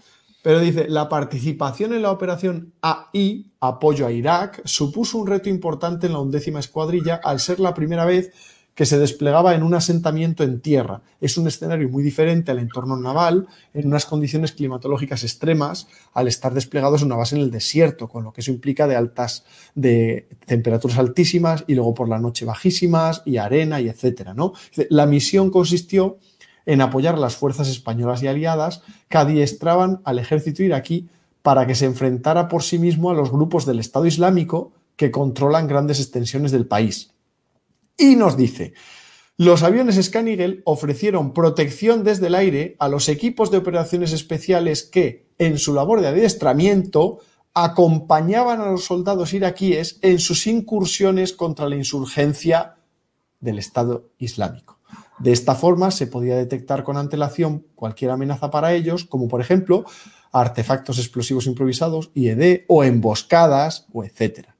pero dice, la participación en la operación AI, apoyo a Irak, supuso un reto importante en la undécima escuadrilla al ser la primera vez que se desplegaba en un asentamiento en tierra. Es un escenario muy diferente al entorno naval, en unas condiciones climatológicas extremas, al estar desplegados en una base en el desierto, con lo que eso implica de altas, de temperaturas altísimas y luego por la noche bajísimas y arena y etcétera, ¿no? La misión consistió en apoyar a las fuerzas españolas y aliadas que adiestraban al ejército iraquí para que se enfrentara por sí mismo a los grupos del Estado Islámico que controlan grandes extensiones del país y nos dice, los aviones Scan ofrecieron protección desde el aire a los equipos de operaciones especiales que, en su labor de adiestramiento, acompañaban a los soldados iraquíes en sus incursiones contra la insurgencia del Estado Islámico. De esta forma se podía detectar con antelación cualquier amenaza para ellos, como por ejemplo artefactos explosivos improvisados, IED o emboscadas o etcétera.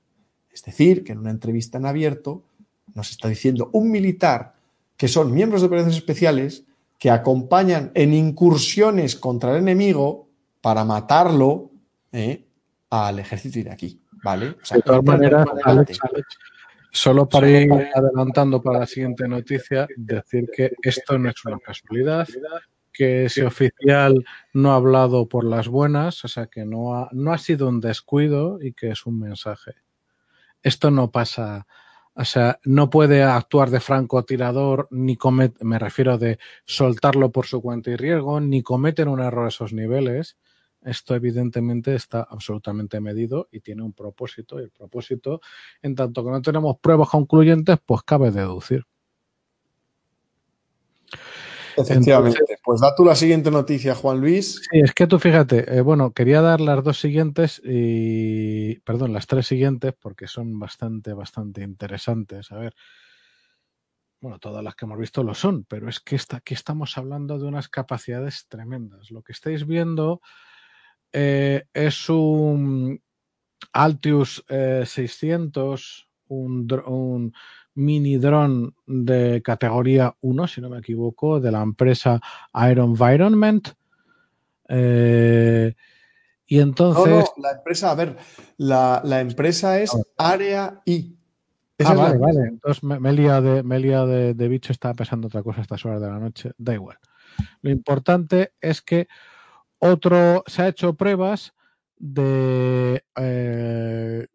Es decir, que en una entrevista en abierto nos está diciendo un militar que son miembros de operaciones especiales que acompañan en incursiones contra el enemigo para matarlo ¿eh? al ejército iraquí. ¿Vale? de todas maneras, solo para ir adelantando para la siguiente noticia, decir que esto no es una casualidad, que ese oficial no ha hablado por las buenas, o sea que no ha, no ha sido un descuido y que es un mensaje. Esto no pasa o sea, no puede actuar de francotirador, ni cometer, me refiero de soltarlo por su cuenta y riesgo, ni cometer un error a esos niveles. Esto evidentemente está absolutamente medido y tiene un propósito. Y el propósito, en tanto que no tenemos pruebas concluyentes, pues cabe deducir. Efectivamente. pues da tú la siguiente noticia, Juan Luis. Sí, es que tú fíjate, eh, bueno, quería dar las dos siguientes y, perdón, las tres siguientes porque son bastante, bastante interesantes. A ver, bueno, todas las que hemos visto lo son, pero es que aquí estamos hablando de unas capacidades tremendas. Lo que estáis viendo eh, es un Altius 600, un, un mini dron de categoría 1, si no me equivoco, de la empresa Iron Environment. Eh, y entonces. No, no, la empresa, a ver, la, la empresa es Área I. ah, vale, vale. Entonces Melia de, Melia de, de bicho está pensando otra cosa a estas horas de la noche. Da igual. Lo importante es que otro se ha hecho pruebas de. Eh,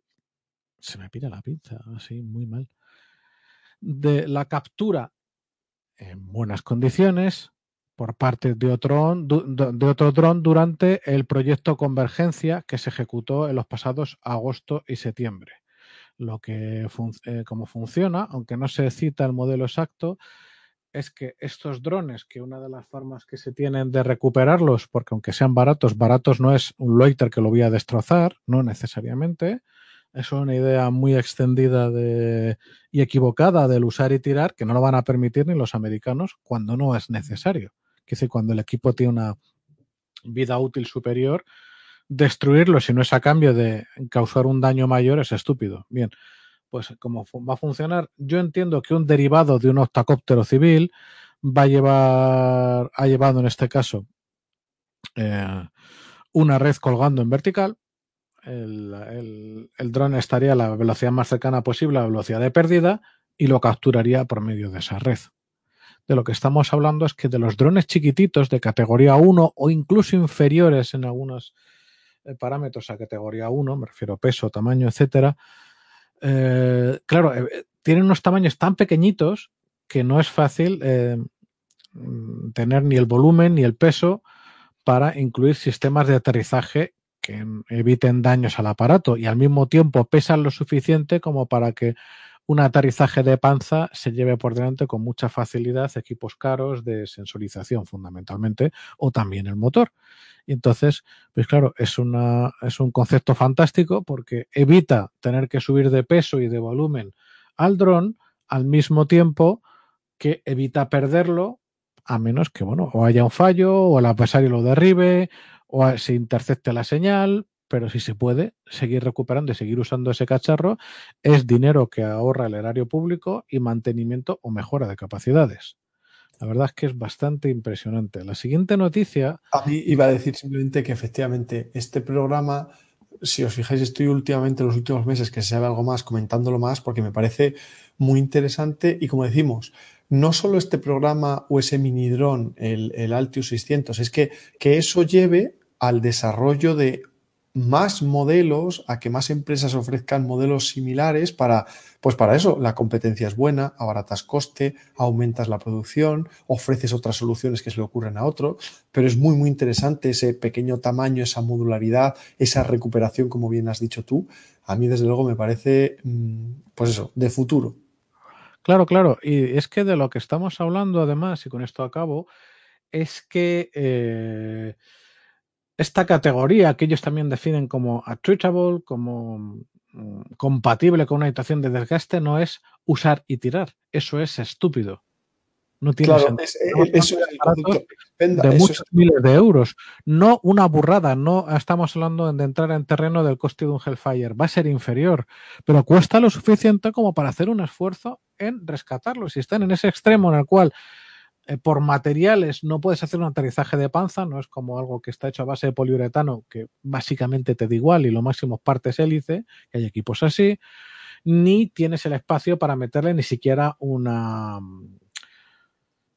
se me pira la pinza, así, muy mal. De la captura en buenas condiciones por parte de otro, de otro dron durante el proyecto Convergencia que se ejecutó en los pasados agosto y septiembre. Lo que eh, como funciona, aunque no se cita el modelo exacto, es que estos drones, que una de las formas que se tienen de recuperarlos, porque aunque sean baratos, baratos no es un loiter que lo voy a destrozar, no necesariamente. Es una idea muy extendida de, y equivocada del usar y tirar, que no lo van a permitir ni los americanos cuando no es necesario. Que decir, cuando el equipo tiene una vida útil superior, destruirlo si no es a cambio de causar un daño mayor es estúpido. Bien, pues cómo va a funcionar. Yo entiendo que un derivado de un octacóptero civil va a llevar, ha llevado en este caso eh, una red colgando en vertical. El, el, dron estaría a la velocidad más cercana posible a la velocidad de pérdida y lo capturaría por medio de esa red. De lo que estamos hablando es que de los drones chiquititos de categoría 1 o incluso inferiores en algunos eh, parámetros a categoría 1, me refiero a peso, tamaño, etcétera, eh, claro, eh, tienen unos tamaños tan pequeñitos que no es fácil mm, tener ni el volumen ni el peso para incluir sistemas de aterrizaje que eviten daños al aparato y al mismo tiempo pesan lo suficiente como para que un aterrizaje de panza se lleve por delante con mucha facilidad equipos caros de sensorización fundamentalmente o también el motor. Entonces, pues claro, es, una, es un concepto fantástico porque evita tener que subir de peso y de volumen al dron al mismo tiempo que evita perderlo a menos que, bueno, o haya un fallo o el adversario lo derribe o se intercepte la señal, pero si se puede seguir recuperando y seguir usando ese cacharro, es dinero que ahorra el erario público y mantenimiento o mejora de capacidades. La verdad es que es bastante impresionante. La siguiente noticia. A mí iba a decir simplemente que efectivamente este programa, si os fijáis, estoy últimamente en los últimos meses que se sabe algo más, comentándolo más, porque me parece muy interesante y como decimos, no solo este programa o ese mini dron, el, el Altius 600, es que, que eso lleve al desarrollo de más modelos, a que más empresas ofrezcan modelos similares para, pues para eso, la competencia es buena, abaratas coste, aumentas la producción, ofreces otras soluciones que se le ocurren a otro, pero es muy, muy interesante ese pequeño tamaño, esa modularidad, esa recuperación, como bien has dicho tú. A mí, desde luego, me parece, mm, pues eso, de futuro. Claro, claro. Y es que de lo que estamos hablando, además, y con esto acabo, es que eh, esta categoría que ellos también definen como attritable, como mm, compatible con una situación de desgaste, no es usar y tirar. Eso es estúpido. No tiene claro, es, eso es de muchos miles de euros. No una burrada. No estamos hablando de entrar en terreno del coste de un Hellfire. Va a ser inferior, pero cuesta lo suficiente como para hacer un esfuerzo en rescatarlo. Si están en ese extremo en el cual eh, por materiales no puedes hacer un aterrizaje de panza, no es como algo que está hecho a base de poliuretano, que básicamente te da igual y lo máximo es partes hélice, que hay equipos así, ni tienes el espacio para meterle ni siquiera una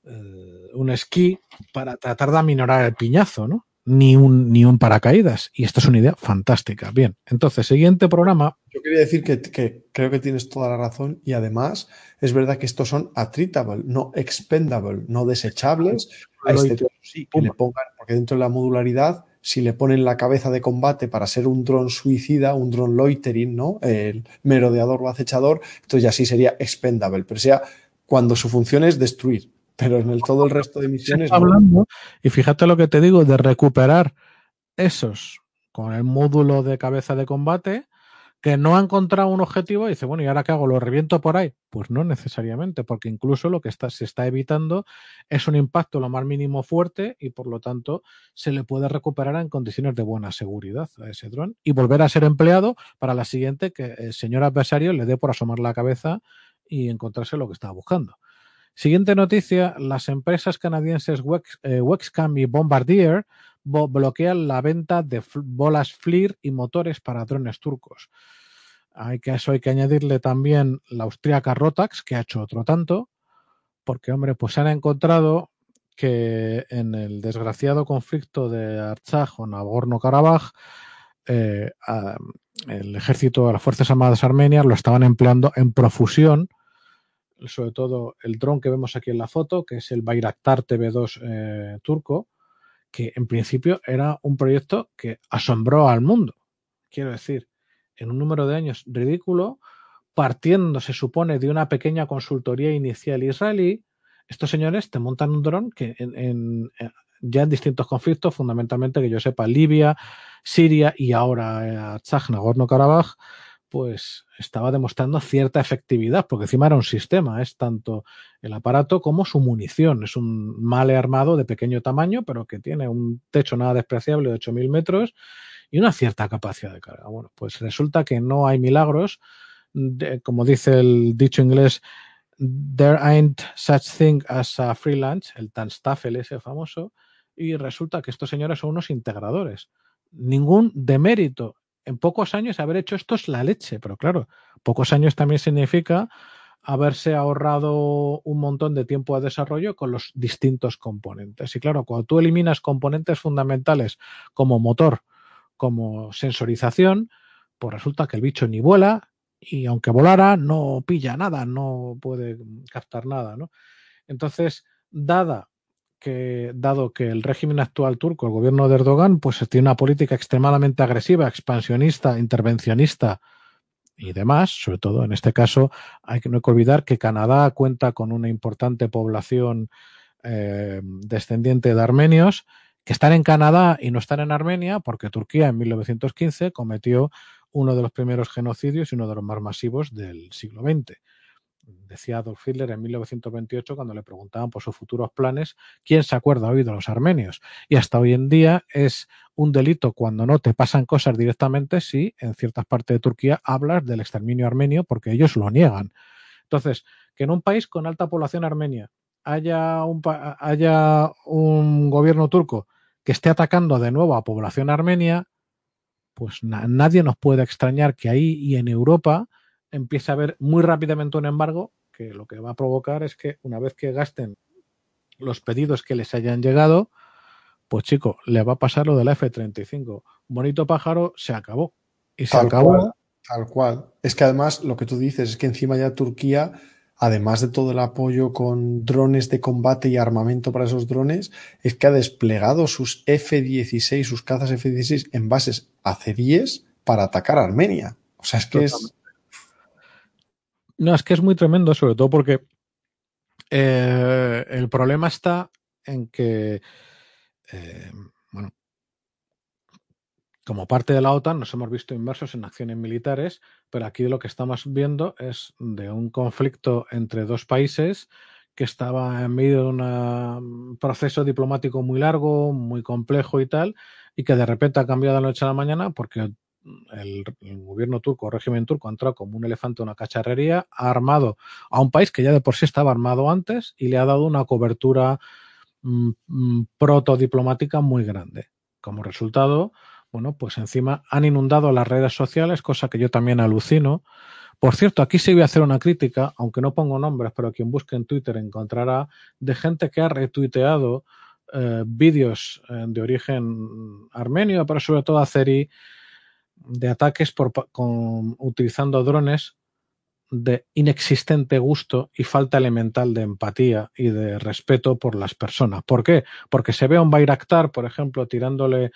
eh, un esquí para tratar de aminorar el piñazo, ¿no? Ni un, ni un paracaídas. Y esto es una idea fantástica. Bien, entonces, siguiente programa. Yo quería decir que, que creo que tienes toda la razón y además es verdad que estos son attritable, no expendable, no desechables, a este sí, que le pongan, porque dentro de la modularidad, si le ponen la cabeza de combate para ser un dron suicida, un dron loitering, ¿no? El merodeador o acechador, entonces ya sí sería expendable, pero sea cuando su función es destruir, pero en el todo el resto de misiones. Hablando, y fíjate lo que te digo, de recuperar esos con el módulo de cabeza de combate que no ha encontrado un objetivo y dice, bueno, ¿y ahora qué hago? ¿Lo reviento por ahí? Pues no necesariamente, porque incluso lo que está, se está evitando es un impacto lo más mínimo fuerte y por lo tanto se le puede recuperar en condiciones de buena seguridad a ese dron y volver a ser empleado para la siguiente que el señor adversario le dé por asomar la cabeza y encontrarse lo que estaba buscando. Siguiente noticia, las empresas canadienses Wex, eh, Wexcam y Bombardier bloquean la venta de bolas FLIR y motores para drones turcos. Hay que, eso hay que añadirle también la austríaca Rotax, que ha hecho otro tanto, porque, hombre, pues han encontrado que en el desgraciado conflicto de Artsaj o Nagorno-Karabaj, eh, el ejército de las Fuerzas Armadas Armenias lo estaban empleando en profusión, sobre todo el dron que vemos aquí en la foto, que es el Bayraktar TV2 eh, turco, que en principio era un proyecto que asombró al mundo. Quiero decir, en un número de años ridículo, partiendo, se supone, de una pequeña consultoría inicial israelí, estos señores te montan un dron que en, ya en distintos conflictos, fundamentalmente que yo sepa, Libia, Siria y ahora eh, Nagorno-Karabaj, pues estaba demostrando cierta efectividad, porque encima era un sistema, es tanto el aparato como su munición. Es un male armado de pequeño tamaño, pero que tiene un techo nada despreciable de 8.000 metros y una cierta capacidad de carga. Bueno, pues resulta que no hay milagros. como dice el dicho inglés, there ain't such thing as a free lunch, el Tanstaffel ese famoso, y resulta que estos señores son unos integradores. Ningún demérito. En pocos años haber hecho esto es la leche, pero claro, pocos años también significa haberse ahorrado un montón de tiempo de desarrollo con los distintos componentes. Y claro, cuando tú eliminas componentes fundamentales como motor, como sensorización, pues resulta que el bicho ni vuela y aunque volara no pilla nada, no puede captar nada, ¿no? Entonces, dada que, dado que el régimen actual turco, el gobierno de Erdogan, pues tiene una política extremadamente agresiva, expansionista, intervencionista y demás, sobre todo en este caso, hay que no hay que olvidar que Canadá cuenta con una importante población eh, descendiente de armenios que están en Canadá y no están en Armenia, porque Turquía en 1915 cometió uno de los primeros genocidios y uno de los más masivos del siglo XX. Decía Adolf Hitler en 1928 cuando le preguntaban por sus futuros planes, ¿quién se acuerda hoy de los armenios? Y hasta hoy en día es un delito cuando no te pasan cosas directamente si en ciertas partes de Turquía hablas del exterminio armenio porque ellos lo niegan. Entonces, que en un país con alta población armenia haya un, haya un gobierno turco que esté atacando de nuevo a población armenia, pues nadie nos puede extrañar que ahí y en Europa empiece a haber muy rápidamente un embargo que lo que va a provocar es que una vez que gasten los pedidos que les hayan llegado, pues chico, le va a pasar lo de la F-35. Bonito pájaro, se acabó. Y se acabó. tal cual. Es que además lo que tú dices es que encima ya Turquía además de todo el apoyo con drones de combate y armamento para esos drones, es que ha desplegado sus F-16, sus cazas F-16 en bases AC-10 para atacar a Armenia. O sea, es que es... No, es que es muy tremendo, sobre todo porque eh, el problema está en que, eh, bueno, como parte de la OTAN nos hemos visto inmersos en acciones militares, pero aquí lo que estamos viendo es de un conflicto entre dos países que estaba en medio de un proceso diplomático muy largo, muy complejo y tal, y que de repente ha cambiado de la noche a la mañana porque el, gobierno turco, el régimen turco, ha entrado como un elefante en una cacharrería, ha armado a un país que ya de por sí estaba armado antes y le ha dado una cobertura mm, mm, protodiplomática muy grande. Como resultado, bueno, pues encima han inundado las redes sociales, cosa que yo también alucino. Por cierto, aquí sí voy a hacer una crítica, aunque no pongo nombres, pero quien busque en Twitter encontrará de gente que ha retuiteado eh, vídeos eh, de origen armenio, pero sobre todo azeri, de ataques por, con, utilizando drones de inexistente gusto y falta elemental de empatía y de respeto por las personas. ¿Por qué? Porque se ve a un Bayraktar, por ejemplo, tirándole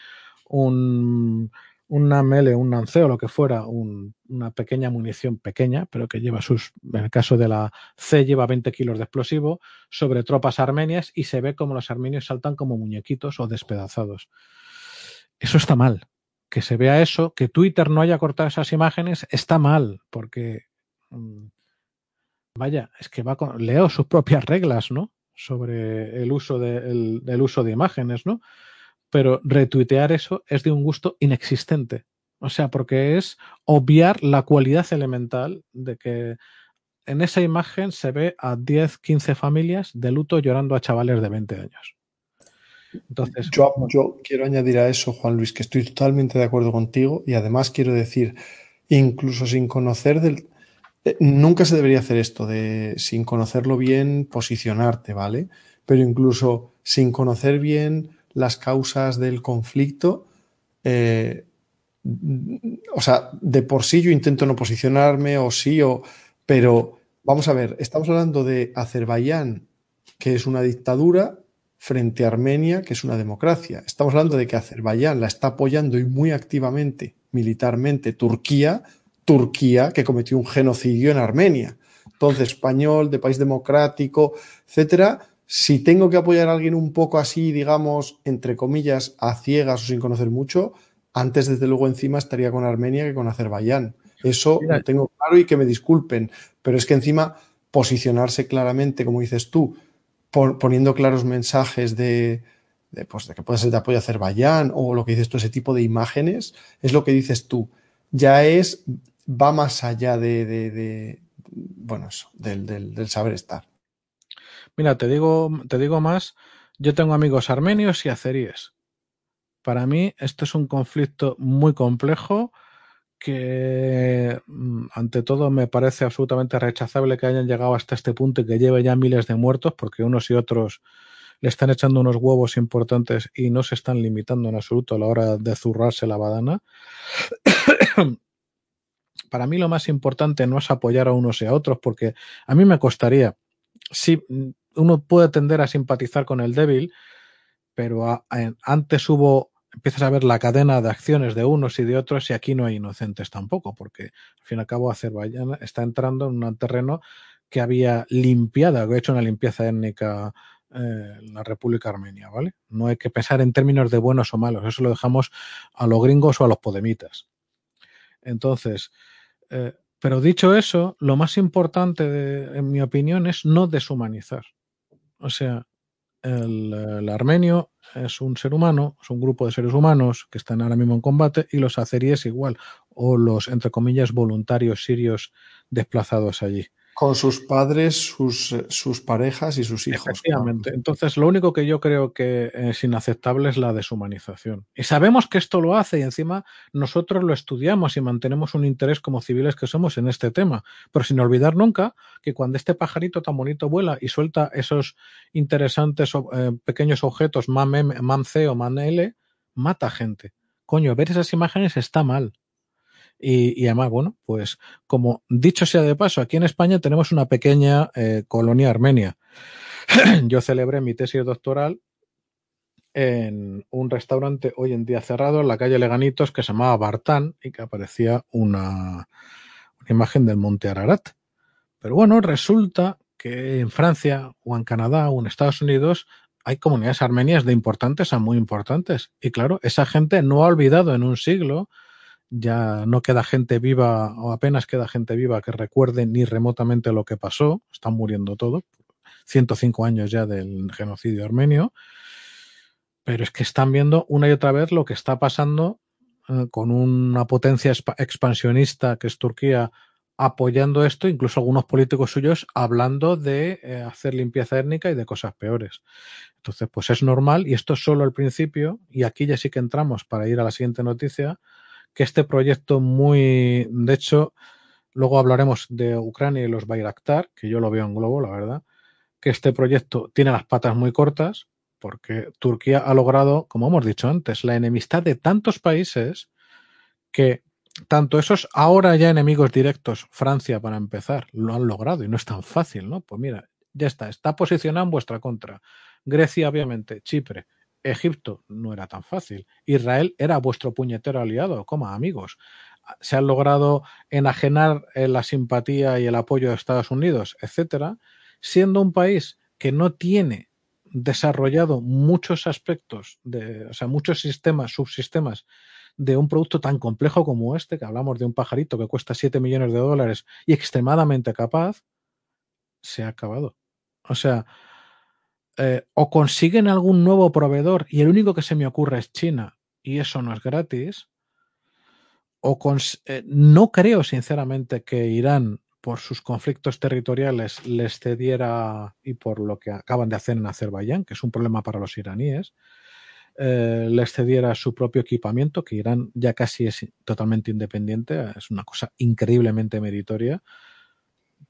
un, una mele, un nanceo, lo que fuera, una pequeña munición pequeña, pero que lleva sus, en el caso de la C, lleva 20 kilos de explosivo, sobre tropas armenias y se ve como los armenios saltan como muñequitos o despedazados. Eso está mal. Que se vea eso, que Twitter no haya cortado esas imágenes, está mal, porque mm, vaya, es que va con, leo sus propias reglas, ¿no? Sobre el uso de, el, uso de imágenes, ¿no? Pero retuitear eso es de un gusto inexistente. O sea, porque es obviar la cualidad elemental de que en esa imagen se ve a 10, 15 familias de luto llorando a chavales de 20 años. Entonces, yo, yo, quiero añadir a eso, Juan Luis, que estoy totalmente de acuerdo contigo y además quiero decir, incluso sin conocer del... Eh, nunca se debería hacer esto de, sin conocerlo bien, posicionarte, ¿vale? Pero incluso sin conocer bien las causas del conflicto, eh, o sea, de por sí yo intento no posicionarme o sí, o, pero vamos a ver, estamos hablando de Azerbaiyán, que es una dictadura, frente a Armenia, que es una democracia. Estamos hablando de que Azerbaiyán la está apoyando y muy activamente militarmente Turquía, Turquía que cometió un genocidio en Armenia. Entonces, español, de país democrático, etcétera, si tengo que apoyar a alguien un poco así, digamos, entre comillas, a ciegas o sin conocer mucho, antes, desde luego, encima estaría con Armenia que con Azerbaiyán. Eso lo tengo claro y que me disculpen, pero es que encima posicionarse claramente, como dices tú, poniendo claros mensajes de, pues, de que puede ser de apoyo a Azerbaiyán o lo que dices tú, ese tipo de imágenes, es lo que dices tú. Ya es, va más allá de, de, bueno, eso, del, del, del, saber estar. Mira, te digo, te digo más, yo tengo amigos armenios y azeríes. Para mí, esto es un conflicto muy complejo que, mm, ante todo, me parece absolutamente rechazable que hayan llegado hasta este punto y que lleve ya miles de muertos, porque unos y otros le están echando unos huevos importantes y no se están limitando en absoluto a la hora de zurrarse la badana. Para mí lo más importante no es apoyar a unos y a otros, porque a mí me costaría, si uno puede tender a simpatizar con el débil, pero antes hubo empiezas a ver la cadena de acciones de unos y de otros y aquí no hay inocentes tampoco, porque al fin y al cabo Azerbaiyán está entrando en un terreno que había limpiado, que ha hecho una limpieza étnica eh, la República Armenia, ¿vale? No hay que pensar en términos de buenos o malos, eso lo dejamos a los gringos o a los podemitas. Entonces, eh, pero dicho eso, lo más importante, en mi opinión, es no deshumanizar. O sea, el, armenio es un ser humano, es un grupo de seres humanos que están ahora mismo en combate y los azeríes igual, o los, entre comillas, voluntarios sirios desplazados allí con sus padres, sus, sus, parejas y sus hijos. Efectivamente. Entonces, lo único que yo creo que es inaceptable es la deshumanización. Y sabemos que esto lo hace y encima nosotros lo estudiamos y mantenemos un interés como civiles que somos en este tema. Pero sin olvidar nunca que cuando este pajarito tan bonito vuela y suelta esos interesantes eh, pequeños objetos MAM, MAM C o MAM L, mata gente. Coño, ver esas imágenes está mal. Y, además, bueno, pues como dicho sea de paso, aquí en España tenemos una pequeña eh, colonia armenia. Yo celebré mi tesis doctoral en un restaurante hoy en día cerrado en la calle Leganitos que se llamaba Bartán y que aparecía una, una imagen del monte Ararat. Pero bueno, resulta que en Francia o en Canadá o en Estados Unidos hay comunidades armenias de importantes a muy importantes. Y claro, esa gente no ha olvidado en un siglo ya no queda gente viva o apenas queda gente viva que recuerde ni remotamente lo que pasó, están muriendo todos, 105 años ya del genocidio armenio, pero es que están viendo una y otra vez lo que está pasando eh, con una potencia expansionista que es Turquía apoyando esto, incluso algunos políticos suyos hablando de eh, hacer limpieza étnica y de cosas peores. Entonces, pues es normal y esto es solo el principio y aquí ya sí que entramos para ir a la siguiente noticia que este proyecto muy, de hecho, luego hablaremos de Ucrania y los Bayraktar, que yo lo veo en globo, la verdad, que este proyecto tiene las patas muy cortas, porque Turquía ha logrado, como hemos dicho antes, la enemistad de tantos países que tanto esos ahora ya enemigos directos, Francia para empezar, lo han logrado y no es tan fácil, ¿no? Pues mira, ya está, está posicionado en vuestra contra. Grecia, obviamente, Chipre, Egipto no era tan fácil. Israel era vuestro puñetero aliado, como amigos. Se han logrado enajenar eh, la simpatía y el apoyo de Estados Unidos, etcétera, siendo un país que no tiene desarrollado muchos aspectos, de, o sea, muchos sistemas, subsistemas de un producto tan complejo como este, que hablamos de un pajarito que cuesta 7 millones de dólares y extremadamente capaz, se ha acabado. O sea, eh, o consiguen algún nuevo proveedor y el único que se me ocurre es China y eso no es gratis, o eh, no creo sinceramente que Irán por sus conflictos territoriales les cediera y por lo que acaban de hacer en Azerbaiyán, que es un problema para los iraníes, eh, les cediera su propio equipamiento, que Irán ya casi es totalmente independiente, es una cosa increíblemente meritoria,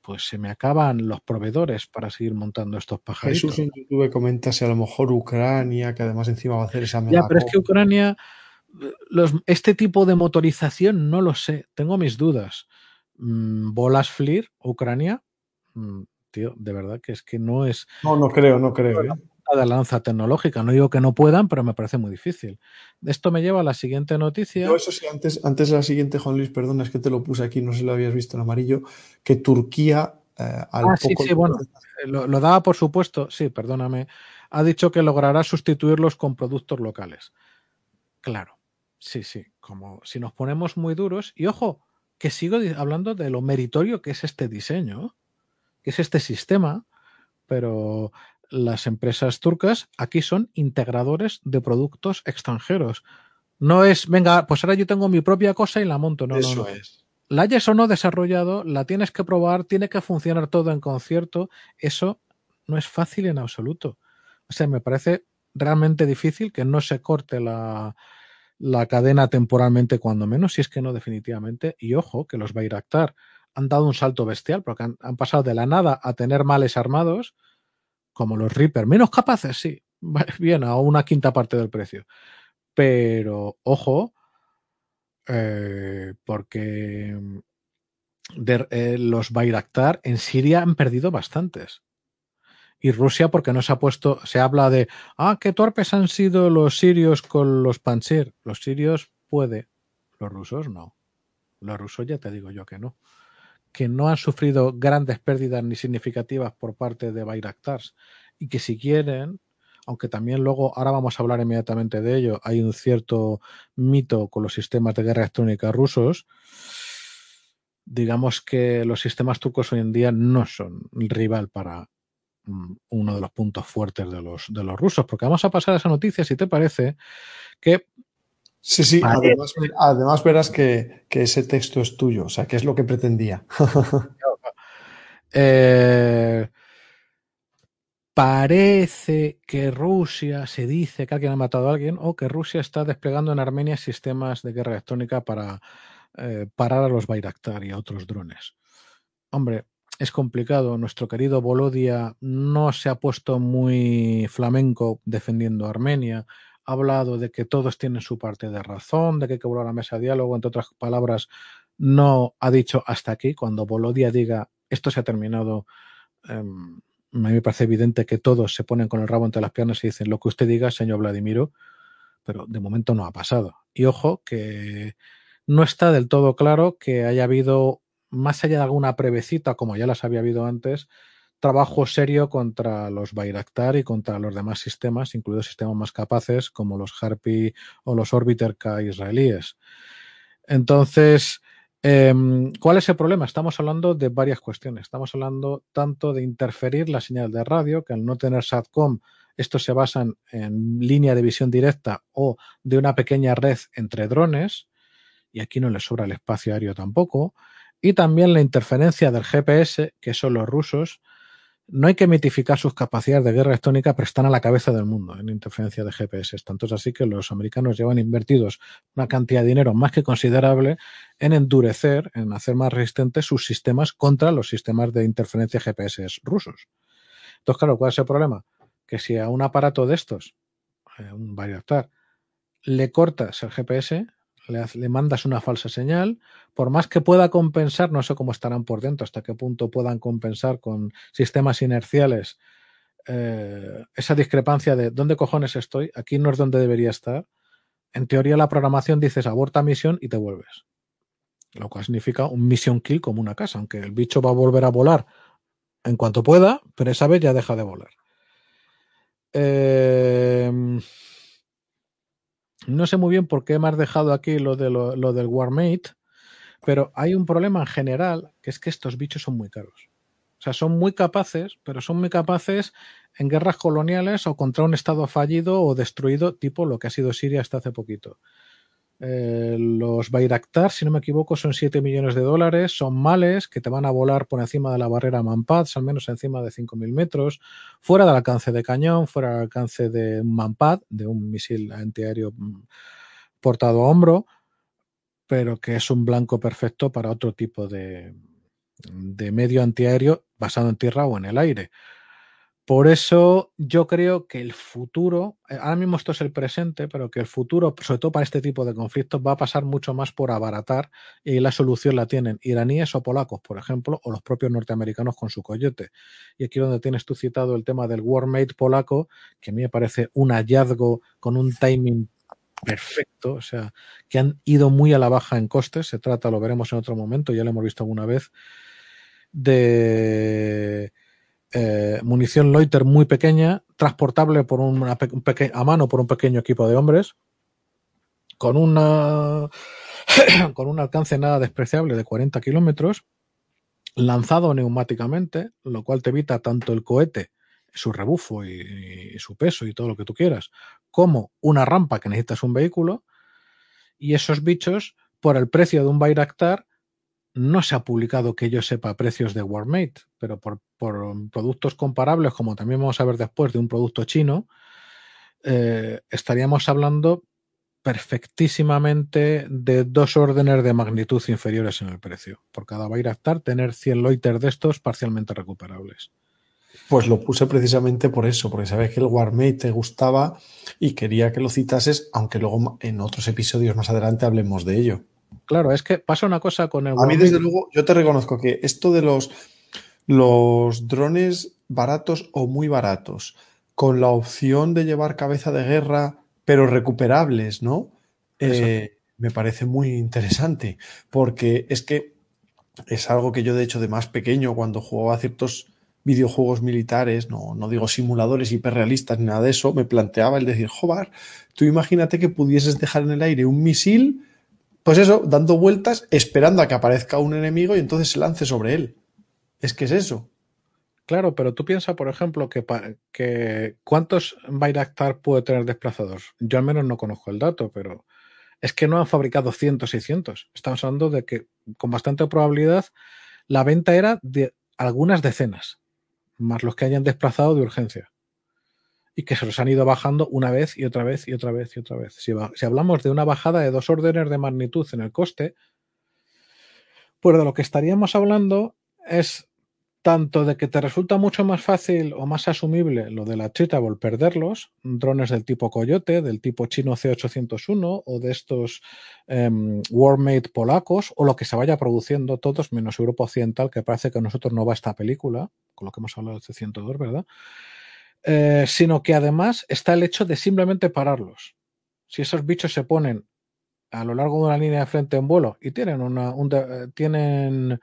pues se me acaban los proveedores para seguir montando estos pajaritos. Jesús en YouTube comenta si a lo mejor Ucrania, que además encima va a hacer esa Ya, pero es que Ucrania, los, este tipo de motorización no lo sé, tengo mis dudas. Mm, Bolas Fleer, Ucrania, mm, tío, de verdad que es que no es. No, no creo, no creo. ¿eh? De lanza tecnológica. No digo que no puedan, pero me parece muy difícil. Esto me lleva a la siguiente noticia. Eso sí, antes, antes de la siguiente, Juan Luis, perdona, es que te lo puse aquí, no sé si lo habías visto en amarillo, que Turquía eh, al ah, Sí, sí, bueno, lo, lo, daba por supuesto, sí, perdóname, ha dicho que logrará sustituirlos con productos locales. Claro, sí, sí, como si nos ponemos muy duros, y ojo, que sigo hablando de lo meritorio que es este diseño, que es este sistema, pero las empresas turcas aquí son integradores de productos extranjeros. No es, venga, pues ahora yo tengo mi propia cosa y la monto. No, Eso no, es. La hayas o no desarrollado, la tienes que probar, tiene que funcionar todo en concierto. Eso no es fácil en absoluto. O sea, me parece realmente difícil que no se corte la, la cadena temporalmente, cuando menos, si es que no definitivamente. Y ojo, que los Bayraktar han dado un salto bestial, porque han, han pasado de la nada a tener males armados como los Reaper. Menos capaces, sí. Bien, a una quinta parte del precio. Pero, ojo, eh, porque de, eh, los Bayraktar en Siria han perdido bastantes. Y Rusia, porque no se ha puesto, se habla de, ah, qué torpes han sido los sirios con los Panzer. Los sirios puede, los rusos no. Los rusos ya te digo yo que no que no han sufrido grandes pérdidas ni significativas por parte de Bayraktars y que si quieren, aunque también luego, ahora vamos a hablar inmediatamente de ello, hay un cierto mito con los sistemas de guerra electrónica rusos, digamos que los sistemas turcos hoy en día no son rival para mm, uno de los puntos fuertes de los, de los rusos, porque vamos a pasar a esa noticia, si te parece, que Sí, sí, además, además, verás que, ese texto es tuyo, o sea, que es lo que pretendía. Eh, parece que Rusia, se dice que alguien ha matado a alguien, o que Rusia está desplegando en Armenia sistemas de guerra electrónica para eh, parar a los Bayraktar y a otros drones. Hombre, es complicado. Nuestro querido Volodia no se ha puesto muy flamenco defendiendo a Armenia ha hablado de que todos tienen su parte de razón, de que hay que volver a la mesa de diálogo, entre otras palabras, no ha dicho hasta aquí. Cuando Bolodia diga esto se ha terminado, eh, a mí me parece evidente que todos se ponen con el rabo entre las piernas y dicen lo que usted diga, señor Vladimiro, pero de momento no ha pasado. Y ojo que no está del todo claro que haya habido, más allá de alguna prevecita, como ya las había habido antes, trabajo serio contra los Bayraktar y contra los demás sistemas, incluidos sistemas más capaces como los Harpy o los Orbiter K israelíes. Entonces, eh, ¿cuál es el problema? Estamos hablando de varias cuestiones. Estamos hablando tanto de interferir la señal de radio, que al no tener SATCOM, estos se basan en línea de visión directa o de una pequeña red entre drones, y aquí no les sobra el espacio aéreo tampoco, y también la interferencia del GPS, que son los rusos, no hay que mitificar sus capacidades de guerra electrónica, pero están a la cabeza del mundo en interferencia de GPS. Tanto es así que los americanos llevan invertidos una cantidad de dinero más que considerable en endurecer, en hacer más resistentes sus sistemas contra los sistemas de interferencia GPS rusos. Entonces, claro, ¿cuál es el problema? Que si a un aparato de estos, eh, un Bayraktar, le cortas el GPS, le, mandas una falsa señal, por más que pueda compensar, no sé cómo estarán por dentro, hasta qué punto puedan compensar con sistemas inerciales eh, esa discrepancia de dónde cojones estoy, aquí no es donde debería estar. En teoría la programación dices aborta misión y te vuelves. Lo cual significa un mission kill como una casa, aunque el bicho va a volver a volar en cuanto pueda, pero esa vez ya deja de volar. Eh, no sé muy bien por qué me has dejado aquí lo, de lo, lo del Warmate, pero hay un problema en general, que es que estos bichos son muy caros. O sea, son muy capaces, pero son muy capaces en guerras coloniales o contra un estado fallido o destruido, tipo lo que ha sido Siria hasta hace poquito. Eh, los Bayraktar, si no me equivoco, son 7 millones de dólares, son males que te van a volar por encima de la barrera Manpads, al menos encima de 5.000 metros, fuera del alcance de cañón, fuera del alcance de un Manpad, de un misil antiaéreo mm, portado a hombro, pero que es un blanco perfecto para otro tipo de, de medio antiaéreo basado en tierra o en el aire. Por eso yo creo que el futuro, eh, ahora mismo esto es el presente, pero que el futuro, sobre todo para este tipo de conflictos, va a pasar mucho más por abaratar y la solución la tienen iraníes o polacos, por ejemplo, o los propios norteamericanos con su coyote. Y aquí donde tienes tú citado el tema del Warmate polaco, que a mí me parece un hallazgo con un timing perfecto, o sea, que han ido muy a la baja en costes, se trata, lo veremos en otro momento, ya lo hemos visto alguna vez, de eh, munición loiter muy pequeña, transportable por un a mano por un pequeño equipo de hombres, con, una, con un alcance nada despreciable de 40 kilómetros, lanzado neumáticamente, lo cual te evita tanto el cohete, su rebufo y, y, su peso y todo lo que tú quieras, como una rampa que necesitas un vehículo, y esos bichos, por el precio de un Bayraktar, no se ha publicado que yo sepa precios de Warmate, pero por, productos comparables, como también vamos a ver después de un producto chino, eh, estaríamos hablando perfectísimamente de dos órdenes de magnitud inferiores en el precio. Por cada Bayraktar tener 100 loiter de estos parcialmente recuperables. Pues lo puse precisamente por eso, porque sabes que el Warmate te gustaba y quería que lo citases, aunque luego en otros episodios más adelante hablemos de ello. Claro, es que pasa una cosa con el. A mí, desde luego, yo te reconozco que esto de los, los drones baratos o muy baratos, con la opción de llevar cabeza de guerra, pero recuperables, ¿no? Eh, me parece muy interesante, porque es que es algo que yo, de hecho, de más pequeño, cuando jugaba ciertos videojuegos militares, no, no digo simuladores hiperrealistas ni nada de eso, me planteaba el decir, joder, tú imagínate que pudieses dejar en el aire un misil pues eso, dando vueltas, esperando a que aparezca un enemigo y entonces se lance sobre él. Es que es eso. Claro, pero tú piensas, por ejemplo, que, que ¿cuántos Bayraktar puede tener desplazados? Yo al menos no conozco el dato, pero es que no han fabricado cientos y cientos. Estamos hablando de que con bastante probabilidad la venta era de algunas decenas, más los que hayan desplazado de urgencia y que se los han ido bajando una vez y otra vez y otra vez y otra vez. Si, hablamos de una bajada de dos órdenes de magnitud en el coste, pues de lo que estaríamos hablando es tanto de que te resulta mucho más fácil o más asumible lo de la Cheetable perderlos, drones del tipo Coyote, del tipo chino C801 o de estos um, Warmate polacos o lo que se vaya produciendo todos menos Europa Occidental, que parece que a nosotros no va esta película, con lo que hemos hablado del C102, ¿verdad? Eh, sino que además está el hecho de simplemente pararlos. Si esos bichos se ponen a lo largo de una línea de frente en vuelo y tienen una, un eh, tienen,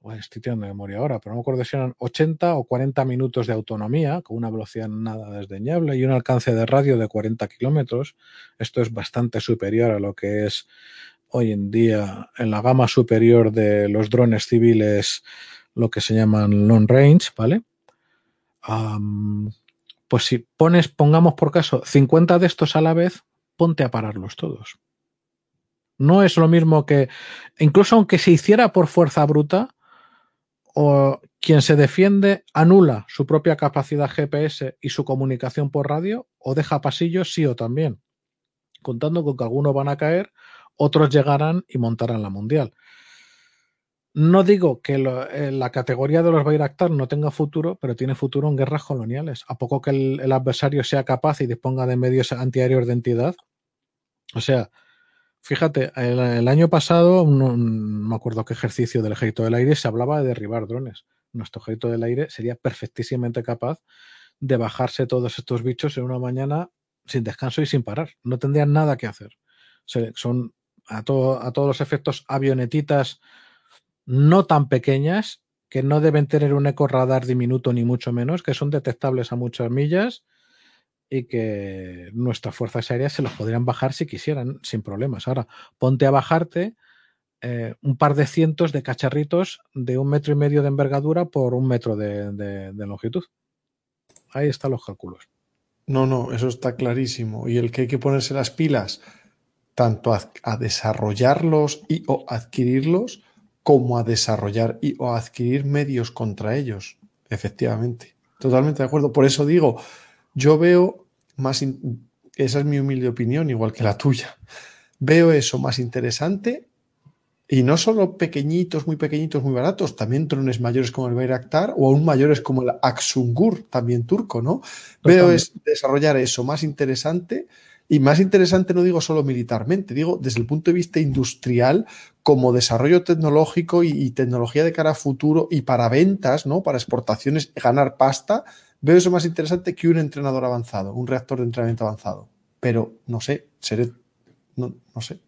bueno, estoy tirando de memoria ahora, pero no me acuerdo si eran 80 o 40 minutos de autonomía, con una velocidad nada desdeñable y un alcance de radio de 40 kilómetros. Esto es bastante superior a lo que es hoy en día en la gama superior de los drones civiles, lo que se llaman long range, ¿vale? Pues si pones, pongamos por caso, 50 de estos a la vez, ponte a pararlos todos. No es lo mismo que, incluso aunque se hiciera por fuerza bruta, o quien se defiende anula su propia capacidad GPS y su comunicación por radio, o deja pasillos sí o también, contando con que algunos van a caer, otros llegarán y montarán la mundial. No digo que eh, la categoría de los Bayraktar no tenga futuro, pero tiene futuro en guerras coloniales. A poco que el, adversario sea capaz y disponga de medios antiaéreos de entidad. O sea, fíjate, el, año pasado, no, me acuerdo qué ejercicio del ejército del aire se hablaba de derribar drones. Nuestro ejército del aire sería perfectísimamente capaz de bajarse todos estos bichos en una mañana sin descanso y sin parar. No tendrían nada que hacer. Son a, todo, a todos los efectos avionetitas no tan pequeñas, que no deben tener un eco radar diminuto ni mucho menos, que son detectables a muchas millas y que nuestras fuerzas aéreas se los podrían bajar si quisieran, sin problemas. Ahora, ponte a bajarte eh, un par de cientos de cacharritos de un metro y medio de envergadura por un metro de, de, longitud. Ahí están los cálculos. No, no, eso está clarísimo. Y el que hay que ponerse las pilas, tanto a, a desarrollarlos y o adquirirlos, como a desarrollar y o a adquirir medios contra ellos. Efectivamente. Totalmente de acuerdo. Por eso digo, yo veo más, in- esa es mi humilde opinión, igual que la tuya. Veo eso más interesante y no solo pequeñitos, muy pequeñitos, muy baratos, también drones mayores como el Bayraktar o aún mayores como el Aksungur, también turco, ¿no? Veo es desarrollar eso más interesante y más interesante no digo solo militarmente, digo desde el punto de vista industrial como desarrollo tecnológico y, y tecnología de cara a futuro y para ventas, ¿no? Para exportaciones, ganar pasta, veo eso más interesante que un entrenador avanzado, un reactor de entrenamiento avanzado. Pero no sé, seré, no, no sé.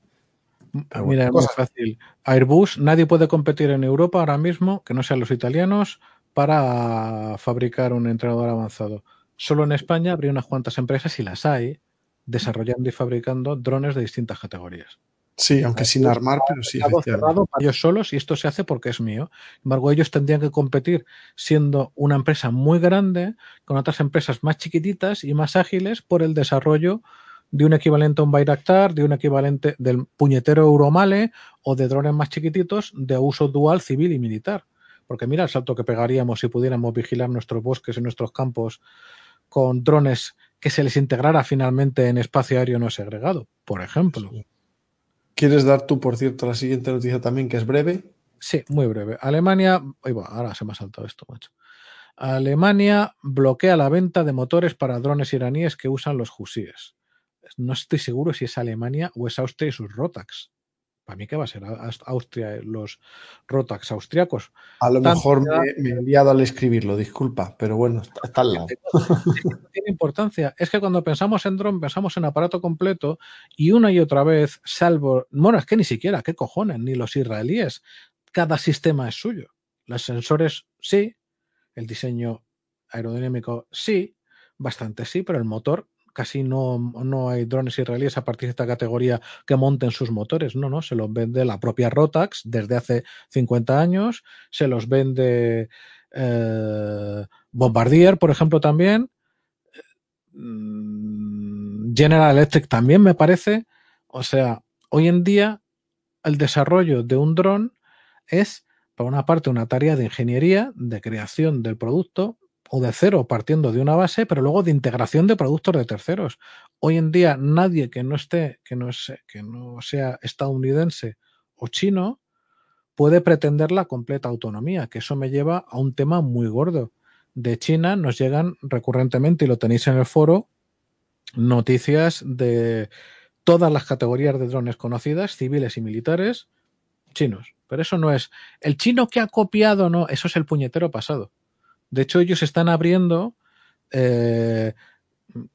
Pero bueno, Mira, es fácil. Airbus, nadie puede competir en Europa ahora mismo, que no sean los italianos, para fabricar un entrenador avanzado. Solo en España habría unas cuantas empresas, y las hay, desarrollando y fabricando drones de distintas categorías. Sí, aunque sin armar, pero sí, cerrado para ellos solos y esto se hace porque es mío. Sin embargo, ellos tendrían que competir siendo una empresa muy grande con otras empresas más chiquititas y más ágiles por el desarrollo de un equivalente a un Bayraktar, de un equivalente del puñetero Euromale o de drones más chiquititos de uso dual civil y militar. Porque mira el salto que pegaríamos si pudiéramos vigilar nuestros bosques y nuestros campos con drones que se les integrara finalmente en espacio aéreo no segregado, por ejemplo. ¿Quieres dar tú, por cierto, la siguiente noticia también, que es breve? Sí, muy breve. Alemania, ay, va, ahora se me ha saltado esto, macho. Alemania bloquea la venta de motores para drones iraníes que usan los Husíes. No estoy seguro si es Alemania o es Austria y sus Rotax. Para mí que va a ser Austria, los Rotax austriacos. A lo Tanto mejor ya- me, me he liado al escribirlo, disculpa, pero bueno, está, al lado. tiene importancia. Es que cuando pensamos en dron, pensamos en aparato completo y una y otra vez, salvo, bueno, es que ni siquiera, ¿qué cojones? Ni los israelíes. Cada sistema es suyo. Los sensores sí, el diseño aerodinámico sí, bastante sí, pero el motor casi no, no hay drones israelíes a partir de esta categoría que monten sus motores. No, no, se los vende la propia Rotax desde hace 50 años, se los vende eh, Bombardier, por ejemplo, también. Mm, General Electric también me parece. O sea, hoy en día el desarrollo de un dron es, por una parte, una tarea de ingeniería, de creación del producto, o de cero partiendo de una base, pero luego de integración de productos de terceros. Hoy en día nadie que no esté, que no, es, que no sea estadounidense o chino, puede pretender la completa autonomía, que eso me lleva a un tema muy gordo. De China nos llegan recurrentemente, y lo tenéis en el foro, noticias de todas las categorías de drones conocidas, civiles y militares, chinos. Pero eso no es el chino que ha copiado, no, eso es el puñetero pasado. De hecho, ellos están abriendo eh,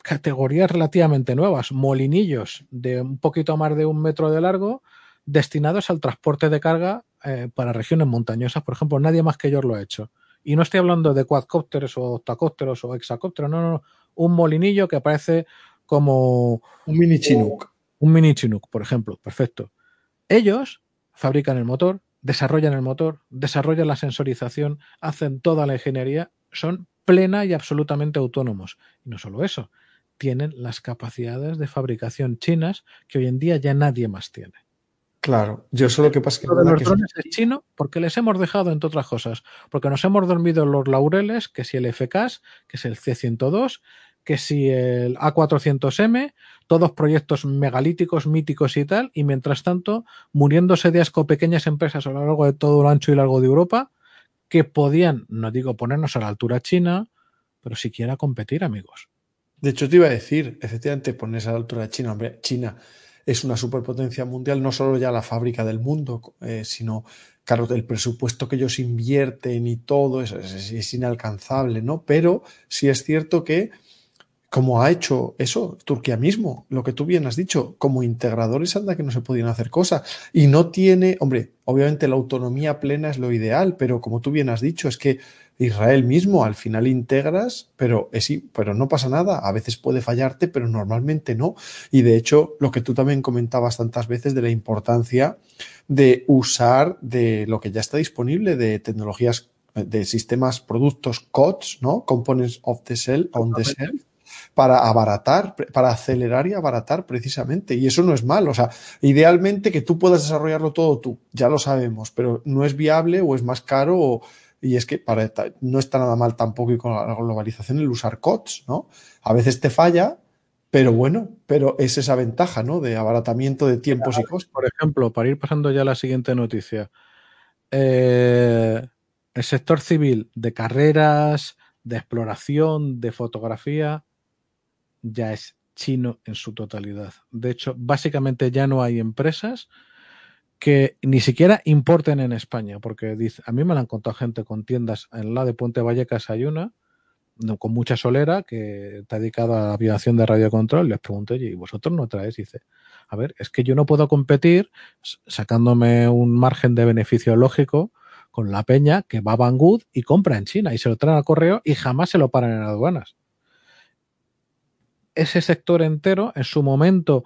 categorías relativamente nuevas, molinillos de un poquito más de un metro de largo, destinados al transporte de carga eh, para regiones montañosas. Por ejemplo, nadie más que ellos lo ha hecho. Y no estoy hablando de quadcópteros o octacópteros o hexacópteros, no, no, no. Un molinillo que parece como Un mini Chinook. un mini Chinook, por ejemplo. Perfecto. Ellos fabrican el motor, desarrollan el motor, desarrollan la sensorización, hacen toda la ingeniería, son plena y absolutamente autónomos. Y no solo eso, tienen las capacidades de fabricación chinas que hoy en día ya nadie más tiene. Claro, yo solo que pasa que, Lo de los drones es chino porque les hemos dejado, entre otras cosas, porque nos hemos dormido en los laureles, que si el FKS, que es el C102, que si el A400M, todos proyectos megalíticos, míticos y tal, y mientras tanto muriéndose de asco pequeñas empresas a lo largo de todo el ancho y largo de Europa que podían, no digo ponernos a la altura china, pero siquiera competir, amigos. De hecho, te iba a decir, efectivamente, ponerse a la altura de China, hombre, China es una superpotencia mundial, no solo ya la fábrica del mundo, eh, sino, claro, el presupuesto que ellos invierten y todo es, es, inalcanzable, ¿no? Pero sí es cierto que como ha hecho eso Turquía mismo, lo que tú bien has dicho, como integradores anda que no se podían hacer cosas. Y no tiene, hombre, obviamente la autonomía plena es lo ideal, pero como tú bien has dicho, es que Israel mismo al final integras, pero, es, pero no pasa nada, a veces puede fallarte, pero normalmente no. Y de hecho, lo que tú también comentabas tantas veces de la importancia de usar de lo que ya está disponible de tecnologías de sistemas, productos COTS, ¿no? Components of the Cell, on the Cell, para abaratar, para acelerar y abaratar precisamente. Y eso no es malo. O sea, idealmente que tú puedas desarrollarlo todo tú, ya lo sabemos, pero no es viable o es más caro y es que para, no está nada mal tampoco y con la globalización el usar COTS, ¿no? A veces te falla, pero bueno, pero es esa ventaja, ¿no? De abaratamiento de tiempos y costos. Por ejemplo, para ir pasando ya a la siguiente noticia. Eh, el sector civil de carreras, de exploración, de fotografía, ya es chino en su totalidad. De hecho, básicamente ya no hay empresas que ni siquiera importen en España, porque dice, a mí me la han contado gente con tiendas en la de Puente Vallecas hay una, con mucha solera, que está dedicada a la aviación de radiocontrol. Les pregunto, ¿y vosotros no traes? dice, a ver, es que yo no puedo competir sacándome un margen de beneficio lógico con la peña que va a Banggood y compra en China y se lo traen al correo y jamás se lo paran en aduanas ese sector entero en su momento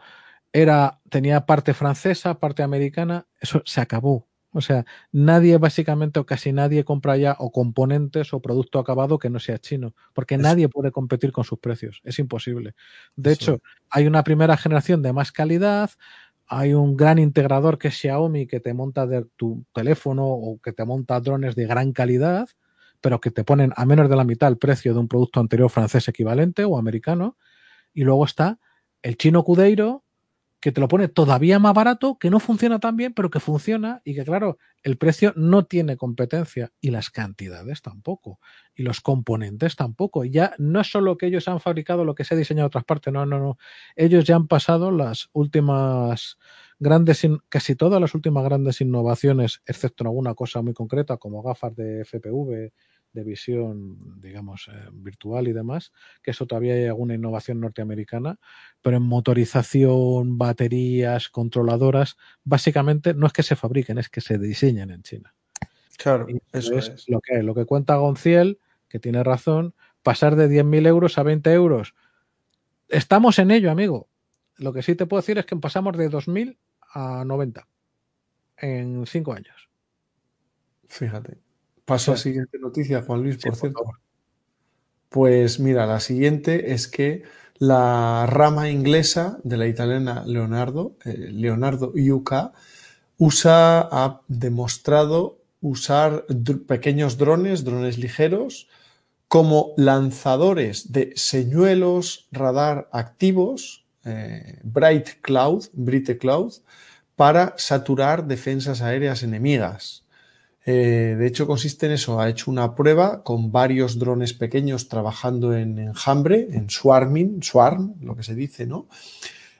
era, tenía parte francesa, parte americana, eso se acabó. O sea, nadie básicamente o casi nadie compra ya o componentes o producto acabado que no sea chino, porque nadie puede competir con sus precios, es imposible. De hecho, hay una primera generación de más calidad, hay un gran integrador que es Xiaomi que te monta de tu teléfono o que te monta drones de gran calidad, pero que te ponen a menos de la mitad el precio de un producto anterior francés equivalente o americano, y luego está el chino Cudeiro, que te lo pone todavía más barato, que no funciona tan bien, pero que funciona y que, claro, el precio no tiene competencia y las cantidades tampoco, y los componentes tampoco. Ya no es solo que ellos han fabricado lo que se ha diseñado en otras partes, no, no, no. Ellos ya han pasado las últimas grandes, casi todas las últimas grandes innovaciones, excepto en alguna cosa muy concreta, como gafas de FPV de visión, digamos, eh, virtual y demás, que eso todavía hay alguna innovación norteamericana, pero en motorización, baterías, controladoras, básicamente no es que se fabriquen, es que se diseñan en China. Claro, eso es, Lo que, lo que cuenta Gonciel, que tiene razón, pasar de 10.000 euros a 20 euros. Estamos en ello, amigo. Lo que sí te puedo decir es que pasamos de 2.000 a 90 en cinco años. Fíjate. Paso a la siguiente noticia, Juan Luis, por cierto. pues mira, la siguiente es que la rama inglesa de la italiana Leonardo, eh, Leonardo UK, usa, ha demostrado usar pequeños drones, drones ligeros, como lanzadores de señuelos radar activos, eh, Bright Cloud, Bright Cloud, para saturar defensas aéreas enemigas. Eh, de hecho, consiste en eso. Ha hecho una prueba con varios drones pequeños trabajando en enjambre, en swarming, swarm, lo que se dice, ¿no?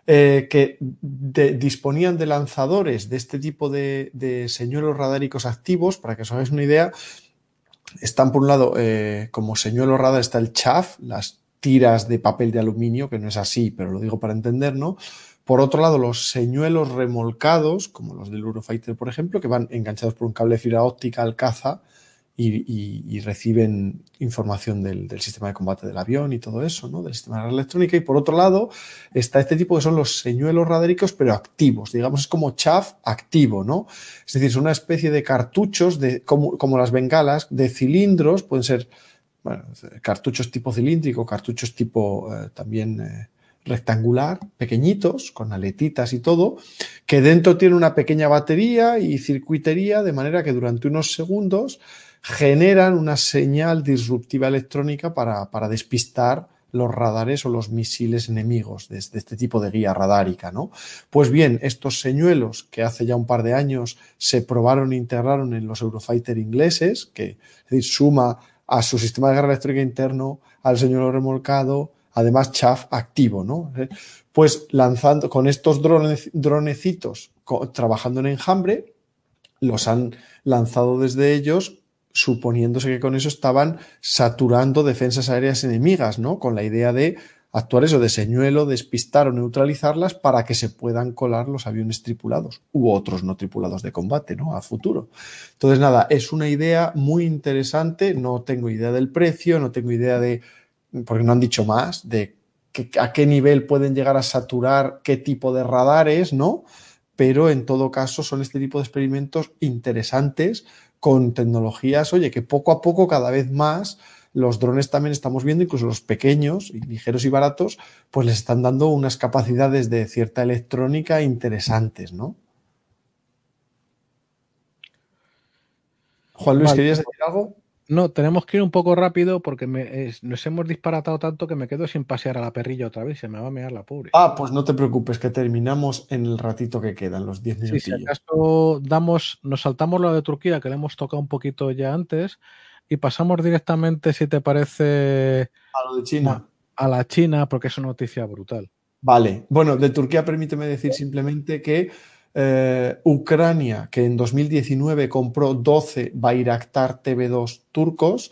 Eh, que disponían de lanzadores de este tipo de, señuelos radáricos activos. Para que os hagáis una idea, están por un lado, eh, como señuelo radar está el chaff, las tiras de papel de aluminio, que no es así, pero lo digo para entender, ¿no? Por otro lado, los señuelos remolcados, como los del Eurofighter, por ejemplo, que van enganchados por un cable de fibra óptica al caza y, reciben información del, sistema de combate del avión y todo eso, ¿no? Del sistema de electrónica. Y por otro lado, está este tipo que son los señuelos radéricos, pero activos. Digamos, es como chaff activo, ¿no? Es decir, son una especie de cartuchos, de, como, las bengalas, de cilindros, pueden ser cartuchos tipo cilíndrico, cartuchos tipo eh, también. Eh, rectangular, pequeñitos, con aletitas y todo, que dentro tiene una pequeña batería y circuitería, de manera que durante unos segundos generan una señal disruptiva electrónica para, para despistar los radares o los misiles enemigos de, este tipo de guía radárica, ¿no? Pues bien, estos señuelos que hace ya un par de años se probaron e integraron en los Eurofighter ingleses, que es decir, suma a su sistema de guerra electrónica interno, al señuelo remolcado, además chaff activo, ¿no? Pues lanzando con estos drones, dronecitos trabajando en enjambre, los han lanzado desde ellos, suponiéndose que con eso estaban saturando defensas aéreas enemigas, ¿no? Con la idea de actuar eso de señuelo, despistar o neutralizarlas para que se puedan colar los aviones tripulados u otros no tripulados de combate, ¿no? A futuro. Entonces, nada, es una idea muy interesante. No tengo idea del precio, no tengo idea de, porque no han dicho más, de a qué nivel pueden llegar a saturar qué tipo de radares, ¿no? Pero en todo caso son este tipo de experimentos interesantes con tecnologías, oye, que poco a poco cada vez más los drones también estamos viendo, incluso los pequeños y ligeros y baratos, pues les están dando unas capacidades de cierta electrónica interesantes, ¿no? Juan Luis, ¿querías decir algo? No, tenemos que ir un poco rápido porque nos hemos disparatado tanto que me quedo sin pasear a la perrilla otra vez. Se me va a mear la pobre. Ah, pues no te preocupes, que terminamos en el ratito que quedan, los 10 minutos. si acaso damos, nos saltamos lo de Turquía, que le hemos tocado un poquito ya antes, y pasamos directamente, si te parece. A lo de China. A, la China, porque es una noticia brutal. Vale. Bueno, de Turquía permíteme decir simplemente que eh, Ucrania, que en 2019 compró 12 Bayraktar TV2 turcos,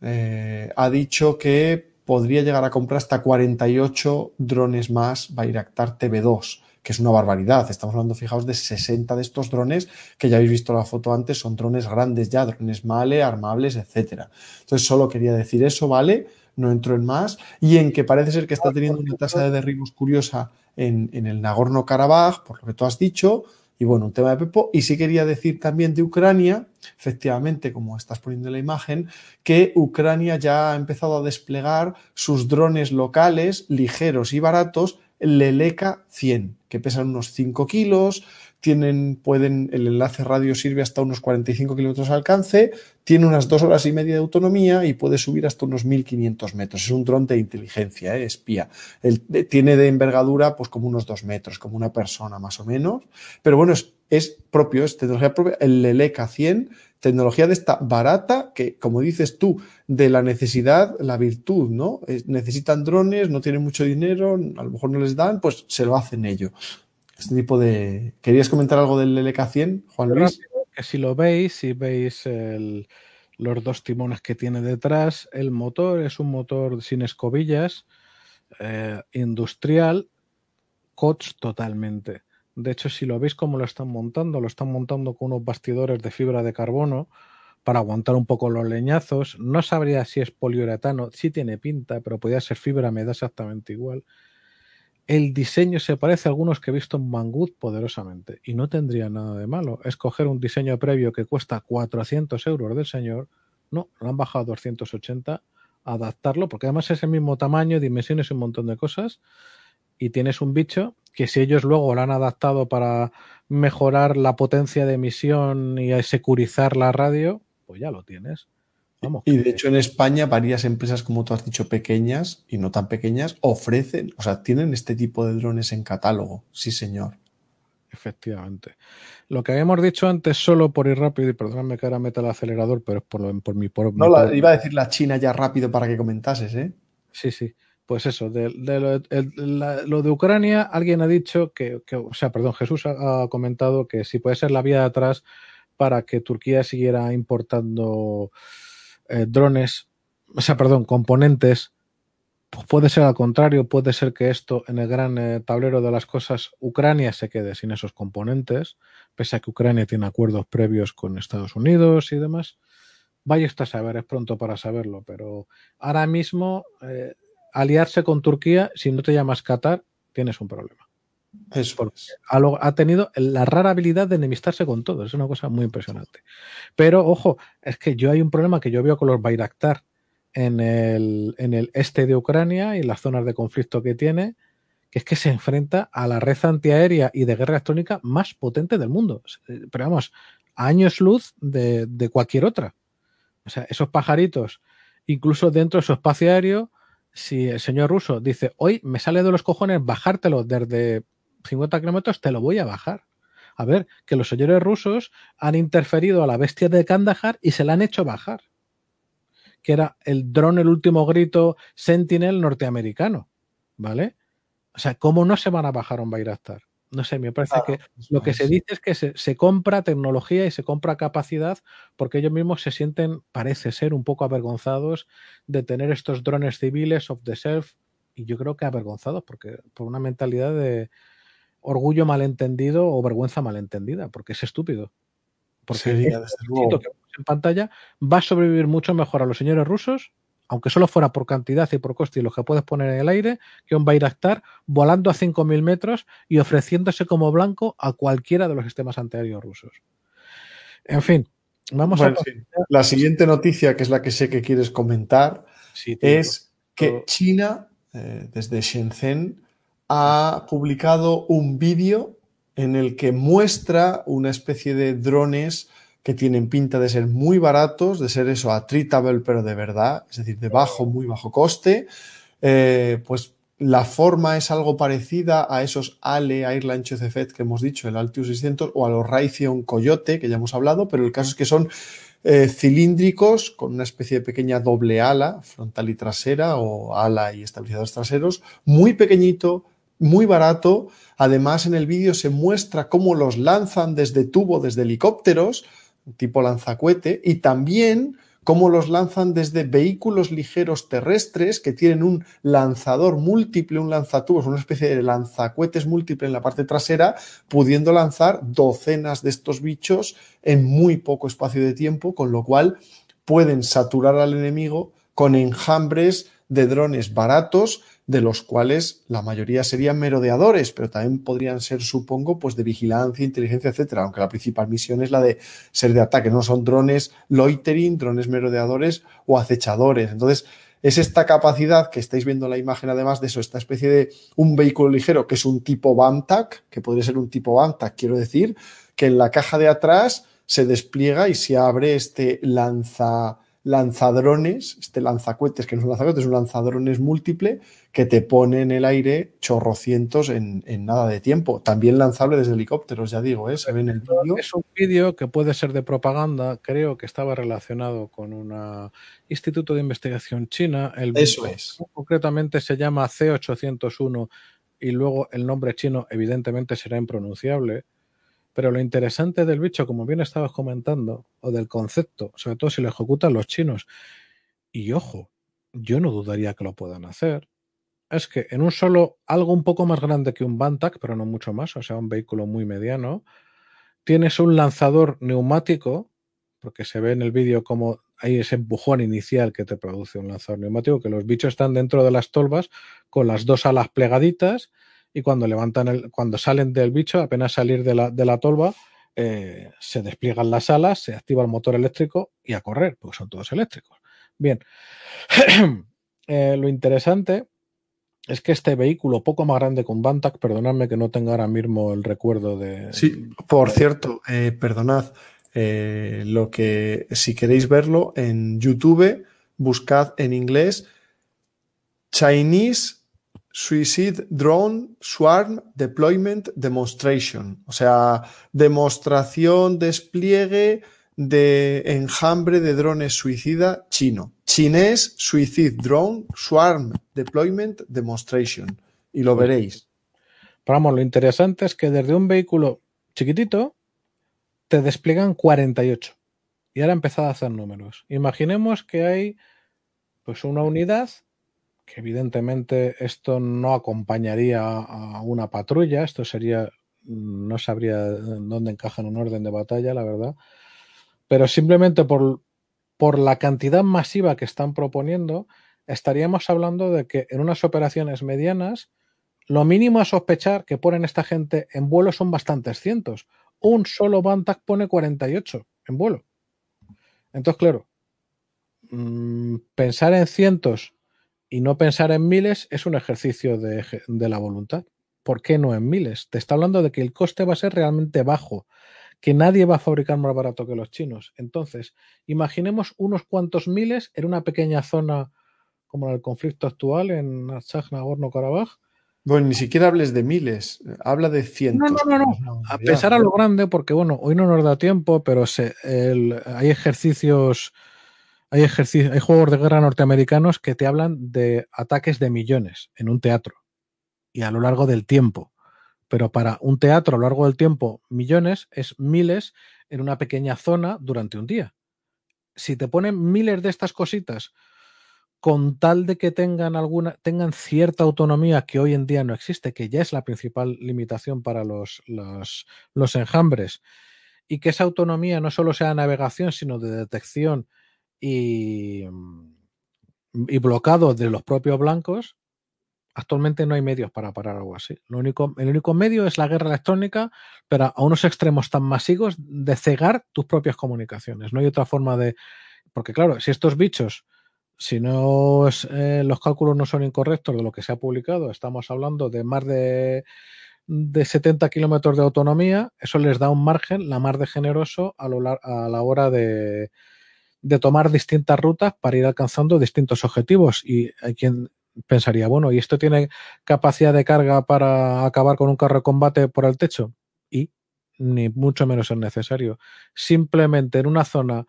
eh, ha dicho que podría llegar a comprar hasta 48 drones más Bayraktar TV2, que es una barbaridad. Estamos hablando, fijaos, de 60 de estos drones, que ya habéis visto la foto antes, son drones grandes ya, drones Male, armables, etcétera. Entonces, solo quería decir eso, ¿vale? No entro en más. Y en que parece ser que está teniendo una tasa de derribos curiosa en, el Nagorno-Karabaj, por lo que tú has dicho, y bueno, un tema de Pepo. Y sí quería decir también de Ucrania, efectivamente, como estás poniendo en la imagen, que Ucrania ya ha empezado a desplegar sus drones locales, ligeros y baratos, Leleka 100, que pesan unos 5 kilos, tienen, pueden, el enlace radio sirve hasta unos 45 kilómetros de alcance, tiene unas dos horas y media de autonomía y puede subir hasta unos 1500 metros. Es un dron de inteligencia, ¿eh? espía. tiene de envergadura pues como unos dos metros, como una persona más o menos. Pero bueno, es, es propio, es tecnología propia. El Leleca 100, tecnología de esta barata que, como dices tú, de la necesidad, la virtud, ¿no? necesitan drones, no tienen mucho dinero, a lo mejor no les dan, pues se lo hacen ellos este tipo de... ¿Querías comentar algo del LK100, Juan Luis? Que si lo veis, si veis los dos timones que tiene detrás, el motor es un motor sin escobillas, eh, industrial, COTS totalmente. De hecho, si lo veis cómo lo están montando, lo están montando con unos bastidores de fibra de carbono para aguantar un poco los leñazos. No sabría si es poliuretano, sí tiene pinta, pero podría ser fibra, me da exactamente igual. El diseño se parece a algunos que he visto en Banggood poderosamente y no tendría nada de malo. Escoger un diseño previo que cuesta 400 euros del señor, no, lo han bajado a 280, adaptarlo, porque además es el mismo tamaño, dimensiones y un montón de cosas, y tienes un bicho que si ellos luego lo han adaptado para mejorar la potencia de emisión y securizar la radio, pues ya lo tienes y de hecho en España varias empresas, como tú has dicho, pequeñas y no tan pequeñas, ofrecen, o sea, tienen este tipo de drones en catálogo. Sí, señor. Efectivamente. Lo que habíamos dicho antes, solo por ir rápido, y perdóname que ahora meta el acelerador, pero es por, lo, por mi... Por, no, iba a decir la China ya rápido para que comentases, ¿eh? Sí, sí. Pues eso, de, lo, de Ucrania, alguien ha dicho que, o sea, perdón, Jesús ha, comentado que si puede ser la vía de atrás para que Turquía siguiera importando eh, drones, o sea, perdón, componentes, pues puede ser al contrario, puede ser que esto en el gran eh, tablero de las cosas, Ucrania se quede sin esos componentes, pese a que Ucrania tiene acuerdos previos con Estados Unidos y demás. Vaya a saber, es pronto para saberlo, pero ahora mismo eh, aliarse con Turquía, si no te llamas Qatar, tienes un problema. Eso ha, tenido la rara habilidad de enemistarse con todo. Es una cosa muy impresionante. Pero, ojo, es que yo hay un problema que yo veo con los Bayraktar en el, en el este de Ucrania y las zonas de conflicto que tiene, que es que se enfrenta a la red antiaérea y de guerra electrónica más potente del mundo. Pero vamos, años luz de, de cualquier otra. O sea, esos pajaritos, incluso dentro de su espacio aéreo, si el señor ruso dice, hoy me sale de los cojones bajártelo desde 50 kilómetros, te lo voy a bajar. A ver, que los señores rusos han interferido a la bestia de Kandahar y se la han hecho bajar. Que era el dron, el último grito Sentinel norteamericano. ¿Vale? O sea, ¿cómo no se van a bajar un Bayraktar? No sé, me parece que lo que se dice es que se, se, compra tecnología y se compra capacidad porque ellos mismos se sienten, parece ser, un poco avergonzados de tener estos drones civiles off the shelf y yo creo que avergonzados porque por una mentalidad de orgullo malentendido o vergüenza malentendida, porque es estúpido. Porque Sería, este desde luego. que vemos en pantalla va a sobrevivir mucho mejor a los señores rusos, aunque solo fuera por cantidad y por coste y los que puedes poner en el aire, que un Bayraktar volando a 5.000 metros y ofreciéndose como blanco a cualquiera de los sistemas antiaéreos rusos. En fin, vamos Bueno, a... sí. La siguiente noticia, que es la que sé que quieres comentar, Sí, es que China, eh, desde Shenzhen, ha publicado un vídeo en el que muestra una especie de drones que tienen pinta de ser muy baratos, de ser eso, a treatable, pero de verdad, es decir, de bajo, muy bajo coste. Eh, pues la forma es algo parecida a esos Ale Airline HCFET que hemos dicho, el Altius 600, o a los Raytheon Coyote, que ya hemos hablado, pero el caso es que son eh, cilíndricos con una especie de pequeña doble ala, frontal y trasera, o ala y estabilizadores traseros, muy pequeñito, muy barato. Además, en el vídeo se muestra cómo los lanzan desde tubo, desde helicópteros, tipo lanzacuete, y también cómo los lanzan desde vehículos ligeros terrestres que tienen un lanzador múltiple, un lanzatubos, una especie de lanzacuetes múltiple en la parte trasera, pudiendo lanzar docenas de estos bichos en muy poco espacio de tiempo, con lo cual pueden saturar al enemigo con enjambres de drones baratos, de los cuales la mayoría serían merodeadores, pero también podrían ser, supongo, pues de vigilancia, inteligencia, etcétera, aunque la principal misión es la de ser de ataque, no son drones loitering, drones merodeadores o acechadores. Entonces, es esta capacidad que estáis viendo en la imagen, además de eso, esta especie de un vehículo ligero que es un tipo BAMTAC, que podría ser un tipo BAMTAC, quiero decir, que en la caja de atrás se despliega y se abre este lanza lanzadrones, este lanzacuetes, que no es un lanzacuetes, es un lanzadrones múltiple que te pone en el aire chorrocientos en, en nada de tiempo. También lanzable desde helicópteros, ya digo, ¿eh? se ve en el vídeo. Es un vídeo que puede ser de propaganda, creo que estaba relacionado con un instituto de investigación china. El Eso es. Concretamente se llama C801 y luego el nombre chino evidentemente será impronunciable. Pero lo interesante del bicho, como bien estabas comentando, o del concepto, sobre todo si lo ejecutan los chinos, y ojo, yo no dudaría que lo puedan hacer, es que en un solo, algo un poco más grande que un Bantac, pero no mucho más, o sea, un vehículo muy mediano, tienes un lanzador neumático, porque se ve en el vídeo como hay ese empujón inicial que te produce un lanzador neumático, que los bichos están dentro de las tolvas con las dos alas plegaditas y cuando levantan el, cuando salen del bicho, apenas salir de la, de la tolva, eh, se despliegan las alas, se activa el motor eléctrico y a correr, porque son todos eléctricos. Bien, eh, lo interesante es que este vehículo, poco más grande que un Bantac, perdonadme que no tenga ahora mismo el recuerdo de. Sí, por cierto, eh, perdonad, eh, lo que si queréis verlo en YouTube, buscad en inglés Chinese Suicide Drone Swarm Deployment Demonstration, o sea, demostración, despliegue de enjambre de drones suicida chino. Chinés Suicide Drone Swarm Deployment Demonstration. Y lo veréis. Pero vamos, lo interesante es que desde un vehículo chiquitito te despliegan 48. Y ahora empezad a hacer números. Imaginemos que hay pues una unidad que evidentemente esto no acompañaría a una patrulla, esto sería, no sabría dónde encaja en un orden de batalla, la verdad, pero simplemente por, por la cantidad masiva que están proponiendo, estaríamos hablando de que en unas operaciones medianas, lo mínimo a sospechar que ponen esta gente en vuelo son bastantes cientos. Un solo Bantac pone 48 en vuelo. Entonces, claro, mmm, pensar en cientos y no pensar en miles es un ejercicio de, de, la voluntad. ¿Por qué no en miles? Te está hablando de que el coste va a ser realmente bajo, que nadie va a fabricar más barato que los chinos. Entonces, imaginemos unos cuantos miles en una pequeña zona como el conflicto actual en Artsakh, Nagorno-Karabaj. Bueno, ni siquiera hables de miles, habla de cientos. No, no, no, no. A pesar a lo grande, porque bueno, hoy no nos da tiempo, pero se, el, hay ejercicios hay, juegos de guerra norteamericanos que te hablan de ataques de millones en un teatro y a lo largo del tiempo. Pero para un teatro a lo largo del tiempo, millones es miles en una pequeña zona durante un día. Si te ponen miles de estas cositas con tal de que tengan alguna, tengan cierta autonomía que hoy en día no existe, que ya es la principal limitación para los, los, los enjambres, y que esa autonomía no solo sea navegación, sino de detección y, y blocado de los propios blancos, actualmente no hay medios para parar algo así. Único, el único medio es la guerra electrónica, pero a unos extremos tan masivos de cegar tus propias comunicaciones. No hay otra forma de. Porque, claro, si estos bichos si no eh, los cálculos no son incorrectos de lo que se ha publicado, estamos hablando de más de, de 70 kilómetros de autonomía, eso les da un margen, la más de generoso, a, lo, a la hora de, de, tomar distintas rutas para ir alcanzando distintos objetivos. Y hay quien pensaría, bueno, ¿y esto tiene capacidad de carga para acabar con un carro de combate por el techo? Y ni mucho menos es necesario. Simplemente en una zona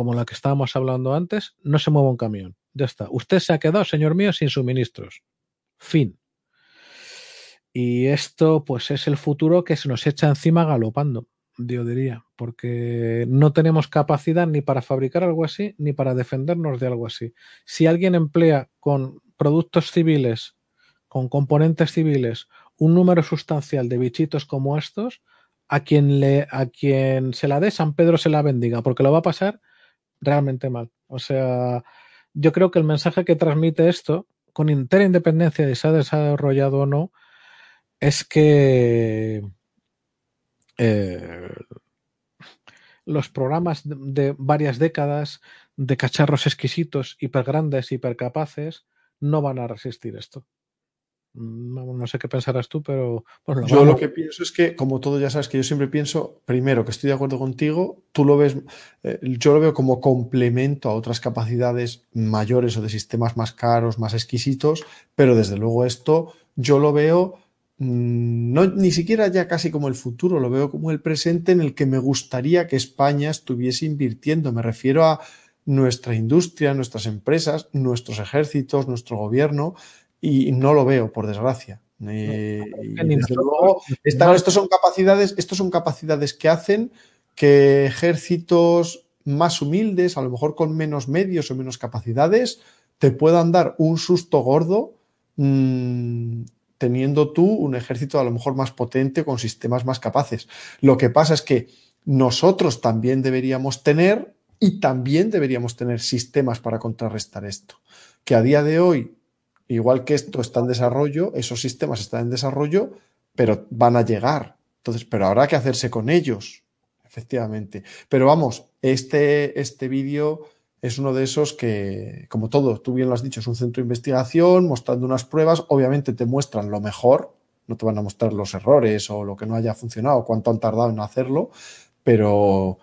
como la que estábamos hablando antes, no se mueva un camión. Ya está. Usted se ha quedado, señor mío, sin suministros. Fin. Y esto, pues, es el futuro que se nos echa encima galopando, yo diría, porque no tenemos capacidad ni para fabricar algo así, ni para defendernos de algo así. Si alguien emplea con productos civiles, con componentes civiles, un número sustancial de bichitos como estos, a quien, le, a quien se la dé, San Pedro se la bendiga, porque lo va a pasar realmente mal. O sea, yo creo que el mensaje que transmite esto, con entera independencia de si ha desarrollado o no, es que eh, los programas de, de, varias décadas de cacharros exquisitos, hiper grandes, hiper capaces, no van a resistir esto. No, no, sé qué pensarás tú, pero bueno, yo lo que pienso es que, como todo ya sabes, que yo siempre pienso, primero, que estoy de acuerdo contigo, tú lo ves, eh, yo lo veo como complemento a otras capacidades mayores o de sistemas más caros, más exquisitos, pero desde luego esto yo lo veo no ni siquiera ya casi como el futuro, lo veo como el presente en el que me gustaría que España estuviese invirtiendo. Me refiero a nuestra industria, nuestras empresas, nuestros ejércitos, nuestro gobierno y no lo veo, por desgracia. Eh, desde luego, esta, estos son capacidades, estos son capacidades que hacen que ejércitos más humildes, a lo mejor con menos medios o menos capacidades, te puedan dar un susto gordo mmm, teniendo tú un ejército a lo mejor más potente con sistemas más capaces. Lo que pasa es que nosotros también deberíamos tener y también deberíamos tener sistemas para contrarrestar esto. Que a día de hoy Igual que esto está en desarrollo, esos sistemas están en desarrollo, pero van a llegar. Entonces, pero habrá que hacerse con ellos, efectivamente. Pero vamos, este, este vídeo es uno de esos que, como todo, tú bien lo has dicho, es un centro de investigación mostrando unas pruebas, obviamente te muestran lo mejor, no te van a mostrar los errores o lo que no haya funcionado, cuánto han tardado en hacerlo, pero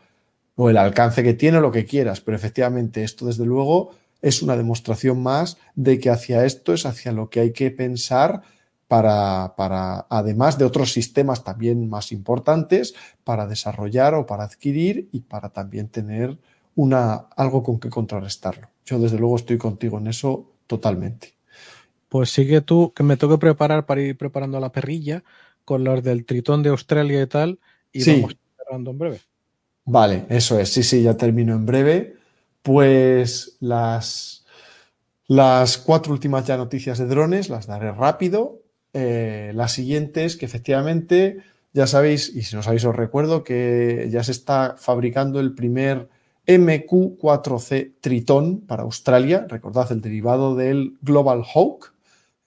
o el alcance que tiene, lo que quieras, pero efectivamente esto desde luego es una demostración más de que hacia esto es hacia lo que hay que pensar para, para, además de otros sistemas también más importantes, para desarrollar o para adquirir y para también tener una, algo con que contrarrestarlo. Yo desde luego estoy contigo en eso totalmente. Pues sigue tú, que me tengo que preparar para ir preparando la perrilla con los del tritón de Australia y tal, y sí. vamos cerrando en breve. Vale, eso es, sí, sí, ya termino en breve. Pues las, las cuatro últimas ya noticias de drones las daré rápido. Eh, la siguiente es que efectivamente, ya sabéis, y si no sabéis os recuerdo, que ya se está fabricando el primer MQ4C Triton para Australia. Recordad el derivado del Global Hawk,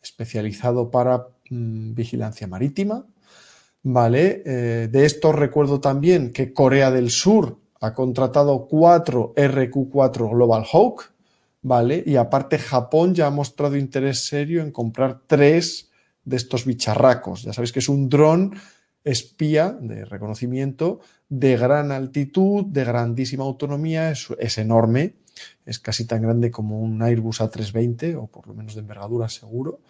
especializado para mmm, vigilancia marítima. Vale, eh, de esto recuerdo también que Corea del Sur ha contratado cuatro RQ4 Global Hawk, ¿vale? Y aparte Japón ya ha mostrado interés serio en comprar tres de estos bicharracos. Ya sabéis que es un dron espía de reconocimiento de gran altitud, de grandísima autonomía, es, es, enorme, es casi tan grande como un Airbus A320 o por lo menos de envergadura seguro.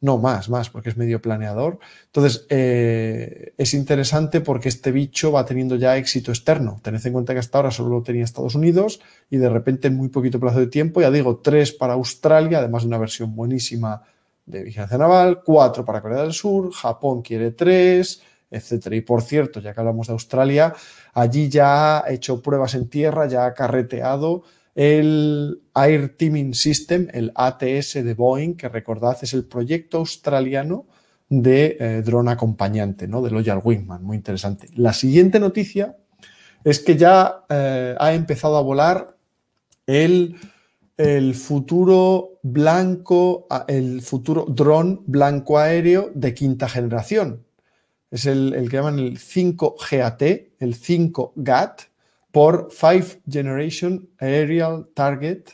No, más, más, porque es medio planeador. Entonces, eh, es interesante porque este bicho va teniendo ya éxito externo. Tened en cuenta que hasta ahora solo lo tenía Estados Unidos y de repente en muy poquito plazo de tiempo, ya digo, tres para Australia, además de una versión buenísima de vigilancia naval, cuatro para Corea del Sur, Japón quiere tres, etcétera. Y por cierto, ya que hablamos de Australia, allí ya ha hecho pruebas en tierra, ya ha carreteado el Air Teaming System, el ATS de Boeing, que recordad es el proyecto australiano de eh, dron acompañante, ¿no? Del Loyal Wingman, muy interesante. La siguiente noticia es que ya eh, ha empezado a volar el, el futuro blanco, el futuro dron blanco aéreo de quinta generación. Es el, el que llaman el 5GAT, el 5GAT, por Five Generation Aerial Target,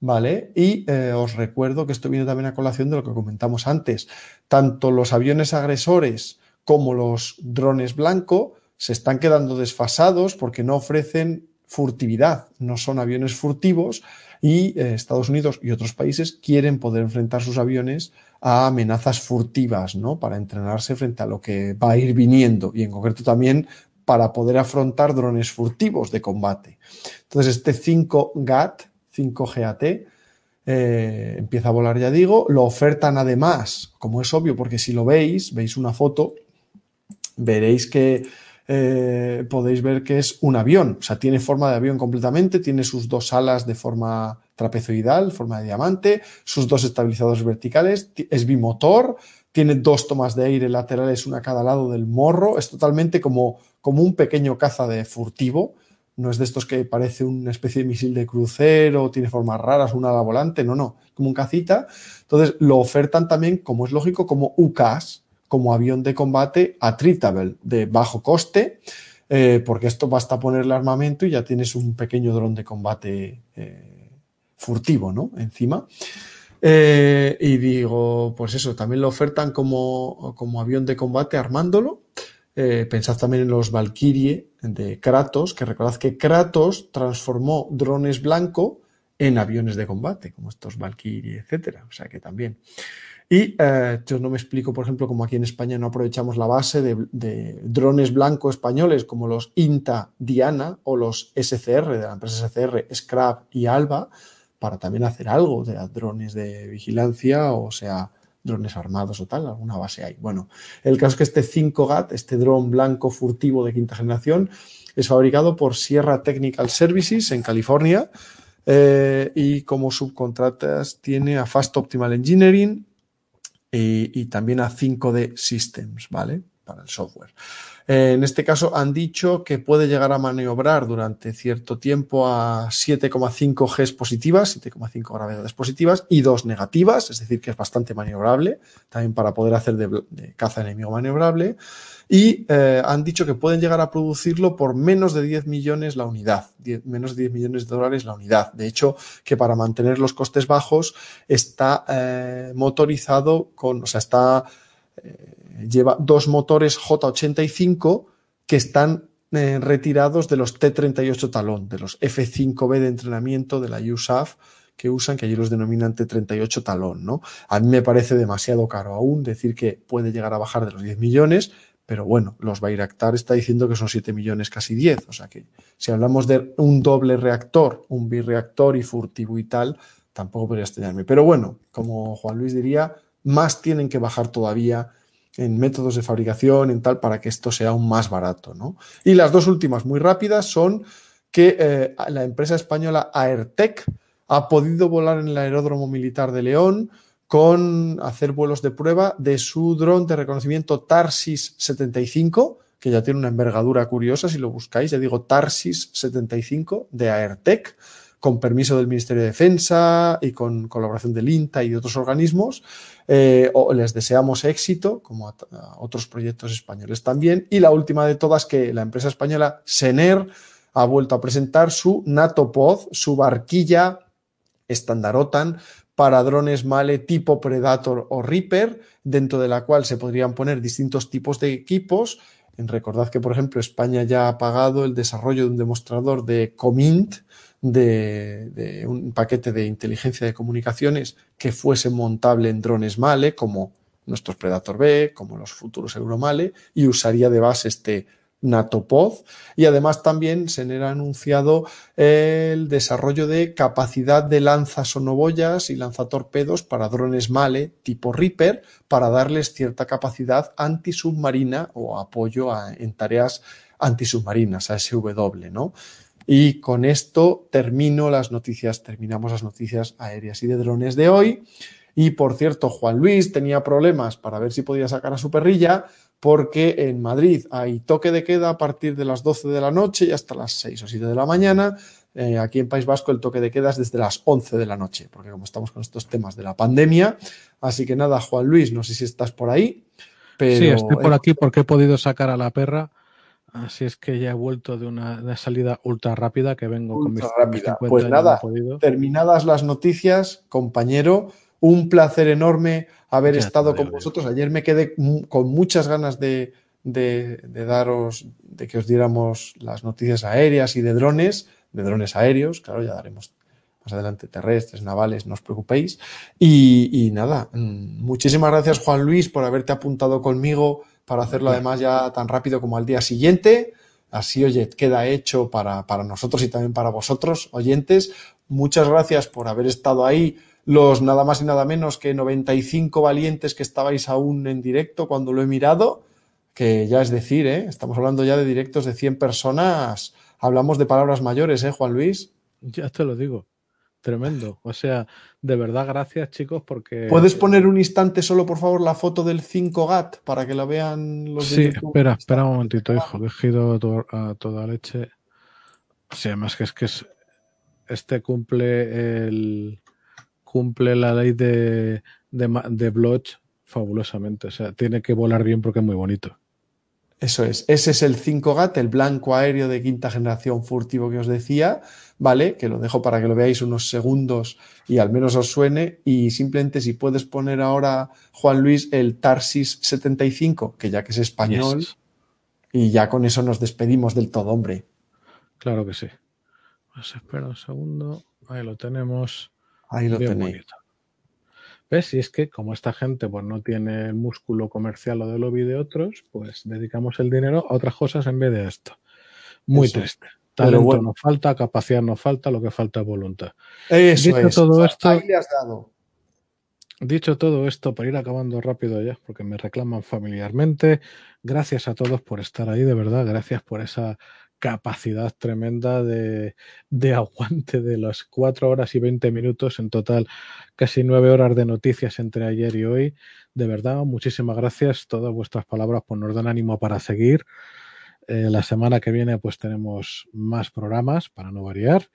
¿vale? Y eh, os recuerdo que esto viene también a colación de lo que comentamos antes. Tanto los aviones agresores como los drones blanco se están quedando desfasados porque no ofrecen furtividad, no son aviones furtivos y eh, Estados Unidos y otros países quieren poder enfrentar sus aviones a amenazas furtivas, ¿no? Para entrenarse frente a lo que va a ir viniendo y en concreto también para poder afrontar drones furtivos de combate. Entonces, este 5GAT, 5GAT, eh, empieza a volar, ya digo, lo ofertan además, como es obvio, porque si lo veis, veis una foto, veréis que eh, podéis ver que es un avión, o sea, tiene forma de avión completamente, tiene sus dos alas de forma trapezoidal, forma de diamante, sus dos estabilizadores verticales, es bimotor, tiene dos tomas de aire laterales, una a cada lado del morro, es totalmente como, como un pequeño caza de furtivo, no es de estos que parece una especie de misil de crucero, tiene formas raras, una ala volante, no, no, como un cacita. Entonces lo ofertan también, como es lógico, como UCAS, como avión de combate attritable, de bajo coste, eh, porque esto basta ponerle armamento y ya tienes un pequeño dron de combate eh, furtivo, ¿no? Encima. Eh, y digo, pues eso, también lo ofertan como, como avión de combate armándolo. Pensad también en los Valkyrie de Kratos, que recordad que Kratos transformó drones blanco en aviones de combate, como estos Valkyrie, etcétera. O sea que también. Y eh, yo no me explico, por ejemplo, como aquí en España no aprovechamos la base de, de drones blanco españoles como los INTA Diana o los SCR de la empresa SCR, Scrap y Alba, para también hacer algo de drones de vigilancia o sea drones armados o tal, alguna base hay. Bueno, el caso es que este 5GAT, este dron blanco furtivo de quinta generación, es fabricado por Sierra Technical Services en California eh, y como subcontratas tiene a Fast Optimal Engineering y, también a 5D Systems, ¿vale? Para el software. Eh, en este caso han dicho que puede llegar a maniobrar durante cierto tiempo a 7,5 Gs positivas, 7,5 gravedades positivas y 2 negativas, es decir, que es bastante maniobrable, también para poder hacer de, caza enemigo maniobrable. Y eh, han dicho que pueden llegar a producirlo por menos de 10 millones la unidad, menos de 10 millones de dólares la unidad. De hecho, que para mantener los costes bajos está eh, motorizado con, o sea, está lleva dos motores J85 que están eh, retirados de los T38 talón, de los F5B de entrenamiento de la USAF que usan, que allí los denominan T38 talón, ¿no? A mí me parece demasiado caro aún decir que puede llegar a bajar de los 10 millones, pero bueno, los Bayraktar está diciendo que son 7 millones, casi 10, o sea que si hablamos de un doble reactor, un bireactor y furtivo y tal, tampoco podría extrañarme. Pero bueno, como Juan Luis diría, más tienen que bajar todavía en métodos de fabricación, en tal, para que esto sea aún más barato. ¿no? Y las dos últimas muy rápidas son que eh, la empresa española Aertec ha podido volar en el aeródromo militar de León con hacer vuelos de prueba de su dron de reconocimiento Tarsis 75, que ya tiene una envergadura curiosa si lo buscáis, ya digo Tarsis 75 de Aertec con permiso del Ministerio de Defensa y con colaboración del INTA y de otros organismos. Eh, les deseamos éxito, como a, otros proyectos españoles también. Y la última de todas, que la empresa española Sener ha vuelto a presentar su NATOPOD, su barquilla estandarotan para drones Male tipo Predator o Reaper, dentro de la cual se podrían poner distintos tipos de equipos. Recordad que, por ejemplo, España ya ha pagado el desarrollo de un demostrador de Comint, de, un paquete de inteligencia de comunicaciones que fuese montable en drones Male, como nuestros Predator B, como los futuros Euromale, y usaría de base este NATOPOD. Y además también se ha anunciado el desarrollo de capacidad de lanzasonoboyas y lanzatorpedos para drones Male tipo Reaper, para darles cierta capacidad antisubmarina o apoyo en tareas antisubmarinas, a SW, ¿no? Y con esto termino las noticias, terminamos las noticias aéreas y de drones de hoy. Y por cierto, Juan Luis tenía problemas para ver si podía sacar a su perrilla, porque en Madrid hay toque de queda a partir de las 12 de la noche y hasta las 6 o 7 de la mañana. Eh, aquí en País Vasco el toque de queda es desde las 11 de la noche, porque como estamos con estos temas de la pandemia. Así que nada, Juan Luis, no sé si estás por ahí. Pero... Sí, estoy por aquí porque he podido sacar a la perra Así es que ya he vuelto de una, salida ultra rápida que vengo con mis, rápida. Pues nada, terminadas las noticias, compañero, un placer enorme haber estado con vosotros. Ayer me quedé con muchas ganas de, de, daros, de que os diéramos las noticias aéreas y de drones, de drones aéreos, claro, ya daremos más adelante terrestres, navales, no os preocupéis. Y, y nada, mm, muchísimas gracias Juan Luis por haberte apuntado conmigo para hacerlo además ya tan rápido como al día siguiente. Así, oye, queda hecho para, para nosotros y también para vosotros, oyentes. Muchas gracias por haber estado ahí los nada más y nada menos que 95 valientes que estabais aún en directo cuando lo he mirado, que ya es decir, ¿eh? estamos hablando ya de directos de 100 personas, hablamos de palabras mayores, ¿eh, Juan Luis? Ya te lo digo. Tremendo. O sea, de verdad, gracias, chicos, porque. ¿Puedes poner un instante solo, por favor, la foto del 5GAT para que la vean los Sí, espera, espera un momentito, hijo, que he ido a toda leche. Sí, además que es que es, este cumple el cumple la ley de, de, de Bloch fabulosamente. O sea, tiene que volar bien porque es muy bonito. Eso es. Ese es el 5GAT, el blanco aéreo de quinta generación furtivo que os decía, ¿vale? Que lo dejo para que lo veáis unos segundos y al menos os suene. Y simplemente si puedes poner ahora, Juan Luis, el Tarsis 75, que ya que es español, y ya con eso nos despedimos del todo, hombre. Claro que sí. Pues espera un segundo. Ahí lo tenemos. Ahí lo tenéis. ¿Ves? Y es que como esta gente pues no tiene el músculo comercial o de lobby de otros, pues dedicamos el dinero a otras cosas en vez de esto. Muy triste. Talento nos falta, capacidad nos falta, lo que falta es voluntad. Eso dicho todo esto, ahí le has dado. Dicho todo esto, para ir acabando rápido ya, porque me reclaman familiarmente, gracias a todos por estar ahí, de verdad, gracias por esa capacidad tremenda de, de, aguante de las 4 horas y 20 minutos, en total casi 9 horas de noticias entre ayer y hoy. De verdad, muchísimas gracias. Todas vuestras palabras pues, nos dan ánimo para seguir. Eh, la semana que viene pues tenemos más programas para no variar.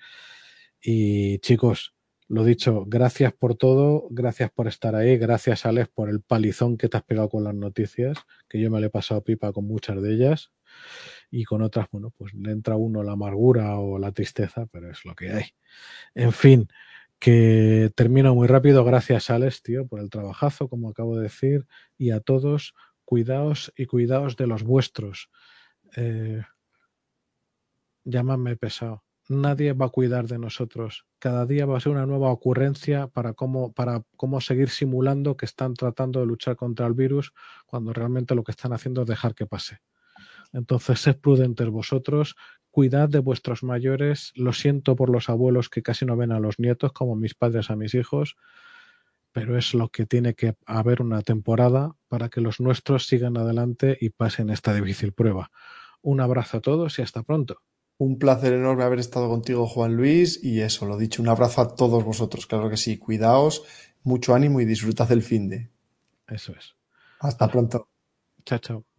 Y chicos, lo dicho, gracias por todo, gracias por estar ahí, gracias Alex por el palizón que te has pegado con las noticias, que yo me le he pasado pipa con muchas de ellas y con otras, bueno, pues le entra uno la amargura o la tristeza, pero es lo que hay. En fin, que termino muy rápido. Gracias, Alex, tío, por el trabajazo, como acabo de decir, y a todos, cuidaos y cuidaos de los vuestros. Eh, llámame pesado. Nadie va a cuidar de nosotros. Cada día va a ser una nueva ocurrencia para cómo, para cómo seguir simulando que están tratando de luchar contra el virus cuando realmente lo que están haciendo es dejar que pase. Entonces, sed prudentes vosotros, cuidad de vuestros mayores. Lo siento por los abuelos que casi no ven a los nietos, como mis padres a mis hijos, pero es lo que tiene que haber una temporada para que los nuestros sigan adelante y pasen esta difícil prueba. Un abrazo a todos y hasta pronto. Un placer enorme haber estado contigo, Juan Luis, y eso, lo dicho, un abrazo a todos vosotros, claro que sí, cuidaos, mucho ánimo y disfrutad el fin de. Eso es. Hasta pronto. Chao, chao.